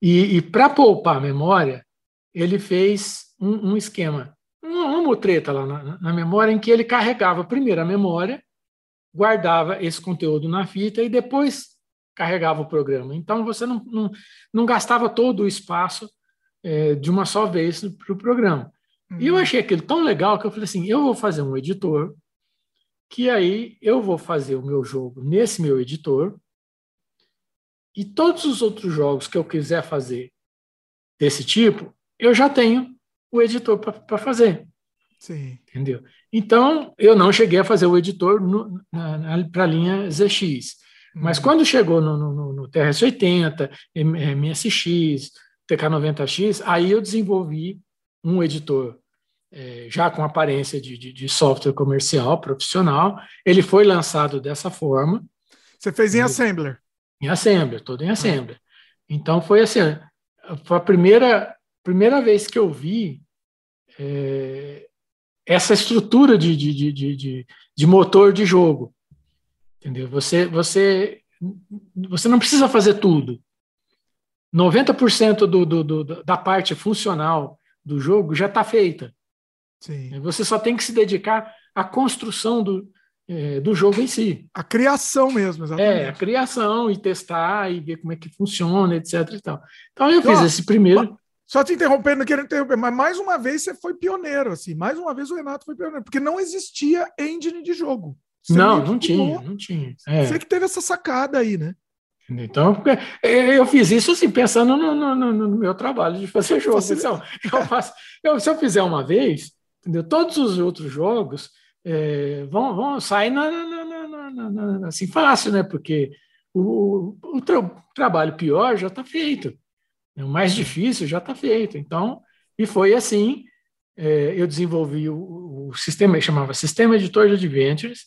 E, e para poupar a memória, ele fez um, um esquema, uma, uma mutreta lá na, na, memória, em que ele carregava primeiro a memória, guardava esse conteúdo na fita e depois carregava o programa. Então você não, não, não gastava todo o espaço é, de uma só vez para o pro programa. Uhum. E eu uhum. achei aquilo tão legal que eu falei assim: eu vou fazer um editor, que aí eu vou fazer o meu jogo nesse meu editor, e todos os outros jogos que eu quiser fazer desse tipo, eu já tenho o editor para fazer. Sim. Entendeu? Então, eu não cheguei a fazer o editor para a linha ZX. Mas uhum. quando chegou no, no, no TRS-80, MSX, TK90X, aí eu desenvolvi um editor é, já com aparência de, de, de, software comercial, profissional. Ele foi lançado dessa forma. Você fez em Assembler? Em Assembler, todo em Assembler. Então, foi assim, foi a primeira primeira vez que eu vi é, essa estrutura de, de, de, de, de motor de jogo. Entendeu? Você, você, você não precisa fazer tudo. 90% do, do, do, da parte funcional do jogo já está feita. Sim. Você só tem que se dedicar à construção do, é, do jogo em si. A criação mesmo, exatamente. É, a criação e testar e ver como é que funciona, etc. E tal. Então eu fiz esse primeiro. Só te interrompendo, não quero interromper, mas mais uma vez você foi pioneiro, assim. Mais uma vez o Renato foi pioneiro, porque não existia engine de jogo. Você não, não tinha, não tinha. É. Você que teve essa sacada aí, né? Então, eu fiz isso assim, pensando no, no, no meu trabalho de fazer jogo. Então, eu faço, eu, se eu fizer uma vez, entendeu? todos os outros jogos é, vão, vão sair na, na, na, assim fácil, né? Porque o, o tra trabalho pior já está feito. O mais difícil já está feito. Então, e foi assim, é, eu desenvolvi o, o sistema, chamava Sistema Editor de Adventures,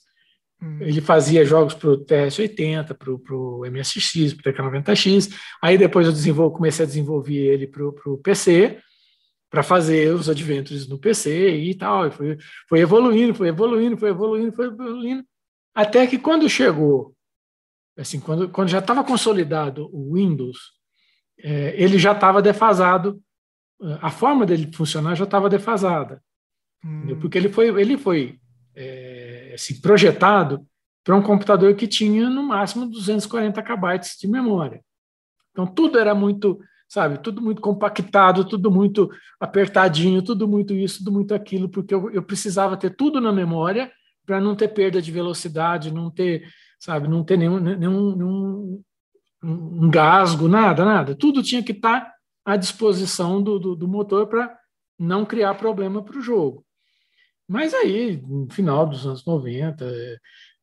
Hum. Ele fazia jogos para o TS-80, para o MSX, para o TK-90X. Aí depois eu desenvolvo, comecei a desenvolver ele para o PC, para fazer os adventures no PC e tal. E foi, foi evoluindo, foi evoluindo, foi evoluindo, foi evoluindo. Até que quando chegou, assim, quando, quando já estava consolidado o Windows, é, ele já estava defasado, a forma dele funcionar já estava defasada. Hum. Porque ele foi, ele foi é, assim, projetado para um computador que tinha no máximo 240 KB de memória. Então tudo era muito, sabe, tudo muito compactado, tudo muito apertadinho, tudo muito isso, tudo muito aquilo, porque eu, eu precisava ter tudo na memória para não ter perda de velocidade, não ter, sabe, não ter nenhum, nenhum, nenhum um gasgo, nada, nada. Tudo tinha que estar tá à disposição do, do, do motor para não criar problema para o jogo. Mas aí, no final dos anos 90,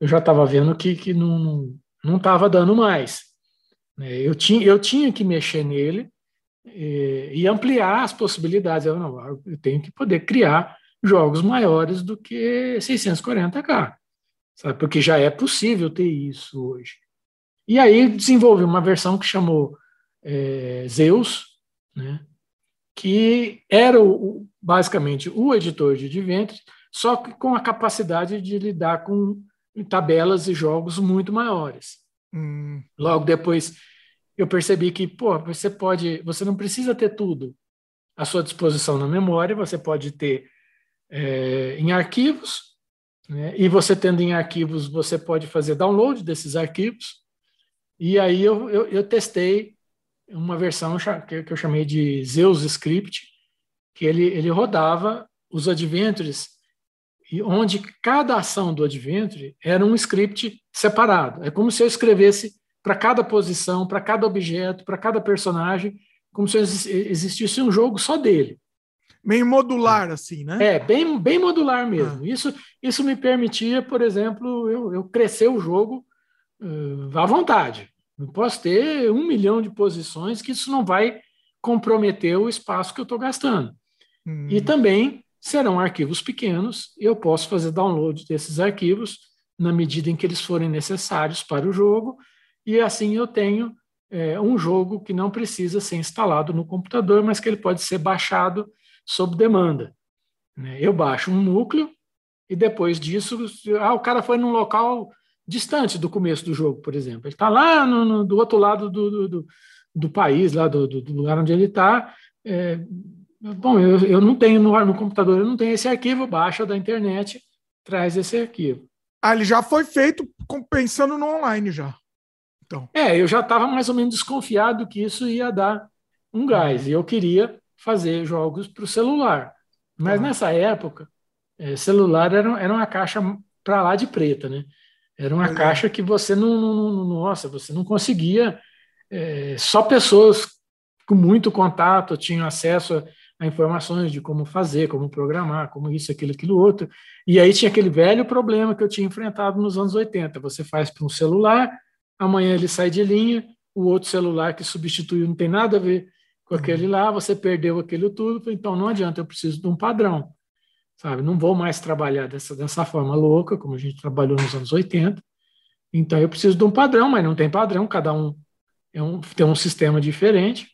eu já estava vendo que, que não estava dando mais. Né? Eu tinha, eu tinha que mexer nele e, e ampliar as possibilidades. Eu, não, eu tenho que poder criar jogos maiores do que 640K, sabe? porque já é possível ter isso hoje. E aí desenvolvi uma versão que chamou é, Zeus, né? que era o, basicamente o editor de Adventure, só que com a capacidade de lidar com tabelas e jogos muito maiores. Hum. Logo depois eu percebi que, pô, você pode, você não precisa ter tudo à sua disposição na memória, você pode ter é, em arquivos, né? e você tendo em arquivos, você pode fazer download desses arquivos. E aí eu, eu, eu testei uma versão que eu chamei de Zeus Script, que ele, ele rodava os adventures, e onde cada ação do adventure era um script separado. É como se eu escrevesse para cada posição, para cada objeto, para cada personagem, como se existisse um jogo só dele. Meio modular, assim, né? É, bem, bem modular mesmo. Ah. Isso, isso me permitia, por exemplo, eu, eu crescer o jogo uh, à vontade. Eu posso ter um milhão de posições que isso não vai comprometer o espaço que eu estou gastando. Hum. E também serão arquivos pequenos, e eu posso fazer download desses arquivos na medida em que eles forem necessários para o jogo, e assim eu tenho é, um jogo que não precisa ser instalado no computador, mas que ele pode ser baixado sob demanda. Né? Eu baixo um núcleo, e depois disso, ah, o cara foi num local distante do começo do jogo, por exemplo. Ele está lá no, no, do outro lado do, do, do país, lá do, do, lugar onde ele está. É, bom, eu, eu não tenho no, no computador, eu não tenho esse arquivo, baixa da internet, traz esse arquivo. Ah, ele já foi feito pensando no online já. Então. É, eu já estava mais ou menos desconfiado que isso ia dar um gás. E eu queria fazer jogos para o celular. Mas uhum. nessa época, é, celular era, era uma caixa para lá de preta, né? Era uma caixa que você não, não, não, nossa, você não conseguia. É, só pessoas com muito contato tinham acesso a, a, informações de como fazer, como programar, como isso, aquilo, aquilo outro. E aí tinha aquele velho problema que eu tinha enfrentado nos anos 80. Você faz para um celular, amanhã ele sai de linha, o outro celular que substituiu não tem nada a ver com aquele lá, você perdeu aquilo tudo, então não adianta, eu preciso de um padrão sabe? Não vou mais trabalhar dessa, dessa forma louca, como a gente trabalhou nos anos 80. Então eu preciso de um padrão, mas não tem padrão, cada um, é um tem um sistema diferente.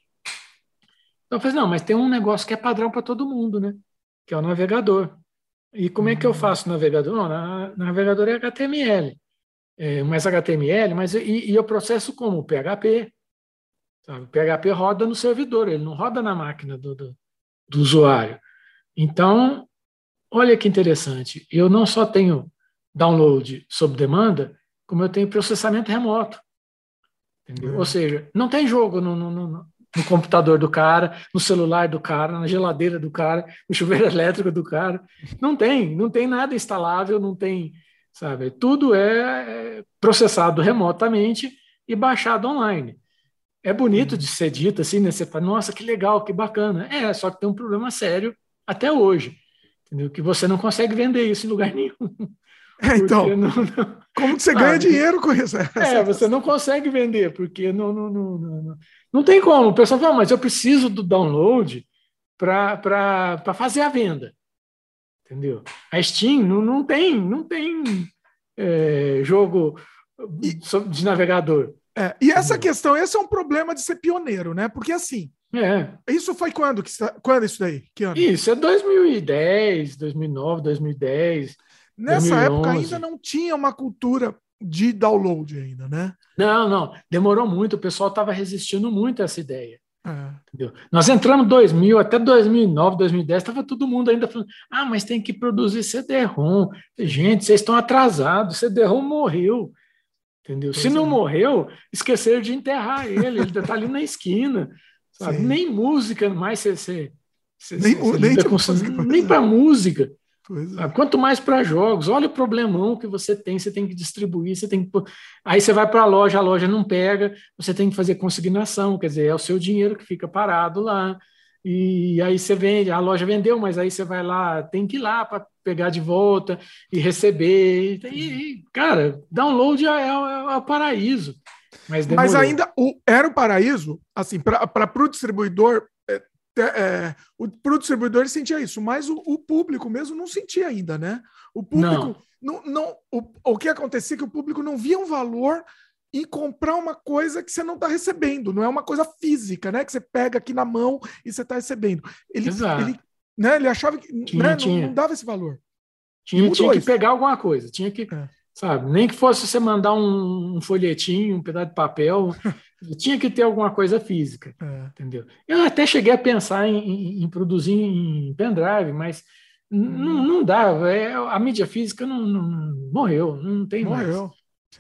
Então eu falei, não, mas tem um negócio que é padrão para todo mundo, né? Que é o navegador. E como é que eu hum. faço o navegador? Não, na, navegador é HTML. É, mas HTML, mas e, e eu processo como? PHP. Sabe? O PHP roda no servidor, ele não roda na máquina do, do, do usuário. Então, olha que interessante, eu não só tenho download sob demanda, como eu tenho processamento remoto. Entendeu? Uhum. Ou seja, não tem jogo no, no, no, no, computador do cara, no celular do cara, na geladeira do cara, no chuveiro elétrico do cara. Não tem, não tem nada instalável, não tem, sabe? Tudo é, é processado remotamente e baixado online. É bonito uhum. de ser dito assim, né? Você fala, nossa, que legal, que bacana. É, só que tem um problema sério até hoje Entendeu? Que você não consegue vender isso em lugar nenhum. É, então, não, não, como que você ganha ah, dinheiro com isso? É, você não consegue vender, porque não, não, não, não, não tem como. O pessoal fala, mas eu preciso do download para fazer a venda. Entendeu? A Steam não, não tem, não tem é, jogo de navegador. É, e essa questão, esse é um problema de ser pioneiro, né? Porque assim, é. Isso foi quando? Quando isso daí? Que ano? Isso é 2010, 2009, 2010. Nessa 2011. época ainda não tinha uma cultura de download ainda, né? Não, não. Demorou muito. O pessoal estava resistindo muito a essa ideia. É. Entendeu? Nós entramos em 2000, até 2009, 2010, estava todo mundo ainda falando: ah, mas tem que produzir CD-ROM. Gente, vocês estão atrasados, CD-ROM morreu. Entendeu? Pois Se não é. morreu, esqueceram de enterrar ele, ele está ali na esquina. Sabe? Nem música mais você. você, você nem nem, nem para música. É. Quanto mais para jogos, olha o problemão que você tem, você tem que distribuir, você tem que. Aí você vai para a loja, a loja não pega, você tem que fazer consignação, quer dizer, é o seu dinheiro que fica parado lá. E aí você vende, a loja vendeu, mas aí você vai lá, tem que ir lá para pegar de volta e receber. E, e cara, download é, é, é o paraíso. Mas, mas ainda o, era o paraíso, assim, para o distribuidor, é, é, para o distribuidor ele sentia isso, mas o, o, público mesmo não sentia ainda, né? O público não, não, não o, o que acontecia é que o público não via um valor em comprar uma coisa que você não está recebendo, não é uma coisa física, né? Que você pega aqui na mão e você está recebendo. Ele, Exato. ele, né, ele achava que tinha, né, tinha. Não, não, dava esse valor. Tinha, tinha que pegar alguma coisa, tinha que. É sabe? Nem que fosse você mandar um, um folhetinho, um pedaço de papel, tinha que ter alguma coisa física, é. entendeu? Eu até cheguei a pensar em, em, em produzir em pendrive, mas hum. não dá. É, a mídia física não, não morreu, não tem morreu.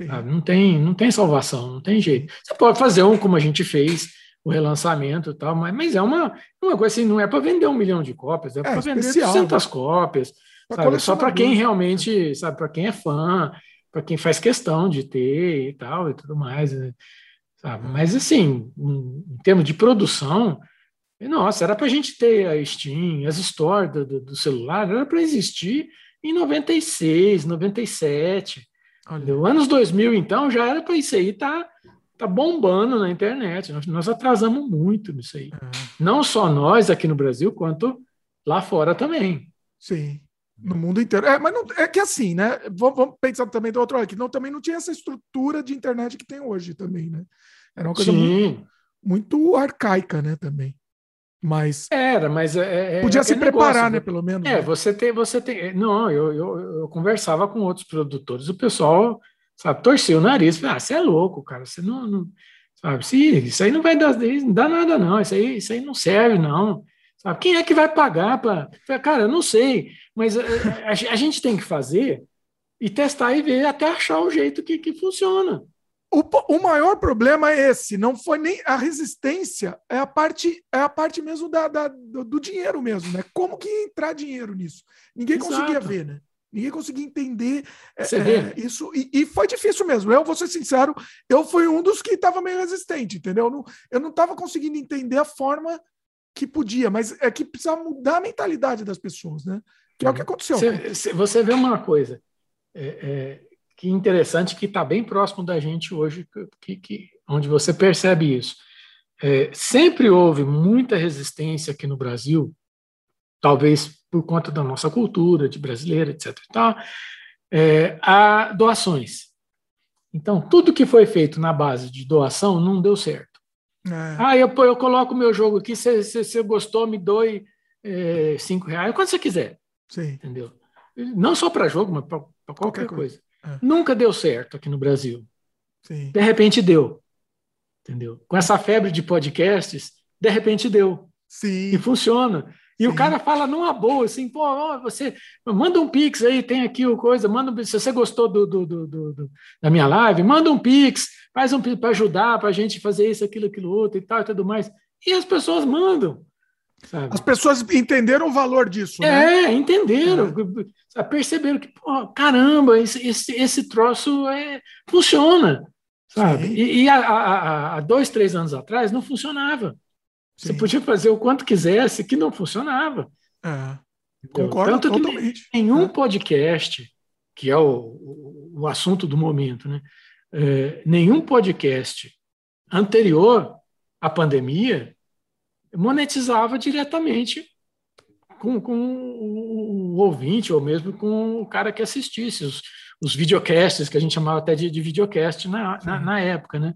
mais. Não tem, não tem salvação, não tem jeito. Você pode fazer um como a gente fez, o relançamento e tal, mas, mas é uma, uma coisa assim, não é para vender um milhão de cópias, é, é para vender 200 né? cópias. Sabe? Só para quem realmente, sabe, para quem é fã, para quem faz questão de ter e tal e tudo mais, né? sabe? Mas assim, em, em termos de produção, nossa, era para a gente ter a Steam, as stores do, do, celular, era para existir em 96, 97. Olha. Anos 2000, então, já era para isso aí tá, tá bombando na internet. Nós, nós atrasamos muito nisso aí. É. Não só nós aqui no Brasil, quanto lá fora também. Sim. No mundo inteiro. É, mas não, é que assim, né? Vamos, vamos pensar também do outro lado, que não, também não tinha essa estrutura de internet que tem hoje também, né? Era uma coisa muito, muito, arcaica, né? Também. Mas. Era, mas. É, é podia se preparar, negócio, né? Pelo menos. É, né? você tem. Você tem não, eu, eu, eu, conversava com outros produtores, o pessoal, sabe, torcia o nariz. Ah, você é louco, cara. Você não. não sabe, se, isso aí não vai dar, não dá nada, não. Isso aí, isso aí não serve, não. Sabe? Quem é que vai pagar para. Cara, eu não sei, mas a, a, a, gente tem que fazer e testar e ver até achar o jeito que, que funciona. O, o maior problema é esse, não foi nem a resistência, é a parte, é a parte mesmo da, da do, do, dinheiro mesmo, né? Como que entrar dinheiro nisso? Ninguém Exato. conseguia ver, né? Ninguém conseguia entender é, é, isso. E, e, foi difícil mesmo. Eu vou ser sincero, eu fui um dos que estava meio resistente, entendeu? Eu não estava conseguindo entender a forma que podia, mas é que precisava mudar a mentalidade das pessoas, né? Que é o que aconteceu. Você, você vê uma coisa é, é, que interessante, que está bem próximo da gente hoje, que, que onde você percebe isso. É, sempre houve muita resistência aqui no Brasil, talvez por conta da nossa cultura de brasileira, etc. E tal, é, a doações. Então, tudo que foi feito na base de doação não deu certo. É. Ah, eu, eu coloco meu jogo aqui, se você gostou, me doe é, cinco reais, quando você quiser. Sim. Entendeu? Não só para jogo, mas para qualquer, qualquer, coisa. coisa. É. Nunca deu certo aqui no Brasil. Sim. De repente deu. Entendeu? Com essa febre de podcasts, de repente deu. Sim. E funciona. E Sim. o cara fala numa boa, assim, pô, você manda um pix aí, tem aqui o coisa, manda se você gostou do, do, do, do da minha live, manda um pix, faz um pix para ajudar, para a gente fazer isso, aquilo, aquilo outro e tal e tudo mais. E as pessoas mandam. Sabe? As pessoas entenderam o valor disso, né? É, entenderam, é. perceberam que, pô, caramba, esse, esse, esse troço é, funciona, sabe? Sim. E, e há, dois, três anos atrás não funcionava. Sim. Você podia fazer o quanto quisesse, que não funcionava. É. Concordo Tanto totalmente. que nenhum é. podcast, que é o, o, assunto do momento, né? É, nenhum podcast anterior à pandemia monetizava diretamente com, com o, o, ouvinte, ou mesmo com o cara que assistisse. Os, os videocasts, que a gente chamava até de, de videocast na, na, na, época, né?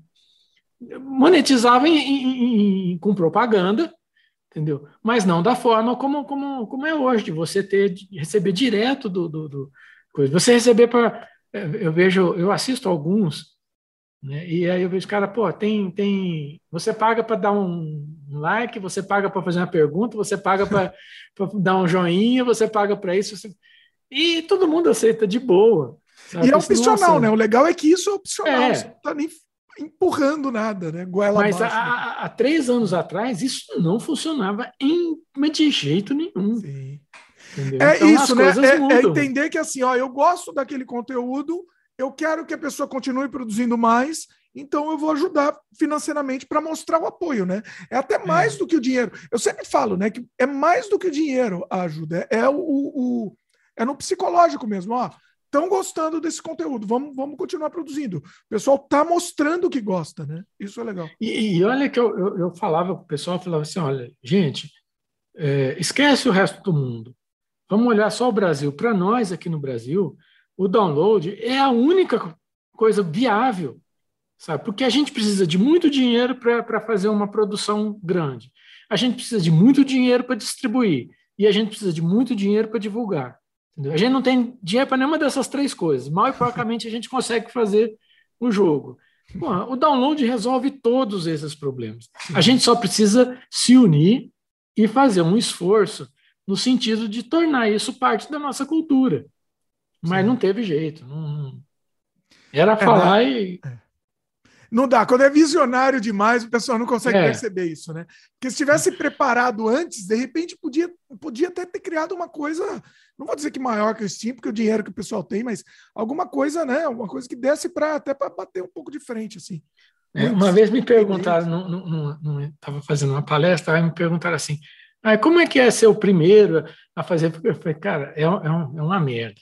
Monetizava em, em, em, com propaganda, entendeu? Mas não da forma como, como, como é hoje, de você ter, de receber direto do, do, do coisa. Você receber para. Eu vejo, eu assisto alguns, né? E aí eu vejo, cara, pô, tem, tem. Você paga para dar um like, você paga para fazer uma pergunta, você paga para dar um joinha, você paga para isso. Você... E todo mundo aceita de boa. Sabe? E é opcional, né? O legal é que isso é opcional. É. Você não está nem empurrando nada, né? Goela Mas há, né? há, três anos atrás isso não funcionava em, de jeito nenhum. Sim. É então, isso, né? É, é, entender que assim, ó, eu gosto daquele conteúdo, eu quero que a pessoa continue produzindo mais, então eu vou ajudar financeiramente para mostrar o apoio, né? É até mais é. do que o dinheiro. Eu sempre falo, né, que é mais do que o dinheiro a ajuda, é, é o, o é no psicológico mesmo, ó estão gostando desse conteúdo, vamos, vamos continuar produzindo. O pessoal está mostrando que gosta, né? Isso é legal. E, e olha que eu, eu, eu falava com o pessoal, falava assim, olha, gente, é, esquece o resto do mundo. Vamos olhar só o Brasil. Para nós aqui no Brasil, o download é a única coisa viável, sabe? Porque a gente precisa de muito dinheiro para fazer uma produção grande. A gente precisa de muito dinheiro para distribuir. E a gente precisa de muito dinheiro para divulgar. Entendeu? A gente não tem dinheiro para nenhuma dessas três coisas. Mal e porcamente a gente consegue fazer o jogo. O download resolve todos esses problemas. A gente só precisa se unir e fazer um esforço no sentido de tornar isso parte da nossa cultura. Mas Sim. não teve jeito. Não... Era é, falar é, e. É. Não dá. Quando é visionário demais, o pessoal não consegue é. perceber isso, né? Porque se tivesse preparado antes, de repente podia, podia até ter criado uma coisa, não vou dizer que maior que o Steam, porque o dinheiro que o pessoal tem, mas alguma coisa, né? Alguma coisa que desse para até para bater um pouco de frente, assim. É, uma vez me perguntaram, estava fazendo uma palestra, aí me perguntaram assim: ah, como é que é ser o primeiro a fazer? Eu falei, cara, é, é, um, é uma merda.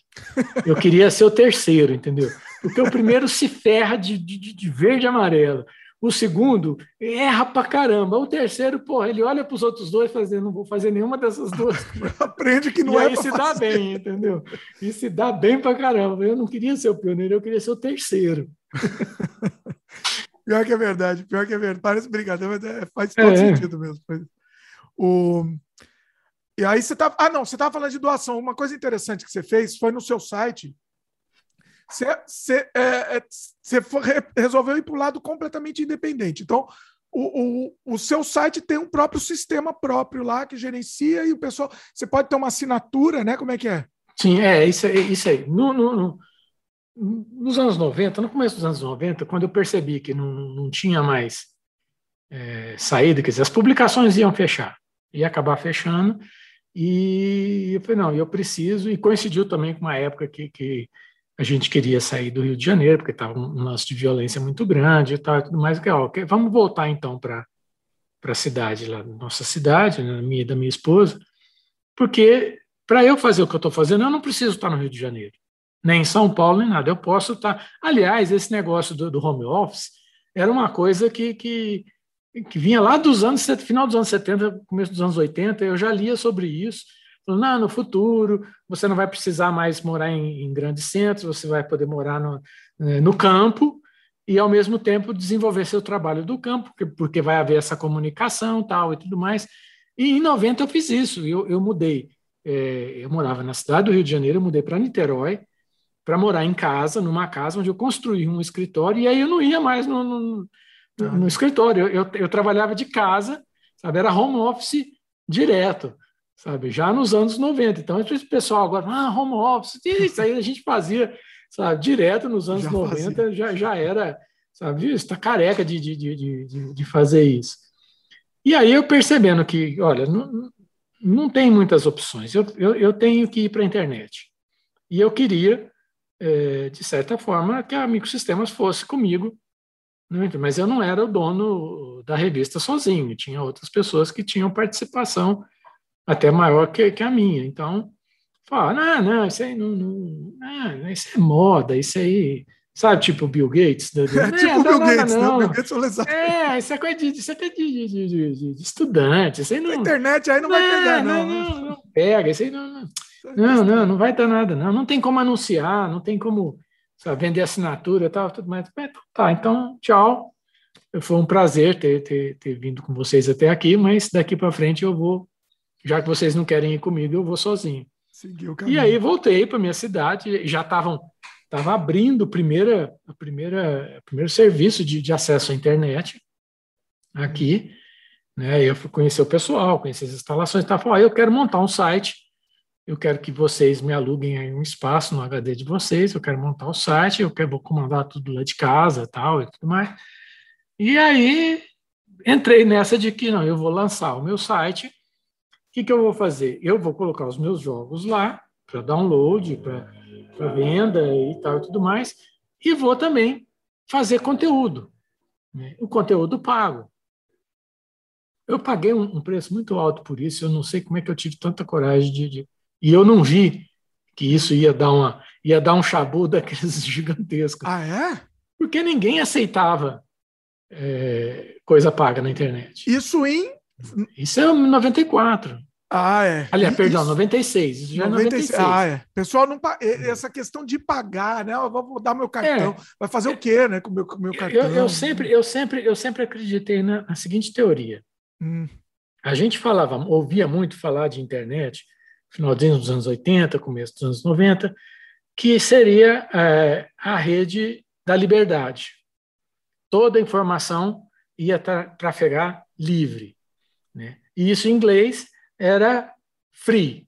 Eu queria ser o terceiro, entendeu? Porque o primeiro se ferra de, de, de verde e amarelo. O segundo erra pra caramba. O terceiro, porra, ele olha para os outros dois e faz, não vou fazer nenhuma dessas duas. Aprende que não e é. E se dá bem, entendeu? E se dá bem pra caramba. Eu não queria ser o pioneiro, eu queria ser o terceiro. pior que é verdade, pior que é verdade. Parece brincadeira, mas é, faz todo é. sentido mesmo. O... E aí você tá. Ah, não, você estava falando de doação. Uma coisa interessante que você fez foi no seu site você, é, é resolveu ir para o lado completamente independente. Então, o, o, o seu site tem um próprio sistema próprio lá que gerencia e o pessoal. Você pode ter uma assinatura, né? Como é que é? Sim, é isso, é, isso aí. No, no, no, nos anos 90, no começo dos anos 90, quando eu percebi que não, não tinha mais é, saída, quer dizer, as publicações iam fechar, ia acabar fechando, e eu falei, não, eu preciso, e coincidiu também com uma época que, que a gente queria sair do Rio de Janeiro, porque estava um lance de violência muito grande e tal, e tudo mais. Que, ó, vamos voltar então para a cidade, lá, nossa cidade, né, minha da minha esposa, porque para eu fazer o que eu estou fazendo, eu não preciso estar no Rio de Janeiro, nem em São Paulo, nem nada. Eu posso estar. Aliás, esse negócio do, do home office era uma coisa que, que, que vinha lá dos anos, final dos anos 70, começo dos anos 80, eu já lia sobre isso não, no futuro você não vai precisar mais morar em, em grandes centros, você vai poder morar no, eh, no campo e, ao mesmo tempo, desenvolver seu trabalho do campo, porque, porque vai haver essa comunicação tal e tudo mais. E em 90 eu fiz isso, eu, eu mudei. É, eu morava na cidade do Rio de Janeiro, eu mudei para Niterói, para morar em casa, numa casa onde eu construí um escritório, e aí eu não ia mais no, no, no, no escritório, eu, eu, eu trabalhava de casa, sabe? Era home office direto sabe? Já nos anos 90. Então, o pessoal agora, ah, home office, isso aí a gente fazia, sabe? Direto nos anos já 90 já, já era, sabe? Está careca de, de, de, de, fazer isso. E aí eu percebendo que, olha, não, não tem muitas opções, eu, eu, eu tenho que ir para a internet. E eu queria, é, de certa forma, que a Microsistemas fosse comigo, né? mas eu não era o dono da revista sozinho, tinha outras pessoas que tinham participação até maior que, que a minha. Então, fala, não, não, isso aí não, não, não, isso é moda, isso aí, sabe, tipo o Bill Gates? Do, do, é, tipo o Bill Gates, não. Bill Gates é, isso é coisa de, isso é de, de, de, de estudante, isso aí não... A internet aí não, não vai pegar, não. Não, não, não pega, isso aí não... Não, não, não vai dar nada, não. Não tem como anunciar, não tem como sabe, vender assinatura e tal, tudo mais. Tá, então, tchau. Foi um prazer ter, ter, ter vindo com vocês até aqui, mas daqui para frente eu vou, já que vocês não querem ir comigo, eu vou sozinho. E aí voltei para minha cidade, já estavam estava abrindo primeira, a primeira, o primeiro serviço de, de acesso à internet aqui, né? Eu fui conhecer o pessoal, conhecer as instalações, tá falando, ah, eu quero montar um site, eu quero que vocês me aluguem um espaço no HD de vocês, eu quero montar o site, eu quero vou comandar tudo lá de casa, tal e tudo mais. E aí entrei nessa de que não, eu vou lançar o meu site. Que, que eu vou fazer? Eu vou colocar os meus jogos lá para download, para venda e tal e tudo mais, e vou também fazer conteúdo, né? o conteúdo pago. Eu paguei um, um, preço muito alto por isso, eu não sei como é que eu tive tanta coragem de, de, e eu não vi que isso ia dar uma ia dar um chabu daqueles gigantescos. Ah, é? Porque ninguém aceitava é, coisa paga na internet. Isso em. Isso é 94. Ah, é. Aliás, perdão, 96. Isso já 96. é 96. Ah, é. Pessoal, não, essa questão de pagar, né? Eu vou dar meu cartão. É. Vai fazer o quê, né? Com o meu, com meu cartão? Eu, eu, sempre, eu, sempre, eu sempre acreditei na, na seguinte teoria. Hum. A gente falava, ouvia muito falar de internet, finalzinho dos anos 80, começo dos anos 90, que seria é, a rede da liberdade toda informação ia trafegar livre. Né? E isso em inglês era free.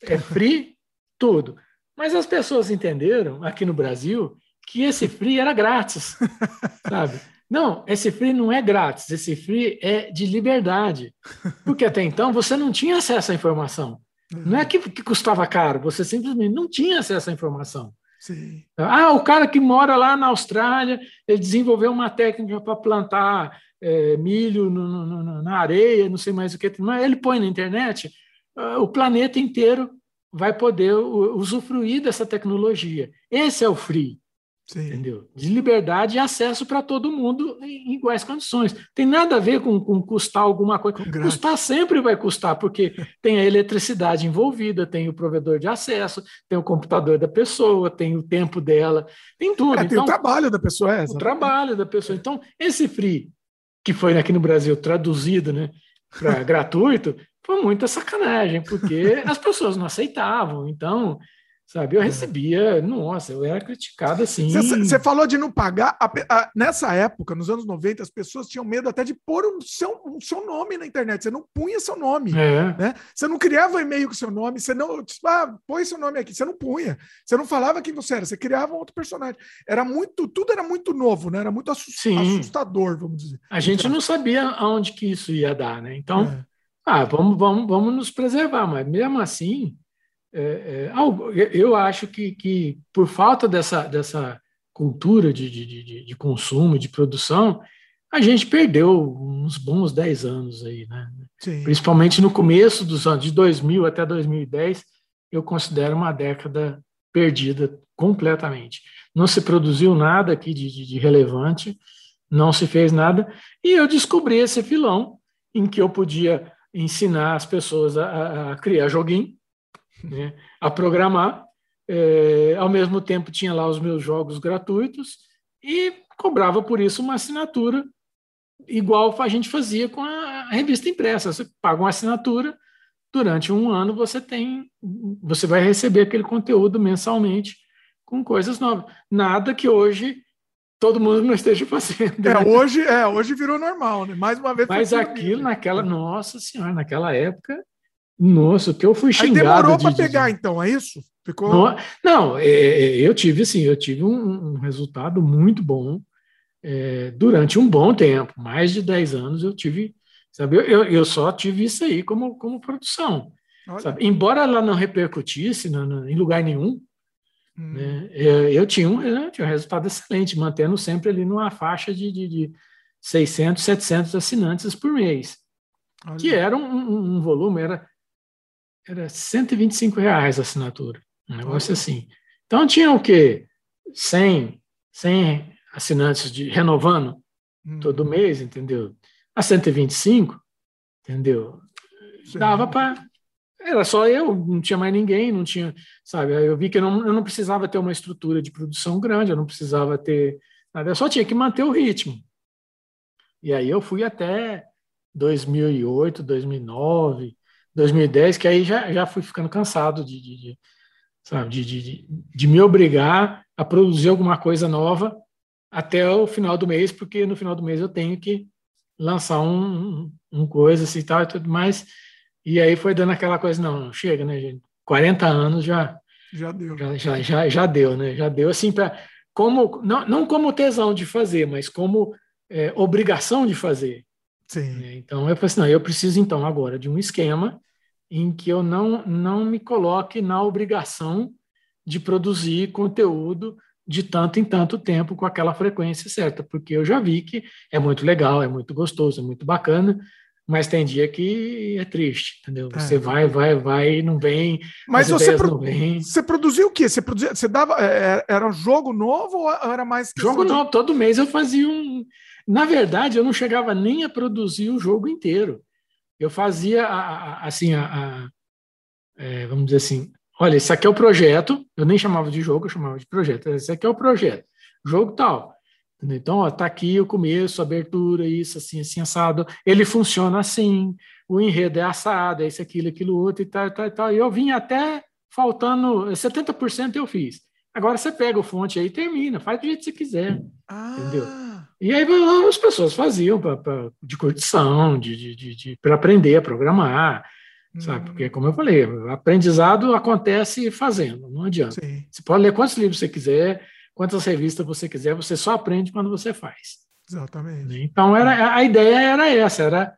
É free tudo. Mas as pessoas entenderam, aqui no Brasil, que esse free era grátis, sabe? Não, esse free não é grátis, esse free é de liberdade. Porque até então você não tinha acesso à informação. Não é que, que custava caro, você simplesmente não tinha acesso à informação. Sim. Ah, o cara que mora lá na Austrália, ele desenvolveu uma técnica para plantar é, milho no, no, na areia, não sei mais o que. Mas ele põe na internet, uh, o planeta inteiro vai poder usufruir dessa tecnologia. Esse é o free. Sim. entendeu? De liberdade e acesso para todo mundo em iguais condições. Tem nada a ver com, com custar alguma coisa. Custar sempre vai custar, porque tem a eletricidade envolvida, tem o provedor de acesso, tem o computador da pessoa, tem o tempo dela, tem tudo. É, tem então, o trabalho da pessoa. É, o trabalho da pessoa. Então, esse free, que foi aqui no Brasil traduzido né, para gratuito, foi muita sacanagem, porque as pessoas não aceitavam. Então, Sabe, eu recebia, nossa, eu era criticado assim. Você falou de não pagar. A, a, nessa época, nos anos 90, as pessoas tinham medo até de pôr o um seu, um seu nome na internet. Você não punha seu nome. É. Né? Você não criava e-mail com seu nome, você não. Tipo, ah, põe seu nome aqui. Você não punha. Você não falava quem você era, você criava um outro personagem. Era muito, tudo era muito novo, né? Era muito assustador, vamos dizer. A gente não sabia aonde que isso ia dar, né? Então, é. ah, vamos, vamos, vamos nos preservar, mas mesmo assim é, é, eu acho que, que, por falta dessa, dessa cultura de, de, de, de consumo, de produção, a gente perdeu uns bons 10 anos aí, né? Sim. Principalmente no começo dos anos, de 2000 até 2010, eu considero uma década perdida completamente. Não se produziu nada aqui de, relevante, não se fez nada, e eu descobri esse filão em que eu podia ensinar as pessoas a, a criar joguinho, né, a programar. É, ao mesmo tempo, tinha lá os meus jogos gratuitos e cobrava por isso uma assinatura, igual a gente fazia com a revista impressa. Você paga uma assinatura, durante um ano você tem, você vai receber aquele conteúdo mensalmente com coisas novas. Nada que hoje todo mundo não esteja fazendo. É, né? hoje, é, hoje virou normal, né? Mais uma vez. Mas aquilo naquela, nossa senhora, naquela época nossa, que eu fui xingado. Aí demorou para pegar, de... então, é isso? Ficou... Não, não é, é, eu tive assim, eu tive um, um resultado muito bom é, durante um bom tempo, mais de 10 anos eu tive, sabe, eu, eu só tive isso aí como, como produção. Embora ela não repercutisse em lugar nenhum, hum. né, é, eu, tinha um, eu tinha um resultado excelente, mantendo sempre ali numa faixa de, de, de 600, 700 assinantes por mês, Olha. que era um, um, um volume, era era 125 reais a assinatura, um negócio assim. Então tinha o quê? 100, 100 assinantes de renovando hum. todo mês, entendeu? A 125, entendeu? Sim. Dava para era só eu, não tinha mais ninguém, não tinha, sabe? Eu vi que eu não, eu não precisava ter uma estrutura de produção grande, eu não precisava ter nada, eu só tinha que manter o ritmo. E aí eu fui até 2008, 2009, 2010, que aí já, já fui ficando cansado de, de, de sabe, de, de, de me obrigar a produzir alguma coisa nova até o final do mês, porque no final do mês eu tenho que lançar um, um coisa assim tal e tudo mais. E aí foi dando aquela coisa, não, chega, né, gente? 40 anos já. Já deu. Já, já, já, já deu, né? Já deu, assim, para. Como, não, não como tesão de fazer, mas como é, obrigação de fazer. Sim. Né? Então eu falei assim, não, eu preciso então agora de um esquema em que eu não, não me coloque na obrigação de produzir conteúdo de tanto em tanto tempo com aquela frequência certa, porque eu já vi que é muito legal, é muito gostoso, é muito bacana, mas tem dia que é triste, entendeu? É. Você vai, vai, vai não vem. Mas você, pro... você produziu o quê? Você, produzia... você dava. É, é, era um jogo novo ou era mais. Jogo novo, todo mês eu fazia um. Na verdade, eu não chegava nem a produzir o jogo inteiro. Eu fazia assim, a, a, é, vamos dizer assim, olha, esse aqui é o projeto, eu nem chamava de jogo, eu chamava de projeto, esse aqui é o projeto, jogo tal. Então, ó, tá aqui o começo, a abertura, isso, assim, assim, assado. Ele funciona assim, o enredo é assado, é isso, aquilo, aquilo outro e tal, tal, tal. E eu vim até faltando 70% eu fiz. Agora você pega o fonte aí e termina, faz do jeito que você quiser. Ah. Entendeu? E aí as pessoas faziam pra, pra de curtição, de, de, de, de para aprender a programar sabe? Porque, como eu falei, aprendizado acontece fazendo, não adianta. Sim. Você pode ler quantos livros você quiser, quantas revistas você quiser, você só aprende quando você faz. Exatamente. Então, era, a ideia era essa, era,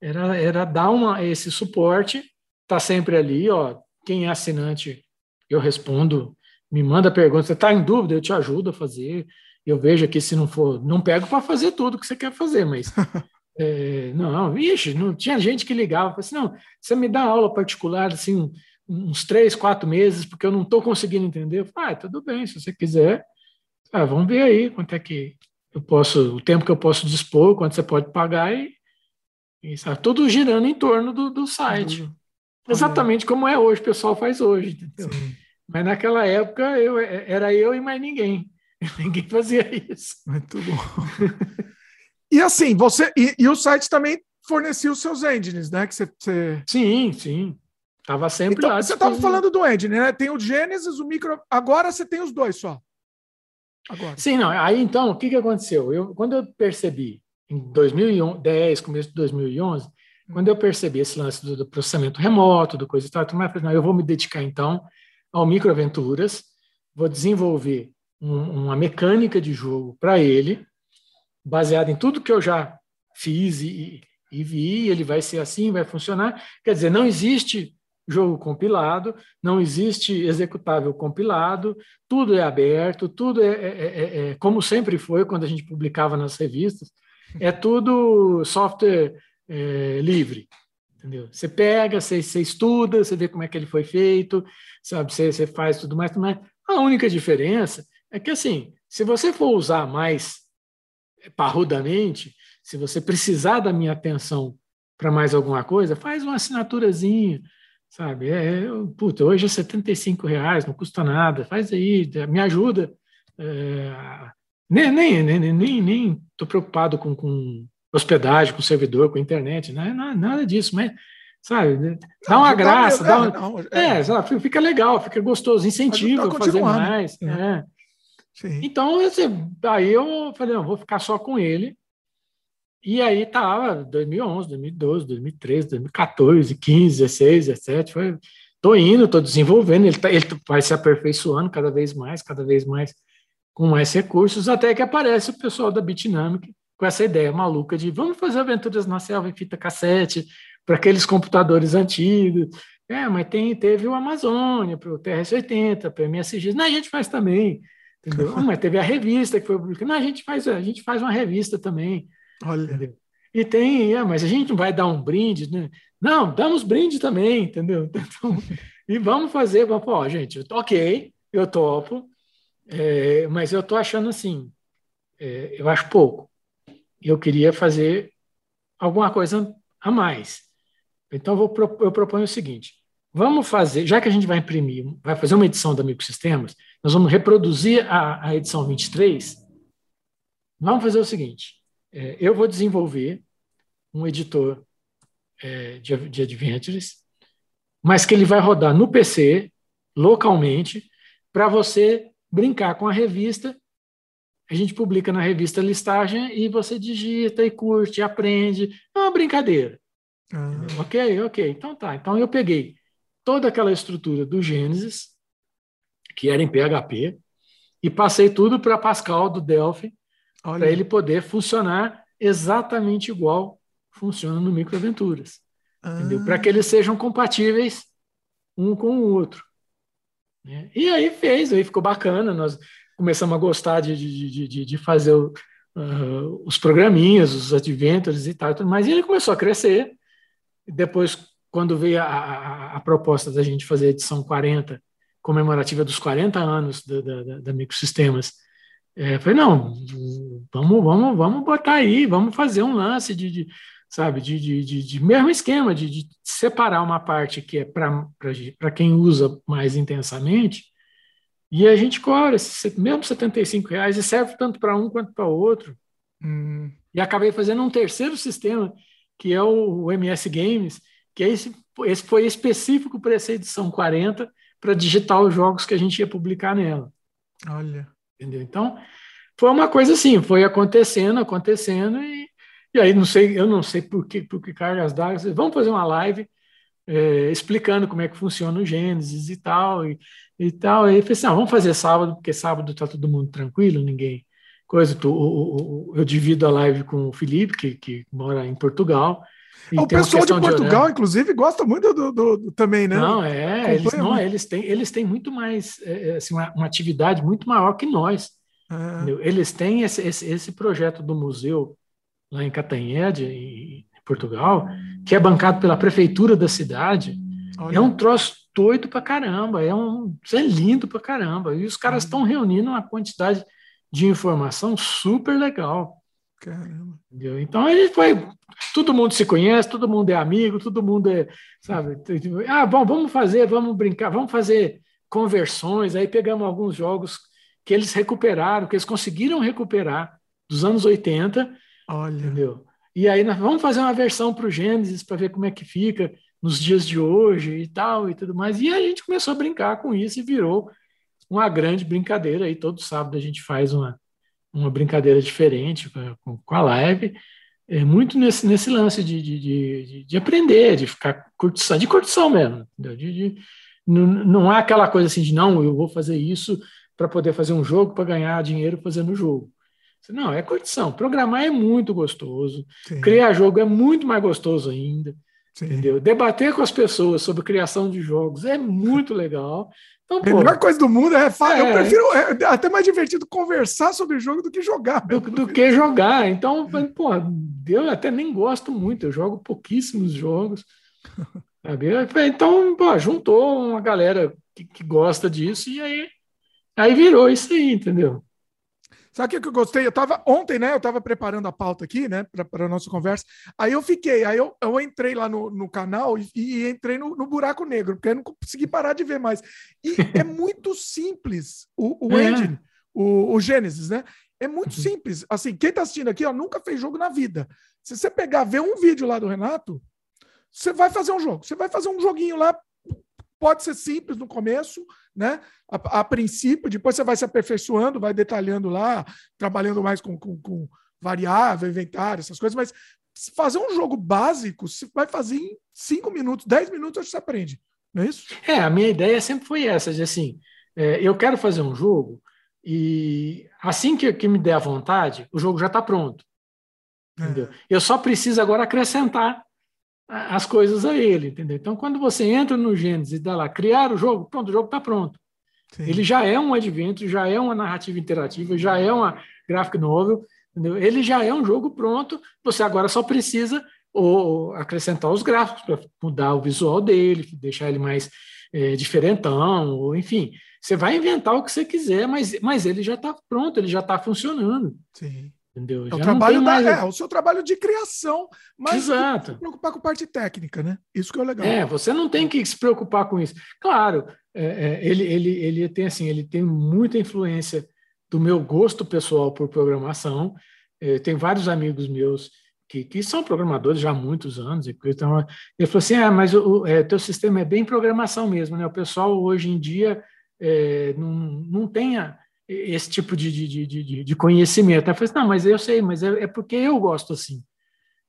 era, era dar uma, esse suporte, tá sempre ali, ó, quem é assinante, eu respondo, me manda pergunta, você está em dúvida, eu te ajudo a fazer, eu vejo aqui se não for, não pego para fazer tudo que você quer fazer, mas É, não, vixe, não tinha gente que ligava, assim, não, você me dá aula particular assim uns três, quatro meses, porque eu não estou conseguindo entender. Eu falei, ah, tudo bem, se você quiser, ah, vamos ver aí quanto é que eu posso, o tempo que eu posso dispor, quanto você pode pagar e, e sabe, tudo girando em torno do, do site. Uhum. Exatamente como é hoje, o pessoal faz hoje, entendeu? Mas naquela época eu, era eu e mais ninguém. Ninguém fazia isso. Muito bom. E assim, você. E, e, o site também fornecia os seus engines, né? Que você, você... Sim, sim. Tava sempre então, lá. Você estava falando do engine, né? Tem o Genesis, o micro. Agora você tem os dois só. Agora. Sim, não. Aí então, o que, que aconteceu? Eu, quando eu percebi, em 2010, começo de 2011, hum. quando eu percebi esse lance do, do processamento remoto, do coisa e tal, eu falei, não, eu vou me dedicar então ao microaventuras, vou desenvolver um, uma mecânica de jogo para ele, baseado em tudo que eu já fiz e, e vi, ele vai ser assim, vai funcionar. Quer dizer, não existe jogo compilado, não existe executável compilado, tudo é aberto, tudo é, é, é, é, como sempre foi quando a gente publicava nas revistas, é tudo software é, livre. Entendeu? Você pega, você, você, estuda, você vê como é que ele foi feito, sabe? Você, você faz tudo mais, mais. A única diferença é que, assim, se você for usar mais parrudamente, se você precisar da minha atenção para mais alguma coisa, faz uma assinaturazinha, sabe? É, puta, hoje é 75 reais, não custa nada, faz aí, me ajuda. É, nem nem nem nem nem estou preocupado com, com hospedagem, com servidor, com internet, né? nada, nada disso, mas sabe? Dá uma graça, dá, uma, não, é, é sabe? fica legal, fica gostoso, incentiva a fazer mais. É. é. Então, assim, aí eu falei, não, vou ficar só com ele. E aí tava 2011, 2012, 2013, 2014, 15, 16, 17, foi tô indo, tô desenvolvendo, ele, tá, ele vai se aperfeiçoando cada vez mais, cada vez mais com mais recursos, até que aparece o pessoal da Bitnamic com essa ideia maluca de vamos fazer aventuras na selva em fita cassete para aqueles computadores antigos. É, mas tem, teve o Amazônia, para o TRS-80, para o MSX. Não, a gente faz também. Entendeu? mas teve a revista que foi publicada. Não, a gente faz, a gente faz uma revista também. Olha. Entendeu? E tem, é, mas a gente não vai dar um brinde, né? Não, damos brinde também, entendeu? Então, e vamos fazer, vamos, ó, gente, ok, eu topo, é, mas eu tô achando assim, é, eu acho pouco. Eu queria fazer alguma coisa a mais. Então, vou, eu proponho o seguinte: vamos fazer, já que a gente vai imprimir, vai fazer uma edição da Microsistemas, nós vamos reproduzir a, a edição 23. Vamos fazer o seguinte: é, eu vou desenvolver um editor é, de, de Adventures, mas que ele vai rodar no PC, localmente, para você brincar com a revista. A gente publica na revista listagem e você digita e curte, aprende. É uma brincadeira. Ah. Ok, ok. Então tá. Então eu peguei toda aquela estrutura do Gênesis, que era em PHP, e passei tudo para Pascal do Delphi, para ele poder funcionar exatamente igual funciona no Microaventuras. Ah. Para que eles sejam compatíveis um com o outro. Né? E aí fez, aí ficou bacana. Nós começamos a gostar de, de, de, de fazer o, uh, os programinhas, os adventures e tal, mas ele começou a crescer. Depois, quando veio a, a, a, proposta da gente fazer a edição 40, comemorativa dos 40 anos da, da, da Microsistemas, é, falei, não, vamos, vamos, vamos botar aí, vamos fazer um lance de, de sabe, de, de, de, de, mesmo esquema, de, de separar uma parte que é para quem usa mais intensamente, e a gente cobra mesmo 75 reais e serve tanto para um quanto para o outro. Hum. E acabei fazendo um terceiro sistema, que é o, o MS Games, que é esse, esse foi específico para essa edição 40, para digitar os jogos que a gente ia publicar nela. Olha. Entendeu? Então, foi uma coisa assim, foi acontecendo, acontecendo, e, e aí não sei, eu não sei por que, por que cargas d'água, vamos fazer uma live é, explicando como é que funciona o Gênesis e tal, e, e tal. E aí falei assim, ah, vamos fazer sábado, porque sábado está todo mundo tranquilo, ninguém. Coisa, tu, o, o, eu divido a live com o Felipe, que, que mora em Portugal. O pessoal de Portugal, de inclusive, gosta muito do, do, do, também, né? Não, é, eles, não, eles, têm, eles têm muito mais, é, é, assim, uma, uma, atividade muito maior que nós. É. Eles têm esse, esse, esse, projeto do museu lá em Catanhede, em Portugal, que é bancado pela prefeitura da cidade. Olha. É um troço doido pra caramba, é um é lindo pra caramba. E os caras estão reunindo uma quantidade de informação super legal. Caramba. Entendeu? Então ele foi. Todo mundo se conhece, todo mundo é amigo, todo mundo é, sabe? Ah, bom, vamos fazer, vamos brincar, vamos fazer conversões. Aí pegamos alguns jogos que eles recuperaram, que eles conseguiram recuperar dos anos 80. Olha. Entendeu? E aí nós vamos fazer uma versão para o Gênesis para ver como é que fica nos dias de hoje e tal e tudo mais. E a gente começou a brincar com isso e virou uma grande brincadeira. Aí todo sábado a gente faz uma uma brincadeira diferente com, com a live, é muito nesse, nesse lance de, de, de, de aprender, de ficar curtição, de curtição mesmo. De, de, não, não há aquela coisa assim de não, eu vou fazer isso para poder fazer um jogo, para ganhar dinheiro fazendo o jogo. Não, é curtição. Programar é muito gostoso. Sim. Criar jogo é muito mais gostoso ainda. Sim. Entendeu? Debater com as pessoas sobre criação de jogos é muito legal. Então, a melhor coisa do mundo é, é eu prefiro é até mais divertido conversar sobre jogo do que jogar. Do, do que jogar. Então, pô, eu até nem gosto muito, eu jogo pouquíssimos jogos. Sabe? Então, pô, juntou uma galera que, que gosta disso e aí, aí virou isso aí, entendeu? Sabe o que eu gostei? Eu tava ontem, né? Eu tava preparando a pauta aqui, né, para a nossa conversa. Aí eu fiquei, aí eu, eu entrei lá no, no canal e, e entrei no, no, buraco negro, porque eu não consegui parar de ver mais. E é muito simples o, o é. engine, o, o Genesis, né? É muito uhum. simples. Assim, quem tá assistindo aqui, ó, nunca fez jogo na vida. Se você pegar, ver um vídeo lá do Renato, você vai fazer um jogo. Você vai fazer um joguinho lá Pode ser simples no começo, né? A, a, princípio, depois você vai se aperfeiçoando, vai detalhando lá, trabalhando mais com, com, com variável, inventário, essas coisas, mas fazer um jogo básico, você vai fazer em 5 minutos, 10 minutos, você aprende. Não é isso? É, a minha ideia sempre foi essa, de assim, é, eu quero fazer um jogo e assim que, que me der a vontade, o jogo já está pronto. É. Entendeu? Eu só preciso agora acrescentar as coisas a ele, entendeu? Então, quando você entra no Gênesis e dá lá, criar o jogo, pronto, o jogo está pronto. Sim. Ele já é um advento, já é uma narrativa interativa, já é uma graphic novel, entendeu? Ele já é um jogo pronto, você agora só precisa ou acrescentar os gráficos para mudar o visual dele, deixar ele mais é, diferentão, ou enfim, você vai inventar o que você quiser, mas, mas ele já está pronto, ele já está funcionando. Sim. Entendeu? É o, trabalho mais... da, é, o seu trabalho de criação, mas Exato. se preocupar com a parte técnica, né? Isso que é o legal. É, você não tem que se preocupar com isso. Claro, é, é, ele, ele, ele tem assim, ele tem muita influência do meu gosto pessoal por programação. É, tem vários amigos meus que, que são programadores já há muitos anos. Então, ele falou assim: ah, mas o é, teu sistema é bem programação mesmo, né? O pessoal hoje em dia é, não, não tem esse tipo de, de, de, de conhecimento. Eu falei assim, não, mas eu sei, mas é, é, porque eu gosto assim,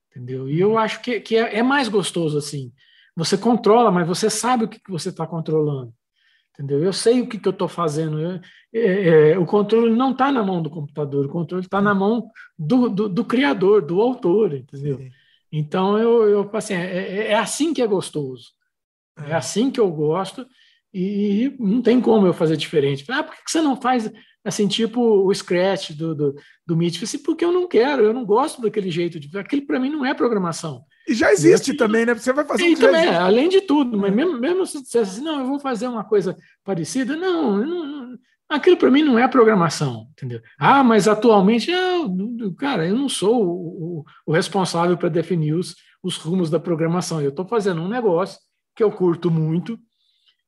entendeu? E eu acho que, que é, é mais gostoso assim. Você controla, mas você sabe o que, que você está controlando, entendeu? Eu sei o que, que eu estou fazendo. Eu, é, é, o controle não está na mão do computador, o controle está na mão do, do, do, criador, do autor, entendeu? Sim. Então, eu, eu assim, é, é, é assim que é gostoso. É. é assim que eu gosto e não tem como eu fazer diferente. Ah, por que você não faz assim, tipo o Scratch do, do, do Meet? Assim, porque eu não quero, eu não gosto daquele jeito. De, aquele para mim não é programação. E já existe também, né? Você vai fazer um também, além de tudo, mas mesmo, mesmo se você assim, não, eu vou fazer uma coisa parecida, não, não aquilo para mim não é programação, entendeu? Ah, mas atualmente, eu, cara, eu não sou o, o responsável para definir os, os rumos da programação. Eu estou fazendo um negócio que eu curto muito,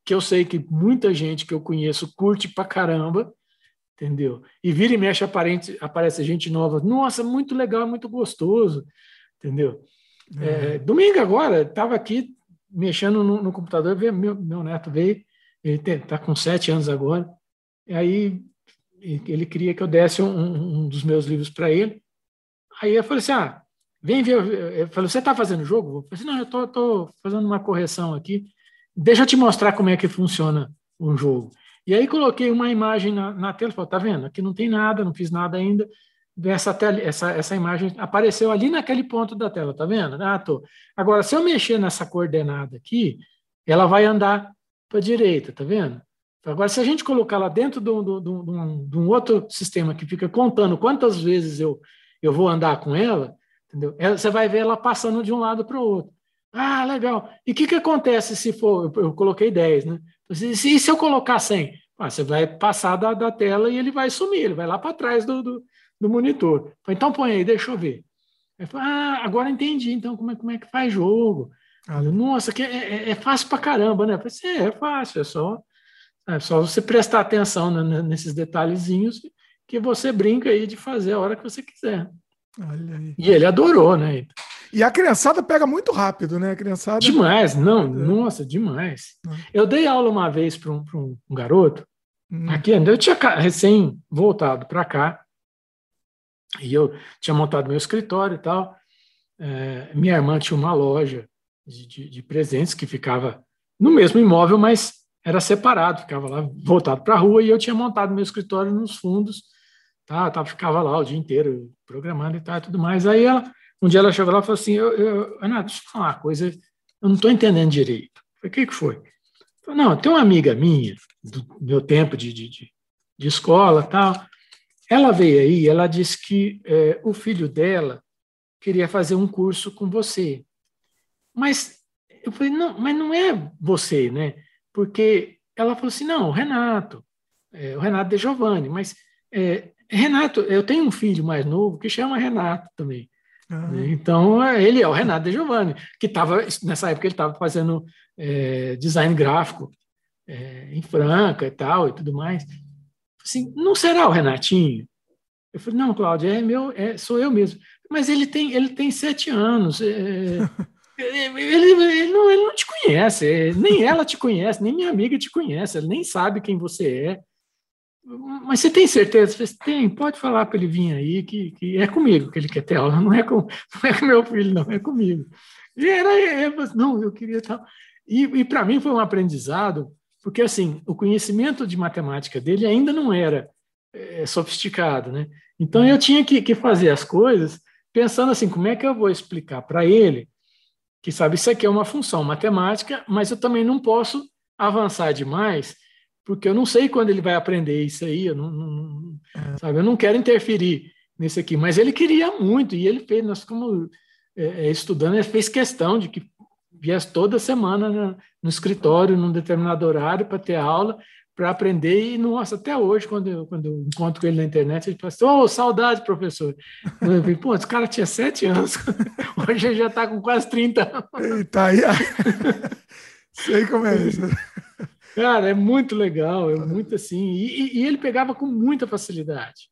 que eu sei que muita gente que eu conheço curte pra caramba, entendeu? E vira e mexe aparente, aparece gente nova. Nossa, muito legal, muito gostoso, entendeu? Uhum. É, domingo agora, estava aqui mexendo no, no computador, veio, meu, meu neto veio, ele está com sete anos agora, e aí ele queria que eu desse um, um dos meus livros para ele. Aí eu falei assim, ah, vem ver. Eu falei, você está fazendo jogo? Eu falei assim, não, eu estou fazendo uma correção aqui. Deixa eu te mostrar como é que funciona um jogo. E aí coloquei uma imagem na, na tela, falei, tá vendo? Aqui não tem nada, não fiz nada ainda. Essa, tela, essa, essa imagem apareceu ali naquele ponto da tela, tá vendo? Ah, tô. Agora, se eu mexer nessa coordenada aqui, ela vai andar para a direita, tá vendo? Agora, se a gente colocar lá dentro de um, de, um, de um, outro sistema que fica contando quantas vezes eu, eu vou andar com ela, entendeu? você vai ver ela passando de um lado para o outro. Ah, legal. E o que, que acontece se for. Eu, eu coloquei 10, né? Se, se, se eu colocar 100? Ah, você vai passar da, da tela e ele vai sumir, ele vai lá para trás do, do, do monitor. Então põe aí, deixa eu ver. Falei, ah, agora entendi, então, como é, como é que faz jogo. Ah, Nossa, que é, é, é, fácil para caramba, né? Eu falei, é, é fácil, é só, é só você prestar atenção né, nesses detalhezinhos que você brinca aí de fazer a hora que você quiser. E ele adorou, né? E a criançada pega muito rápido, né? A criançada. Demais, não, nossa, demais. Eu dei aula uma vez para um, um, um, garoto, hum. aqui, eu tinha recém voltado para cá, e eu tinha montado meu escritório e tal. É, minha irmã tinha uma loja de, de, de, presentes que ficava no mesmo imóvel, mas era separado, ficava lá voltado para a rua, e eu tinha montado meu escritório nos fundos, tá, tá, ficava lá o dia inteiro programando e tal, e tudo mais. Aí ela um dia ela chegou lá e falou assim: eu, eu, Renato, deixa eu falar uma coisa, eu não estou entendendo direito. Falei, o que, que foi? Falei, não, tem uma amiga minha, do meu tempo de, de, de, de escola tal. Ela veio aí, ela disse que é, o filho dela queria fazer um curso com você. Mas eu falei, não, mas não é você, né? Porque ela falou assim: não, o Renato, é, o Renato de Giovanni, mas é, Renato, eu tenho um filho mais novo que chama Renato também. Uhum. Então, ele é o Renato De Giovanni, que estava, nessa época, ele estava fazendo é, design gráfico é, em Franca e tal, e tudo mais. Assim, não será o Renatinho? Eu falei, não, Cláudia, é meu, é, sou eu mesmo. Mas ele tem, ele tem sete anos. É, ele, ele, não, ele não te conhece, é, nem ela te conhece, nem minha amiga te conhece, ela nem sabe quem você é. Mas você tem certeza? Você tem, pode falar para ele vir aí, que, que é comigo que ele quer ter aula, não é com, não é com meu filho, não, é comigo. E era, é, não, eu queria tal. E, e para mim foi um aprendizado, porque assim, o conhecimento de matemática dele ainda não era é, sofisticado, né? Então eu tinha que, que fazer as coisas pensando assim, como é que eu vou explicar para ele que sabe isso aqui é uma função matemática, mas eu também não posso avançar demais porque eu não sei quando ele vai aprender isso aí, eu não, não é. sabe, eu não quero interferir nesse aqui, mas ele queria muito e ele fez, nós como é, é, estudando, ele fez questão de que viesse toda semana no, no escritório, num determinado horário para ter aula, para aprender. E, nossa, até hoje, quando eu, quando eu encontro com ele na internet, ele fala assim: Ô, oh, saudade, professor. Eu falei, pô, esse cara tinha sete anos, hoje ele já está com quase 30 anos. Eita, aí. Sei como é isso. Cara, é muito legal, é muito assim. E, e ele pegava com muita facilidade.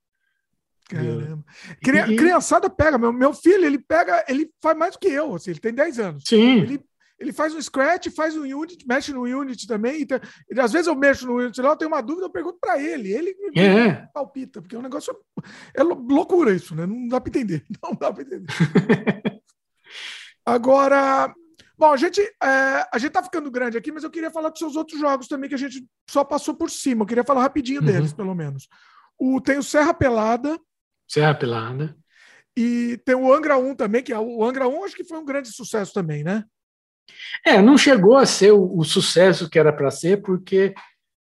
Caramba. E, Criançada pega, meu, meu filho, ele pega, ele faz mais do que eu, assim, ele tem 10 anos. Sim. Ele, ele faz um Scratch, faz um Unity, mexe no Unity também. Então, ele, às vezes eu mexo no Unity lá, eu tenho uma dúvida, eu pergunto para ele. Ele é. palpita, porque é um negócio. É loucura isso, né? Não dá para entender. Não dá para entender. Agora, bom, a gente é, a gente tá ficando grande aqui, mas eu queria falar dos seus outros jogos também que a gente só passou por cima. Eu queria falar rapidinho uhum. deles, pelo menos. O, tem o Serra Pelada. Serra Pelada. E tem o Angra 1 também, que é o Angra 1 acho que foi um grande sucesso também, né? É, não chegou a ser o, o sucesso que era para ser, porque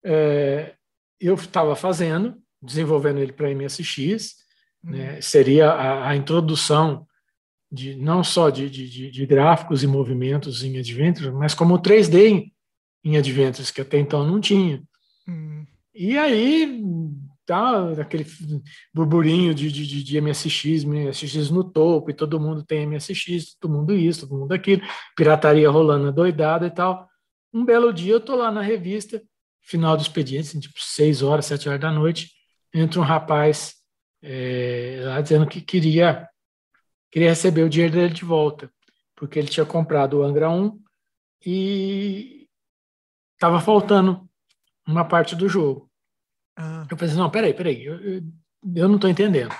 é, eu estava fazendo, desenvolvendo ele para MSX, uhum. né, seria a, a, introdução de não só de, de, de, gráficos e movimentos em Adventures, mas como 3D em, em Adventures, que até então não tinha. Uhum. E aí tá aquele burburinho de, de, de MSX, MSX no topo, e todo mundo tem MSX, todo mundo isso, todo mundo aquilo, pirataria rolando doidada e tal. Um belo dia eu tô lá na revista, final do expediente, assim, tipo seis horas, sete horas da noite, entra um rapaz é, lá dizendo que queria, queria receber o dinheiro dele de volta, porque ele tinha comprado o Angra 1 e estava faltando uma parte do jogo. Ah. Eu pensei, não, peraí, peraí, eu, eu, eu não estou entendendo.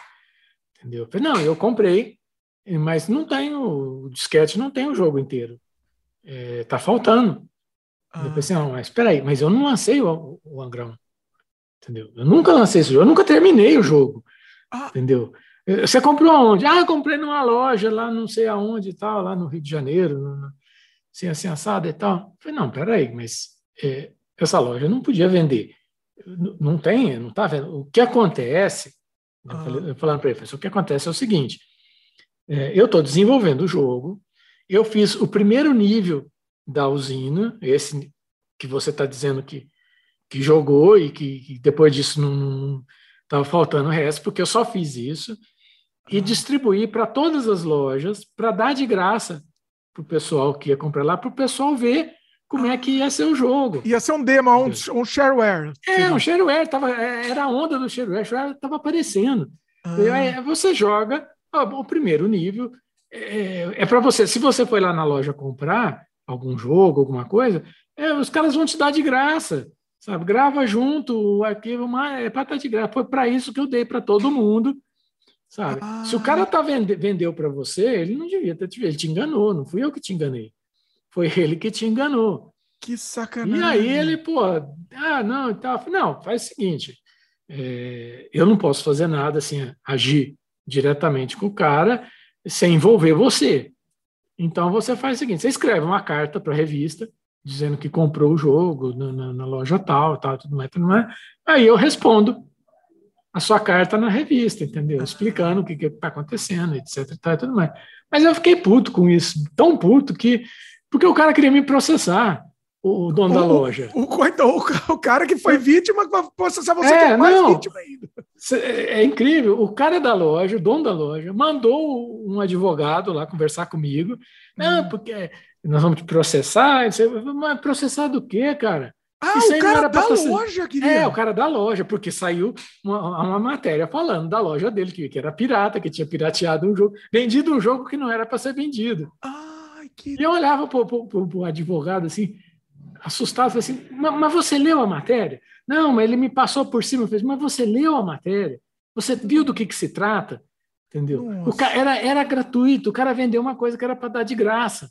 Entendeu? Eu falei, não, eu comprei, mas não tem o, o disquete, não tem o jogo inteiro. É, tá faltando. Ah. Eu pensei, não, mas peraí, mas eu não lancei o, o Angrão. Entendeu? Eu nunca lancei esse jogo, eu nunca terminei o jogo. Ah. Entendeu? Você comprou aonde? Ah, comprei numa loja lá, não sei aonde e tal, lá no Rio de Janeiro, no, assim, assim, assado e tal. Eu falei, não, peraí, mas é, essa loja não podia vender não tem, não está vendo. O que acontece, eu, falei, eu falando para ele, o que acontece é o seguinte: é, eu estou desenvolvendo o jogo, eu fiz o primeiro nível da usina, esse que você está dizendo que, que jogou e que, que depois disso não estava faltando o resto, porque eu só fiz isso e distribuí para todas as lojas para dar de graça para o pessoal que ia comprar lá, para o pessoal ver como é que ia ser o jogo. Ia ser um demo, um, um shareware. É, um shareware, tava, é, era a onda do shareware, o shareware estava aparecendo. Ah. você joga ó, o primeiro nível, é, é para você, se você foi lá na loja comprar algum jogo, alguma coisa, é, os caras vão te dar de graça, sabe? Grava junto o arquivo, mas é para estar de graça. Foi para isso que eu dei para todo mundo, sabe? Ah. Se o cara tá vende, vendeu para você, ele não devia ter te ele te enganou, não fui eu que te enganei. Foi ele que te enganou. Que sacanagem. E aí ele, pô, ah, não, então, não, faz o seguinte, é, eu não posso fazer nada assim, agir diretamente com o cara sem envolver você. Então você faz o seguinte: você escreve uma carta para a revista dizendo que comprou o jogo na, na, na, loja tal, tal, tudo mais, tudo mais. Aí eu respondo a sua carta na revista, entendeu? Explicando o que está acontecendo, etc. E tudo mais. Mas eu fiquei puto com isso, tão puto que porque o cara queria me processar, o dono o, da loja. O, o, então, o, cara que foi vítima vai processar você é, que é mais não, vítima ainda. É, é incrível. O cara da loja, o dono da loja, mandou um advogado lá conversar comigo. Não, hum. porque nós vamos te processar. Mas processar do quê, cara? Ah, Isso o cara da loja queria. É, o cara da loja, porque saiu uma, uma matéria falando da loja dele, que, que, era pirata, que tinha pirateado um jogo, vendido um jogo que não era para ser vendido. Ah. Que... E eu olhava para o advogado assim, assustado, assim, mas, você leu a matéria? Não, mas ele me passou por cima, fez, mas você leu a matéria? Você viu do que, que se trata? Entendeu? O cara, era, era gratuito, o cara vendeu uma coisa que era para dar de graça.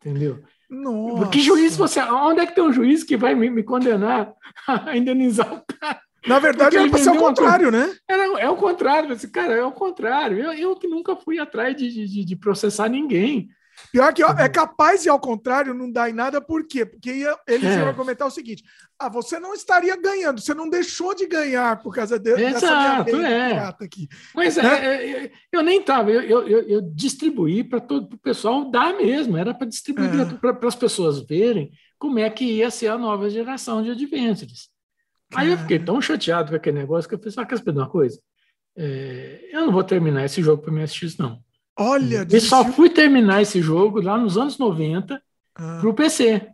Entendeu? Nossa. Que juiz você. Onde é que tem um juiz que vai me, me condenar a indenizar o cara? Na verdade, é para ser o contrário, né? Era, é o contrário. Esse cara é o contrário. Eu, eu que nunca fui atrás de, de, de processar ninguém. Pior que ó, é capaz de, ao contrário, não dar em nada, por quê? Porque ia, eles é. iam argumentar o seguinte: ah, você não estaria ganhando, você não deixou de ganhar por causa de, Exato, dessa minha é. aqui. Mas é, é, é eu nem estava, eu, eu, eu, distribuí para todo o pessoal dar mesmo, era para distribuir é. para as pessoas verem como é que ia ser a nova geração de Adventures. Aí eu fiquei tão chateado com aquele negócio que eu falei, só quer saber uma coisa? É, eu não vou terminar esse jogo para MSX, não. Olha, E só fui terminar esse jogo lá nos anos 90 ah. para o PC.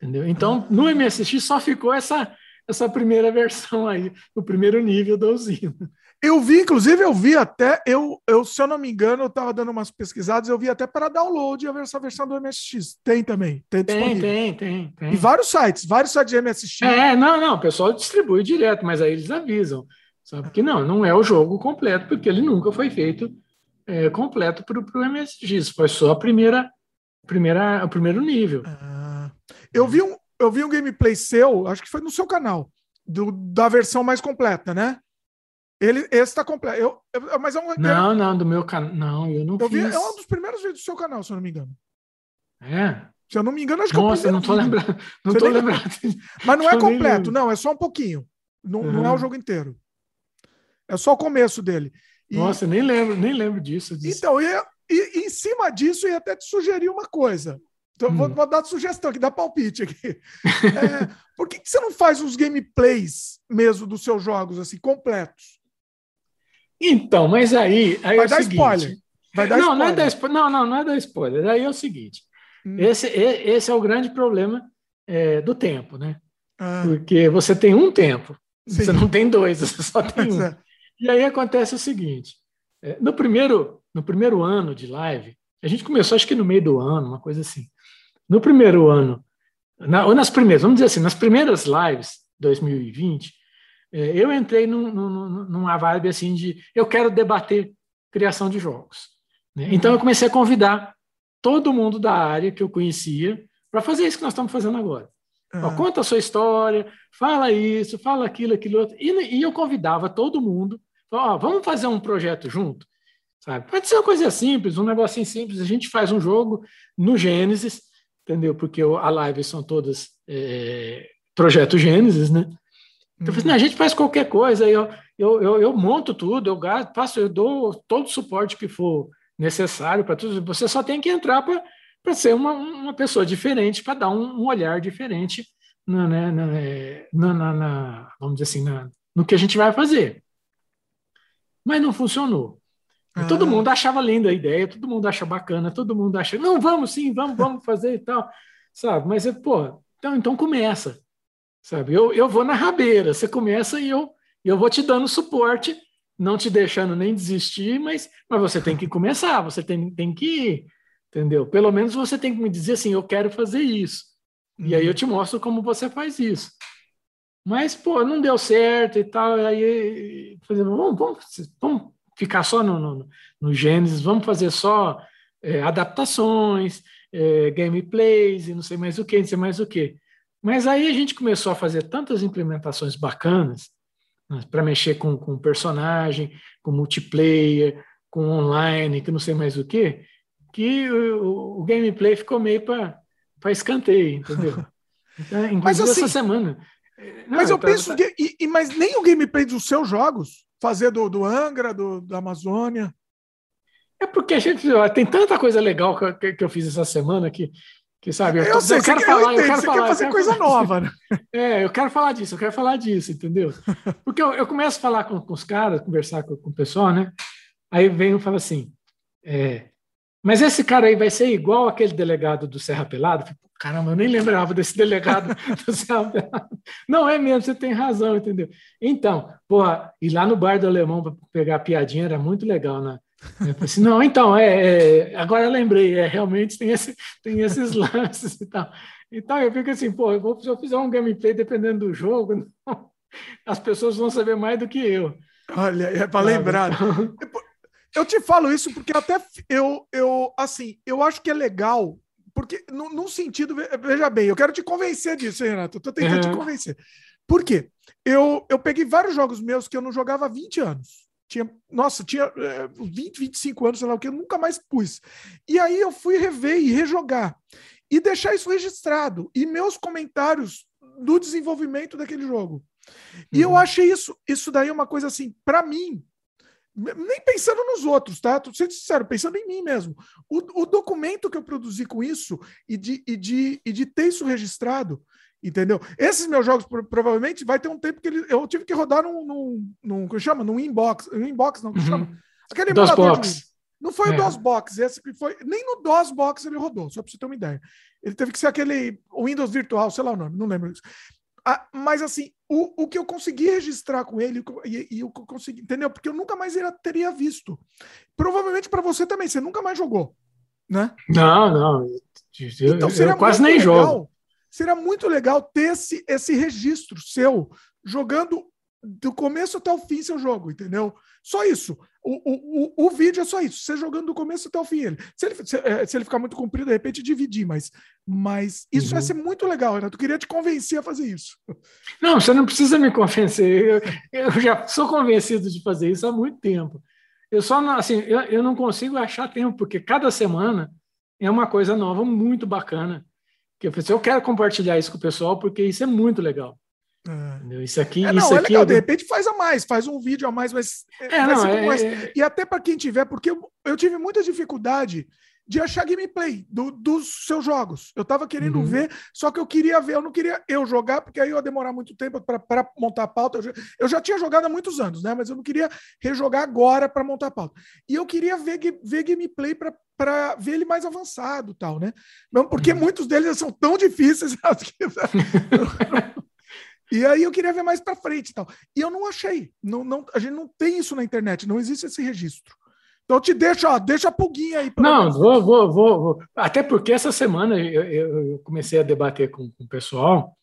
Entendeu? Então, ah. no MSX só ficou essa, essa primeira versão aí, o primeiro nível da usina. Eu vi, inclusive, eu vi até, eu, eu se eu não me engano, eu estava dando umas pesquisadas, eu vi até para download essa versão do MSX. Tem também. Tem, tem, tem, tem, tem. E vários sites, vários sites de MSX. É, não, não, o pessoal distribui direto, mas aí eles avisam. Sabe que não, não é o jogo completo, porque ele nunca foi feito é, completo para o MSX. Foi só a primeira, primeira, o primeiro nível. Ah, eu, vi um, eu vi um gameplay seu, acho que foi no seu canal, do, da versão mais completa, né? Ele, esse está completo. Eu, eu, mas é um. Não, não, do meu canal. Não, eu não eu fiz. Vi, é um dos primeiros vídeos do seu canal, se eu não me engano. É. Se eu não me engano, acho que Nossa, é o Nossa, não tô lembrando. Não tô lembrando. Mas não é completo, não, é só um pouquinho. Não, uhum. não é o jogo inteiro. É só o começo dele. E... Nossa, nem lembro, nem lembro disso. disso. Então, e, e, em cima disso, eu ia até te sugerir uma coisa. Então, hum. vou, vou, dar sugestão aqui, dá palpite aqui. É, por que, que você não faz os gameplays mesmo dos seus jogos, assim, completos? Então, mas aí. aí Vai é dar seguinte, spoiler. Vai dar não, spoiler. Não, é da, não, não, não é da spoiler. Aí é o seguinte: hum. esse, esse é o grande problema é, do tempo, né? Ah. Porque você tem um tempo, Sim. você não tem dois, você só tem um. É. E aí acontece o seguinte: é, no primeiro, no primeiro ano de live, a gente começou, acho que no meio do ano, uma coisa assim. No primeiro ano, na, ou nas primeiras, vamos dizer assim, nas primeiras lives 2020, é, eu entrei num, num, numa vibe assim de eu quero debater criação de jogos. Né? Uhum. Então eu comecei a convidar todo mundo da área que eu conhecia para fazer isso que nós estamos fazendo agora. Uhum. Ó, conta a sua história, fala isso, fala aquilo, aquilo outro. E, e eu convidava todo mundo, ó, vamos fazer um projeto junto. Sabe? Pode ser uma coisa simples, um negocinho simples. A gente faz um jogo no Gênesis, entendeu? Porque a live são todas é, projeto Gênesis, né? Falei, assim, a gente faz qualquer coisa, eu, eu, eu, eu monto tudo, eu gasto, faço, eu dou todo o suporte que for necessário para tudo. Você só tem que entrar para ser uma, uma pessoa diferente, para dar um, um, olhar diferente na, né, na, na, na, vamos dizer assim, no que a gente vai fazer. Mas não funcionou. Ah. Todo mundo achava linda a ideia, todo mundo acha bacana, todo mundo acha, não, vamos sim, vamos, vamos fazer e tal, sabe? Mas, pô, então, então começa. Sabe? Eu, eu vou na rabeira, você começa e eu, eu vou te dando suporte, não te deixando nem desistir, mas, mas você tem que começar, você tem, tem que ir, entendeu? Pelo menos você tem que me dizer assim, eu quero fazer isso. Uhum. E aí eu te mostro como você faz isso. Mas, pô, não deu certo e tal, aí vamos, vamos, vamos ficar só no, no, no Gênesis, vamos fazer só é, adaptações, é, gameplays e não sei mais o que, não sei mais o que. Mas aí a gente começou a fazer tantas implementações bacanas né, para mexer com, com personagem, com multiplayer, com online, que não sei mais o que, que o, o gameplay ficou meio para escanteio, entendeu? Então, mas assim, essa semana. Mas eu tá, penso tá... que. E, mas nem o gameplay dos seus jogos, fazer do, do Angra, do, da Amazônia. É porque a gente tem tanta coisa legal que, que eu fiz essa semana que que sabe, eu, eu, sei, eu quero falar, eu, quero falar, quer fazer coisa falar, nova, né? É, eu quero falar disso, eu quero falar disso, entendeu? Porque eu, eu começo a falar com, com os caras, conversar com, com, o pessoal, né? Aí vem e fala assim, é, mas esse cara aí vai ser igual aquele delegado do Serra Pelado? Caramba, eu nem lembrava desse delegado. Não, é mesmo, você tem razão, entendeu? Então, porra, ir lá no bar do Alemão para pegar a piadinha era muito legal, né? Assim, não, então, é, é, agora eu lembrei, é, realmente tem, esse, tem esses lances e tal. Então eu fico assim, pô, eu vou, se eu fizer um gameplay dependendo do jogo, não, as pessoas vão saber mais do que eu. Olha, é para lembrar. Então... Eu te falo isso porque até eu, eu, assim, eu acho que é legal, porque num sentido, veja bem, eu quero te convencer disso, Renato, eu tô tentando uhum. te convencer. Por quê? Eu, eu peguei vários jogos meus que eu não jogava há 20 anos tinha, nossa, tinha é, 20, 25 anos, sei lá o que, eu nunca mais pus. E aí eu fui rever e rejogar e deixar isso registrado e meus comentários do desenvolvimento daquele jogo. E eu uhum. achei isso, isso daí uma coisa assim, para mim, nem pensando nos outros, tá? Tô sendo sincero, pensando em mim mesmo. O, o documento que eu produzi com isso e de, e, de, e de ter isso registrado, Entendeu? Esses meus jogos, provavelmente, vai ter um tempo que ele, eu tive que rodar num, num, num que chama? Num inbox. Um inbox, não, que uhum. chama? Aquele DOSBox. Não foi é. o DOSBox, esse foi. Nem no DOSBox ele rodou, só para você ter uma ideia. Ele teve que ser aquele Windows virtual, sei lá o nome, não lembro. Ah, mas assim, o, o que eu consegui registrar com ele e, e o que eu consegui, entendeu? Porque eu nunca mais teria visto. Provavelmente para você também, você nunca mais jogou, né? Não, não. Eu, então, eu quase nem legal, jogo. Seria muito legal ter esse, esse registro seu jogando do começo até o fim seu jogo, entendeu? Só isso. O, o, o, o vídeo é só isso. Você jogando do começo até o fim. Ele. Se, ele, se, é, se ele ficar muito comprido, de repente dividir, mas, mas isso uhum. vai ser muito legal, Renato. Eu queria te convencer a fazer isso. Não, você não precisa me convencer. Eu, eu já sou convencido de fazer isso há muito tempo. Eu só não, assim, eu, eu não consigo achar tempo, porque cada semana é uma coisa nova, muito bacana. Que eu, eu quero compartilhar isso com o pessoal, porque isso é muito legal. É. Isso aqui, é, não, isso é aqui legal, de repente faz a mais, faz um vídeo a mais, mas é, não, é, mais. É. E até para quem tiver, porque eu, eu, tive muita dificuldade de achar gameplay do, dos seus jogos. Eu tava querendo uhum. ver, só que eu queria ver, eu não queria eu jogar, porque aí eu ia demorar muito tempo para montar a pauta. Eu já, eu já, tinha jogado há muitos anos, né? Mas eu não queria rejogar agora para montar a pauta. E eu queria ver, ver gameplay para ver ele mais avançado, tal, né? Porque uhum. muitos deles são tão difíceis. E aí eu queria ver mais para frente e tal. E eu não achei. Não, não, a gente não tem isso na internet, não existe esse registro. Então eu te deixo, ó, deixa a pulguinha aí. Não, vou, vou, vou, vou, Até porque essa semana eu, eu, comecei a debater com, com, o pessoal,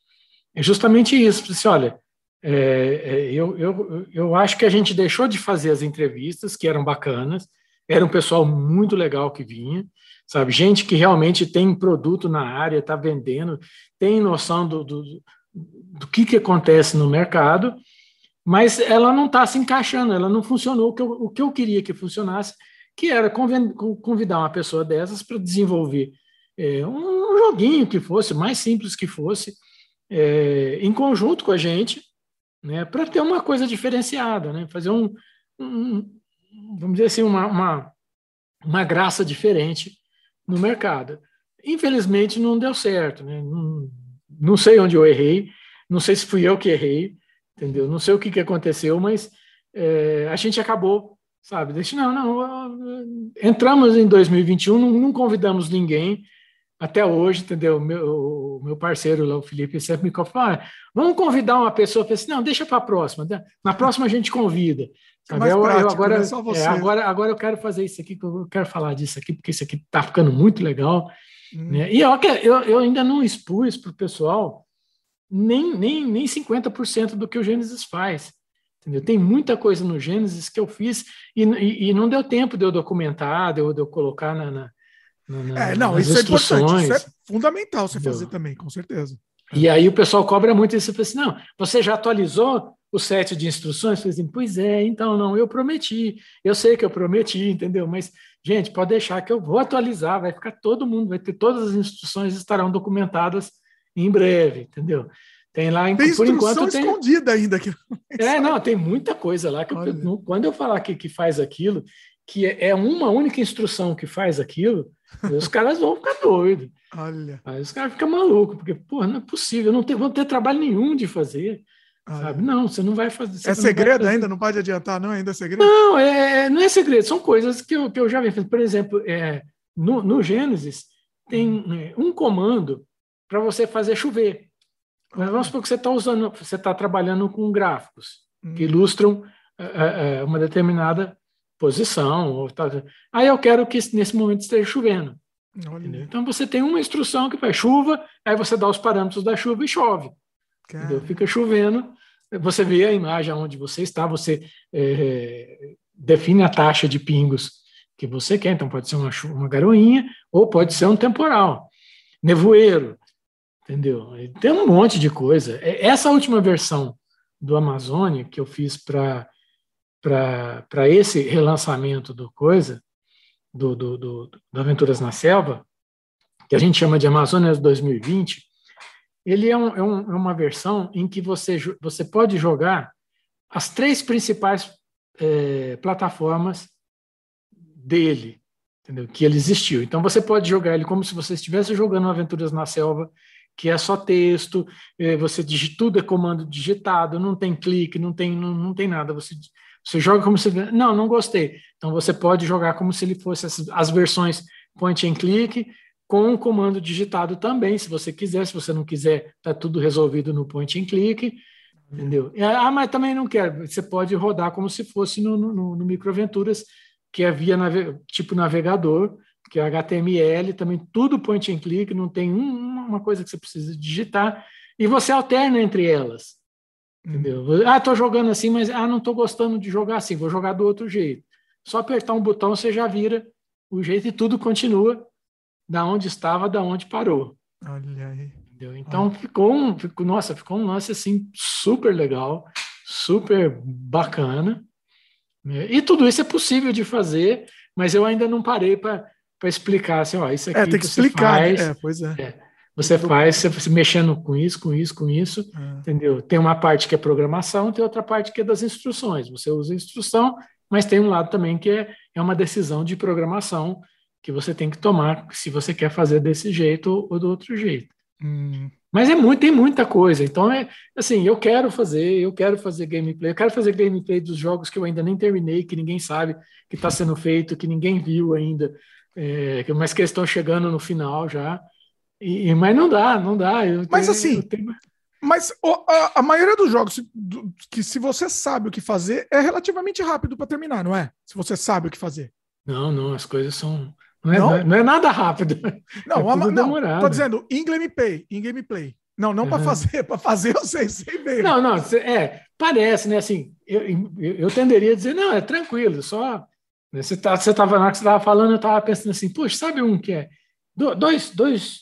é justamente isso. Disse, olha, é, é, eu, eu, eu acho que a gente deixou de fazer as entrevistas, que eram bacanas, era um pessoal muito legal que vinha, sabe? Gente que realmente tem produto na área, está vendendo, tem noção do, do, do que, que acontece no mercado, mas ela não está se encaixando, ela não funcionou o que, eu, o que eu queria que funcionasse, que era convidar uma pessoa dessas para desenvolver é, um joguinho que fosse, mais simples que fosse, é, em conjunto com a gente, né, para ter uma coisa diferenciada, né, fazer um, um vamos dizer assim, uma, uma, uma, graça diferente no mercado. Infelizmente não deu certo, né, não, não sei onde eu errei, não sei se fui eu que errei, entendeu? Não sei o que, que aconteceu, mas é, a gente acabou, sabe? Deixa, não, não, entramos em 2021, não, não convidamos ninguém até hoje, entendeu? Meu, meu parceiro lá, o Felipe, sempre me falou, ah, vamos convidar uma pessoa, eu assim, não, deixa para a próxima, na próxima a gente convida. É eu, prático, eu agora, é, é, agora, agora eu quero fazer isso aqui, eu quero falar disso aqui, porque isso aqui está ficando muito legal. Hum. Né? E eu, eu, eu ainda não expus para o pessoal nem, nem, nem 50% do que o Gênesis faz. Entendeu? Tem muita coisa no Gênesis que eu fiz e, e, e não deu tempo de eu documentar, de eu, de eu colocar na, na, na é, não, isso instruções. é importante, isso é fundamental você fazer também, com certeza. E aí o pessoal cobra muito isso, eu assim, não, você já atualizou o set de instruções? Eu assim, pois é, então não, eu prometi, eu sei que eu prometi, entendeu? Mas, gente, pode deixar que eu vou atualizar, vai ficar todo mundo, vai ter todas as instruções estarão documentadas em breve, entendeu? Tem lá, tem por enquanto tem escondida ainda aqui. É, não, tem muita coisa lá que eu, quando eu falar que, que faz aquilo, que é, é uma única instrução que faz aquilo, os caras vão ficar doidos. Olha. Aí os caras ficam malucos, porque, pô, não é possível, não tem, vão ter trabalho nenhum de fazer. Sabe? Não, você não vai fazer. É segredo fazer. ainda? Não pode adiantar, não? Ainda é segredo? Não, é, é, não é segredo, são coisas que eu, que eu já vi. Por exemplo, é, no, no Gênesis, tem hum. é, um comando para você fazer chover. Mas vamos supor que você está usando, você está trabalhando com gráficos que hum. ilustram uh, uh, uma determinada posição. Ou aí eu quero que nesse momento esteja chovendo. Então você tem uma instrução que faz chuva, aí você dá os parâmetros da chuva e chove. Fica chovendo, você vê a imagem onde você está, você é, define a taxa de pingos que você quer. Então pode ser uma, uma garoinha ou pode ser um temporal. Nevoeiro, entendeu? Tem um monte de coisa. É, essa última versão do Amazônia que eu fiz para para esse relançamento do coisa, do, do, do, do, Aventuras na Selva, que a gente chama de Amazônia 2020, ele é, um, é, um, é uma versão em que você, você pode jogar as três principais é, plataformas dele, entendeu? que ele existiu. Então você pode jogar ele como se você estivesse jogando Aventuras na Selva que é só texto, é, você digita, tudo é comando digitado, não tem clique, não tem, não, não tem nada. Você, você joga como se. Não, não gostei. Então você pode jogar como se ele fosse as, as versões point and click, com o comando digitado também, se você quiser. Se você não quiser, está tudo resolvido no point and click. Entendeu? Ah, mas também não quero. Você pode rodar como se fosse no, no, no Microaventuras, que é via nave, tipo navegador, que é HTML, também tudo point and click, não tem um, uma coisa que você precisa digitar, e você alterna entre elas. Entendeu? Hum. Ah, estou jogando assim, mas ah, não estou gostando de jogar assim, vou jogar do outro jeito. Só apertar um botão, você já vira o jeito e tudo continua da onde estava, da onde parou. Olha aí. Entendeu? Então ficou um, ficou, nossa, ficou um lance assim super legal, super bacana. Né? E tudo isso é possível de fazer, mas eu ainda não parei para explicar assim, ó, isso é, aqui é, tem que explicar, né? faz, é, pois é. é você faz, você, você mexendo com isso, com isso, com isso, é. entendeu? Tem uma parte que é programação, tem outra parte que é das instruções. Você usa instrução, mas tem um lado também que é, é uma decisão de programação que você tem que tomar se você quer fazer desse jeito ou do outro jeito. Hum. Mas é muito, tem muita coisa. Então é assim, eu quero fazer, eu quero fazer gameplay, eu quero fazer gameplay dos jogos que eu ainda nem terminei, que ninguém sabe que está sendo feito, que ninguém viu ainda, é, mas que estão chegando no final já. E, mas não dá, não dá. mas tenho, assim, tenho... mas a, a, maioria dos jogos que se você sabe o que fazer é relativamente rápido para terminar, não é? Se você sabe o que fazer. Não, não, as coisas são não é, não? É, não é nada rápido. Não, é não, tô dizendo em gameplay, em gameplay. Não, não para fazer, para fazer eu sei, sei bem. Não, não, é, parece, né, assim, eu, eu, eu tenderia a dizer, não, é tranquilo, só, né, você tá, você tava, na hora que você estava falando, eu estava pensando assim, puxa, sabe um que é, dois, dois,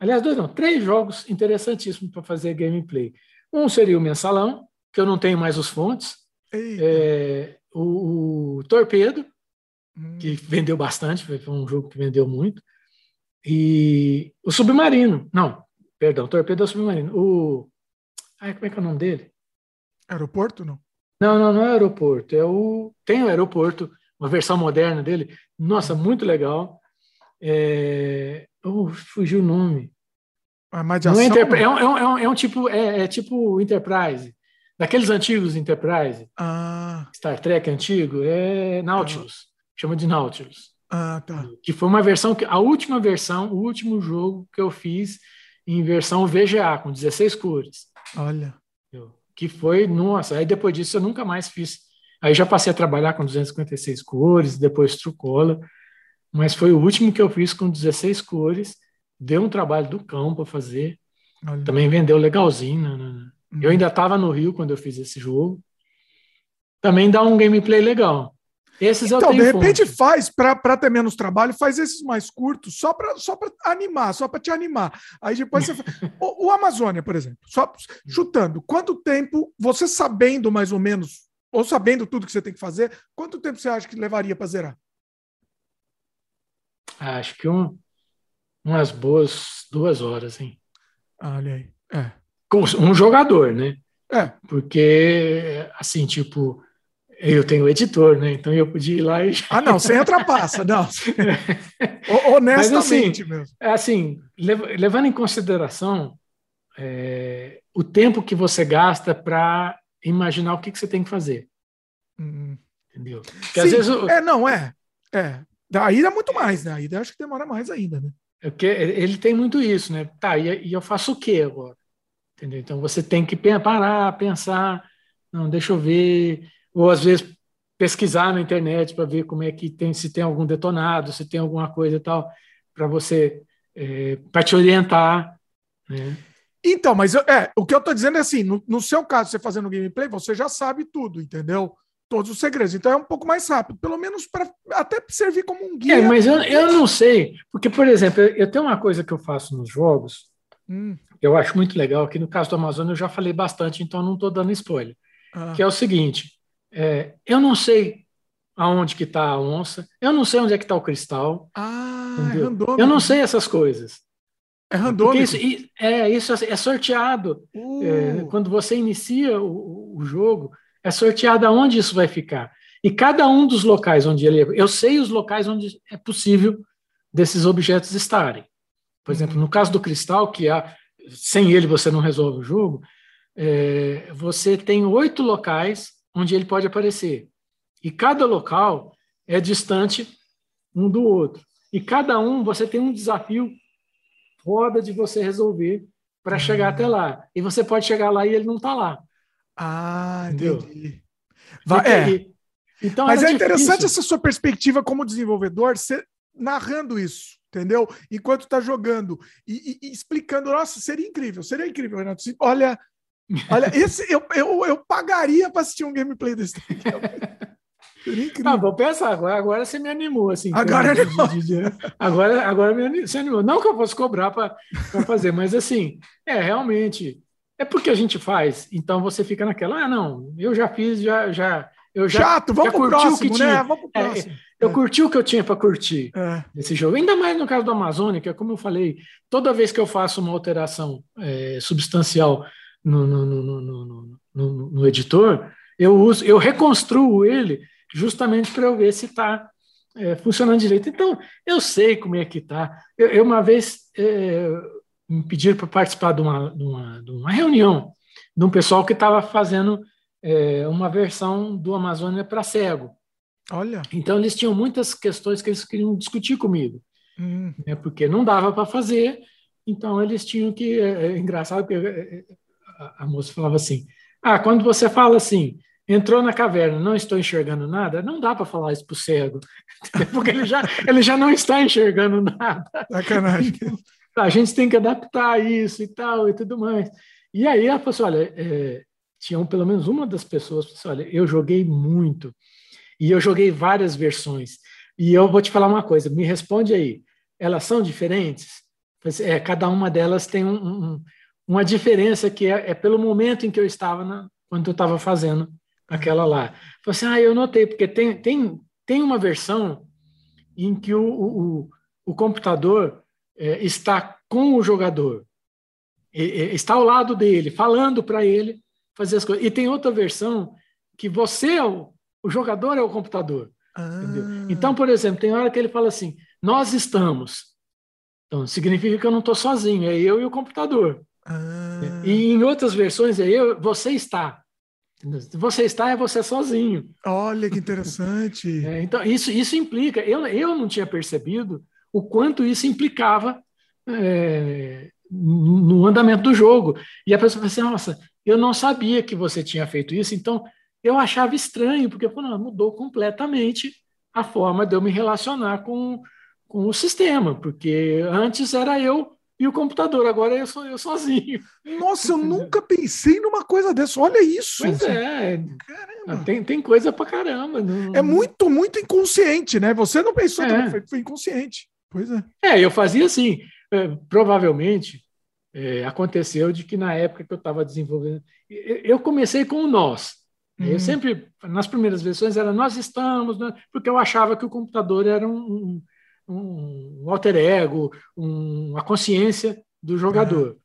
aliás, dois não, três jogos interessantíssimos para fazer gameplay. Um seria o Mensalão, que eu não tenho mais os fontes, é, o, o Torpedo, que vendeu bastante, foi um jogo que vendeu muito. E o Submarino, não, perdão, Torpedo é o Submarino. O, ai, como é que é o nome dele? Aeroporto, não? Não, não, não é aeroporto, é o tem o aeroporto, uma versão moderna dele. Nossa, muito legal. É, oh, fugiu o nome. Mas não é, Enterprise, é, um, é, um, é, um, tipo é, é, tipo Enterprise, daqueles antigos Enterprise. Ah. Star Trek antigo é Nautilus. Chama de Nautilus. Ah, tá. Que foi uma versão que a última versão, o último jogo que eu fiz em versão VGA com 16 cores. Olha. Que foi, nossa, aí depois disso eu nunca mais fiz. Aí já passei a trabalhar com 256 cores, depois Trucola, mas foi o último que eu fiz com 16 cores. Deu um trabalho do cão para fazer. Olha. Também vendeu legalzinho. Né? né, né. Eu uhum. ainda estava no Rio quando eu fiz esse jogo. Também dá um gameplay legal. Esses então, de repente fonte. faz, para ter menos trabalho, faz esses mais curtos, só para só animar, só para te animar. Aí depois você. o, o, Amazônia, por exemplo, só chutando, quanto tempo, você sabendo mais ou menos, ou sabendo tudo que você tem que fazer, quanto tempo você acha que levaria para zerar? Acho que um, umas boas duas horas, hein? Olha aí. É. Um jogador, né? É. Porque, assim, tipo eu tenho editor, né? Então eu podia ir lá e. Ah, não, sem ultrapassa, não. Honestamente Mas, assim, mesmo. É assim, levando em consideração é, o tempo que você gasta para imaginar o que, que, você tem que fazer. Hum. Entendeu? Porque Sim, às vezes. Eu... É, não, é. É. Daí é muito mais, né? Aí acho que demora mais ainda, né? É porque ele tem muito isso, né? Tá, e eu faço o quê agora? Entendeu? Então você tem que parar, pensar, não, deixa eu ver ou às vezes pesquisar na internet para ver como é que tem, se tem algum detonado, se tem alguma coisa e tal, para você, é, para te orientar. Né? Então, mas eu, é, o que eu estou dizendo é assim: no, no, seu caso, você fazendo gameplay, você já sabe tudo, entendeu? Todos os segredos. Então é um pouco mais rápido, pelo menos para até servir como um guia. É, mas eu, eu não sei, porque, por exemplo, eu, eu tenho uma coisa que eu faço nos jogos, hum. eu acho muito legal, que no caso do Amazônia eu já falei bastante, então não estou dando spoiler. Ah. Que é o seguinte: é, eu não sei aonde que está a onça, eu não sei onde é que está o cristal. Ah, é randômico. Eu não sei essas coisas. É randômico. Isso, é, isso é sorteado. Uh. É, quando você inicia o, o, jogo, é sorteado aonde isso vai ficar. E cada um dos locais onde ele... Eu sei os locais onde é possível desses objetos estarem. Por exemplo, no caso do cristal, que é, sem ele você não resolve o jogo, é, você tem oito locais onde ele pode aparecer. E cada local é distante um do outro. E cada um você tem um desafio foda de você resolver para chegar até lá. E você pode chegar lá e ele não está lá. Ah, Entendeu? entendi. Vai, é. Então, Mas é difícil. interessante essa sua perspectiva como desenvolvedor, você narrando isso, entendeu? Enquanto está jogando e, e, e, explicando, nossa, seria incrível, seria incrível, Renato. Olha, olha, esse eu, eu, eu pagaria para assistir um gameplay desse. Tá bom, pensa agora, agora você me animou, assim. Agora, de, de, de, agora, agora me animou, você animou. Não que eu fosse cobrar para fazer, mas assim, é realmente é porque a gente faz, então você fica naquela, ah, não, eu já fiz, já, já, eu já, Chato, vamos já curti próximo, o que tinha. Né? Vamos pro é, próximo. É, eu é. curti o que eu tinha para curtir é. nesse jogo. Ainda mais no caso do Amazônica, como eu falei, toda vez que eu faço uma alteração é, substancial no, no, no, no, no, editor, eu uso, eu reconstruo ele justamente para eu ver se está é, funcionando direito. Então, eu sei como é que está. Eu, eu, uma vez é, me pediram para participar de uma, de, uma, de uma, reunião de um pessoal que estava fazendo é, uma versão do Amazônia para cego. Olha. Então, eles tinham muitas questões que eles queriam discutir comigo, hum. né, porque não dava para fazer, então eles tinham que. É, é engraçado que é, a, a moça falava assim: ah, quando você fala assim, entrou na caverna, não estou enxergando nada, não dá para falar isso para o cego, porque ele já, ele já não está enxergando nada. Sacanagem. a gente tem que adaptar isso e tal e tudo mais. E aí ela falou assim, olha, é, tinha pelo menos uma das pessoas, assim, olha, eu joguei muito e eu joguei várias versões e eu vou te falar uma coisa, me responde aí, elas são diferentes? É, cada uma delas tem um, um, uma diferença que é, é, pelo momento em que eu estava na, quando eu estava fazendo aquela lá. Falei assim, ah, eu notei, porque tem, tem, tem uma versão em que o, o, o computador é, está com o jogador, está ao lado dele, falando para ele fazer as coisas. E tem outra versão que você é o, o jogador é o computador. Ah. Então, por exemplo, tem hora que ele fala assim: nós estamos. Então, significa que eu não estou sozinho, é eu e o computador. Ah. E em outras versões é eu, você está. Você está é você sozinho. Olha que interessante. É, então, isso, isso implica. Eu, eu não tinha percebido o quanto isso implicava é, no andamento do jogo. E a pessoa fala assim: nossa, eu não sabia que você tinha feito isso, então eu achava estranho, porque não, mudou completamente a forma de eu me relacionar com, com o sistema, porque antes era eu e o computador, agora eu sou eu sozinho. Nossa, eu nunca pensei numa coisa dessa. Olha isso. Pois é. Caramba. Tem, tem coisa pra caramba. Não... É muito, muito inconsciente, né? Você não pensou, é. foi, foi inconsciente. Pois é. É, eu fazia assim. É, provavelmente é, aconteceu de que na época que eu estava desenvolvendo, eu comecei com o nós. Uhum. Eu sempre, nas primeiras versões, era nós estamos, porque eu achava que o computador era um, um, um alter ego, um, a consciência do jogador. Uhum.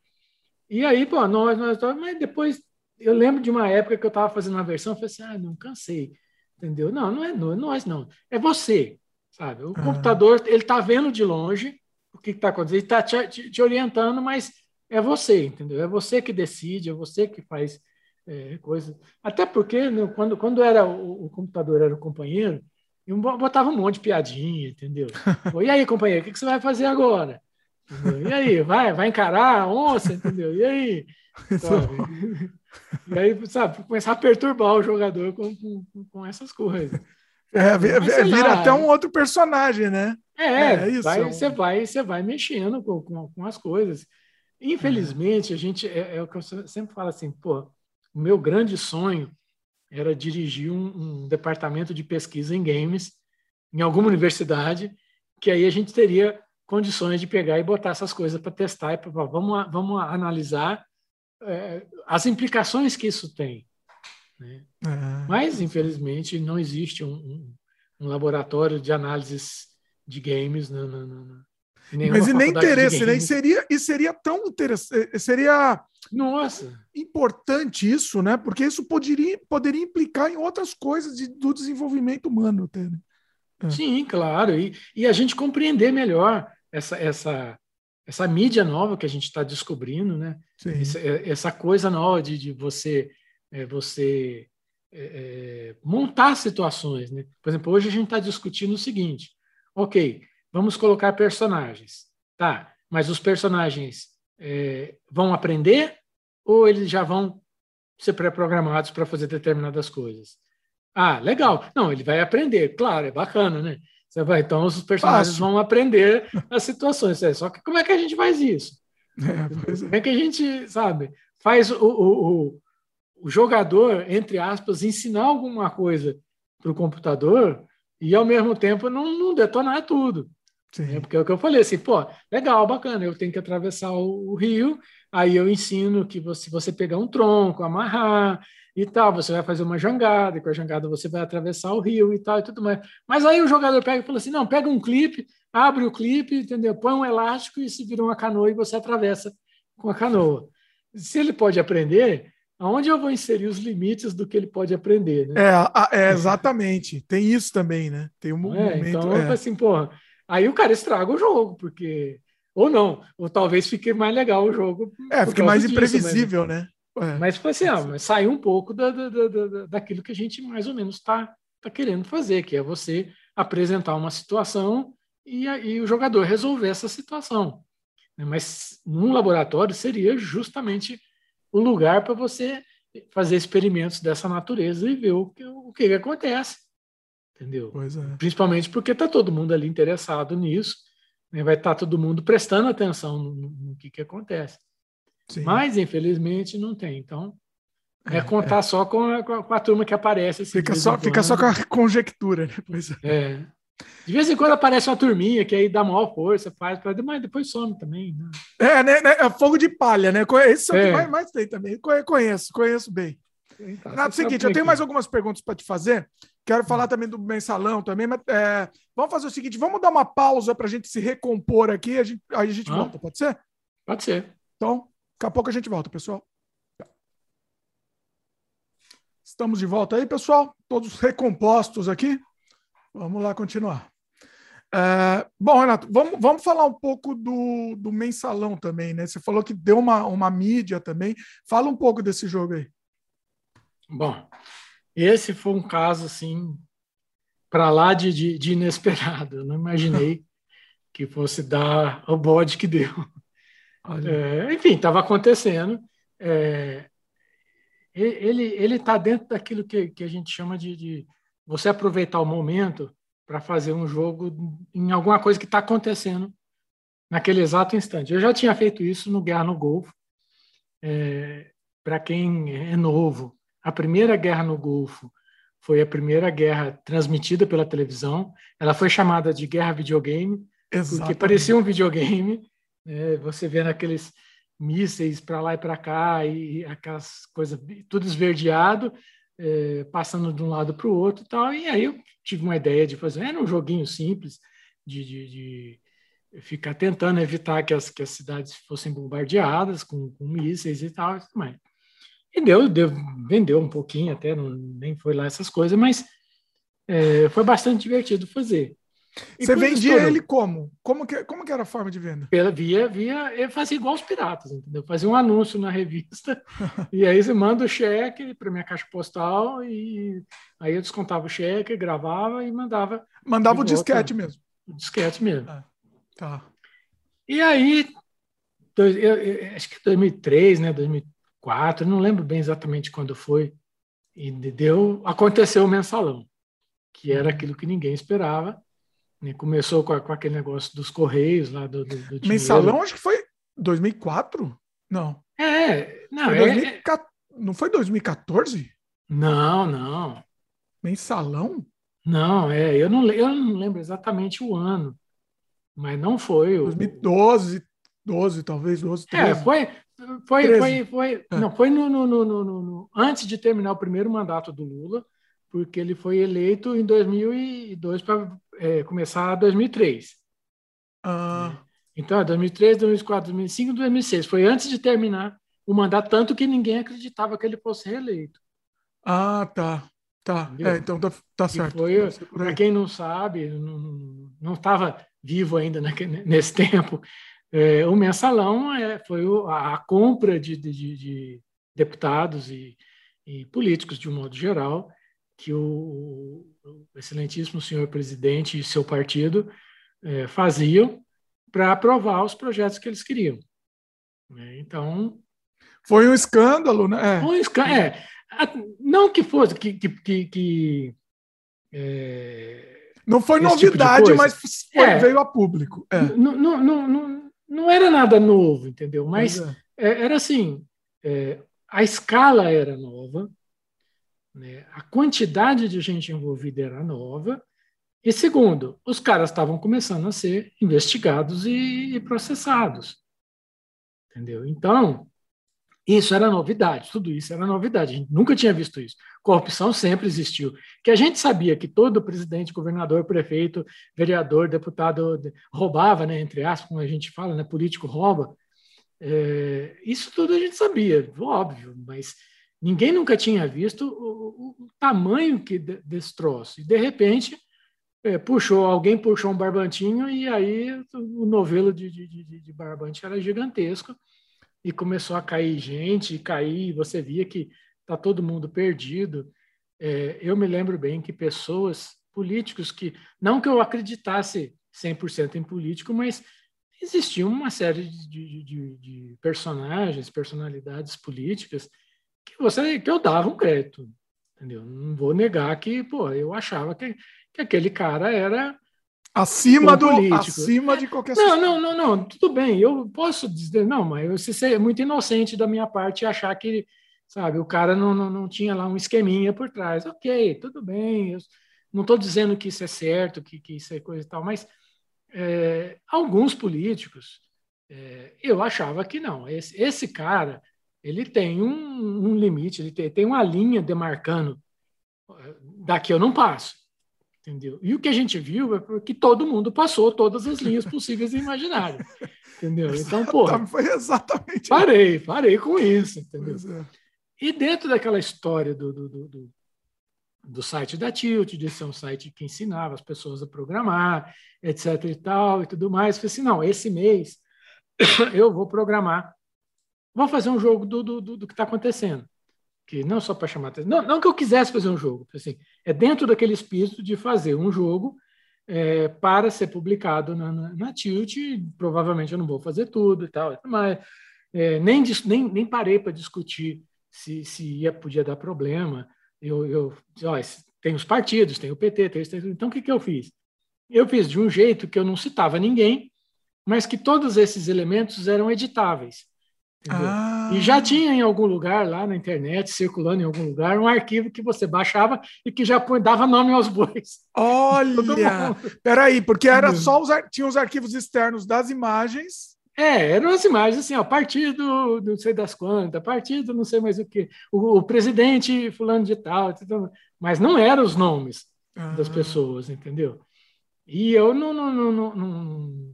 E aí, pô, nós, nós, mas depois eu lembro de uma época que eu estava fazendo uma versão, eu falei assim, ah, não cansei, entendeu? Não, não é nós, não, é você sabe? O uhum. computador ele está vendo de longe o que está acontecendo, ele está te, te, orientando, mas é você, entendeu? É você que decide, é você que faz é, coisa. Até porque né, quando, quando era o, o, computador era o companheiro, eu botava um monte de piadinha, entendeu? e aí, companheiro, o que, que você vai fazer agora? Entendeu? E aí, vai, vai encarar a onça, entendeu? E aí? Sabe? E aí, sabe, começar a perturbar o jogador com, com, com essas coisas. É, vira, vira até um outro personagem, né? É, é isso. Vai, você, vai, você vai mexendo com, com, com as coisas. Infelizmente, a gente é, é, o que eu sempre falo assim, pô, o meu grande sonho era dirigir um, um, departamento de pesquisa em games em alguma universidade, que aí a gente teria condições de pegar e botar essas coisas para testar e pra, vamos, vamos analisar é, as implicações que isso tem. Né? É. Mas, infelizmente, não existe um, um, um, laboratório de análises de games no, no, no, mas e nem interesse, né? E seria, e seria tão interessante, eh, seria Nossa. importante isso, né? Porque isso poderia, poderia implicar em outras coisas de, do desenvolvimento humano. Até, né? é. Sim, claro. E, e a gente compreender melhor essa, essa, essa mídia nova que a gente está descobrindo, né? Essa, é, essa, coisa nova de, de você, é, você é, montar situações, né? Por exemplo, hoje a gente está discutindo o seguinte: ok, vamos colocar personagens, tá? Mas os personagens é, vão aprender ou eles já vão ser pré-programados para fazer determinadas coisas? Ah, legal. Não, ele vai aprender, claro, é bacana, né? Você vai, então os personagens Fácil. vão aprender as situações. É, só que como é que a gente faz isso? É, é. Como é que a gente, sabe, faz o, o, o jogador, entre aspas, ensinar alguma coisa para o computador e, ao mesmo tempo, não, não detonar tudo. Né? Porque é o que eu falei, assim, pô, legal, bacana, eu tenho que atravessar o, o rio, aí eu ensino que você, você pegar um tronco, amarrar, e tal, você vai fazer uma jangada, e com a jangada você vai atravessar o rio e tal e tudo mais. Mas aí o jogador pega e fala assim: não, pega um clipe, abre o clipe, entendeu? Põe um elástico e se vira uma canoa e você atravessa com a canoa. Se ele pode aprender, aonde eu vou inserir os limites do que ele pode aprender? Né? É, é, exatamente. Tem isso também, né? Tem um é, momento. Então, é. assim, porra, aí o cara estraga o jogo, porque. Ou não, ou talvez fique mais legal o jogo. É, fique mais disso, imprevisível, mas... né? É. Mas foi assim, ah, saiu um pouco da, da, da, daquilo que a gente mais ou menos está tá querendo fazer, que é você apresentar uma situação e, e o jogador resolver essa situação. Né? Mas num laboratório seria justamente o lugar para você fazer experimentos dessa natureza e ver o que, o que, que acontece. Entendeu? É. Principalmente porque está todo mundo ali interessado nisso, né? vai estar tá todo mundo prestando atenção no, no, que, que acontece. Sim. Mas, infelizmente, não tem. Então, é, é contar é. só com a, com a, turma que aparece. Assim, fica, só, fica só com a conjectura, né? Pois é. é. De vez em quando aparece uma turminha que aí dá maior força, faz, mas depois some também. Né? É, né, né? É fogo de palha, né? Esse é. que mais, mais tem também. Conheço, conheço bem. Então, Nada, seguinte, eu tenho mais algumas perguntas para te fazer. Quero falar hum. também do mensalão também, mas é, vamos fazer o seguinte: vamos dar uma pausa para a gente se recompor aqui, a gente, aí a gente ah. volta, pode ser? Pode ser. Então, Daqui a pouco a gente volta, pessoal. Estamos de volta aí, pessoal. Todos recompostos aqui. Vamos lá continuar. É, bom, Renato, vamos, vamos falar um pouco do, do mensalão também, né? Você falou que deu uma, uma mídia também. Fala um pouco desse jogo aí. Bom, esse foi um caso assim para lá de, de, de, inesperado. Eu não imaginei que fosse dar o bode que deu. É, enfim, estava acontecendo. É, ele está dentro daquilo que, que a gente chama de, de você aproveitar o momento para fazer um jogo em alguma coisa que está acontecendo naquele exato instante. Eu já tinha feito isso no Guerra no Golfo. É, para quem é novo, a primeira guerra no Golfo foi a primeira guerra transmitida pela televisão. Ela foi chamada de guerra videogame, Exatamente. porque parecia um videogame né? você vendo aqueles mísseis para lá e para cá e aquelas coisas tudo esverdeado, é, passando de um lado para o outro e tal. E aí eu tive uma ideia de fazer, era um joguinho simples de, de, de ficar tentando evitar que as, que as cidades fossem bombardeadas com, com mísseis e tal. Mas, e deu, deu, vendeu um pouquinho até, não, nem foi lá essas coisas, mas é, foi bastante divertido fazer. Você vendia estourou. ele como? Como que, como que era a forma de venda? Pela, via, via, ele fazia igual os piratas, entendeu? Fazia um anúncio na revista e aí você manda o cheque para minha caixa postal e aí eu descontava o cheque, gravava e mandava. Mandava o disquete mesmo. O disquete mesmo. Ah, tá. E aí, dois, eu, eu, acho que 2003, né, 2004, não lembro bem exatamente quando foi, e deu, aconteceu o mensalão, que era aquilo que ninguém esperava né? Começou com, a, com, aquele negócio dos Correios lá do, do, do Mensalão, acho que foi 2004? Não. É, não, foi 2014, é... não foi 2014? Não, não. Mensalão? Não, é, eu não, eu não lembro exatamente o ano, mas não foi. O... 2012, 12, talvez, 12, 13. É, foi, foi, foi, foi, é. não, foi no, no, no, no, antes de terminar o primeiro mandato do Lula, porque ele foi eleito em 2002 para é, começar 2003. Ah. Então, 2003, 2004, 2005, 2006. Foi antes de terminar o mandato, tanto que ninguém acreditava que ele fosse reeleito. Ah, tá. Tá, é, então tá, tá certo. Para quem não sabe, não estava vivo ainda naquele, nesse tempo, é, o mensalão é, foi a, a compra de, de, de deputados e, e, políticos, de um modo geral, que o, o excelentíssimo senhor presidente e seu partido é, faziam para aprovar os projetos que eles queriam. Né? Então. Foi um escândalo, né? É. Um escândalo, é. Não que fosse, que, que, que, é, não foi tipo novidade, tipo mas foi, é, veio a público. É. Não, não, não, não, era nada novo, entendeu? Mas é. É, era assim: é, a escala era nova, né? a quantidade de gente envolvida era nova, e segundo, os caras estavam começando a ser investigados e, e processados. Entendeu? Então, isso era novidade, tudo isso era novidade. A gente nunca tinha visto isso. Corrupção sempre existiu. Que a gente sabia que todo presidente, governador, prefeito, vereador, deputado roubava, né, entre aspas, como a gente fala, né, político rouba. É, isso tudo a gente sabia, óbvio, mas ninguém nunca tinha visto o, o, o tamanho que desse troço. E, de repente, é, puxou, alguém puxou um barbantinho e aí o novelo de, de, de, de barbante era gigantesco e começou a cair gente, e cair, você via que está todo mundo perdido. É, eu me lembro bem que pessoas, políticos, que não que eu acreditasse 100% em político, mas existia uma série de, de, de, personagens, personalidades políticas que você que eu dava um crédito, entendeu? Não vou negar que, pô, eu achava que, que aquele cara era Acima, do, acima de qualquer não, não, não, não, tudo bem, eu posso dizer, não, mas isso é muito inocente da minha parte achar que, sabe, o cara não, não, não tinha lá um esqueminha por trás. Ok, tudo bem, eu não estou dizendo que isso é certo, que, que isso é coisa e tal, mas é, alguns políticos, é, eu achava que não, esse, esse cara, ele tem um, um limite, ele tem, tem uma linha demarcando, daqui eu não passo. Entendeu? E o que a gente viu é que todo mundo passou todas as linhas possíveis e imaginárias. Entendeu? Então, pô. Foi exatamente. Parei, parei com isso. Entendeu? É. E dentro daquela história do, do, do, do, site da Tilt, de ser um site que ensinava as pessoas a programar, etc. e tal, e tudo mais, falei assim: não, esse mês eu vou programar, vou fazer um jogo do, do, do que está acontecendo que não só para chamar atenção, não, não, que eu quisesse fazer um jogo, assim, é dentro daquele espírito de fazer um jogo é, para ser publicado na, na, na, Tilt, provavelmente eu não vou fazer tudo e tal, mas é, nem, nem, nem parei para discutir se, se ia, podia dar problema, eu, eu ó, tem os partidos, tem o PT, tem, tem então o que, que eu fiz? Eu fiz de um jeito que eu não citava ninguém, mas que todos esses elementos eram editáveis. Ah. E já tinha em algum lugar lá na internet, circulando em algum lugar, um arquivo que você baixava e que já dava nome aos bois. Olha! Peraí, porque era só os, tinha os arquivos externos das imagens. É, eram as imagens assim, ó, partido não sei das quantas, partido não sei mais o que, o, o presidente fulano de tal, mas não eram os nomes ah. das pessoas, entendeu? E eu não, não, não, não, não,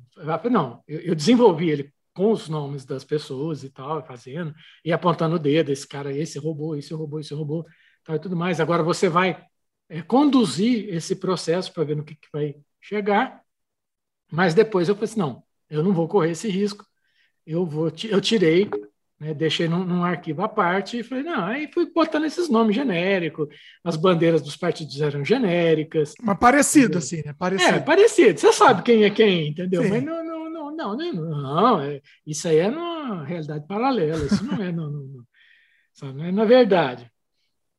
não eu, eu desenvolvi ele com os nomes das pessoas e tal, fazendo, e apontando o dedo, esse cara, esse roubou, esse roubou, esse roubou, tal e tudo mais. Agora você vai é, conduzir esse processo para ver no que, que, vai chegar, mas depois eu falei assim, não, eu não vou correr esse risco, eu vou, eu tirei, né, deixei num, num, arquivo à parte e falei, não, aí fui botando esses nomes genéricos, as bandeiras dos partidos eram genéricas. Mas parecido, entendeu? assim, né? Parecido. É, parecido, você sabe quem é quem, entendeu? Sim. Mas não, não não, não, não é, isso aí é na realidade paralela, isso não é, no, no, não é na verdade.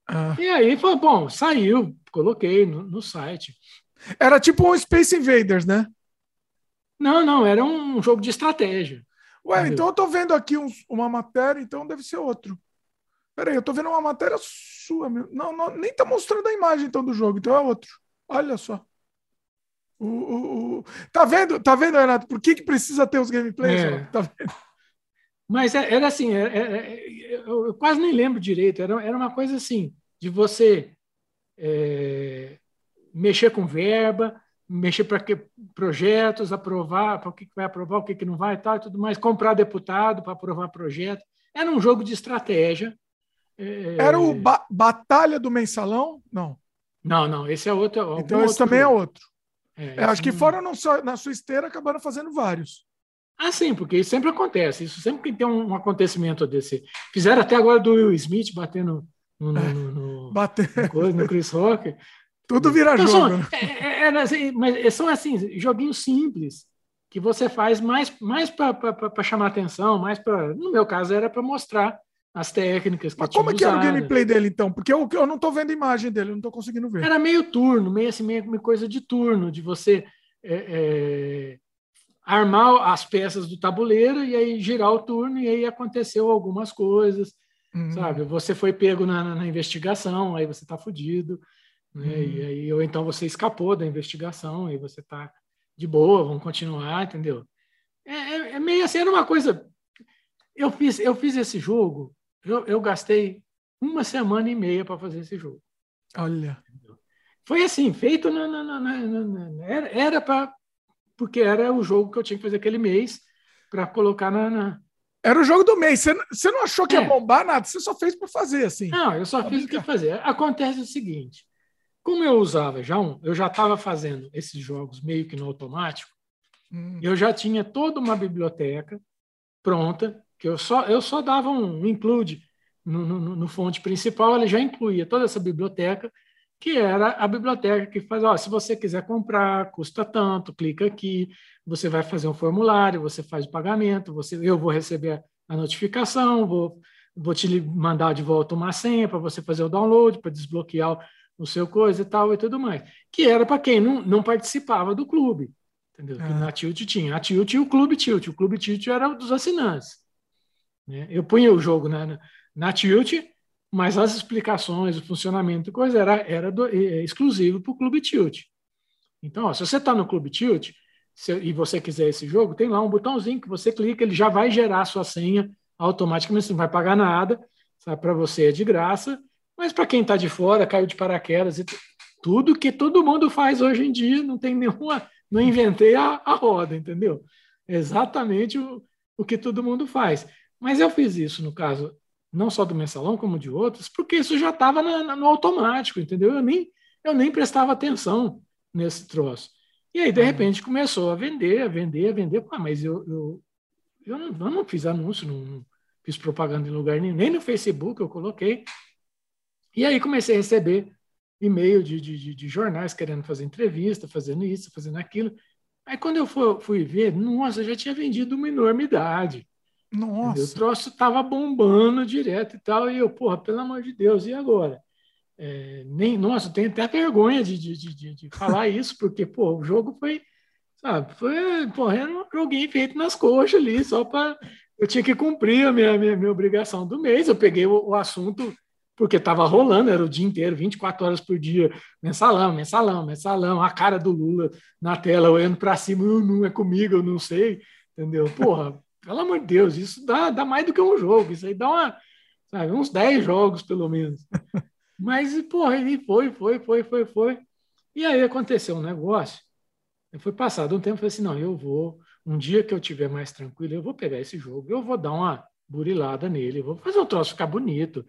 Ah. E aí foi bom, saiu, coloquei no, no, site. Era tipo um Space Invaders, né? Não, não, era um jogo de estratégia. Ué, entendeu? então eu tô vendo aqui um, uma matéria, então deve ser outro. Peraí, eu tô vendo uma matéria sua. Não, não, nem tá mostrando a imagem então do jogo, então é outro. Olha só. O, o, o... Tá vendo, tá vendo, Renato? Por que, que precisa ter os gameplays? É. Tá Mas é, era assim, era, é, é, eu quase nem lembro direito. Era, era uma coisa assim, de você é, mexer com verba, mexer para que projetos, aprovar, para o que vai aprovar, o que, que não vai, tal, e tudo mais, comprar deputado para aprovar projeto. Era um jogo de estratégia. É... Era o ba Batalha do Mensalão? Não. Não, não, esse é outro. Então, esse outro também é outro. É, é, acho que foram na sua esteira acabaram fazendo vários. Ah, sim, porque isso sempre acontece. Isso sempre que tem um acontecimento desse. Fizeram até agora do Will Smith batendo no, no, no, no, no, no Chris Rock. Tudo vira então, jogo. São, né? é, é, é, assim, mas são assim, joguinhos simples que você faz mais, mais para chamar atenção, mais para. No meu caso, era para mostrar as técnicas que Mas como é que era o gameplay dele, então? Porque eu, eu não estou vendo a imagem dele, eu não estou conseguindo ver. Era meio turno, meio assim, meio coisa de turno, de você é, é, armar as peças do tabuleiro e aí girar o turno, e aí aconteceu algumas coisas, uhum. sabe? Você foi pego na, na investigação, aí você está fudido, né? Uhum. E aí, ou então você escapou da investigação, e você está de boa, vamos continuar, entendeu? É, é, é, meio assim, era uma coisa. Eu fiz, eu fiz esse jogo, eu, eu gastei uma semana e meia para fazer esse jogo. Olha. Foi assim, feito na, na, na, era para porque era o jogo que eu tinha que fazer aquele mês para colocar na, Era o jogo do mês. Você, você não achou que é. ia bombar nada? Você só fez para fazer assim? Não, eu só fiz o que fazer. Acontece o seguinte: como eu usava já um, eu já estava fazendo esses jogos meio que no automático, hum. eu já tinha toda uma biblioteca pronta, que eu só, eu só dava um include no, no, no fonte principal, ele já incluía toda essa biblioteca, que era a biblioteca que faz, ó, se você quiser comprar, custa tanto, clica aqui, você vai fazer um formulário, você faz o pagamento, você, eu vou receber a notificação, vou, vou te mandar de volta uma senha para você fazer o download, para desbloquear o seu coisa e tal e tudo mais. Que era para quem não, não participava do clube. Entendeu? Que ah. na Tilt tinha. A Tilt e o Clube Tilt. O Clube Tilt era dos assinantes. Né? Eu punha o jogo na, na, Tilt, mas as explicações, o funcionamento coisa era, era do, é, exclusivo para o Clube Tilt. Então, ó, se você está no Clube Tilt se, e você quiser esse jogo, tem lá um botãozinho que você clica, ele já vai gerar a sua senha automaticamente, você não vai pagar nada, para você é de graça, mas para quem está de fora, caiu de paraquedas e tudo que todo mundo faz hoje em dia, não tem nenhuma, não inventei a, a roda, entendeu? exatamente o, o que todo mundo faz. Mas eu fiz isso no caso não só do mensalão como de outros, porque isso já estava no automático, entendeu? Eu nem eu nem prestava atenção nesse troço. E aí de uhum. repente começou a vender, a vender, a vender. Ah, mas eu, eu eu não, eu não fiz anúncio, não, não fiz propaganda em lugar nenhum, nem no Facebook eu coloquei. E aí comecei a receber e-mail de, de, de, jornais querendo fazer entrevista, fazendo isso, fazendo aquilo. Aí quando eu fui, fui ver, nossa, já tinha vendido uma enormidade. Nossa. O troço estava bombando direto e tal. E eu, porra, pelo amor de Deus, e agora? É, nem, nossa, tenho até vergonha de, de, de, de falar isso, porque, pô, o jogo foi, sabe, foi, porra, era um joguinho feito nas coxas ali, só para. Eu tinha que cumprir a minha, minha, minha obrigação do mês. Eu peguei o, o assunto porque estava rolando, era o dia inteiro, 24 horas por dia, mensalão, mensalão, mensalão, a cara do Lula na tela, olhando para cima, eu não é comigo, eu não sei, entendeu? Porra, pelo amor de Deus, isso dá, dá mais do que um jogo, isso aí dá uma, sabe, uns 10 jogos, pelo menos. Mas, porra, ele foi, foi, foi, foi, foi. E aí aconteceu um negócio, foi passado um tempo, eu falei assim, não, eu vou, um dia que eu tiver mais tranquilo, eu vou pegar esse jogo, eu vou dar uma burilada nele, vou fazer o troço ficar bonito,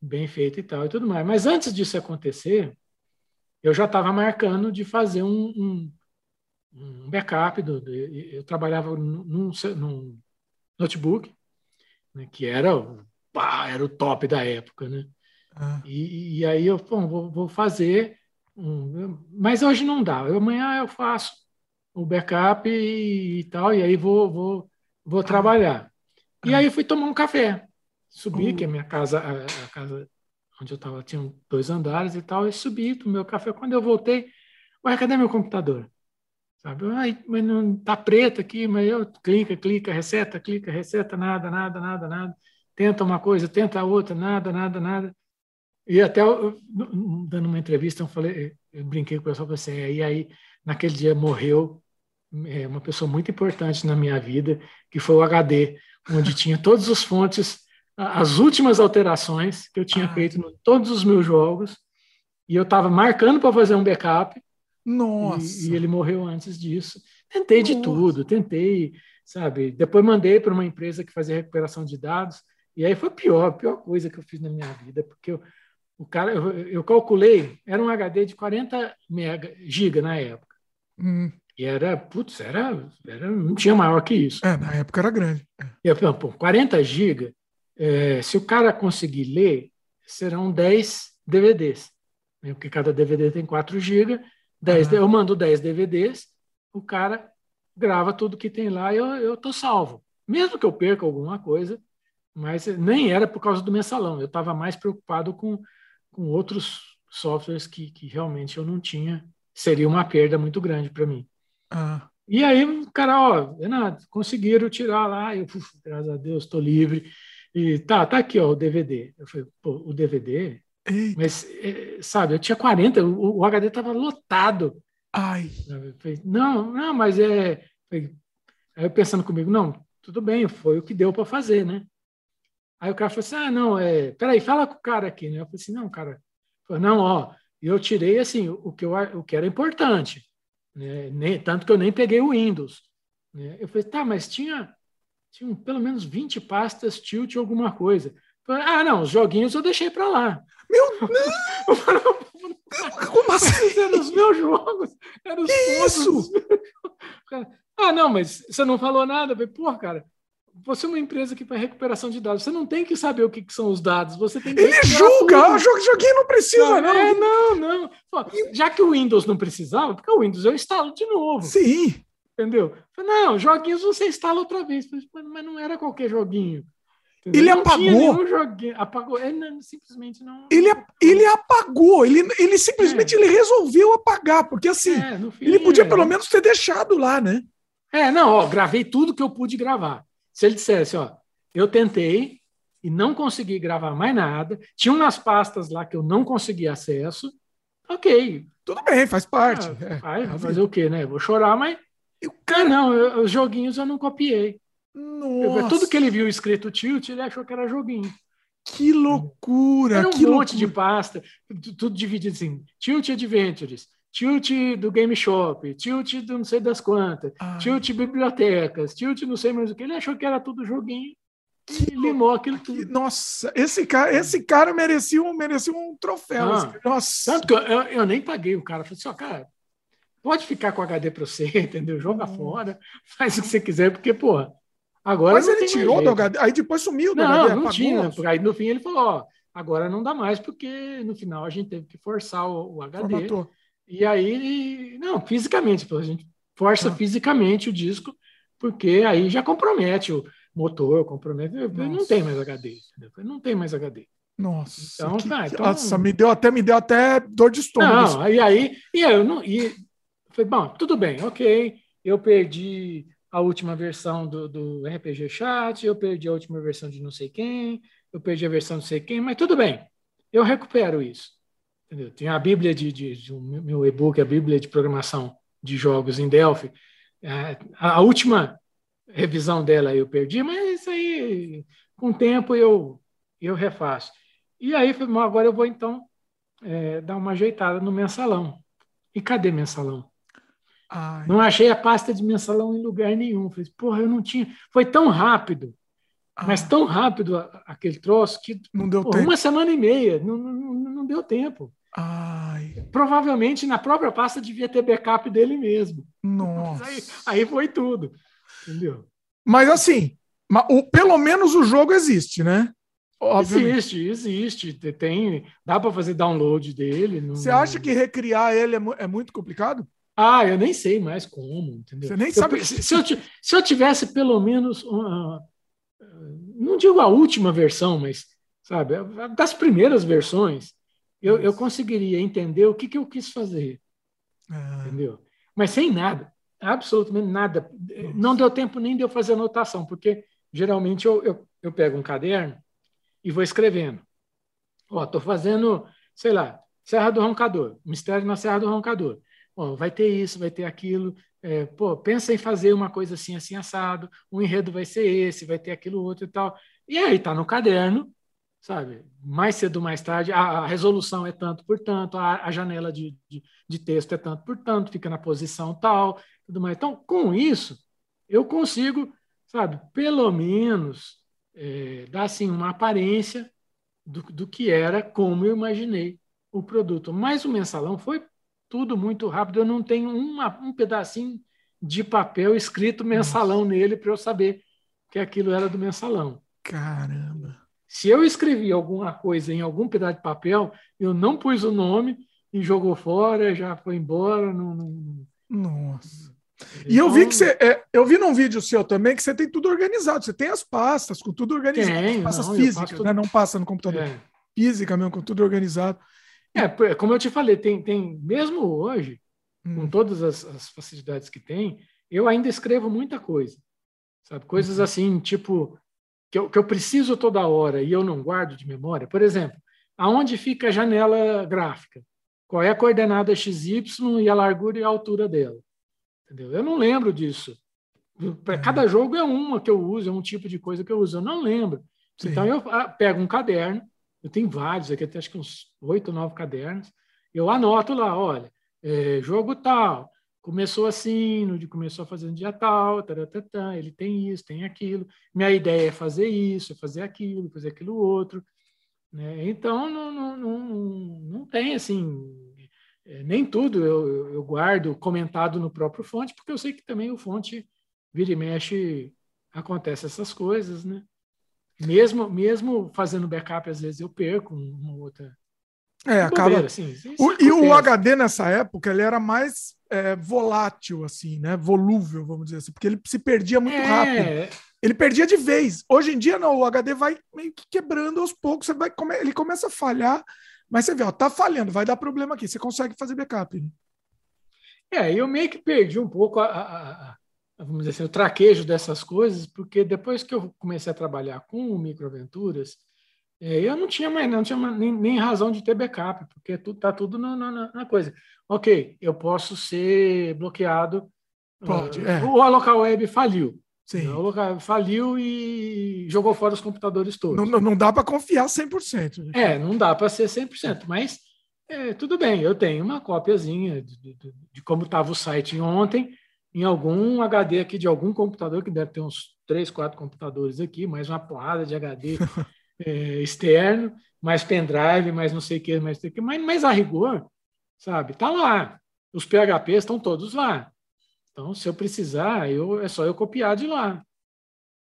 bem feito e tal e tudo mais. Mas antes disso acontecer, eu já estava marcando de fazer um, um, um backup. Do, eu trabalhava num, num notebook, né, que era, pá, era o top da época. Né? Ah. E, e, aí eu bom, vou, vou fazer, um, mas hoje não dá. Amanhã eu faço o backup e, e tal, e aí vou, vou, vou ah. trabalhar. E ah. aí fui tomar um café. Subi, uhum. que a minha casa, a, a casa onde eu estava, tinha dois andares e tal, e subi, tomei meu café. Quando eu voltei, ué, cadê meu computador? Sabe? Ai, mas não tá preto aqui, mas eu clica, clica, receta, clica, receta, nada, nada, nada, nada. Tenta uma coisa, tenta outra, nada, nada, nada. E até eu, dando uma entrevista, eu falei, eu brinquei com o pessoal, assim, e aí naquele dia morreu é, uma pessoa muito importante na minha vida, que foi o HD, onde tinha todas as fontes as últimas alterações que eu tinha ah. feito em todos os meus jogos e eu estava marcando para fazer um backup. Nossa! E, e, ele morreu antes disso. Tentei Nossa. de tudo, tentei, sabe? Depois mandei para uma empresa que fazia recuperação de dados e aí foi pior, a pior coisa que eu fiz na minha vida, porque eu, o cara, eu, eu, calculei, era um HD de 40 mega, giga na época. Hum. E era, putz, era, era, não tinha maior que isso. É, na época era grande. É. E eu, pô, 40 GB, é, se o cara conseguir ler, serão 10 DVDs. Né? Porque cada DVD tem 4 GB. 10, Eu mando 10 DVDs, o cara grava tudo que tem lá e eu, eu tô salvo. Mesmo que eu perca alguma coisa, mas nem era por causa do mensalão. Eu estava mais preocupado com, com outros softwares que, que realmente eu não tinha. Seria uma perda muito grande para mim. Ah. E aí, o cara, ó, Renato, conseguiram tirar lá. Eu, graças a Deus, estou livre. E tá, tá aqui, ó, o DVD. Eu falei, pô, o DVD? Eita. Mas, é, sabe, eu tinha 40, o, o HD estava lotado. Ai. Não, não, mas é. Aí eu pensando comigo, não, tudo bem, foi o que deu para fazer, né? Aí o cara falou assim: ah, não, é. Peraí, fala com o cara aqui, né? Eu falei assim: não, cara. Falei, não, ó, eu tirei assim o que, eu, o que era importante. Né? Nem, tanto que eu nem peguei o Windows. Né? Eu falei, tá, mas tinha, tinha pelo menos 20 pastas tilt alguma coisa. Falei, ah, não, os joguinhos eu deixei para lá. Meu Deus! Como assim? Eram os meus jogos. Eram os que isso? Ah, não, mas você não falou nada. Pô, cara, você é uma empresa que faz recuperação de dados. Você não tem que saber o que, que são os dados. Você tem que Ele julga, ah, joguinho não precisa, não. É, não, não. Pô, já que o Windows não precisava, porque o Windows eu instalo de novo. Sim. Entendeu? Não, joguinhos você instala outra vez. Mas não era qualquer joguinho. Ele não apagou. Apagou. Ele não, simplesmente não. Ele, ele apagou. Ele, ele simplesmente é. ele resolveu apagar, porque assim, é, fim, ele podia é. pelo menos ter deixado lá, né? É, não, ó, gravei tudo que eu pude gravar. Se ele dissesse, ó, eu tentei e não consegui gravar mais nada, tinha umas pastas lá que eu não consegui acesso, ok. Tudo bem, faz parte. Ah, é, faz, fazer o quê, né? Vou chorar, mas. Eu, cara... Ah, não, eu, os joguinhos eu não copiei. Nossa. Tudo que ele viu escrito tilt, ele achou que era joguinho. Que loucura! Era um monte loucura. de pasta, tudo dividido assim. Tilt Adventures, tilt do Game Shop, tilt do não sei das quantas, Ai. tilt bibliotecas, tilt não sei mais o que. Ele achou que era tudo joguinho que limou aquilo tudo. Nossa, esse cara, esse cara merecia um, merecia um troféu. Ah, Nossa. Tanto que eu, eu, eu, nem paguei o cara. Falei assim, ó, cara, pode ficar com o HD para você, entendeu? Joga hum. fora, faz o que você quiser, porque, porra, agora. Mas ele tirou do HD, aí depois sumiu do não, HD. Não, não tinha. Aí no fim ele falou, ó, agora não dá mais, porque no final a gente teve que forçar o, o HD. Formatou. E aí, não, fisicamente, a gente força ah. fisicamente o disco, porque aí já compromete o motor, compromete. Nossa. Não tem mais HD. Não tem mais HD. Nossa, então, que, tá, então, nossa, me deu até me deu até dor de estômago. Não, e aí, e eu não, e falei, bom, tudo bem, ok. Eu perdi a última versão do, do RPG Chat, eu perdi a última versão de não sei quem, eu perdi a versão de não sei quem, mas tudo bem, eu recupero isso. Entendeu? Tem a Bíblia de, de, de meu e-book, a Bíblia de programação de jogos em Delphi. É, a, última revisão dela eu perdi, mas isso aí, com o tempo, eu, eu refaço. E aí, agora eu vou então é, dar uma ajeitada no mensalão. E cadê mensalão? Ai. Não achei a pasta de mensalão em lugar nenhum. Falei, porra, eu não tinha. Foi tão rápido, ah. mas tão rápido aquele troço que. Não deu porra, tempo. Uma semana e meia, não, não, não deu tempo. Ai. Provavelmente na própria pasta devia ter backup dele mesmo. Nossa. Aí, aí, foi tudo. Entendeu? Mas assim, o, pelo menos o jogo existe, né? Obviamente. Existe, existe. Tem, dá para fazer download dele. Não... Você acha que recriar ele é, é, muito complicado? Ah, eu nem sei mais como, entendeu? Você nem sabe. Eu, se, eu, se eu tivesse pelo menos uma, não digo a última versão, mas sabe, das primeiras versões, eu, eu conseguiria entender o que, que eu quis fazer. Ah. Entendeu? Mas sem nada, absolutamente nada. Nossa. Não deu tempo nem de eu fazer anotação, porque geralmente eu, eu, eu pego um caderno e vou escrevendo. Ó, estou fazendo, sei lá, Serra do Roncador, Mistério na Serra do Roncador. Ó, vai ter isso, vai ter aquilo. É, pô, pensa em fazer uma coisa assim, assim, assado. O enredo vai ser esse, vai ter aquilo outro e tal. E aí tá no caderno, sabe? Mais cedo ou mais tarde, a, a resolução é tanto por tanto, a, a janela de, de, de, texto é tanto por tanto, fica na posição tal, tudo mais. Então, com isso, eu consigo, sabe, pelo menos é, dar assim uma aparência do, do que era, como eu imaginei o produto. Mas o mensalão foi tudo muito rápido. Eu não tenho uma, um pedacinho de papel escrito mensalão Nossa. nele para eu saber que aquilo era do mensalão. Caramba! Se eu escrevi alguma coisa em algum pedaço de papel, eu não pus o nome e jogou fora, já foi embora. Não, não... Nossa. E eu vi que então você. É, eu vi num vídeo seu também que você tem tudo organizado. Você tem as pastas com tudo organizado. Tem, pastas não, físicas, tudo... né? Não passa no computador. É. Física mesmo, com tudo organizado. É, como eu te falei, tem, tem mesmo hoje, hum. com todas as, as, facilidades que tem, eu ainda escrevo muita coisa. Sabe? Coisas uhum. assim, tipo, que eu, que eu preciso toda hora e eu não guardo de memória. Por exemplo, aonde fica a janela gráfica? Qual é a coordenada XY e a largura e a altura dela? Entendeu? Eu não lembro disso. Para é. cada jogo é uma que eu uso, é um tipo de coisa que eu uso. Eu não lembro. Sim. Então eu ah, pego um caderno, eu tenho vários aqui, acho que uns oito, nove cadernos. Eu anoto lá, olha, é, jogo tal, começou assim, começou a fazer no dia tal, taratatã, ele tem isso, tem aquilo. Minha ideia é fazer isso, é fazer aquilo, fazer aquilo outro. Né? Então não, não, não, não tem assim é, nem tudo eu, eu, guardo comentado no próprio fonte, porque eu sei que também o fonte vira e mexe, acontece essas coisas, né? Mesmo, mesmo fazendo backup, às vezes eu perco uma outra. É, acaba. assim, o, e o HD nessa época ele era mais é, volátil, assim, né? Volúvel, vamos dizer assim, porque ele se perdia muito é... rápido. Ele perdia de vez. Hoje em dia, não, o HD vai meio que quebrando aos poucos, você vai, ele começa a falhar mas você vê, ó, tá falhando, vai dar problema aqui. Você consegue fazer backup. Né? É, eu meio que perdi um pouco a, a, a, vamos dizer assim, o traquejo dessas coisas, porque depois que eu comecei a trabalhar com microaventuras, é, eu não tinha mais, não tinha nem, nem, razão de ter backup, porque tudo tá tudo na, na, na, coisa. Ok, eu posso ser bloqueado. Pode, uh, é. O local web faliu. Sim. O local faliu e jogou fora os computadores todos. Não, não dá para confiar 100%. Né? É, não dá para ser 100%, mas é, tudo bem, eu tenho uma cópiazinha de, de, de como estava o site ontem, em algum HD aqui de algum computador, que deve ter uns três, quatro computadores aqui, mais uma porrada de HD é, externo, mais pendrive, mais não sei o que, mais, mais, mas a rigor, sabe, tá lá. Os PHPs estão todos lá. Então, se eu precisar, eu, é só eu copiar de lá.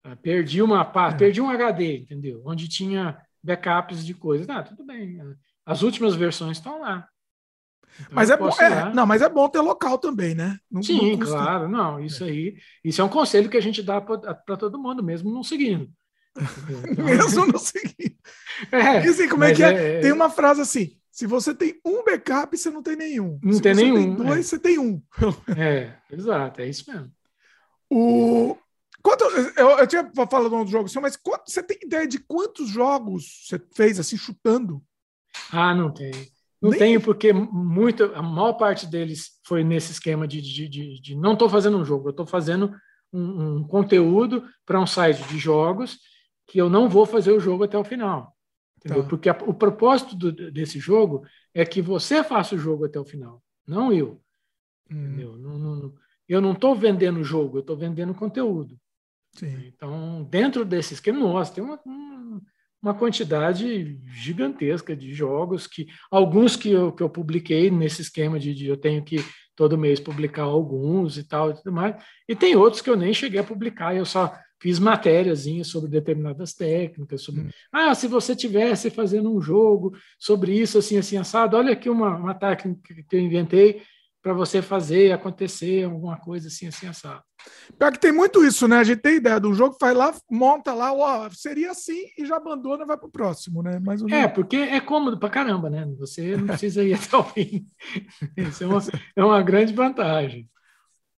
Ah, perdi uma parte, é. perdi um HD, entendeu? Onde tinha backups de coisas. Ah, tudo bem. As últimas versões estão lá. Então, mas é bom, é, não, mas é bom ter local também, né? Não, Sim, não claro, não. Isso é. aí, isso é um conselho que a gente dá para todo mundo, mesmo não seguindo. Então, mesmo não seguindo. É, e assim, como é que é? é? Tem uma frase assim: se você tem um backup, você não tem nenhum. Não Se tem você nenhum. Tem dois, é. você tem um. É, exato, é isso mesmo. O... Quanto, eu, eu tinha falado um jogo mas quanto, você tem ideia de quantos jogos você fez assim, chutando? Ah, não tem. Não Nem... tenho, porque muito, a maior parte deles foi nesse esquema de, de, de, de não estou fazendo um jogo, eu estou fazendo um, um conteúdo para um site de jogos que eu não vou fazer o jogo até o final. Tá. Porque a, o propósito do, desse jogo é que você faça o jogo até o final, não eu. Hum. Entendeu? Não, não, eu não estou vendendo o jogo, eu estou vendendo conteúdo. Sim. Então, dentro desse esquema, nossa, tem uma, uma quantidade gigantesca de jogos que alguns que eu, que eu publiquei nesse esquema de, de eu tenho que todo mês publicar alguns e tal e tudo mais, e tem outros que eu nem cheguei a publicar, eu só fiz matériazinhas sobre determinadas técnicas, sobre, hum. ah, se você tivesse fazendo um jogo sobre isso, assim, assim, assado, olha aqui uma, uma técnica que eu inventei para você fazer acontecer alguma coisa assim, assim, assado. Pior que tem muito isso, né? A gente tem ideia do jogo, faz lá, monta lá, ó, seria assim e já abandona, vai para o próximo, né? Mais é, porque é cômodo para caramba, né? Você não precisa ir até o fim. Isso é uma, é uma grande vantagem.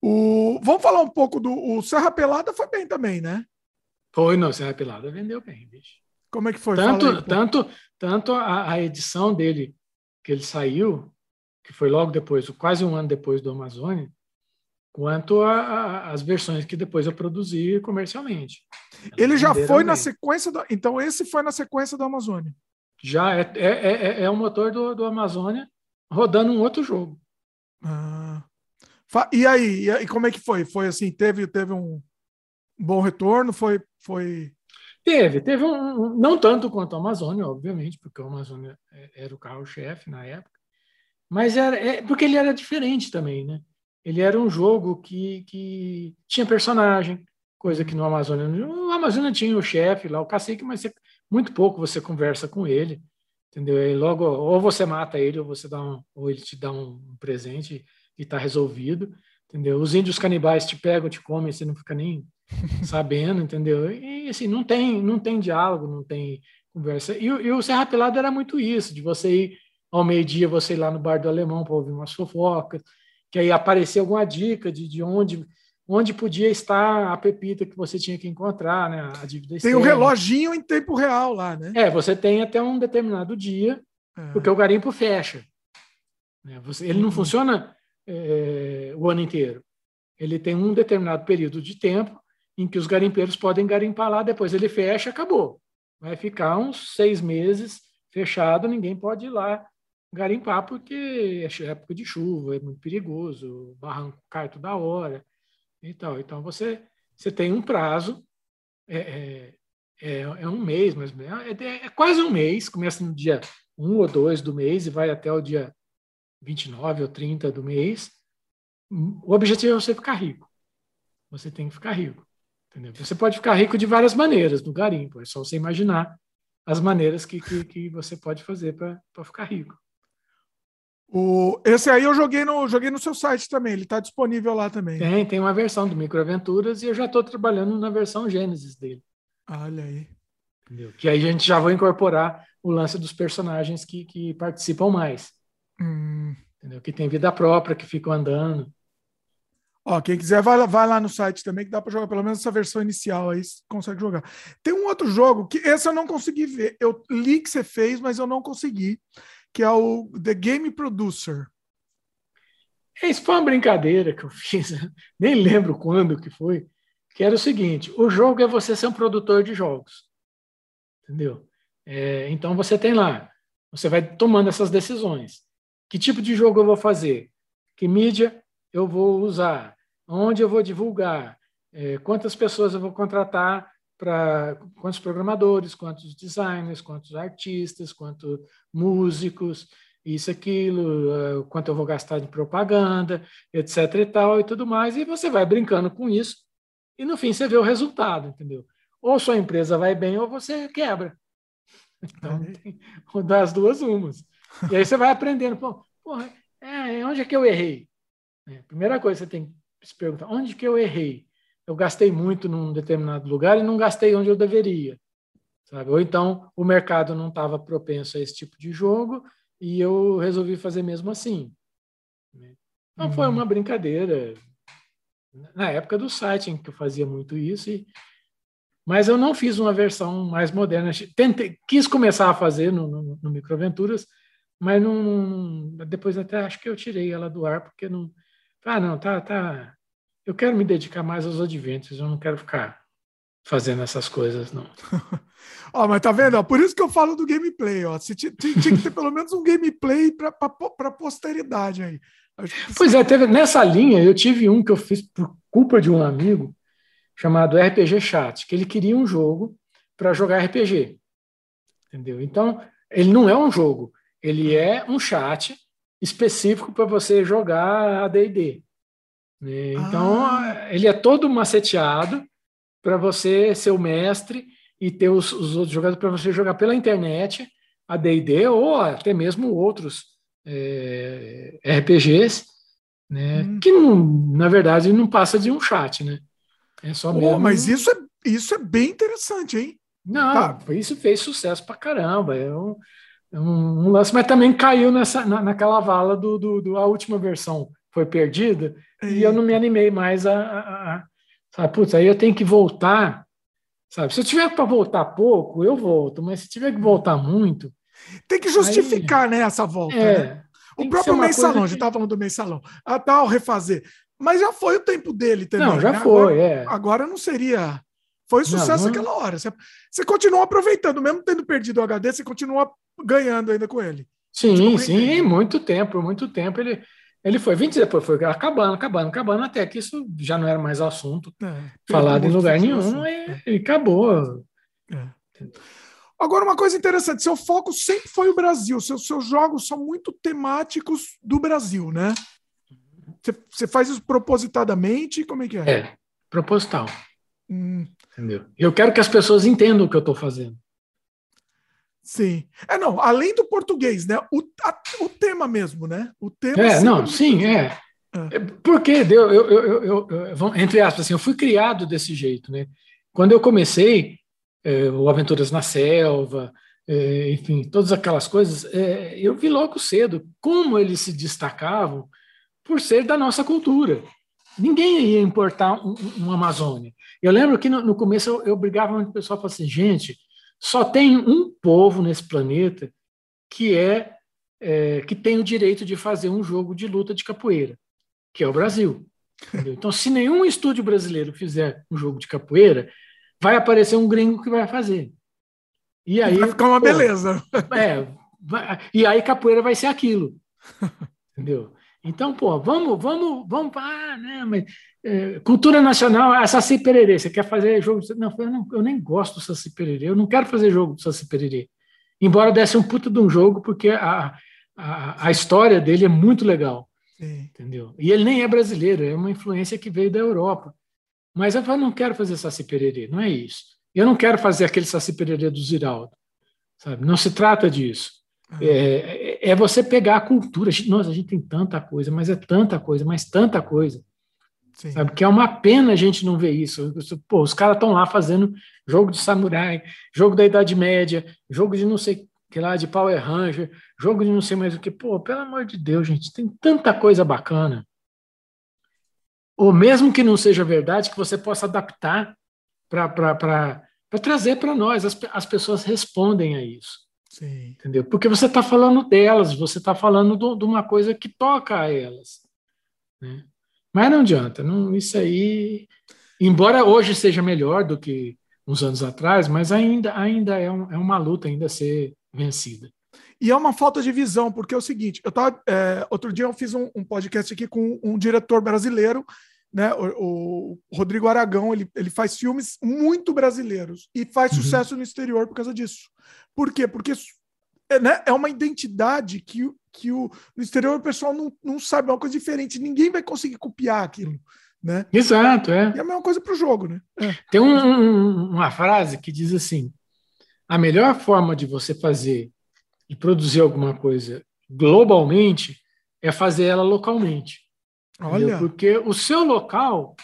O... Vamos falar um pouco do o Serra Pelada foi bem também, né? Foi, não, Serra Pelada vendeu bem, bicho. Como é que foi? Tanto, aí, tanto, tanto a, a, edição dele que ele saiu, que foi logo depois, quase um ano depois do Amazônia, quanto as versões que depois eu produzi comercialmente. Ele já foi bem. na sequência do, então esse foi na sequência do Amazônia. Já é, é, é, é o motor do, do Amazônia rodando um outro jogo. Ah. E aí, e como é que foi? Foi assim, teve, teve um bom retorno? Foi, foi... Teve, teve um, não tanto quanto a Amazônia, obviamente, porque a Amazônia é, era o carro-chefe na época, Mas era é, porque ele era diferente também, né? Ele era um jogo que, que tinha personagem, coisa que no Amazônia. No Amazônia tinha o chefe lá, o cacique, mas você, muito pouco você conversa com ele, entendeu? E logo, ou você mata ele, ou você dá um, ou ele te dá um presente e está resolvido, entendeu? Os índios canibais te pegam, te comem, você não fica nem sabendo, entendeu? E assim, não tem, não tem diálogo, não tem conversa. E, e o Serra Pelado era muito isso, de você ir ao meio-dia você ir lá no bar do alemão para ouvir umas fofocas, que aí aparecia alguma dica de, de onde onde podia estar a pepita que você tinha que encontrar, né? A dívida Tem um reloginho em tempo real lá, né? É, você tem até um determinado dia, é. porque o garimpo fecha. Né? Você, ele não uhum. funciona é, o ano inteiro. Ele tem um determinado período de tempo em que os garimpeiros podem garimpar lá, depois ele fecha, acabou. Vai ficar uns seis meses fechado, ninguém pode ir lá garimpar porque é época de chuva, é muito perigoso, barranco cai toda hora e tal. Então você, você tem um prazo, é, é, é, é um mês, mas é, é, é, quase um mês, começa no dia 1 ou 2 do mês e vai até o dia 29 ou 30 do mês. O objetivo é você ficar rico. Você tem que ficar rico. Entendeu? Você pode ficar rico de várias maneiras no garimpo, é só você imaginar as maneiras que, que, que você pode fazer para ficar rico. O, esse aí eu joguei no, joguei no seu site também, ele está disponível lá também. Tem, tem uma versão do Microaventuras e eu já estou trabalhando na versão Gênesis dele. Olha aí. Entendeu? Que aí a gente já vai incorporar o lance dos personagens que, que participam mais. Hum. Entendeu? Que tem vida própria, que ficam andando. Ó, quem quiser, vai, vai lá no site também, que dá para jogar pelo menos essa versão inicial aí, consegue jogar. Tem um outro jogo que esse eu não consegui ver. Eu li que você fez, mas eu não consegui que é o The Game Producer. Isso foi uma brincadeira que eu fiz, nem lembro quando que foi, que era o seguinte: o jogo é você ser um produtor de jogos, entendeu? É, então você tem lá, você vai tomando essas decisões. Que tipo de jogo eu vou fazer? Que mídia eu vou usar? Onde eu vou divulgar? É, quantas pessoas eu vou contratar para quantos programadores, quantos designers, quantos artistas, quantos músicos, isso, aquilo, eh, quanto eu vou gastar de propaganda, etc e tal e tudo mais, e você vai brincando com isso e no fim você vê o resultado, entendeu? Ou sua empresa vai bem ou você quebra. Então, tem das duas umas. E aí você vai aprendendo, pô, porra, é, onde é que eu errei? É, primeira coisa você tem que se perguntar, onde que eu errei? Eu gastei muito num determinado lugar e não gastei onde eu deveria. Sabe? Ou então o mercado não estava propenso a esse tipo de jogo e eu resolvi fazer mesmo assim. Então uhum. foi uma brincadeira. Na época do site em que eu fazia muito isso, e... mas eu não fiz uma versão mais moderna. Tentei, quis começar a fazer no, no, no Microaventuras, mas não, depois até acho que eu tirei ela do ar porque não. Ah, não, tá, tá, eu quero me dedicar mais aos adventures, eu não quero ficar fazendo essas coisas, não. ó, mas tá vendo? Ó, por isso que eu falo do gameplay, ó. Você tinha, tinha que ter pelo menos um gameplay para a posteridade aí. Pois é, teve, nessa linha eu tive um que eu fiz por culpa de um amigo chamado RPG Chat, que ele queria um jogo para jogar RPG. Entendeu? Então, ele não é um jogo, ele é um chat específico para você jogar AD&D. Né? Então, ah. ele é todo maceteado para você ser o mestre e ter os, os outros jogadores para você jogar pela internet, a D&D ou até mesmo outros é, RPGs, né? Hum. Que não, na verdade não passa de um chat, né? É só mesmo. mas isso é, isso é bem interessante, hein? Não, tá. isso fez sucesso para caramba. É um, é um, um, lance, mas também caiu nessa, na, naquela vala do, do, do, a última versão foi perdida e eu não me animei mais a, a, a sabe, putz, aí eu tenho que voltar, sabe? Se eu tiver para voltar pouco, eu volto, mas se tiver que voltar muito, tem que justificar, aí, né, essa volta. É, né? O próprio mensalão, que... a gente estava falando do mensalão, a tal refazer, mas já foi o tempo dele também. Não, já né? foi, agora, é. Agora não seria. Foi sucesso não, não... aquela hora. Você, você continua aproveitando, mesmo tendo perdido o HD, você continua ganhando ainda com ele. Sim, sim, muito tempo, muito tempo. Ele, ele foi 20 depois foi acabando, acabando, acabando, até que isso já não era mais assunto é, falado em lugar nenhum e, é. e acabou. É. Agora, uma coisa interessante, seu foco sempre foi o Brasil, seus, seus jogos são muito temáticos do Brasil, né? Você, você faz isso propositadamente? Como é que é? É, proposital. Hum. Entendeu? Eu quero que as pessoas entendam o que eu estou fazendo. Sim. É, não, além do português, né? O, a, o tema mesmo, né? O tema. É, não, sim, é. é. Porque eu, eu, eu, eu, entre aspas, assim, eu fui criado desse jeito, né? Quando eu comecei, é, o Aventuras na Selva, é, enfim, todas aquelas coisas, é, eu vi logo cedo como eles se destacavam por ser da nossa cultura. Ninguém ia importar um, um Amazônia. Eu lembro que no, no começo eu, eu brigava com o pessoal, falava assim, gente, só tem um povo nesse planeta que é, é, que tem o direito de fazer um jogo de luta de capoeira, que é o Brasil. Entendeu? Então, se nenhum estúdio brasileiro fizer um jogo de capoeira, vai aparecer um gringo que vai fazer. E aí vai ficar uma pô, beleza. É, vai, e aí capoeira vai ser aquilo. Entendeu? Então, pô, vamos, vamos, vamos, ah, né, mas é, cultura nacional, a Saci Pererê, você quer fazer jogo? Não, eu, não, eu nem gosto do Saci Pererê, eu não quero fazer jogo do Saci Pererê. Embora desse um puta de um jogo, porque a, a, a história dele é muito legal. Sim. Entendeu? E ele nem é brasileiro, é uma influência que veio da Europa. Mas eu não quero fazer Saci Pererê, não é isso. Eu não quero fazer aquele Saci Pererê do Ziraldo. Sabe? Não se trata disso. É, é, é você pegar a cultura. Nossa, a gente tem tanta coisa, mas é tanta coisa, mas tanta coisa. Sim. Sabe? Que é uma pena a gente não ver isso. Pô, os caras estão lá fazendo jogo de samurai, jogo da Idade Média, jogo de não sei que lá, de Power Ranger, jogo de não sei mais o que. Pô, pelo amor de Deus, gente, tem tanta coisa bacana. Ou mesmo que não seja verdade, que você possa adaptar para trazer para nós. As, as pessoas respondem a isso. Sim. Entendeu? Porque você está falando delas, você está falando do, de uma coisa que toca a elas. Né? Mas não adianta, não, isso aí, embora hoje seja melhor do que uns anos atrás, mas ainda, ainda é, um, é uma luta ainda a ser vencida. E é uma falta de visão, porque é o seguinte, eu tava, é, outro dia eu fiz um, um, podcast aqui com um diretor brasileiro, né, o, o Rodrigo Aragão, ele, ele faz filmes muito brasileiros e faz uhum. sucesso no exterior por causa disso. Por quê? Porque é, né, é uma identidade que, que o, no exterior o pessoal não, não sabe, é uma coisa diferente. Ninguém vai conseguir copiar aquilo. Né? Exato, é. E é a mesma coisa para o jogo. Né? É. Tem um, uma frase que diz assim: a melhor forma de você fazer e produzir alguma coisa globalmente é fazer ela localmente. Olha. Entendeu? Porque o seu local,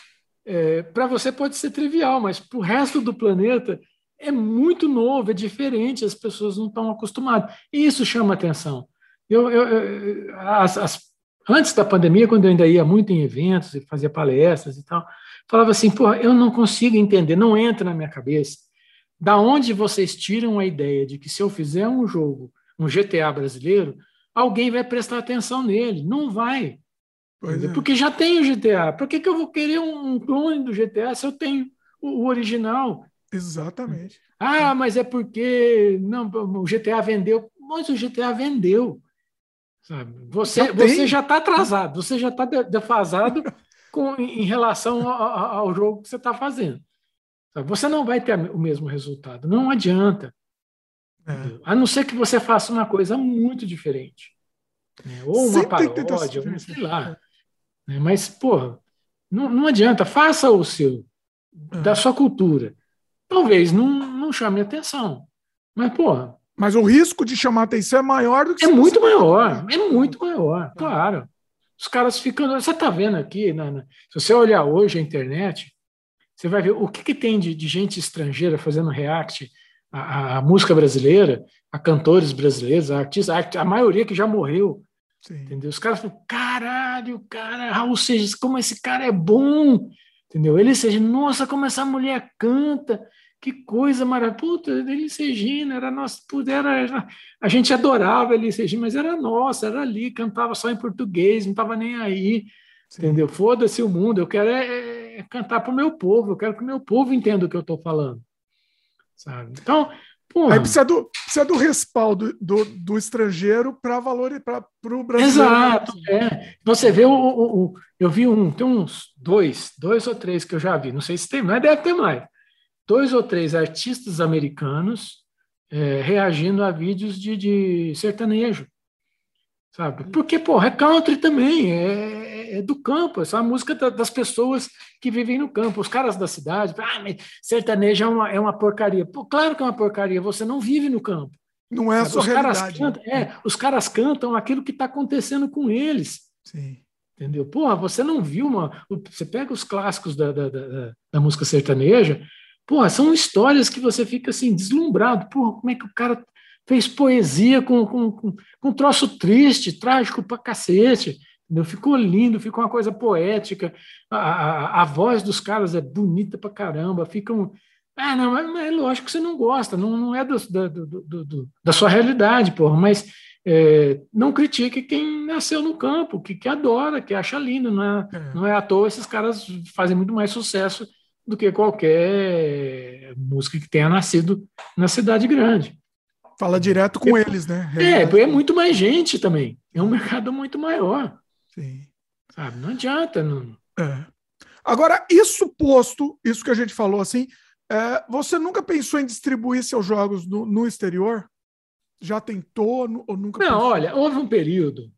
é, para você pode ser trivial, mas para o resto do planeta é muito novo, é diferente, as pessoas não estão acostumadas. E isso chama atenção. Eu, eu, eu as, as, antes da pandemia, quando eu ainda ia muito em eventos e fazia palestras e tal, falava assim, pô, eu não consigo entender, não entra na minha cabeça. Da onde vocês tiram a ideia de que se eu fizer um jogo, um GTA brasileiro, alguém vai prestar atenção nele? Não vai. É. Porque já tem o GTA. Por que, que eu vou querer um clone do GTA se eu tenho o, o original? Exatamente. Ah, mas é porque não, o GTA vendeu. Mas o GTA vendeu. Sabe? Você, você já está atrasado, você já está defasado com, em relação ao, ao jogo que você está fazendo. Sabe? Você não vai ter o mesmo resultado. Não adianta. É. A não ser que você faça uma coisa muito diferente. Né? Ou uma Sempre paródia, ou sei lá. Né? Mas, porra, não, não adianta. Faça o seu, é. da sua cultura talvez não, não chame atenção. Mas, porra. Mas o risco de chamar atenção é maior do que. É muito maior, é muito maior, claro. Os caras ficam. Você está vendo aqui, na, na, se você olhar hoje a internet, você vai ver o que, que tem de, de, gente estrangeira fazendo react à, à, música brasileira, a cantores brasileiros, a artistas, a, a maioria que já morreu. Sim. Entendeu? Os caras falam, caralho, cara, Raul Seixas, como esse cara é bom. Entendeu? Ele seja, nossa, como essa mulher canta. Que coisa maravilhosa. Puta, Elis Regina era nossa. Puta, era, a gente adorava Elis Regina, mas era nossa, era ali, cantava só em português, não estava nem aí. Sim. Entendeu? Foda-se o mundo, eu quero é, é, é cantar para o meu povo, eu quero que o meu povo entenda o que eu estou falando. Sabe? Então, Porra. Aí precisa do, precisa do respaldo do, do estrangeiro para valor para o brasileiro. Exato. É. Você vê o, o, o, eu vi um, tem uns dois, dois ou três que eu já vi, não sei se tem, mas deve ter mais dois ou três artistas americanos é, reagindo a vídeos de, de sertanejo sabe? Porque, porra, é country também, é, é do campo, essa é a música da, das pessoas que vivem no campo, os caras da cidade, ah, mas sertanejo é uma, é uma porcaria. Pô, claro que é uma porcaria, você não vive no campo. Não é a sua os realidade. Caras cantam, né? é, os caras cantam aquilo que está acontecendo com eles. Sim. Entendeu? Porra, você não viu uma. Você pega os clássicos da, da, da, da música sertaneja, porra, são histórias que você fica assim, deslumbrado. Porra, como é que o cara fez poesia com, com, com, com um troço triste, trágico pra cacete. Entendeu? Ficou lindo, ficou uma coisa poética. A, a, a voz dos caras é bonita pra caramba. Ficam. Ah, não, mas, mas é lógico que você não gosta, não, não é do, do, do, do da sua realidade, porra, mas é, não critique quem nasceu no campo, que, que adora, que acha lindo, não é, é. não é à toa esses caras fazem muito mais sucesso do que qualquer música que tenha nascido na cidade grande. Fala direto com é, eles, né? É, é muito mais gente também. É um mercado muito maior. Sim. Sabe? Não adianta. Não... É. Agora, isso posto, isso que a gente falou assim, é, você nunca pensou em distribuir seus jogos no, no exterior? Já tentou ou nunca? Não, pensou? olha, houve um período,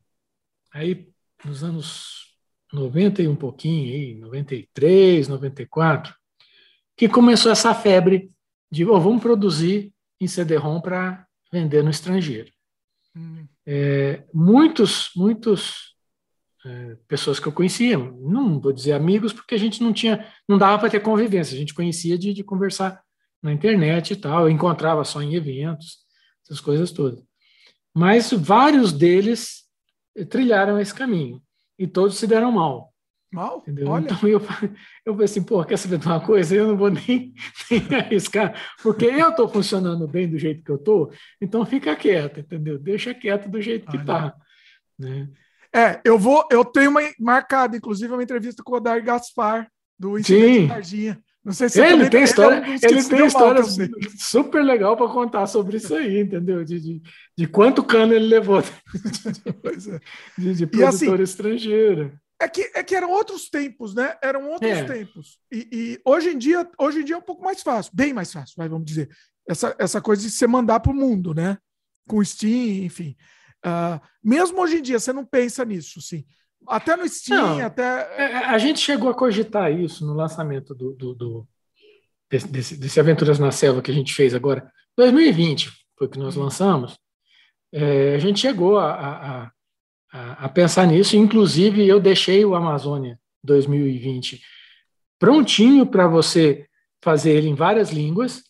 aí nos anos 90 e um pouquinho, aí, 93, 94, que começou essa febre de oh, vamos produzir em CD-ROM para vender no estrangeiro. Hum. É, muitos, muitos é, pessoas que eu conhecia, não vou dizer amigos, porque a gente não tinha, não dava para ter convivência, a gente conhecia de, de, conversar na internet e tal, eu encontrava só em eventos, essas coisas todas. Mas vários deles trilharam esse caminho e todos se deram mal. Mal? Entendeu? Olha. Então eu, eu falei assim, pô, quer saber de uma coisa? Eu não vou nem, nem arriscar, porque eu estou funcionando bem do jeito que eu estou, então fica quieto, entendeu? Deixa quieto do jeito que está. Né? É, eu vou, eu tenho uma marcada, inclusive, uma entrevista com o Odair Gaspar, do Incidente Tardinha. Não sei se ele tem história, ele, é um ele tem história super legal para contar sobre isso aí, entendeu? De, de, de quanto cano ele levou é. de, de produtor assim, estrangeiro. É que, é que eram outros tempos, né? Eram outros é. tempos. E, e, hoje, em dia, hoje em dia é um pouco mais fácil, bem mais fácil, vai, vamos dizer. Essa, essa coisa de você mandar para o mundo, né? Com Steam, enfim. Uh, mesmo hoje em dia, você não pensa nisso, sim. Até no Steam, não, até. É, é, a gente chegou a cogitar isso no lançamento do, do, do desse, desse, Aventuras na Selva que a gente fez agora. 2020 foi que nós lançamos. É, a gente chegou a, a a, a pensar nisso. Inclusive, eu deixei o Amazônia 2020 prontinho para você fazer ele em várias línguas.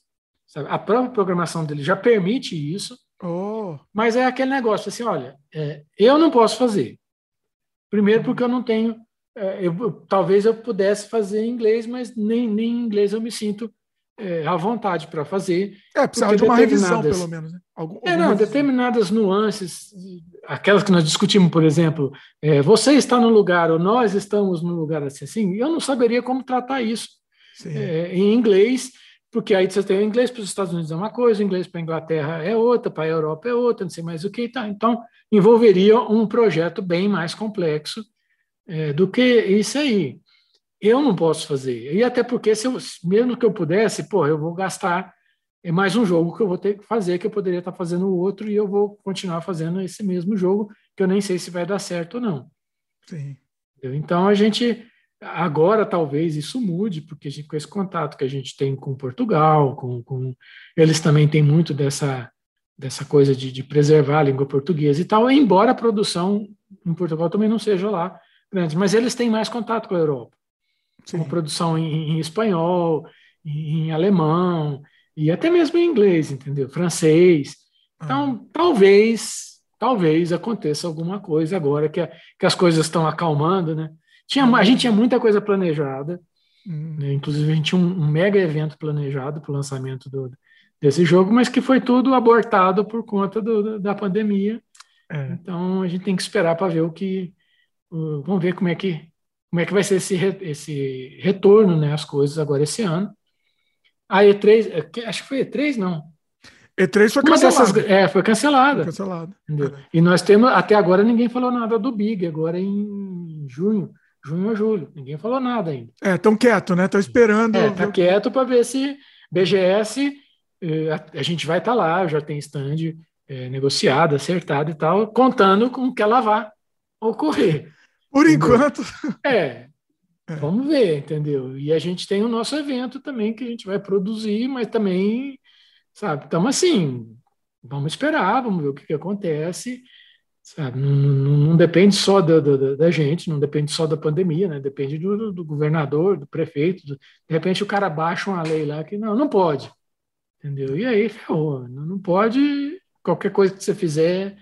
Sabe? A própria programação dele já permite isso. Oh. Mas é aquele negócio assim, olha, é, eu não posso fazer. Primeiro porque eu não tenho, é, eu, talvez eu pudesse fazer em inglês, mas nem, nem em inglês eu me sinto é, à vontade para fazer. É, precisava de uma revisão, pelo menos. Né? Algum, é, não, determinadas nuances, aquelas que nós discutimos, por exemplo, é, você está no lugar ou nós estamos no lugar assim, assim eu não saberia como tratar isso é, em inglês, porque aí você tem o inglês para os Estados Unidos é uma coisa, o inglês para a Inglaterra é outra, para a Europa é outra, não sei mais o que. Tá. Então, envolveria um projeto bem mais complexo é, do que isso aí eu não posso fazer. E até porque, se eu, mesmo que eu pudesse, pô, eu vou gastar é mais um jogo que eu vou ter que fazer, que eu poderia estar fazendo o outro, e eu vou continuar fazendo esse mesmo jogo, que eu nem sei se vai dar certo ou não. Sim. Então, a gente, agora talvez isso mude, porque a gente, com esse contato que a gente tem com Portugal, com, com eles também têm muito dessa, dessa coisa de, de preservar a língua portuguesa e tal, embora a produção em Portugal também não seja lá grande, mas eles têm mais contato com a Europa. Sim. com produção em, em espanhol, em, em, alemão e até mesmo em inglês, entendeu? Francês. Então, ah. talvez, talvez aconteça alguma coisa agora que, a, que as coisas estão acalmando, né? Tinha, a gente tinha muita coisa planejada, hum. né? inclusive a gente tinha um, um mega evento planejado para o lançamento do, desse jogo, mas que foi tudo abortado por conta do, da pandemia. É. Então a gente tem que esperar para ver o que. Vamos ver como é que como é que vai ser esse, esse retorno, né, as coisas agora esse ano. A E3, é, acho que foi E3, não. E3 foi cancelada. Dessas, é, foi cancelada. Foi cancelada. É. E nós temos, até agora ninguém falou nada do Big, agora em junho, junho ou julho, ninguém falou nada ainda. É, tão quieto, né? Estão esperando. É, tá quieto para ver se BGS é, a, a, gente vai estar tá lá, já tem stand é, negociado, acertado e tal, contando com que ela vá ocorrer. Por entendeu? enquanto. É, é, vamos ver, entendeu? E a gente tem o nosso evento também que a gente vai produzir, mas também, sabe, estamos assim, vamos esperar, vamos ver o que, que acontece. Sabe? Não, não, não depende só da, da, da, gente, não depende só da pandemia, né? depende do, do governador, do prefeito. Do, de repente o cara baixa uma lei lá que não, não pode. Entendeu? E aí ferrou. Não, não pode, qualquer coisa que você fizer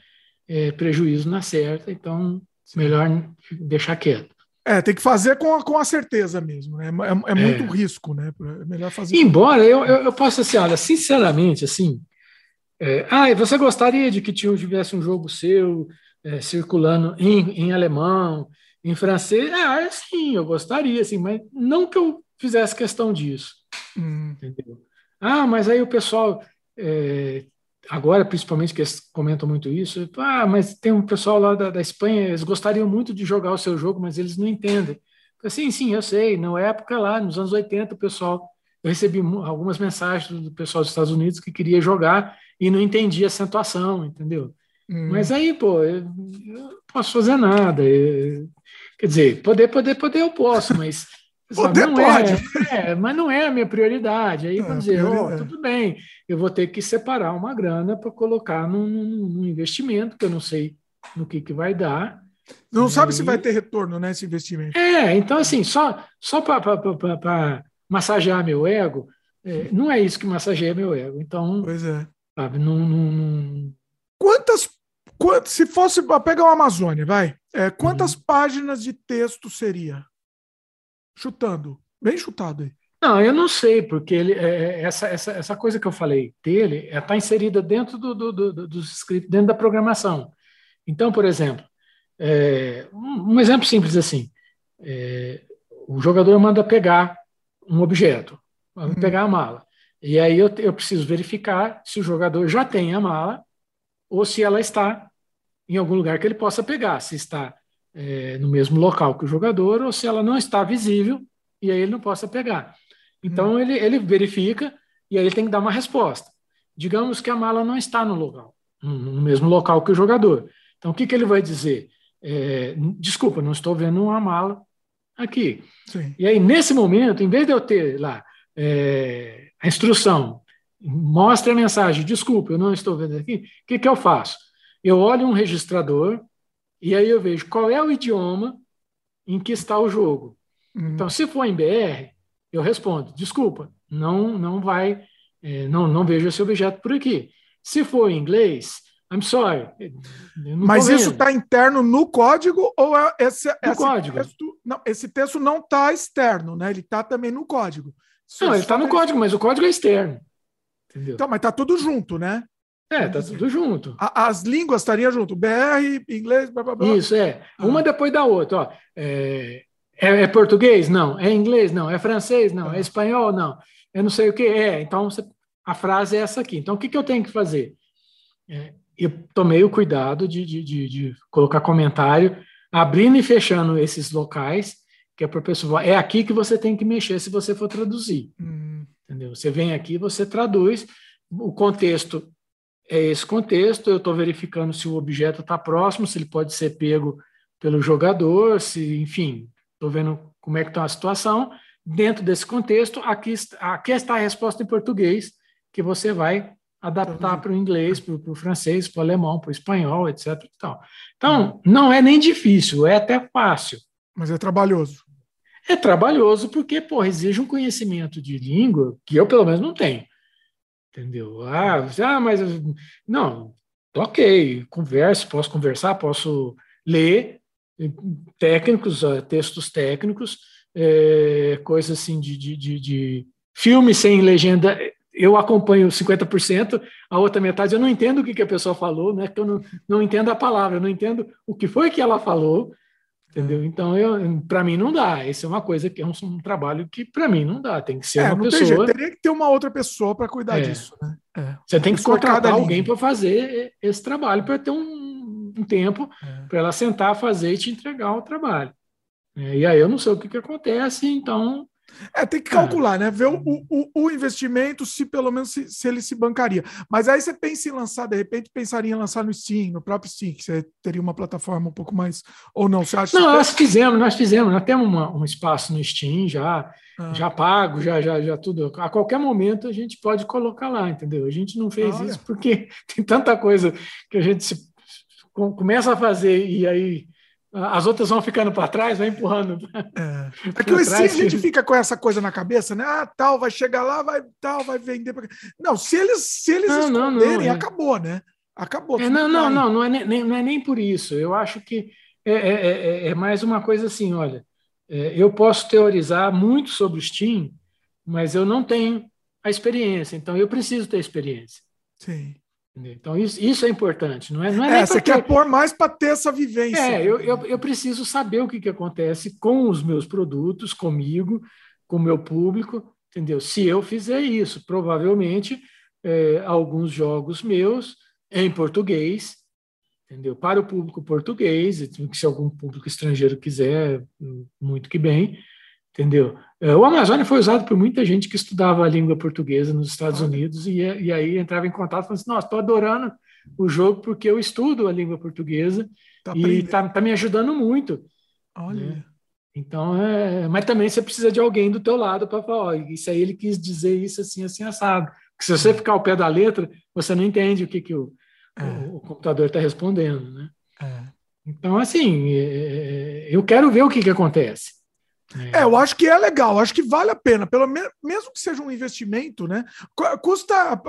é prejuízo na certa, então melhor deixar quieto. É, tem que fazer com a, com a certeza mesmo, né? É, é muito é. risco, né? É melhor fazer. Embora eu, eu, eu possa assim, olha, sinceramente, assim, é, ah, você gostaria de que tivesse um jogo seu é, circulando em, em alemão, em francês? Ah, é, sim, eu gostaria, assim, mas não que eu fizesse questão disso. Hum. Entendeu? Ah, mas aí o pessoal, é, agora principalmente que eles comentam muito isso, ah, mas tem um pessoal lá da, da Espanha, eles gostariam muito de jogar o seu jogo, mas eles não entendem. Sim, sim, eu sei. Na época lá, nos anos 80, o pessoal, eu recebi algumas mensagens do pessoal dos Estados Unidos que queria jogar e não entendia a acentuação, entendeu? Hum. Mas aí, pô, eu, não posso fazer nada. Eu, quer dizer, poder, poder, poder eu posso, mas poder não pode. É, é, mas não é a minha prioridade. Aí, é, vou dizer, oh, tudo bem, eu vou ter que separar uma grana para colocar num, num, investimento que eu não sei no que, que vai dar. Não aí, sabe se vai ter retorno nesse né, investimento. É, então assim, só, só para massagear meu ego, é, não é isso que massageia meu ego. Então, pois é. Sabe? Não, não, não... Quantas, quantas, se fosse pegar uma Amazônia, vai, é, quantas uhum. páginas de texto seria? Chutando, bem chutado aí. Não, eu não sei, porque ele, é, é essa, essa, essa coisa que eu falei dele está é, tá inserida dentro do, do, do, dos scripts, dentro da programação. Então, por exemplo, é, um, um, exemplo simples assim: é, o jogador manda pegar um objeto, manda uhum. pegar a mala. E aí eu, eu preciso verificar se o jogador já tem a mala ou se ela está em algum lugar que ele possa pegar, se está é, no mesmo local que o jogador ou se ela não está visível e aí ele não possa pegar. Então hum. ele, ele verifica e aí ele tem que dar uma resposta. Digamos que a mala não está no local, no mesmo local que o jogador. Então o que, que ele vai dizer? É, desculpa, não estou vendo uma mala aqui. Sim. E aí nesse momento, em vez de eu ter lá é, a instrução, mostre a mensagem, desculpe, eu não estou vendo aqui, o que, que eu faço? Eu olho um registrador e aí eu vejo qual é o idioma em que está o jogo. Uhum. Então, se for em BR, eu respondo, desculpa, não, não vai, é, não, não vejo esse objeto por aqui. Se for em inglês, I'm sorry. Mas isso está interno no código ou é esse, no esse código. texto? Não, esse texto não está externo, né? Ele está também no código. Não, ele está no código, mas o código é externo. Entendeu? Então, mas está tudo junto, né? É, tá tudo junto. A, as línguas estariam junto, BR, inglês, blá blá blá. Isso, é. Ah. Uma depois da outra. Ó. É, é, é, português? Não. É inglês? Não. É francês? Não. Ah. É espanhol? Não. É não sei o que. É. Então, você, a frase é essa aqui. Então, o que, que eu tenho que fazer? É, eu tomei o cuidado de, de, de, de colocar comentário, abrindo e fechando esses locais que é para o pessoal, é aqui que você tem que mexer se você for traduzir. Hum. Entendeu? Você vem aqui, você traduz, o contexto é esse contexto, eu estou verificando se o objeto está próximo, se ele pode ser pego pelo jogador, se, enfim, estou vendo como é que está a situação. Dentro desse contexto, aqui, aqui está a resposta em português, que você vai adaptar para o inglês, para o francês, para o alemão, para o espanhol, etc. Então, hum. não é nem difícil, é até fácil. Mas é trabalhoso. É trabalhoso porque, pô, exige um conhecimento de língua que eu, pelo menos, não tenho. Entendeu? Ah, ah mas. Não, ok, converso, posso conversar, posso ler técnicos, ah, textos técnicos, é, coisas assim de, de, de, de filme sem legenda. Eu acompanho 50%, a outra metade eu não entendo o que, que a pessoa falou, né? Que eu não, não entendo a palavra, eu não entendo o que foi que ela falou, Entendeu? Então, para mim não dá. Esse é uma coisa que é um, um trabalho que para mim não dá. Tem que ser é, uma pessoa. Jeito. Teria que ter uma outra pessoa para cuidar é. disso, né? É. Você tem que contratar alguém para fazer esse trabalho para ter um, um tempo é. para ela sentar, fazer e te entregar o trabalho. É, e aí eu não sei o que, que acontece, então É, tem que calcular, ah, né? Ver o, o, o, investimento, se pelo menos se, se, ele se bancaria. Mas aí você pensa em lançar, de repente, pensaria em lançar no Steam, no próprio Steam, que você teria uma plataforma um pouco mais. Ou não? Você acha Não, nós fizemos, nós fizemos, nós temos uma, um espaço no Steam já, ah. já pago, já, já, já tudo. A qualquer momento a gente pode colocar lá, entendeu? A gente não fez Olha. isso porque tem tanta coisa que a gente se, começa a fazer e aí as outras vão ficando para trás, vai empurrando. É, é que o trás, a gente fica com essa coisa na cabeça, né? Ah, tal, vai chegar lá, vai tal, vai vender. Não, se eles, se eles não, esconderem, não, não, é. acabou, né? Acabou. É, não, não, não, não é nem, não é nem por isso. Eu acho que é, é, é, é mais uma coisa assim, olha, é, eu posso teorizar muito sobre o Steam, mas eu não tenho a experiência, então eu preciso ter experiência. Sim. Então, isso, isso é importante, não é? Não é, é você quer pôr mais para ter essa vivência. É, eu, eu, eu, preciso saber o que, que acontece com os meus produtos, comigo, com o meu público, entendeu? Se eu fizer isso, provavelmente é, alguns jogos meus em português, entendeu? Para o público português, se algum público estrangeiro quiser, muito que bem, entendeu? É, o Amazônia foi usado por muita gente que estudava a língua portuguesa nos Estados Unidos e, e aí entrava em contato e falava assim, nossa, estou adorando o jogo porque eu estudo a língua portuguesa tá e está tá me ajudando muito. Olha. Né? Então, é, mas também você precisa de alguém do teu lado para falar, ó, isso aí ele quis dizer isso assim, assim, assado. Porque se você ficar ao pé da letra, você não entende o que, que o, é. o, o computador está respondendo, né? É. Então, assim, é, é, eu quero ver o que, que acontece. É. é, eu acho que é legal, acho que vale a pena, pelo menos, mesmo que seja um investimento, né? Custa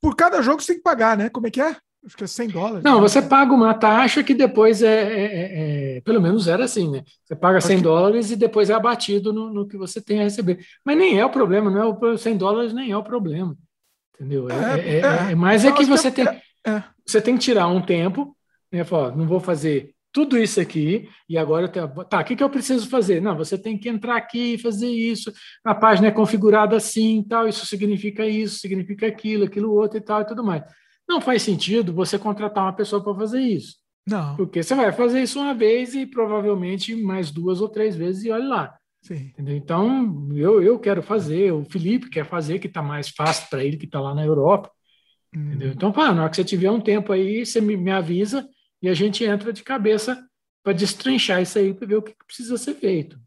por cada jogo você tem que pagar, né? Como é que é? Acho que é 100 dólares. Não, você paga uma taxa que depois é, é, é, é pelo menos era assim, né? Você paga 100 que... dólares e depois é abatido no, no, que você tem a receber. Mas nem é o problema, não é o 100 dólares nem é o problema, entendeu? É, é, é mais é que você tem, você tem que tirar um tempo, né? Falar, não vou fazer tudo isso aqui, e agora eu tenho, tá, o que, que eu preciso fazer? Não, você tem que entrar aqui e fazer isso, a página é configurada assim, tal, isso significa isso, significa aquilo, aquilo outro e tal, e tudo mais. Não faz sentido você contratar uma pessoa para fazer isso. Não. Porque você vai fazer isso uma vez e provavelmente mais duas ou três vezes e olha lá. Sim. Então, eu, eu quero fazer, o Felipe quer fazer, que está mais fácil para ele, que está lá na Europa. Hum. Então, pá, na hora que você tiver um tempo aí, você me, me avisa, e a gente entra de cabeça para destrinchar isso aí, para ver o que precisa ser feito.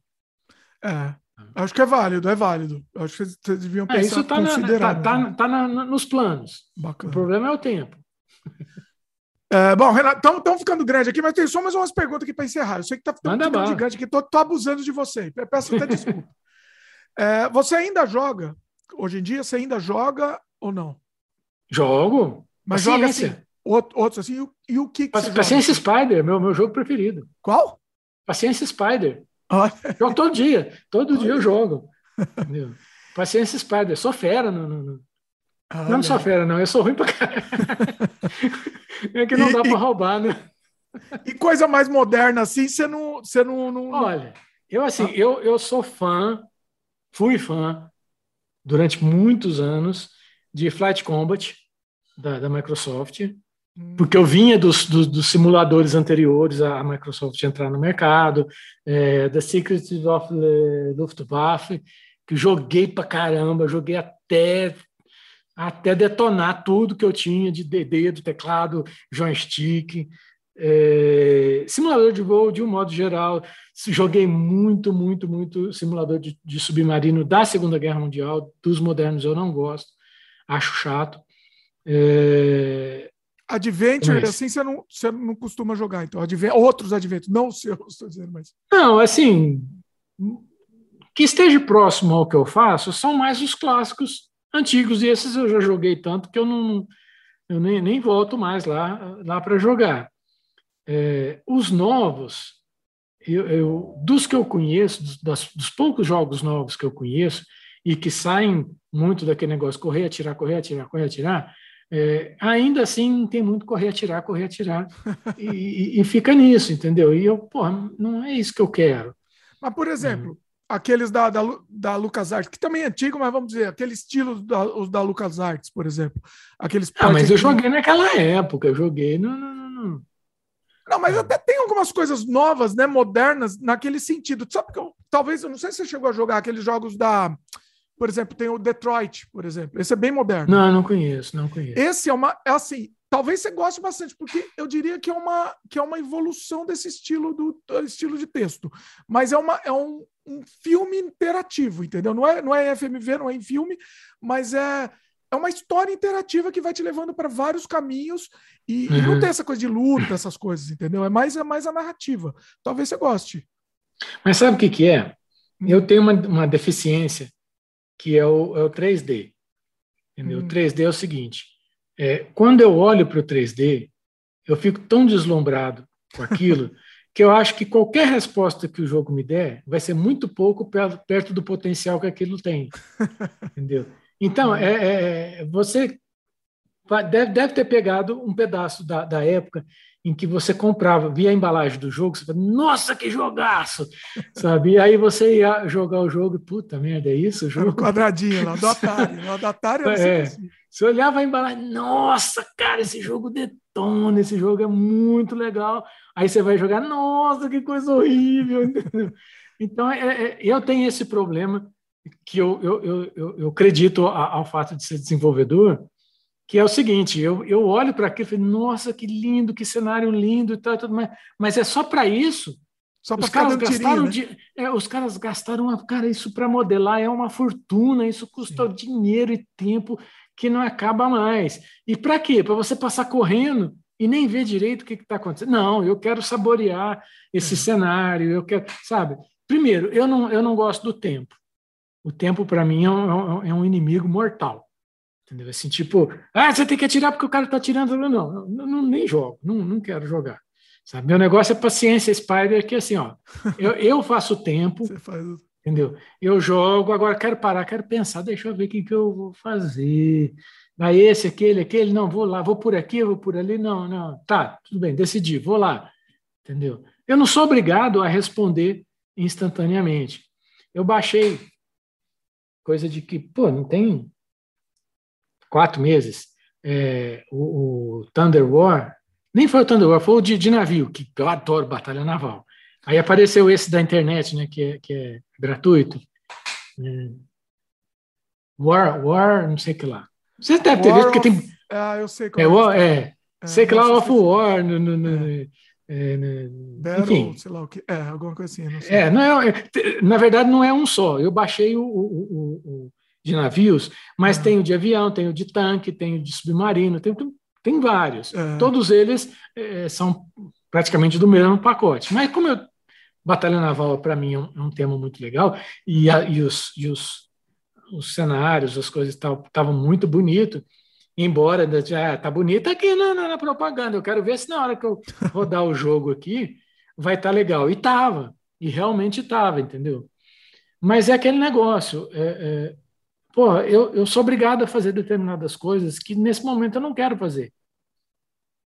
É, acho que é válido, é válido. Acho que vocês deviam pensar, é, isso está tá, tá, tá na, nos planos. Bacana. O problema é o tempo. É, bom, Renato, estamos ficando grande aqui, mas tem só mais umas perguntas aqui para encerrar. Eu sei que está ficando gigante aqui, estou abusando de você. Peço até desculpa. é, você ainda joga? Hoje em dia, você ainda joga ou não? Jogo. Mas joga assim, outros assim, e o, que, que Paciência Spider, meu, meu jogo preferido. Qual? Paciência Spider. Jogo todo dia. Todo dia eu jogo. Entendeu? Paciência Spider. Sou fera no. no, no... Não sou fera, não. Eu sou ruim pra caralho. é que não e, dá para roubar, né? E coisa mais moderna assim, você não, você não, não. Olha, eu assim, ah. eu, eu sou fã, fui fã durante muitos anos de Flight Combat da, da Microsoft. Porque eu vinha dos, dos, dos, simuladores anteriores à Microsoft entrar no mercado, é, The Secrets of the Luftwaffe, que joguei pra caramba, joguei até até detonar tudo que eu tinha de dedo, teclado, joystick, é, simulador de voo de um modo geral. Joguei muito, muito, muito simulador de, de submarino da Segunda Guerra Mundial, dos modernos eu não gosto, acho chato. É, Adventure, mas... assim, você não, você não costuma jogar, então. Advent... Outros Adventures, não os seus, estou dizendo, mas. Não, assim. Que esteja próximo ao que eu faço são mais os clássicos antigos, e esses eu já joguei tanto que eu não. Eu nem, nem volto mais lá, lá para jogar. É, os novos, eu, eu, dos que eu conheço, dos, das, dos poucos jogos novos que eu conheço, e que saem muito daquele negócio correr, atirar, correr, atirar, correr, atirar, é, ainda assim tem muito correr, atirar, correr, atirar, e, e, fica nisso, entendeu? E eu, pô, não é isso que eu quero. Mas, por exemplo, é. aqueles da, da, da LucasArts, que também é antigo, mas vamos dizer, aquele estilo da, os da LucasArts, por exemplo. Aqueles ah, mas eu joguei naquela época, eu joguei no, no, no... Não, mas até tem algumas coisas novas, né, modernas, naquele sentido. Sabe que eu talvez, eu não sei se você chegou a jogar aqueles jogos da. Por exemplo, tem o Detroit, por exemplo. Esse é bem moderno. Não, não conheço, não conheço. Esse é uma. É assim, talvez você goste bastante, porque eu diria que é uma, que é uma evolução desse estilo do estilo de texto. Mas é, uma, é um, um filme interativo, entendeu? Não é, não é FMV, não é em filme, mas é é uma história interativa que vai te levando para vários caminhos e, uhum. e, não tem essa coisa de luta, essas coisas, entendeu? É mais, é mais a narrativa. Talvez você goste. Mas sabe o que, que é? Eu tenho uma, uma deficiência que é o, é o 3D. Entendeu? Hum. O 3D é o seguinte: é, quando eu olho para o 3D, eu fico tão deslumbrado com aquilo que eu acho que qualquer resposta que o jogo me der vai ser muito pouco perto do potencial que aquilo tem. Entendeu? Então, é, é, é, você deve, deve ter pegado um pedaço da, da época em que você comprava, via a embalagem do jogo, você fala, nossa, que jogaço! Sabe? E aí você ia jogar o jogo, puta merda, é isso o jogo? Era quadradinho lá, do Atari. Lá do Atari era é, assim. Você olhava a embalagem, nossa, cara, esse jogo detona, esse jogo é muito legal. Aí você vai jogar, nossa, que coisa horrível! então, é, é, eu tenho esse problema que eu, eu, eu, eu acredito ao fato de ser desenvolvedor, que é o seguinte, eu, eu olho para aquilo e falo, nossa, que lindo, que cenário lindo e tal, tudo mais, mas é só para isso. Só os caras gastaram tirinho, né? de, é, os caras gastaram uma, cara, isso para modelar é uma fortuna, isso custa Sim. dinheiro e tempo que não acaba mais. E para quê? Para você passar correndo e nem ver direito o que está acontecendo. Não, eu quero saborear esse é. cenário, eu quero, sabe? Primeiro, eu não, eu não gosto do tempo. O tempo, para mim, é um, é um inimigo mortal. Entendeu? Assim, tipo, ah, você tem que atirar porque o cara está atirando. Não, não, não, nem jogo, não, não quero jogar. Sabe? Meu negócio é paciência Spider, que assim, ó, eu, eu faço tempo, faz... entendeu? Eu jogo, agora quero parar, quero pensar, deixa eu ver o que, que eu vou fazer. Aí esse, aquele, aquele, não, vou lá, vou por aqui, vou por ali, não, não, tá, tudo bem, decidi, vou lá, entendeu? Eu não sou obrigado a responder instantaneamente. Eu baixei coisa de que, pô, não tem quatro meses, é, o, o, Thunder War, nem foi o Thunder War, foi o de, de, navio, que eu adoro batalha naval. Aí apareceu esse da internet, né, que é, que é gratuito. É, War, War, não sei o que lá. Você deve ter War visto, porque tem... Ah, eu sei qual é. War, é, é sei que lá, Off War, no, no, no é. É, Battle, enfim. sei lá o que. É, alguma coisa assim. Não é, não é, é, na verdade, não é um só. Eu baixei o, o, o, o de navios, mas uhum. tem o de avião, tem o de tanque, tem o de submarino, tem, tem vários. Uhum. Todos eles é, são praticamente do mesmo pacote. Mas como eu, batalha naval para mim é um, é um, tema muito legal e, a, e, os, e os, os cenários, as coisas estavam muito bonito, embora já tá bonita aqui na, na, na, propaganda. Eu quero ver se na hora que eu rodar o jogo aqui vai estar tá legal. E tava, e realmente tava, entendeu? Mas é aquele negócio. É, é, pô, eu, eu sou obrigado a fazer determinadas coisas que nesse momento eu não quero fazer.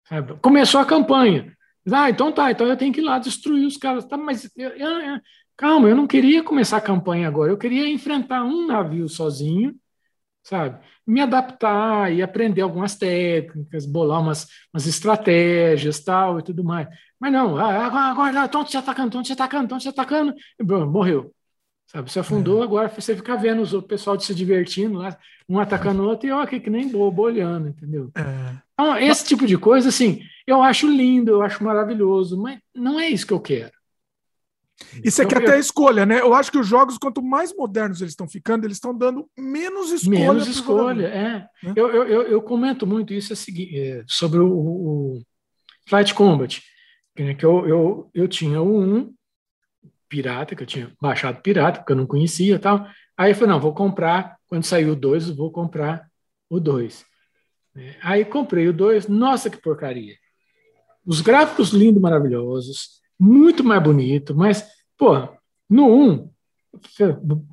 Sabe? Começou a campanha. Ah, então tá, então eu tenho que ir lá destruir os caras. Tá, mas eu, eu, calma, eu não queria começar a campanha agora. Eu queria enfrentar um navio sozinho, sabe? Me adaptar e aprender algumas técnicas, bolar umas, umas estratégias tal e tudo mais. Mas não, ah, agora, agora estão te atacando, estão te atacando, estão te atacando. E, bom, morreu. Sabe, você afundou, é. agora você fica vendo o pessoal se divertindo lá, um atacando o outro e ó, que, que nem bobo olhando, entendeu? É. Então, esse tipo de coisa, assim, eu acho lindo, eu acho maravilhoso, mas não é isso que eu quero. E você então, quer ter a escolha, né? Eu acho que os jogos, quanto mais modernos eles estão ficando, eles estão dando menos escolha. Menos escolha, é. é. Eu, eu, eu, comento muito isso é, sobre o, o Flight Combat, né, que eu, eu, eu tinha o 1, pirata, que eu tinha baixado pirata, porque eu não conhecia e tal. Aí eu falei, não, vou comprar, quando sair o 2, vou comprar o 2. É, aí comprei o 2, nossa, que porcaria. Os gráficos lindos, maravilhosos, muito mais bonito, mas, pô, no 1, um,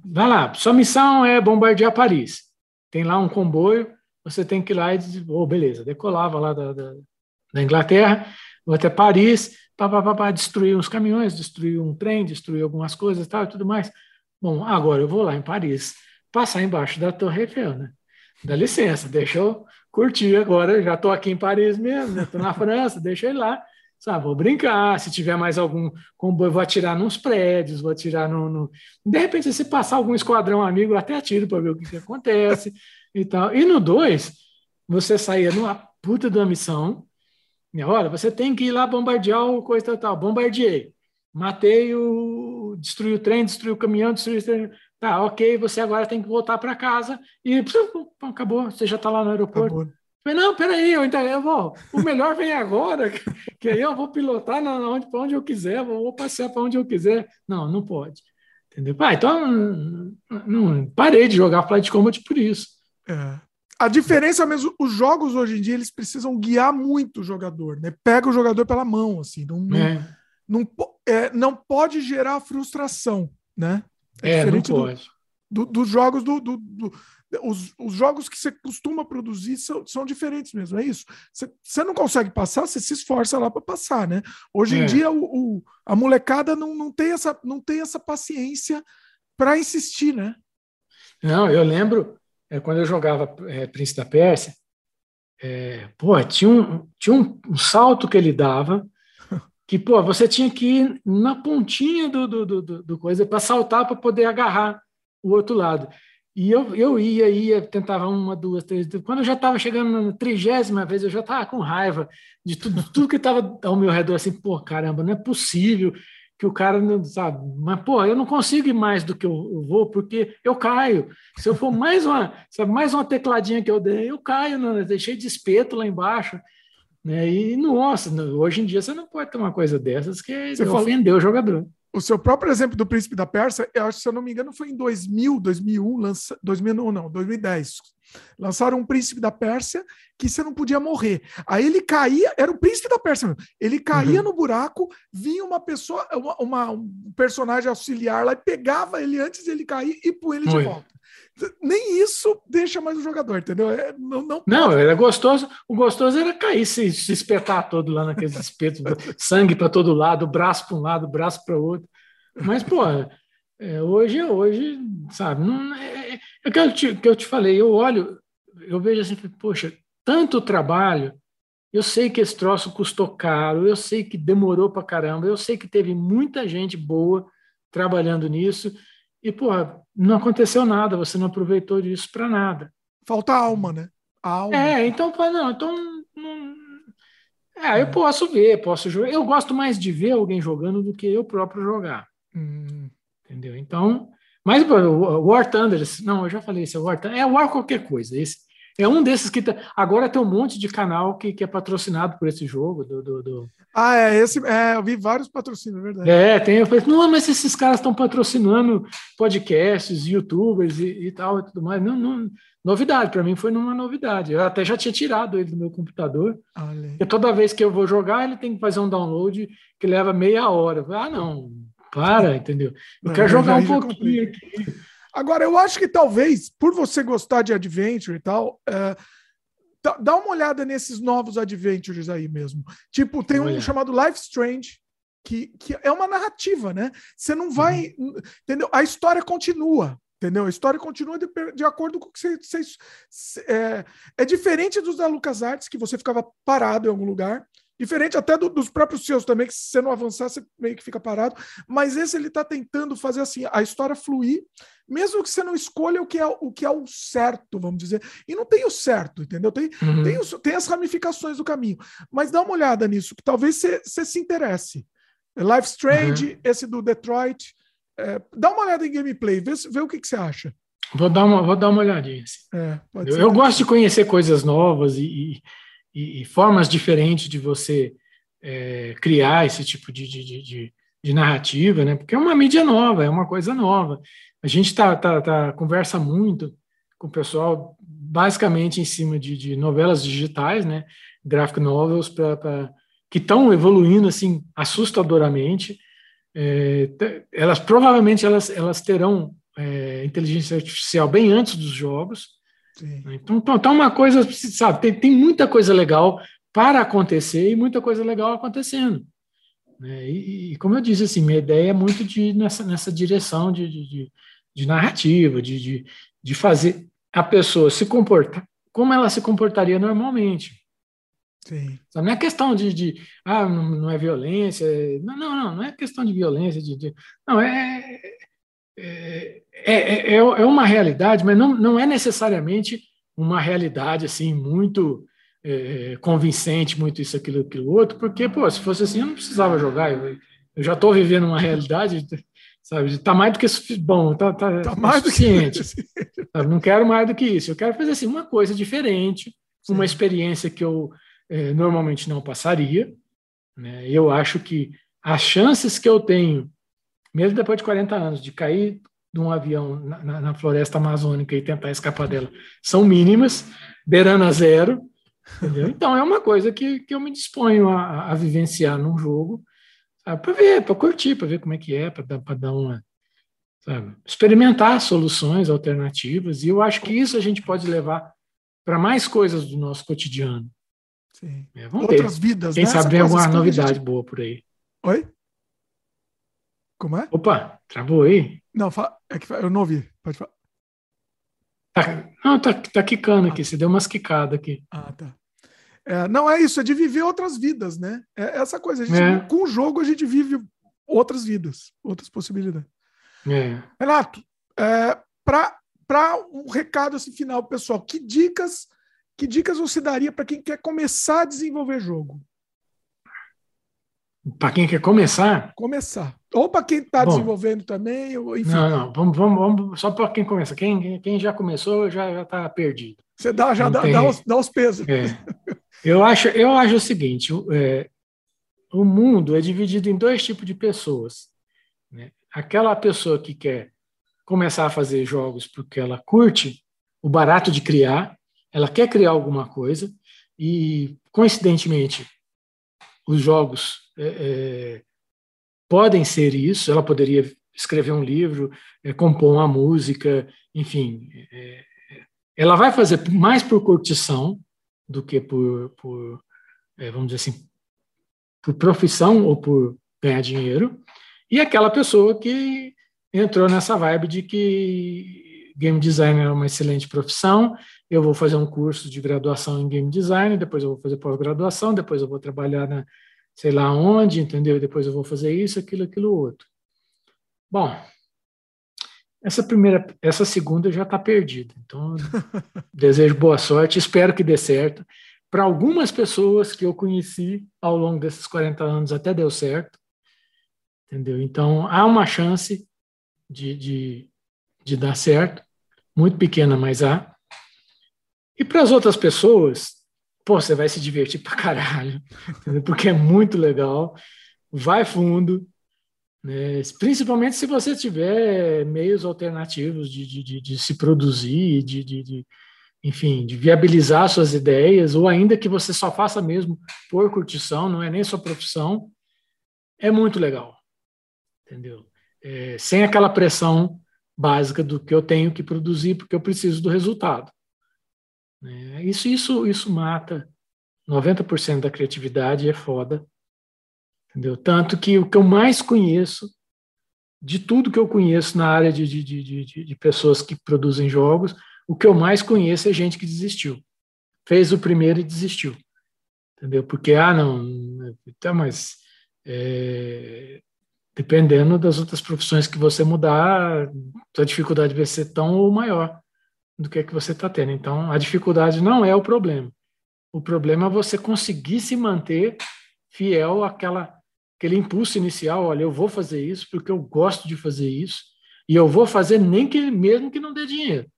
vai lá, sua missão é bombardear Paris. Tem lá um comboio, você tem que ir lá e dizer, oh, beleza, decolava lá da, da, da Inglaterra, vou até Paris, pá, pá, pá, pá, destruir uns caminhões, destruir um trem, destruir algumas coisas tal, e tudo mais. Bom, agora eu vou lá em Paris, passar embaixo da Torre Eiffel, né? Dá licença, deixa eu curtir agora, já estou aqui em Paris mesmo, estou na França, deixa eu ir lá, sabe, vou brincar. Se tiver mais algum comboio, vou atirar nos prédios, vou atirar no, no... De repente, se passar algum esquadrão amigo, eu até atiro para ver o que, que acontece e tal. E no 2, você saía numa puta de uma missão. Olha, você tem que ir lá bombardear o coisa tal, tal. Bombardeei. Matei o. Destruí o trem, destruí o caminhão, destruí o trem. Tá, ok, você agora tem que voltar para casa e acabou, você já está lá no aeroporto. Acabou. Falei, não, peraí, eu, ainda, eu vou. O melhor vem agora, que aí eu vou pilotar para onde, onde eu quiser, vou, vou passear para onde eu quiser. Não, não pode. Entendeu? Ah, então não, parei de jogar Flight Combat por isso. É. A diferença mesmo, os jogos hoje em dia, eles precisam guiar muito o jogador, né? Pega o jogador pela mão, assim. Não, não, é. não, é, não pode gerar frustração, né? É, é não pode. Do, do, dos jogos do, do, do os, os, jogos que você costuma produzir são, são diferentes mesmo, é isso. Você, você não consegue passar, você se esforça lá para passar, né? Hoje é. em dia, o, o, a molecada não, não, tem essa, não tem essa paciência para insistir, né? Não, eu lembro é, quando eu jogava é, Príncipe da Pérsia, é, pô, tinha, um, tinha um, um, salto que ele dava que, pô, você tinha que ir na pontinha do, do, do, do coisa para saltar para poder agarrar o outro lado. E eu, eu ia, ia, tentava uma, duas, três. Quando eu já estava chegando na trigésima vez, eu já estava com raiva de tudo, tudo que estava ao meu redor, assim, pô, caramba, não é possível que o cara não sabe, mas pô, eu não consigo ir mais do que eu, vou porque eu caio. Se eu for mais uma, sabe, mais uma tecladinha que eu dei, eu caio, não, eu deixei de espeto lá embaixo. Né? E nossa, hoje em dia você não pode ter uma coisa dessas que você ofendeu o jogador o seu próprio exemplo do Príncipe da Pérsia, eu acho, se eu não me engano, foi em 2000, 2001, lança, 2000 não, não, 2010. Lançaram um Príncipe da Pérsia que você não podia morrer. Aí ele caía, era o Príncipe da Pérsia, ele caía uhum. no buraco, vinha uma pessoa, uma, uma, um personagem auxiliar lá e pegava ele antes de ele cair e pôr ele Oi. de volta nem isso deixa mais o jogador, entendeu? É, não, não, não, era gostoso. O gostoso era cair, se, se espetar todo lá naqueles espetos, sangue para todo lado, braço para um lado, braço para o outro. Mas, pô, é, hoje, hoje, sabe, não, é, é, que, eu te, que eu te falei, eu olho, eu vejo assim, poxa, tanto trabalho, eu sei que esse troço custou caro, eu sei que demorou para caramba, eu sei que teve muita gente boa trabalhando nisso, e, pô, não aconteceu nada, você não aproveitou disso para nada. Falta alma, né? alma. É, então, não, então. Não... É, eu é. posso ver, posso jogar. Eu gosto mais de ver alguém jogando do que eu próprio jogar. Hum. Entendeu? Então. Mas o War Thunder, não, eu já falei isso, é War Thunder, é War qualquer coisa. Esse, é um desses que tá, agora tem um monte de canal que, que é patrocinado por esse jogo do, do, do, ah, é, esse, é, eu vi vários patrocínios, é verdade. É, tem, eu falei, não, mas esses caras estão patrocinando podcasts, youtubers e, e, tal e tudo mais. Não, não novidade, para mim foi uma novidade. Eu até já tinha tirado ele do meu computador. Porque toda vez que eu vou jogar, ele tem que fazer um download que leva meia hora. falei, ah, não, para, entendeu? Eu não, quero jogar um pouquinho aqui. Agora, eu acho que talvez, por você gostar de adventure e tal, uh, Dá uma olhada nesses novos adventures aí mesmo. Tipo, tem um chamado Life Strange, que, que é uma narrativa, né? Você não vai. Uhum. Entendeu? A história continua. Entendeu? A história continua de, de acordo com o que você. você é, é, diferente dos da LucasArts, que você ficava parado em algum lugar. Diferente até do, dos próprios seus também, que se você não avançar, você meio que fica parado. Mas esse ele está tentando fazer assim, a história fluir, mesmo que você não escolha o que é o, que é o certo, vamos dizer. E não tem o certo, entendeu? Tem, uhum. tem, tem as ramificações do caminho. Mas dá uma olhada nisso, que talvez você, você se interesse. Life Strange, uhum. esse do Detroit. É, dá uma olhada em gameplay, vê, vê o que, que você acha. Vou dar uma, vou dar uma olhadinha. Assim. É, eu, eu gosto de conhecer coisas novas e, e e, e formas diferentes de você é, criar esse tipo de, de, de, de, narrativa, né? Porque é uma mídia nova, é uma coisa nova. A gente tá, tá, tá conversa muito com o pessoal, basicamente em cima de, de novelas digitais, né? Graphic novels para que estão evoluindo assim assustadoramente. É, elas provavelmente elas, elas terão é, inteligência artificial bem antes dos jogos. Né? Então, então, então, uma coisa, sabe, tem, tem muita coisa legal para acontecer e muita coisa legal acontecendo. Né? E, e, como eu disse, assim, minha ideia é muito de, nessa, nessa direção de, de, de narrativa, de, de, de fazer a pessoa se comportar como ela se comportaria normalmente. Sim. Não é questão de, de ah, não, não, é violência. Não, não, não, não é questão de violência. De, de não, é, é, é, é, é uma realidade, mas não, não é necessariamente uma realidade assim muito é, convincente, muito isso, aquilo, aquilo outro, porque, pô, se fosse assim, eu não precisava jogar. Eu, eu já estou vivendo uma realidade, sabe? Está mais do que bom, está tá, tá mais suficiente. Do que... Não quero mais do que isso. Eu quero fazer assim uma coisa diferente, Sim. uma experiência que eu é, normalmente não passaria. Né? Eu acho que as chances que eu tenho, mesmo depois de 40 anos, de cair de um avião na, na, na floresta amazônica e tentar escapar dela, são mínimas, beirando a zero. Entendeu? Então é uma coisa que, que eu me disponho a, a vivenciar num jogo, para ver, para curtir, para ver como é que é, para dar, dar uma. Sabe? Experimentar soluções alternativas, e eu acho que isso a gente pode levar para mais coisas do nosso cotidiano. Sim. É, Outras ver. vidas, Quem né? sabe tem alguma novidade gente... boa por aí. Oi? Como é? Opa, travou aí? Não, fala... é que eu não ouvi. Pode falar. Tá, não, tá, tá quicando aqui, você deu umas quicadas aqui. Ah, tá. É, não é isso, é de viver outras vidas, né? É essa coisa. Gente, é. Com o jogo a gente vive outras vidas, outras possibilidades. É. Renato, é, para um recado assim, final, pessoal, que dicas que dicas você daria para quem quer começar a desenvolver jogo? Para quem quer começar? Começar. Ou para quem está desenvolvendo também, ou, enfim. Não, não, vamos, vamos, vamos só para quem começa. Quem, quem já começou já está perdido. Você dá, já dá, tem... dá, os, dá os pesos. É. Eu, acho, eu acho o seguinte: é, o mundo é dividido em dois tipos de pessoas. Né? Aquela pessoa que quer começar a fazer jogos porque ela curte o barato de criar, ela quer criar alguma coisa e, coincidentemente, os jogos é, é, podem ser isso. Ela poderia escrever um livro, é, compor uma música, enfim. É, ela vai fazer mais por curtição do que por, por é, vamos dizer assim, por profissão ou por ganhar dinheiro. E aquela pessoa que entrou nessa vibe de que game design é uma excelente profissão eu vou fazer um curso de graduação em game design, depois eu vou fazer pós-graduação, depois eu vou trabalhar na sei lá onde, entendeu? Depois eu vou fazer isso, aquilo, aquilo outro. Bom, essa primeira, essa segunda já está perdida. Então, desejo boa sorte, espero que dê certo. Para algumas pessoas que eu conheci ao longo desses 40 anos, até deu certo, entendeu? Então, há uma chance de, de, de dar certo, muito pequena, mas há. E para as outras pessoas, pô, você vai se divertir pra caralho, porque é muito legal, vai fundo, né? principalmente se você tiver meios alternativos de, de, de se produzir, de, de, de, enfim, de viabilizar suas ideias, ou ainda que você só faça mesmo por curtição, não é nem sua profissão, é muito legal, entendeu? É, sem aquela pressão básica do que eu tenho que produzir porque eu preciso do resultado. Né? Isso, isso, isso mata 90% da criatividade, é foda. Entendeu? Tanto que o que eu mais conheço, de tudo que eu conheço na área de, de, de, de, pessoas que produzem jogos, o que eu mais conheço é gente que desistiu. Fez o primeiro e desistiu. Entendeu? Porque, ah, não, então, mas é, dependendo das outras profissões que você mudar, a dificuldade vai ser tão ou maior do que é que você está tendo. Então, a dificuldade não é o problema. O problema é você conseguir se manter fiel àquela, àquele impulso inicial. Olha, eu vou fazer isso porque eu gosto de fazer isso e eu vou fazer nem que mesmo que não dê dinheiro.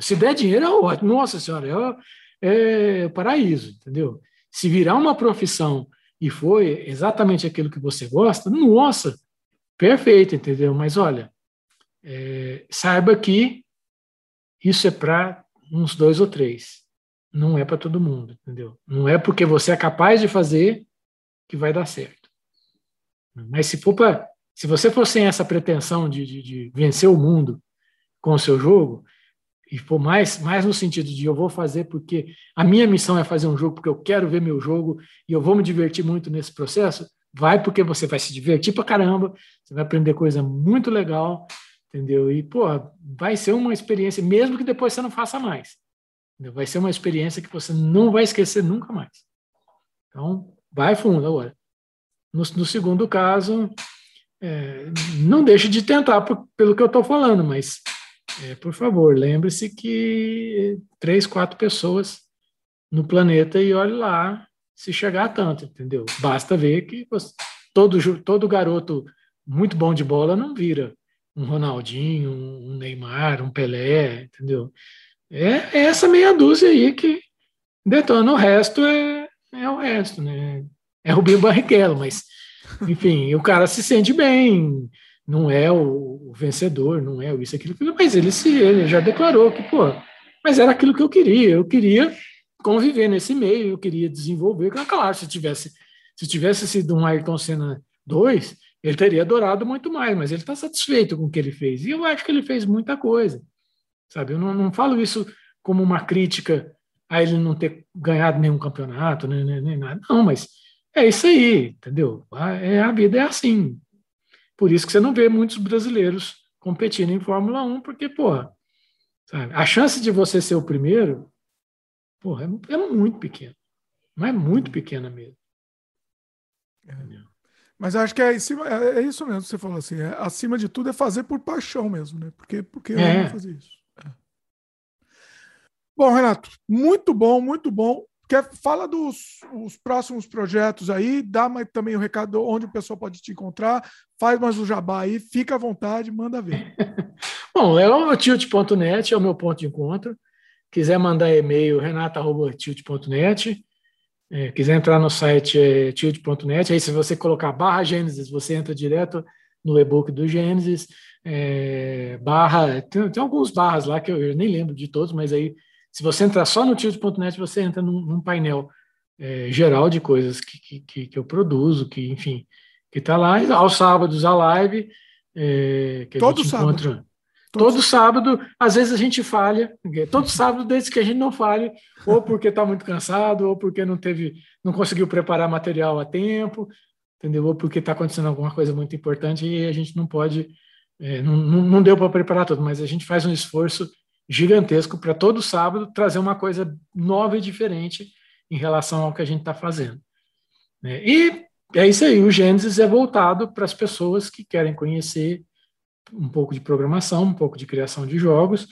Se der dinheiro, é ótimo. Nossa senhora, é, é paraíso, entendeu? Se virar uma profissão e foi exatamente aquilo que você gosta, nossa, perfeito, entendeu? Mas olha, é, saiba que isso é para uns dois ou três. Não é para todo mundo, entendeu? Não é porque você é capaz de fazer que vai dar certo. Mas se for para, se você for sem essa pretensão de, de, de vencer o mundo com o seu jogo e for mais, mais no sentido de eu vou fazer porque a minha missão é fazer um jogo porque eu quero ver meu jogo e eu vou me divertir muito nesse processo, vai porque você vai se divertir para caramba, você vai aprender coisa muito legal entendeu? E, pô, vai ser uma experiência, mesmo que depois você não faça mais. Entendeu? Vai ser uma experiência que você não vai esquecer nunca mais. Então, vai fundo agora. No, no segundo caso, é, não deixe de tentar por, pelo que eu estou falando, mas, é, por favor, lembre-se que três, quatro pessoas no planeta e olhe lá se chegar a tanto, entendeu? Basta ver que todo, todo garoto muito bom de bola não vira um Ronaldinho, um Neymar, um Pelé, entendeu? É, é essa meia dúzia aí que detona. O resto é, é o resto, né? É Rubinho Barrichello, mas, enfim, o cara se sente bem, não é o, o vencedor, não é isso, aquilo, mas ele, se, ele já declarou que, pô, mas era aquilo que eu queria, eu queria conviver nesse meio, eu queria desenvolver, claro, se tivesse, se tivesse sido um Ayrton Senna 2, ele teria adorado muito mais, mas ele está satisfeito com o que ele fez. E eu acho que ele fez muita coisa. Sabe? Eu não, não falo isso como uma crítica a ele não ter ganhado nenhum campeonato, nem, nem, nem nada. Não, mas é isso aí, entendeu? A, é, a vida é assim. Por isso que você não vê muitos brasileiros competindo em Fórmula 1, porque, porra, sabe? a chance de você ser o primeiro, porra, é, é muito pequena. Não é muito pequena mesmo. É. Mas acho que é, é, é, isso mesmo que você falou assim. É, acima de tudo é fazer por paixão mesmo, né? Porque, porque eu é. não fazer isso. É. Bom, Renato, muito bom, muito bom. Quer, fala dos os próximos projetos aí, dá mais, também o recado onde o pessoal pode te encontrar, faz mais o jabá aí, fica à vontade, manda ver. bom, é o tilt.net, é o meu ponto de encontro. Quiser mandar e-mail, renata.tilt.net. É, quiser entrar no site é, tilt.net, aí se você colocar barra Gênesis, você entra direto no e-book do Gênesis, é, barra, tem, tem, alguns barras lá que eu, eu, nem lembro de todos, mas aí se você entrar só no tilt.net, você entra num, num painel é, geral de coisas que, que, que, eu produzo, que enfim, que está lá, aos sábados a live, é, que a Todo gente sábado. encontra Todo sábado, às vezes a gente falha, todo sábado, desde que a gente não falhe, ou porque está muito cansado, ou porque não teve, não conseguiu preparar material a tempo, entendeu? Ou porque está acontecendo alguma coisa muito importante e a gente não pode, é, não, não deu para preparar tudo, mas a gente faz um esforço gigantesco para todo sábado trazer uma coisa nova e diferente em relação ao que a gente está fazendo. Né? E é isso aí, o Gênesis é voltado para as pessoas que querem conhecer um pouco de programação, um pouco de criação de jogos,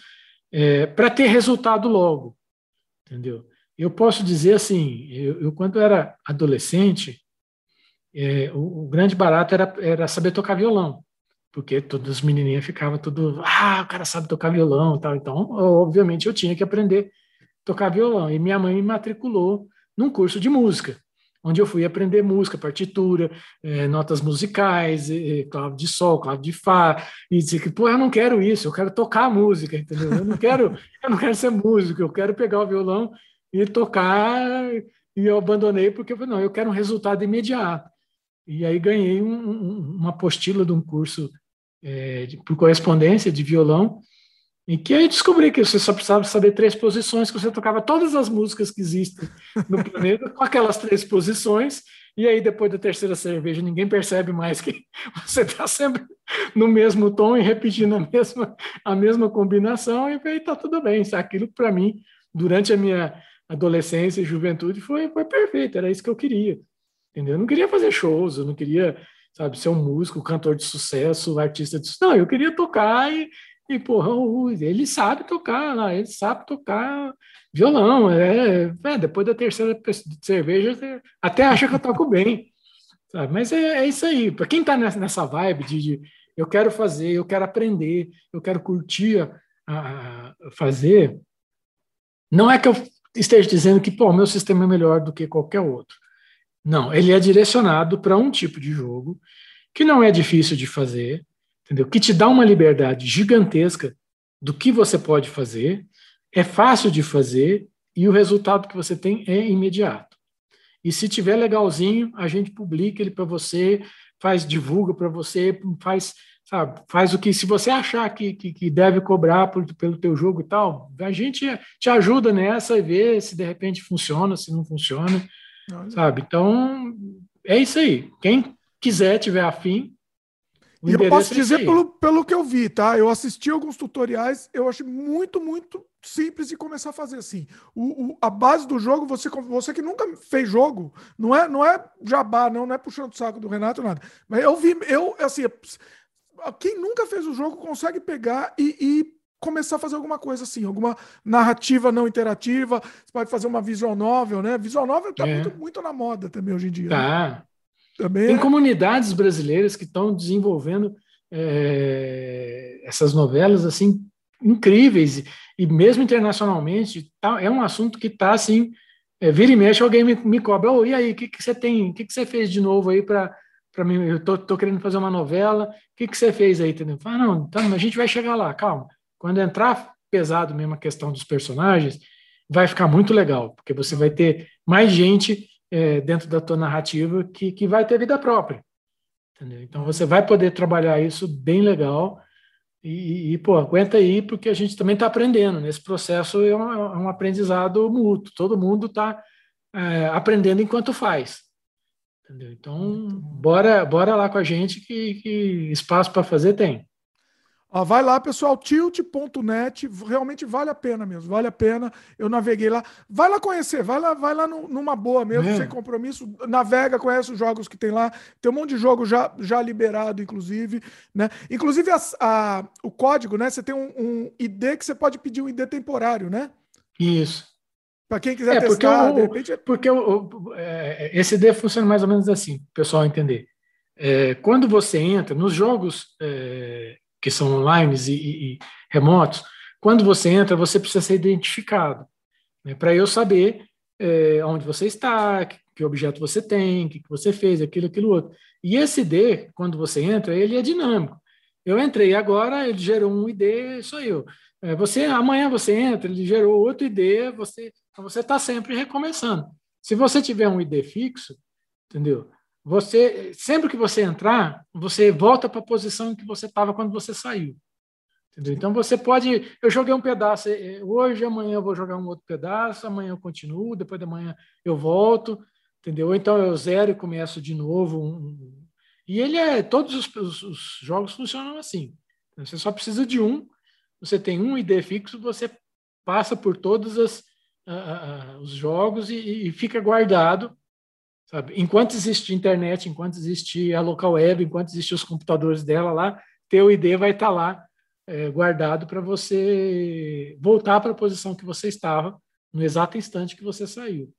é, para ter resultado logo, entendeu? Eu posso dizer assim, eu, eu quando era adolescente, é, o, o, grande barato era, era saber tocar violão, porque todas as menininhas ficavam tudo, ah, o cara sabe tocar violão, tal. Então, obviamente, eu tinha que aprender a tocar violão. E minha mãe me matriculou num curso de música onde eu fui aprender música, partitura, é, notas musicais, é, clave de sol, clave de fá, e dizer que, pô, eu não quero isso, eu quero tocar música, entendeu? Eu não quero, eu não quero ser músico, eu quero pegar o violão e tocar, e eu abandonei porque eu falei, não, eu quero um resultado imediato. E aí ganhei um, um, uma apostila de um curso é, de, por correspondência de violão, e que aí descobri que você só precisava saber três posições, que você tocava todas as músicas que existem no planeta com aquelas três posições, e aí depois da terceira cerveja ninguém percebe mais que você está sempre no mesmo tom e repetindo a mesma, a mesma combinação, e aí está tudo bem. Aquilo para mim, durante a minha adolescência e juventude, foi, foi perfeito, era isso que eu queria. Entendeu? Eu não queria fazer shows, eu não queria sabe, ser um músico, cantor de sucesso, artista de sucesso. Não, eu queria tocar e, e, porra, ele sabe tocar lá, ele sabe tocar violão. É, é, depois da terceira cerveja, até acha que eu toco bem. Sabe? Mas é, é isso aí. Para quem está nessa vibe de, de, eu quero fazer, eu quero aprender, eu quero curtir a, a, fazer, não é que eu esteja dizendo que o meu sistema é melhor do que qualquer outro. Não, ele é direcionado para um tipo de jogo que não é difícil de fazer, entendeu? Que te dá uma liberdade gigantesca do que você pode fazer, é fácil de fazer e o resultado que você tem é imediato. E se tiver legalzinho, a gente publica ele para você, faz divulga para você, faz sabe, faz o que se você achar que, que, que deve cobrar por, pelo teu jogo e tal, a gente te ajuda nessa e vê se de repente funciona, se não funciona, sabe? Então é isso aí. Quem quiser tiver afim, e eu posso é dizer pelo, pelo que eu vi, tá? Eu assisti alguns tutoriais, eu achei muito, muito simples de começar a fazer assim. O, o, a base do jogo, você, você que nunca fez jogo, não é, não é jabá, não, não é puxando o saco do Renato, nada. Mas eu vi, eu, assim, quem nunca fez o jogo consegue pegar e, e começar a fazer alguma coisa assim, alguma narrativa não interativa. Você pode fazer uma visual novel, né? Visual novel tá é. muito, muito na moda também hoje em dia. Né? Tá. Né? Também Tem é... comunidades brasileiras que estão desenvolvendo é, essas novelas assim incríveis. E mesmo internacionalmente tá, é um assunto que está assim é, vira e mexe alguém me, me cobra oh, e aí o que, que você tem o que, que você fez de novo aí para para mim? Eu tô, tô querendo fazer uma novela o que, que você fez aí? Entendeu? Ah não então a gente vai chegar lá calma. Quando entrar pesado mesmo a questão dos personagens vai ficar muito legal porque você vai ter mais gente é, dentro da tua narrativa que, que vai ter vida própria. Entendeu? Então você vai poder trabalhar isso bem legal e, e pô, aguenta aí, porque a gente também está aprendendo. Nesse processo é um, é um, aprendizado mútuo, todo mundo está é, aprendendo enquanto faz. Entendeu? Então, bora, bora lá com a gente que, que espaço para fazer tem. Ah, vai lá, pessoal, tilt.net, realmente vale a pena mesmo, vale a pena. Eu naveguei lá. Vai lá conhecer, vai lá, vai lá no, numa boa mesmo, é. sem compromisso. Navega, conhece os jogos que tem lá. Tem um monte de jogo já, já liberado, inclusive. Né? Inclusive, a, a o código, né? Você tem um, um, ID que você pode pedir um ID temporário, né? Isso. Para quem quiser é, testar, porque o, de repente. Porque o, é, esse ID funciona mais ou menos assim, o pessoal entender. É, quando você entra nos jogos é, que são online e, e, e remotos, quando você entra, você precisa ser identificado. Né, Para eu saber é, onde você está, que, que, objeto você tem, o que, que você fez, aquilo, aquilo outro. E esse ID, quando você entra, ele é dinâmico. Eu entrei agora, ele gerou um ID, sou eu. É, você amanhã você entra, ele gerou outro ID, você então você está sempre recomeçando. Se você tiver um ID fixo, entendeu? Você sempre que você entrar, você volta para a posição que você estava quando você saiu. Entendeu? Então você pode, eu joguei um pedaço eh, eh, hoje, amanhã eu vou jogar um outro pedaço, amanhã eu continuo, depois da manhã eu volto, entendeu? Então eu zero e começo de novo. Um, e ele é, todos os, os, os, jogos funcionam assim. Você só precisa de um, você tem um ID fixo, você passa por todos as, uh, uh, os jogos e, e fica guardado Sabe? Enquanto existe internet, enquanto existe a local web, enquanto existem os computadores dela lá, teu ID vai estar tá lá é, guardado para você voltar para a posição que você estava no exato instante que você saiu.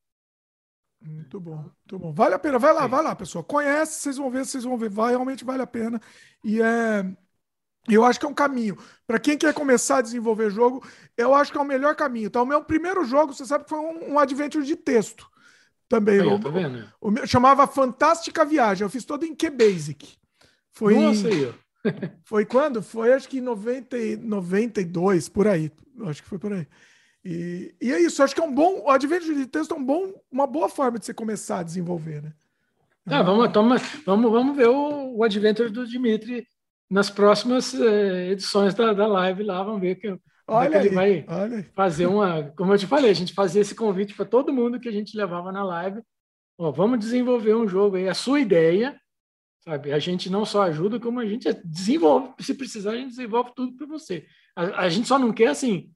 Muito bom, muito bom. Vale a pena, vai lá, é. vai lá, pessoal. Conhece, vocês vão ver, vocês vão ver, vai, realmente vale a pena. E é, eu acho que é um caminho. Para quem quer começar a desenvolver jogo, eu acho que é o melhor caminho. Tá? O meu primeiro jogo, você sabe que foi um, um adventure de texto. Também. Aí, o, vendo? O, o, chamava Fantástica Viagem. Eu fiz todo em QBasic. Foi Nossa, aí, foi quando? Foi acho que em 90, 92, por aí. Acho que foi por aí. E, e é isso, acho que é um bom. O Adventure de texto é um bom, uma boa forma de você começar a desenvolver, né? Ah, vamos, toma, vamos, vamos ver o, o Adventure do Dimitri nas próximas eh, edições da, da live lá. Vamos ver que Olha ele vai olha fazer uma. Como eu te falei, a gente fazia esse convite para todo mundo que a gente levava na live. Ó, vamos desenvolver um jogo aí. A sua ideia, sabe? A gente não só ajuda, como a gente desenvolve. Se precisar, a gente desenvolve tudo para você. A, a, gente só não quer assim.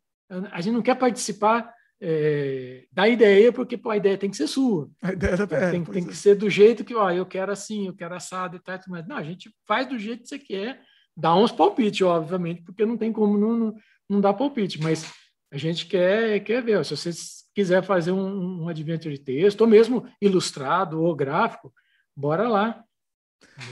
A, gente não quer participar é, da ideia, porque pô, a ideia tem que ser sua. A ideia é, tem, tem que ser do jeito que, ó, eu quero assim, eu quero assado e tal. Mas não, a gente faz do jeito que você quer. Dá uns palpites, obviamente, porque não tem como não, não não dá palpite, mas a gente quer, quer ver. Se você quiser fazer um, um adventure de texto, ou mesmo ilustrado ou gráfico, bora lá.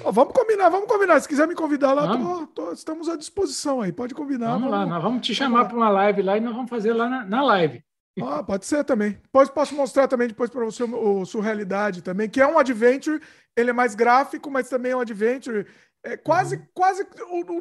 Oh, vamos combinar, vamos combinar. Se quiser me convidar lá, tô, tô, estamos à disposição aí. Pode combinar. Vamos, vamos lá, nós vamos te chamar para uma live lá e nós vamos fazer lá na, na live. Ah, pode ser também. Depois posso mostrar também depois para você o, o Surrealidade também, que é um adventure. Ele é mais gráfico, mas também é um adventure. É quase, uhum. quase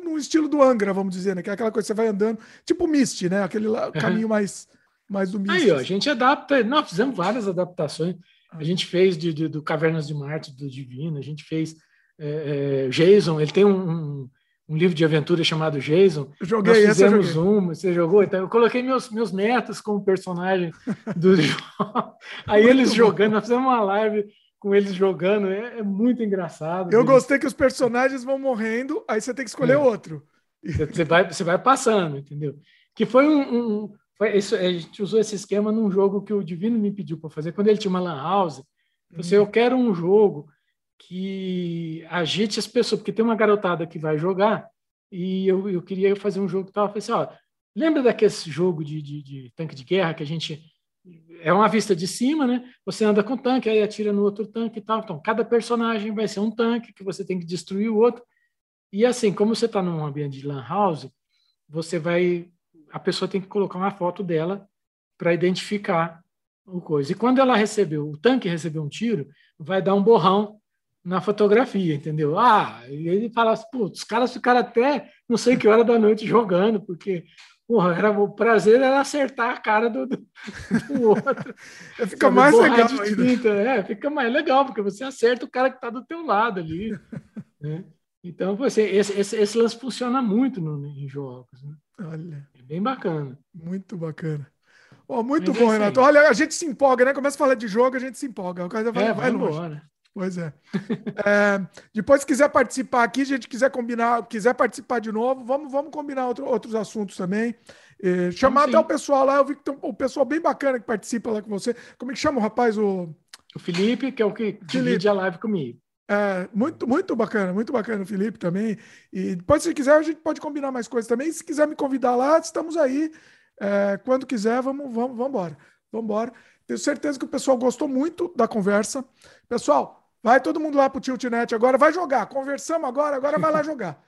no estilo do Angra, vamos dizer, né? Que é aquela coisa que você vai andando, tipo Mist, né? Aquele lá, uhum. caminho mais, mais do Mist. Aí, ó, a gente adapta, nós fizemos várias adaptações. A ah. gente fez de, de, do Cavernas de Marte, do Divino, a gente fez é, é, Jason, ele tem um, um, livro de aventura chamado Jason. Eu joguei, Nós fizemos um, você jogou? Então, eu coloquei meus, meus netos como personagem do jogo. Aí eles jogando, nós fizemos uma live com eles jogando. É, é muito engraçado. Eu gostei que os personagens vão morrendo, aí você tem que escolher é. outro. Você vai, você vai passando, entendeu? Que foi um. um foi isso, a gente usou esse esquema num jogo que o Divino me pediu para fazer, quando ele tinha uma Lan House. Você, uhum. eu quero um jogo que agite as pessoas, porque tem uma garotada que vai jogar e eu, eu queria fazer um jogo que tava assim, ó, lembra daquele jogo de, de, de, tanque de guerra que a gente é uma vista de cima, né? Você anda com tanque, aí atira no outro tanque e tal. Então, cada personagem vai ser um tanque que você tem que destruir o outro. E assim, como você está num ambiente de lan house, você vai, a pessoa tem que colocar uma foto dela para identificar o coisa. E quando ela recebeu, o tanque recebeu um tiro, vai dar um borrão na fotografia, entendeu? Ah, e ele fala assim, putz, os caras ficaram até não sei que hora da noite jogando, porque porra, era, o prazer era acertar a cara do, do, do outro. fica mais legal ainda. É, fica mais legal, porque você acerta o cara que está do teu lado ali. né? Então, você, esse, esse, esse, lance funciona muito no, em jogos. Né? Olha. É bem bacana. Muito bacana. Oh, muito Mas bom, é Renato. Olha, a gente se empolga, né? Começa a falar de jogo, a gente se empolga. A coisa vai, é, vai, vai longe. Embora. Pois é. é. Depois, se quiser participar aqui, a gente quiser combinar, quiser participar de novo, vamos, vamos combinar outro, outros assuntos também. É, chamar até o pessoal lá, eu vi que tem um, um pessoal bem bacana que participa lá com você. Como é que chama o rapaz? O, o Felipe, que é o que Felipe. divide a live comigo. É, muito, muito bacana, muito bacana o Felipe também. E depois, se quiser, a gente pode combinar mais coisas também. Se quiser me convidar lá, estamos aí. É, quando quiser, vamos, vamos, vamos embora. Vamos embora. Tenho certeza que o pessoal gostou muito da conversa. Pessoal, vai todo mundo lá para o Tiltnet agora, vai jogar. Conversamos agora, agora vai lá jogar.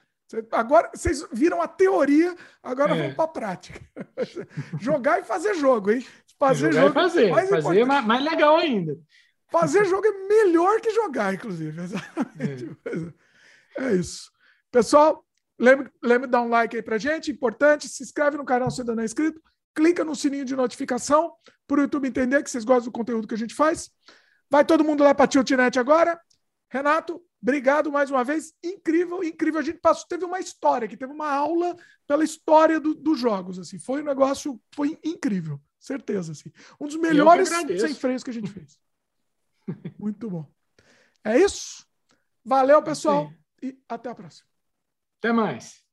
Agora vocês viram a teoria, agora é. vamos para a prática. jogar e fazer jogo, hein? Fazer jogar jogo. fazer, mais fazer mais, mais legal ainda. Fazer jogo é melhor que jogar, inclusive. Exatamente. É, é isso. Pessoal, lembre, lembre de dar um like aí pra gente, importante. Se inscreve no canal se ainda não é inscrito. Clica no sininho de notificação para o YouTube entender que vocês gostam do conteúdo que a gente faz. Vai todo mundo lá para a Tiltnet agora. Renato, obrigado mais uma vez. Incrível, incrível. A gente passou, teve uma história aqui, teve uma aula pela história do, dos jogos. Assim, foi um negócio, foi incrível, certeza. Assim. Um dos melhores sem freios que a gente fez. Muito bom. É isso. Valeu, pessoal. E até a próxima. Até mais.